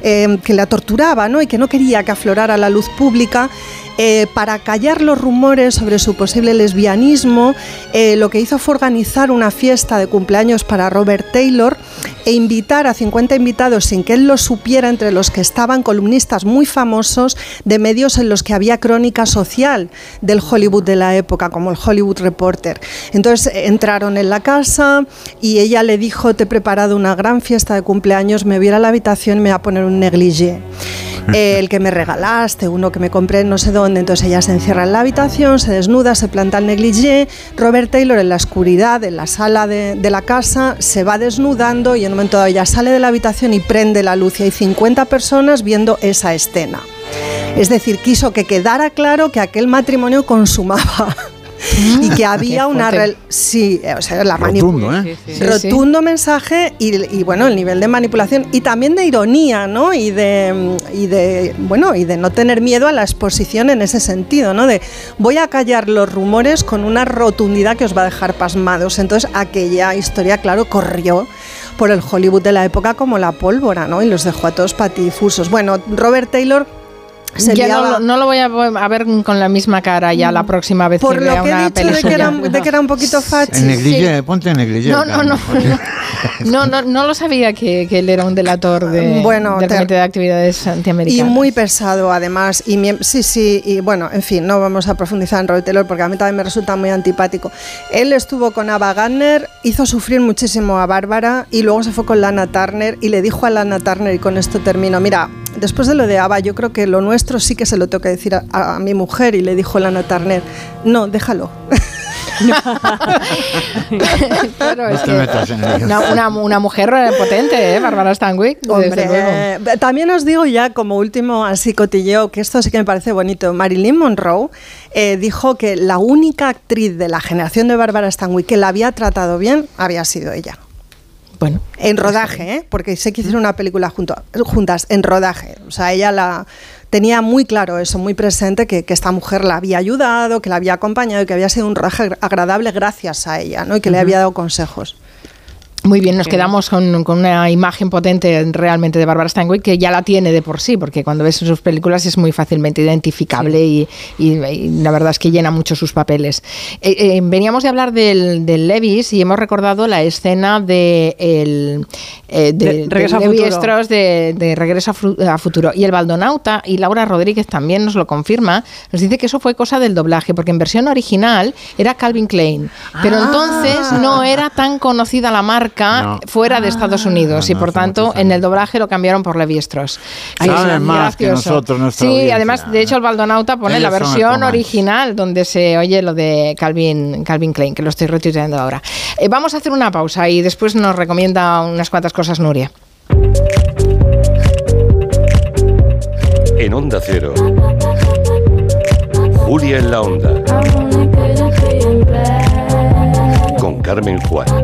eh, que la torturaba ¿no? y que no quería que aflorara la luz pública. Eh, para callar los rumores sobre su posible lesbianismo, eh, lo que hizo fue organizar una fiesta de cumpleaños para Robert Taylor e invitar a 50 invitados sin que él lo supiera, entre los que estaban columnistas muy famosos de medios en los que había crónica social del Hollywood de la época, como el Hollywood Reporter. Entonces eh, entraron en la casa y ella le dijo, te he preparado una gran fiesta de cumpleaños, me voy a ir a la habitación y me voy a poner un negligé. Eh, el que me regalaste, uno que me compré no sé dónde, entonces ella se encierra en la habitación, se desnuda, se planta el negligé, Robert Taylor en la oscuridad, en la sala de, de la casa, se va desnudando y en un momento dado ella sale de la habitación y prende la luz y hay 50 personas viendo esa escena. Es decir, quiso que quedara claro que aquel matrimonio consumaba. y que había una sí, eh, o sea, la Rotundo, ¿eh? Sí, sí. rotundo mensaje y, y, bueno el nivel de manipulación y también de ironía no y de y de bueno y de no tener miedo a la exposición en ese sentido no de voy a callar los rumores con una rotundidad que os va a dejar pasmados. Entonces aquella historia claro corrió por el Hollywood de la época como la pólvora no y los dejó a todos patifusos. Bueno Robert Taylor se Ya no, lo- no lo voy a, ver con la misma cara ya la próxima vez por que lo vea que he una dicho peli de que, era, suya. de que era un poquito fachi En negligé, ponte en negligé. No, no, no, No, no, no lo sabía que, que él era un delator de, Bueno, del te- Comité de Actividades Y Antiamericanas. muy pesado además. Y sí, sí, y bueno, en fin, no vamos a profundizar en Robert Taylor porque a mí también me resulta muy antipático. Él estuvo con Ava Gardner, hizo sufrir muchísimo a Bárbara y luego se fue con Lana Turner y le dijo a Lana Turner, y con esto termino, mira, después de lo de Ava, yo creo que lo nuestro sí que se lo tengo que decir a, a mi mujer y le dijo Lana Turner, no, déjalo. Claro, No es que una, una, una mujer potente, ¿eh? Bárbara Stanwyck. eh, también os digo ya como último así cotilleo, que esto sí que me parece bonito. Marilyn Monroe eh, dijo que la única actriz de la generación de Bárbara Stanwyck que la había tratado bien había sido ella. Bueno. En rodaje, ¿eh? porque sé que hicieron una película junto, juntas, en rodaje. O sea, ella la tenía muy claro eso, muy presente, que, que esta mujer la había ayudado, que la había acompañado y que había sido un rodaje agradable gracias a ella, ¿no? Y que le había dado consejos. Muy bien, nos quedamos con, con una imagen potente realmente de Barbara Stanwyck que ya la tiene de por sí, porque cuando ves sus películas es muy fácilmente identificable y, y- y la verdad es que llena mucho sus papeles. Eh, eh, veníamos de hablar del, del Levis y hemos recordado la escena de el, eh, de, De de Regreso a Levi de, de Regreso a Futuro. Y el Baldonauta, y Laura Rodríguez también nos lo confirma, nos dice que eso fue cosa del doblaje, porque en versión original era Calvin Klein, pero Ah. entonces no era tan conocida la marca No. fuera de Estados Unidos y no, por tanto en el doblaje lo cambiaron por Levi Strauss. Saben es más que nosotros, nuestra Sí, audiencia. además, de hecho, el Baldonauta pone la Ellos versión original donde se oye lo de Calvin, Calvin Klein, que lo estoy retuiteando ahora. Eh, vamos a hacer una pausa y después nos recomienda unas cuantas cosas Nuria. En Onda Cero. Julia en la Onda. Con Carmen Juan.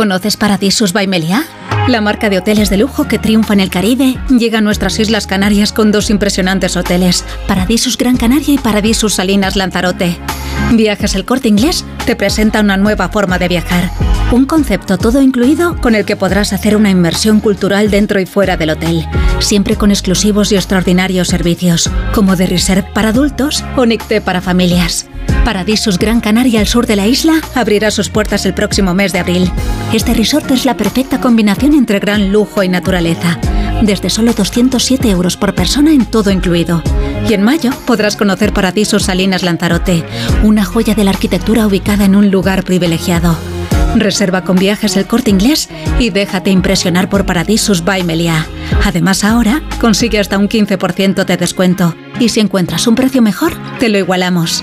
¿Conoces Paradisus by? La marca de hoteles de lujo que triunfa en el Caribe llega a nuestras Islas Canarias con dos impresionantes hoteles, Paradisus Gran Canaria y Paradisus Salinas Lanzarote. Viajes El Corte Inglés te presenta una nueva forma de viajar. Un concepto todo incluido con el que podrás hacer una inmersión cultural dentro y fuera del hotel, siempre con exclusivos y extraordinarios servicios, como de reserve para adultos o Nicté para familias. Paradisus Gran Canaria al sur de la isla abrirá sus puertas el próximo mes de abril. Este resort es la perfecta combinación entre gran lujo y naturaleza. Desde solo 207 euros por persona en todo incluido. Y en mayo podrás conocer Paradisus Salinas Lanzarote, una joya de la arquitectura ubicada en un lugar privilegiado. Reserva con viajes el corte inglés y déjate impresionar por Paradisus by Meliá. Además, ahora consigue hasta un 15% de descuento. Y si encuentras un precio mejor, te lo igualamos.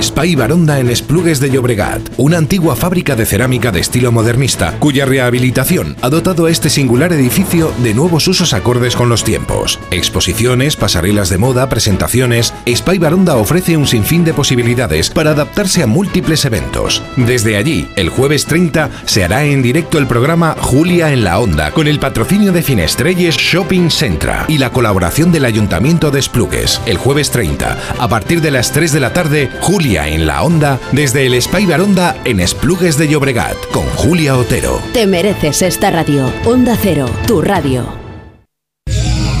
Spy Baronda en Esplugues de Llobregat, una antigua fábrica de cerámica de estilo modernista, cuya rehabilitación ha dotado a este singular edificio de nuevos usos acordes con los tiempos. Exposiciones, pasarelas de moda, presentaciones, Spy Baronda ofrece un sinfín de posibilidades para adaptarse a múltiples eventos. Desde allí, el jueves 30 se hará en directo el programa Julia en la Onda, con el patrocinio de Finestrelles Shopping Centra y la colaboración del Ayuntamiento de Esplugues. El jueves 30, a partir de las 3 de la tarde, Julia en la Onda, desde el Spy Baronda en Esplugues de Llobregat, con Julia Otero. Te mereces esta radio. Onda Cero, tu radio.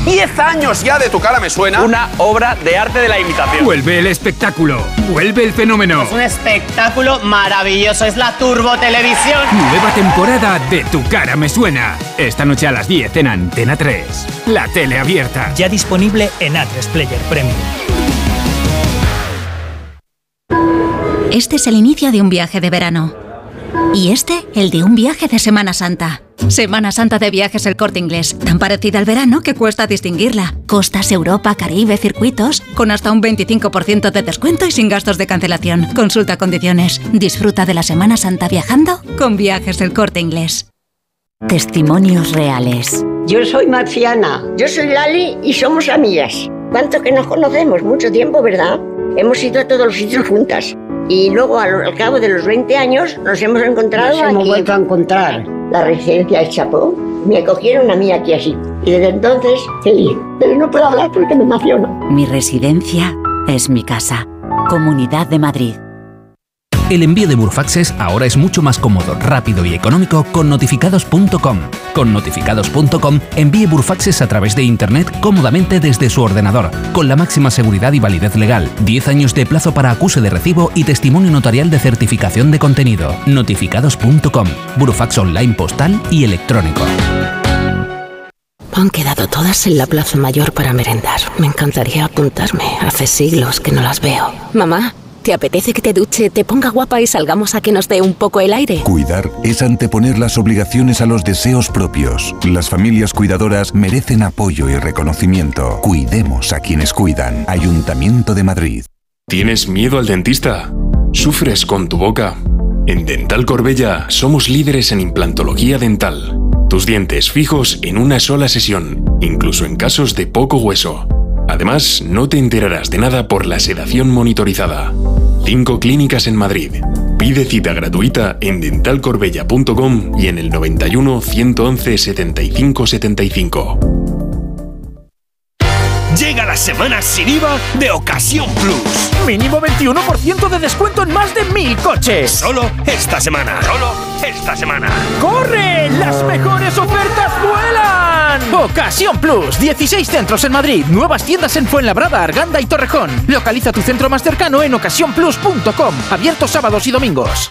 10 años ya de tu cara me suena. Una obra de arte de la imitación. Vuelve el espectáculo, vuelve el fenómeno. Es un espectáculo maravilloso, es la Turbo Televisión. Nueva temporada de Tu cara me suena. Esta noche a las 10 en Antena 3. La tele abierta. Ya disponible en A3 Player Premium. Este es el inicio de un viaje de verano. Y este, el de un viaje de Semana Santa. Semana Santa de Viajes El Corte Inglés, tan parecida al verano que cuesta distinguirla. Costas, Europa, Caribe, circuitos, con hasta un 25% de descuento y sin gastos de cancelación. Consulta condiciones. Disfruta de la Semana Santa viajando con Viajes El Corte Inglés. Testimonios reales. Yo soy Marciana. Yo soy Lali y somos amigas. ¿Cuánto que nos conocemos? Mucho tiempo, ¿verdad? Hemos ido a todos los sitios juntas. Y luego, al, al cabo de los 20 años, nos hemos encontrado Nos hemos aquí. vuelto a encontrar. La residencia del Chapó. Me acogieron a mí aquí así. Y desde entonces, feliz. Pero no puedo hablar porque me emociono. Mi residencia es mi casa. Comunidad de Madrid. El envío de Burfaxes ahora es mucho más cómodo, rápido y económico con notificados.com. Con notificados.com envíe Burfaxes a través de Internet cómodamente desde su ordenador, con la máxima seguridad y validez legal, 10 años de plazo para acuse de recibo y testimonio notarial de certificación de contenido. Notificados.com, Burfax online postal y electrónico. Han quedado todas en la Plaza Mayor para merendar. Me encantaría apuntarme. Hace siglos que no las veo. Mamá, ¿te apetece que te duche, te ponga guapa y salgamos a que nos dé un poco el aire? Cuidar es anteponer las obligaciones a los deseos propios. Las familias cuidadoras merecen apoyo y reconocimiento. Cuidemos a quienes cuidan. Ayuntamiento de Madrid. ¿Tienes miedo al dentista? ¿Sufres con tu boca? En Dental Corbella somos líderes en implantología dental. Tus dientes fijos en una sola sesión, incluso en casos de poco hueso. Además, no te enterarás de nada por la sedación monitorizada. Cinco clínicas en Madrid. Pide cita gratuita en dentalcorbella.com y en el 91 111 75 75. Llega la semana sin IVA de Ocasión Plus. Mínimo 21% de descuento en más de mil coches. Solo esta semana. Solo esta semana. ¡Corre! ¡Las mejores ofertas vuelan! Ocasión Plus. 16 centros en Madrid. Nuevas tiendas en Fuenlabrada, Arganda y Torrejón. Localiza tu centro más cercano en ocasiónplus.com. Abierto sábados y domingos.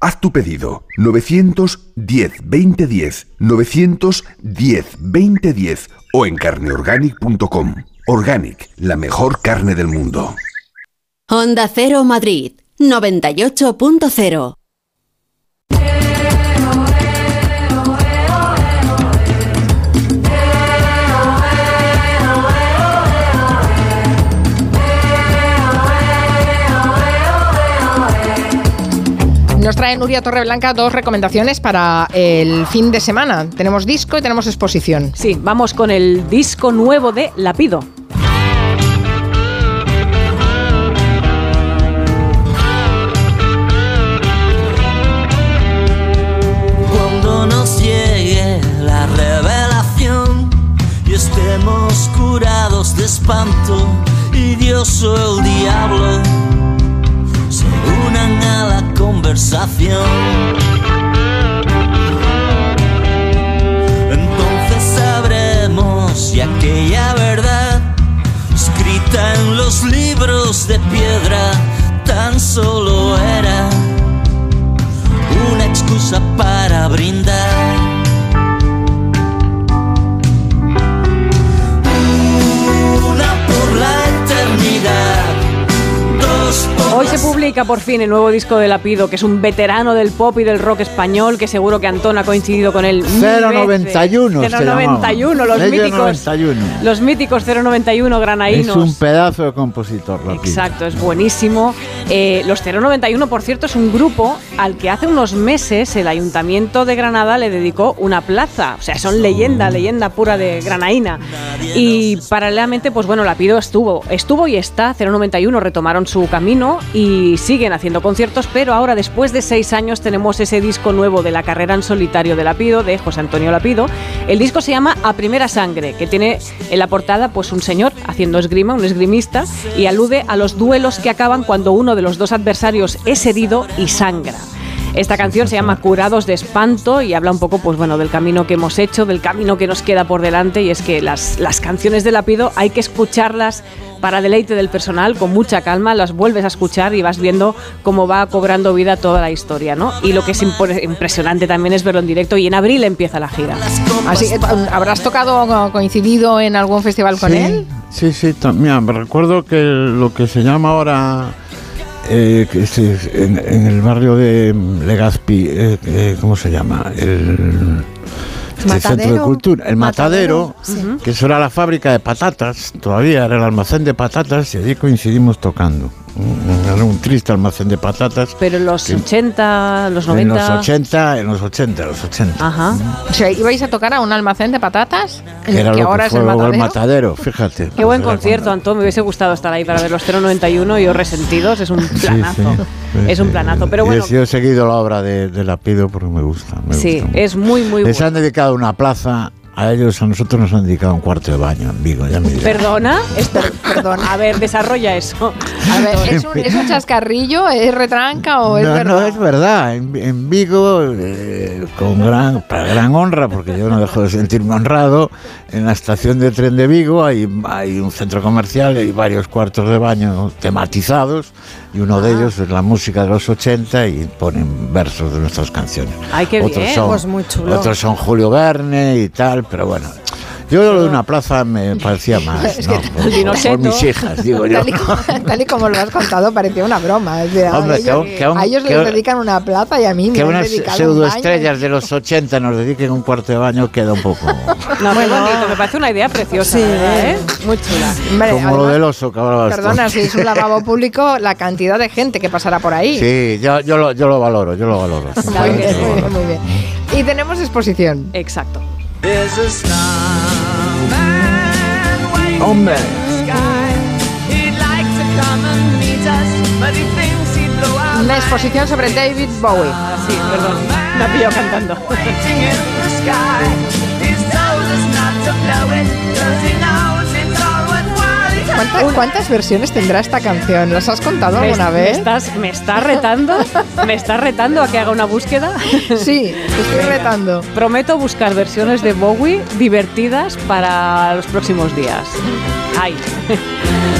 Haz tu pedido 910 2010 910 2010 o en carneorganic.com. Organic, la mejor carne del mundo. Honda Cero Madrid 98.0 Nos trae Nuria Torreblanca dos recomendaciones para el fin de semana. Tenemos disco y tenemos exposición. Sí, vamos con el disco nuevo de Lapido. Cuando nos llegue la revelación y estemos curados de espanto y Dios o el diablo se unan a la Entonces sabremos si aquella verdad escrita en los libros de piedra tan solo era una excusa para brindar. Hoy se publica por fin el nuevo disco de Lapido, que es un veterano del pop y del rock español, que seguro que Antón ha coincidido con él. mil 091 veces. se 091, los míticos. 091. Los míticos 091 Es granaínos. un pedazo de compositor, Lapido. Exacto, es buenísimo. Eh, los 091, por cierto, es un grupo al que hace unos meses el Ayuntamiento de Granada le dedicó una plaza. O sea, son leyenda, leyenda pura de granaína. Y paralelamente, pues bueno, Lapido estuvo, estuvo y está. 091 retomaron su camino y siguen haciendo conciertos, pero ahora, después de seis años, tenemos ese disco nuevo de la carrera en solitario de Lapido, de José Antonio Lapido. El disco se llama A Primera Sangre, que tiene en la portada pues un señor haciendo esgrima, un esgrimista, y alude a los duelos que acaban cuando uno de los dos adversarios es herido y sangra. Esta canción se llama Curados de Espanto y habla un poco pues bueno, del camino que hemos hecho, del camino que nos queda por delante y es que las, las canciones de Lapido hay que escucharlas para deleite del personal con mucha calma, las vuelves a escuchar y vas viendo cómo va cobrando vida toda la historia, ¿no? Y lo que es impresionante también es verlo en directo y en abril empieza la gira. Así que, ¿habrás tocado o coincidido en algún festival con sí, él? Sí, sí, mira, me recuerdo que lo que se llama ahora, eh, que es- en, en el barrio de Legazpi, eh, eh, ¿cómo se llama? El, este Matadero. centro de cultura, el matadero, Matadero, sí. que eso era la fábrica de patatas, todavía era el almacén de patatas y allí coincidimos tocando. Mm, Era un triste almacén de patatas. Pero en los que 80, los 90... En los 80, en los 80, los 80. Ajá. O sea, ¿ibais a tocar a un almacén de patatas? Que era que lo ahora que es fue el matadero. matadero, fíjate. Qué buen concierto, Antón. Me hubiese gustado estar ahí para ver los 091 y os resentidos. Es un planazo. sí, sí, es un planazo. Pero bueno, he- yo he seguido la obra de, de Lapido porque me gusta. me sí, gusta es muy, muy Les bueno. han dedicado una plaza, a ellos, a nosotros nos han dedicado un cuarto de baño en Vigo, ya me dirás. ¿Perdona? Perdona. A ver, desarrolla eso. A ver, ¿es un, es un chascarrillo? ¿Es retranca o es no, verdad? no, es verdad. En, en Vigo, eh, con gran, para gran honra, porque yo no dejo de sentirme honrado, en la estación de tren de Vigo hay, hay un centro comercial y varios cuartos de baño tematizados, y uno Ah. de ellos es la música de los 80 y ponen versos de nuestras canciones. Ay, qué otros bien. Son, Pues muy chulo. Otros son Julio Verne y tal, pero bueno. Yo lo de una plaza me parecía más, Es ¿no? que- Por- mis hijas, digo yo. Tal y, como, tal y como lo has contado, parecía una broma. O sea, Hombre, a, que ellos, aún- que a ellos que les dedican una plaza y a mí me Que unas dedicado un pseudoestrellas de los 80 nos dediquen un cuarto de baño queda un poco... No, qué bonito. Me parece una idea preciosa, Sí. ¿verdad, ¿eh? Muy chula. Hombre, como lo además, del oso que hablabas. Perdona, si es un lavabo público, la cantidad de gente que pasará por ahí. Sí, yo, yo, lo, yo lo valoro, yo lo valoro. Claro que sí, muy bien, muy bien. Y tenemos exposición. Exacto. Hombre. Una exposición sobre David Bowie. Sí, perdón. Me ha pillado cantando. ¿Cuánta- ¿Cuántas versiones tendrá esta canción? ¿Las has contado alguna me vez? estás, me estás retando, me estás retando a que haga una búsqueda. Sí, te estoy retando. Prometo buscar versiones de Bowie divertidas para los próximos días. Ay.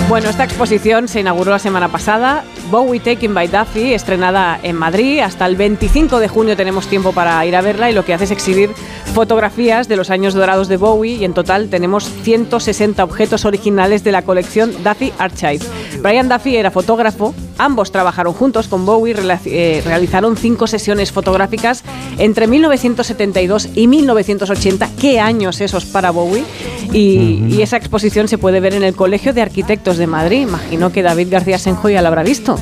Bueno, esta exposición se inauguró la semana pasada. Bowie Taken by Duffy, estrenada en Madrid. Hasta el 25 de junio tenemos tiempo para ir a verla y lo que hace es exhibir fotografías de los años dorados de Bowie y en total tenemos 160 objetos originales de la colección Duffy Archive. Brian Duffy era fotógrafo, ambos trabajaron juntos con Bowie, eh, realizaron cinco sesiones fotográficas entre 1972 y 1980. ¿Qué años esos para Bowie? Y, y esa exposición se puede ver en el Colegio de Arquitectos de Madrid. Imagino que David García Senjo ya la habrá visto.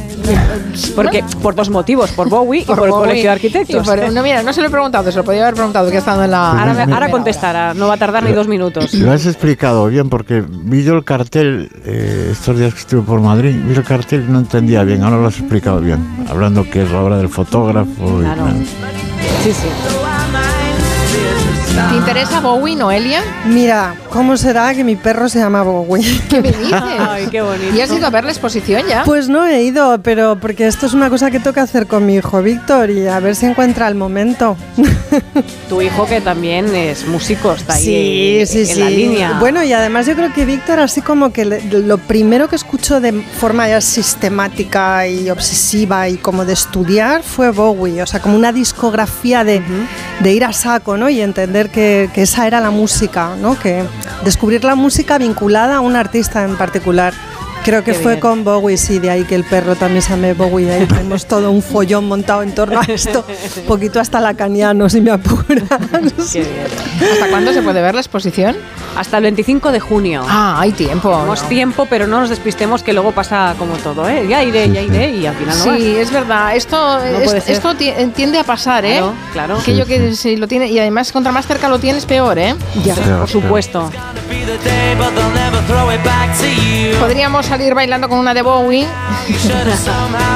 Porque, por dos motivos, por Bowie y por, el Bowie Colegio de Arquitectos. por- no, mira, no se lo he preguntado, se lo podía haber preguntado, que ha estado en la... Ahora, me- ahora contestará, no va a tardar ni dos minutos. Lo has explicado bien porque vi yo el cartel eh, estos días que estuve por Madrid, vi el cartel y no entendía bien, ahora lo has explicado bien, hablando que es la obra del fotógrafo. y Claro. tal. Sí, sí. ¿Te interesa Bowie, Noelia? Mira, ¿cómo será que mi perro se llama Bowie? ¿Qué me dices? Ay, qué bonito. ¿Y has ido a ver la exposición ya? Pues no he ido, pero porque esto es una cosa que toca hacer con mi hijo Víctor y a ver si encuentra el momento. Tu hijo que también es músico, está ahí Sí, en, sí, en sí. la línea. Bueno, y además yo creo que Víctor, así como que lo primero que escuchó de forma ya sistemática y obsesiva y como de estudiar fue Bowie, o sea, como una discografía de, de ir a saco, ¿no? Y entender que, que esa era la música, ¿no? Que descubrir la música vinculada a un artista en particular. Creo que Qué fue bien. con Bowie, sí, de ahí que el perro también se llame Bowie, de ahí tenemos todo un follón montado en torno a esto, poquito hasta lacaniano, si me apuras. Qué bien. ¿Hasta cuándo se puede ver la exposición? Hasta el 25 de junio. Ah, hay tiempo. Tenemos tiempo, pero no nos despistemos que luego pasa como todo, ¿eh? Ya iré, ya iré y al final no vas. Sí, es verdad. Esto, es- esto ti- tiende a pasar, ¿eh? Claro, claro. Aquello que si lo tiene y además contra más cerca lo tienes peor, ¿eh? Ya, por supuesto. Podríamos salir bailando con una de Bowie,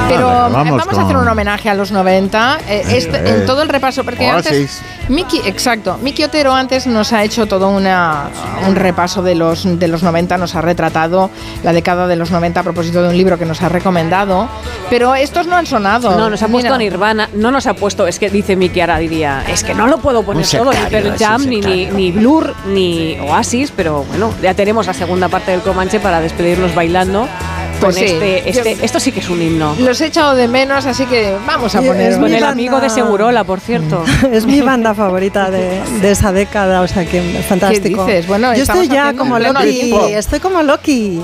pero Ah, eh, vamos vamos, a hacer un homenaje a los 90 eh, este- eh, en todo el repaso, porque antes Oasis. Miki, exacto, Miki Otero antes nos ha hecho todo una, un repaso de los, de los 90, nos ha retratado la década de los 90 a propósito de un libro que nos ha recomendado, pero estos no han sonado. No, nos ha puesto Mira. Nirvana, no nos ha puesto, es que dice Miki ahora diría, es que no lo puedo poner todo, ni Pearl Jam, ni, ni, ni Blur, ni Oasis, pero bueno, ya tenemos la segunda parte del Comanche para despedirnos bailando Pues con sí, este, este, yo- esto sí que es un himno. Los he echado de menos, así que vamos a Sí, poner es Con el banda- amigo de Segurola, por cierto. Es mi banda favorita de, de esa década, o sea que es fantástico. dices? Bueno, Yo estoy ya como Loki, estoy como Loki.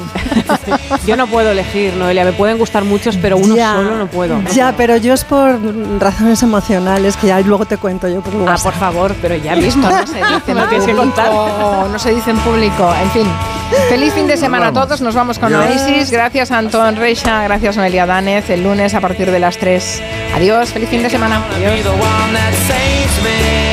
Yo no puedo elegir, Noelia, me pueden gustar muchos, pero uno Ya, solo no puedo. Ya, pero yo es por razones emocionales que ya luego te cuento yo por Ah, por favor, pero ya mismo. no se dice en No tienes que público, contar. no se dice en público, en fin. Feliz fin de semana a todos, nos vamos con Oasis. Gracias Antón Reixa, gracias Noelia Danez. El lunes a partir de las 3. Adiós, feliz fin de semana. Be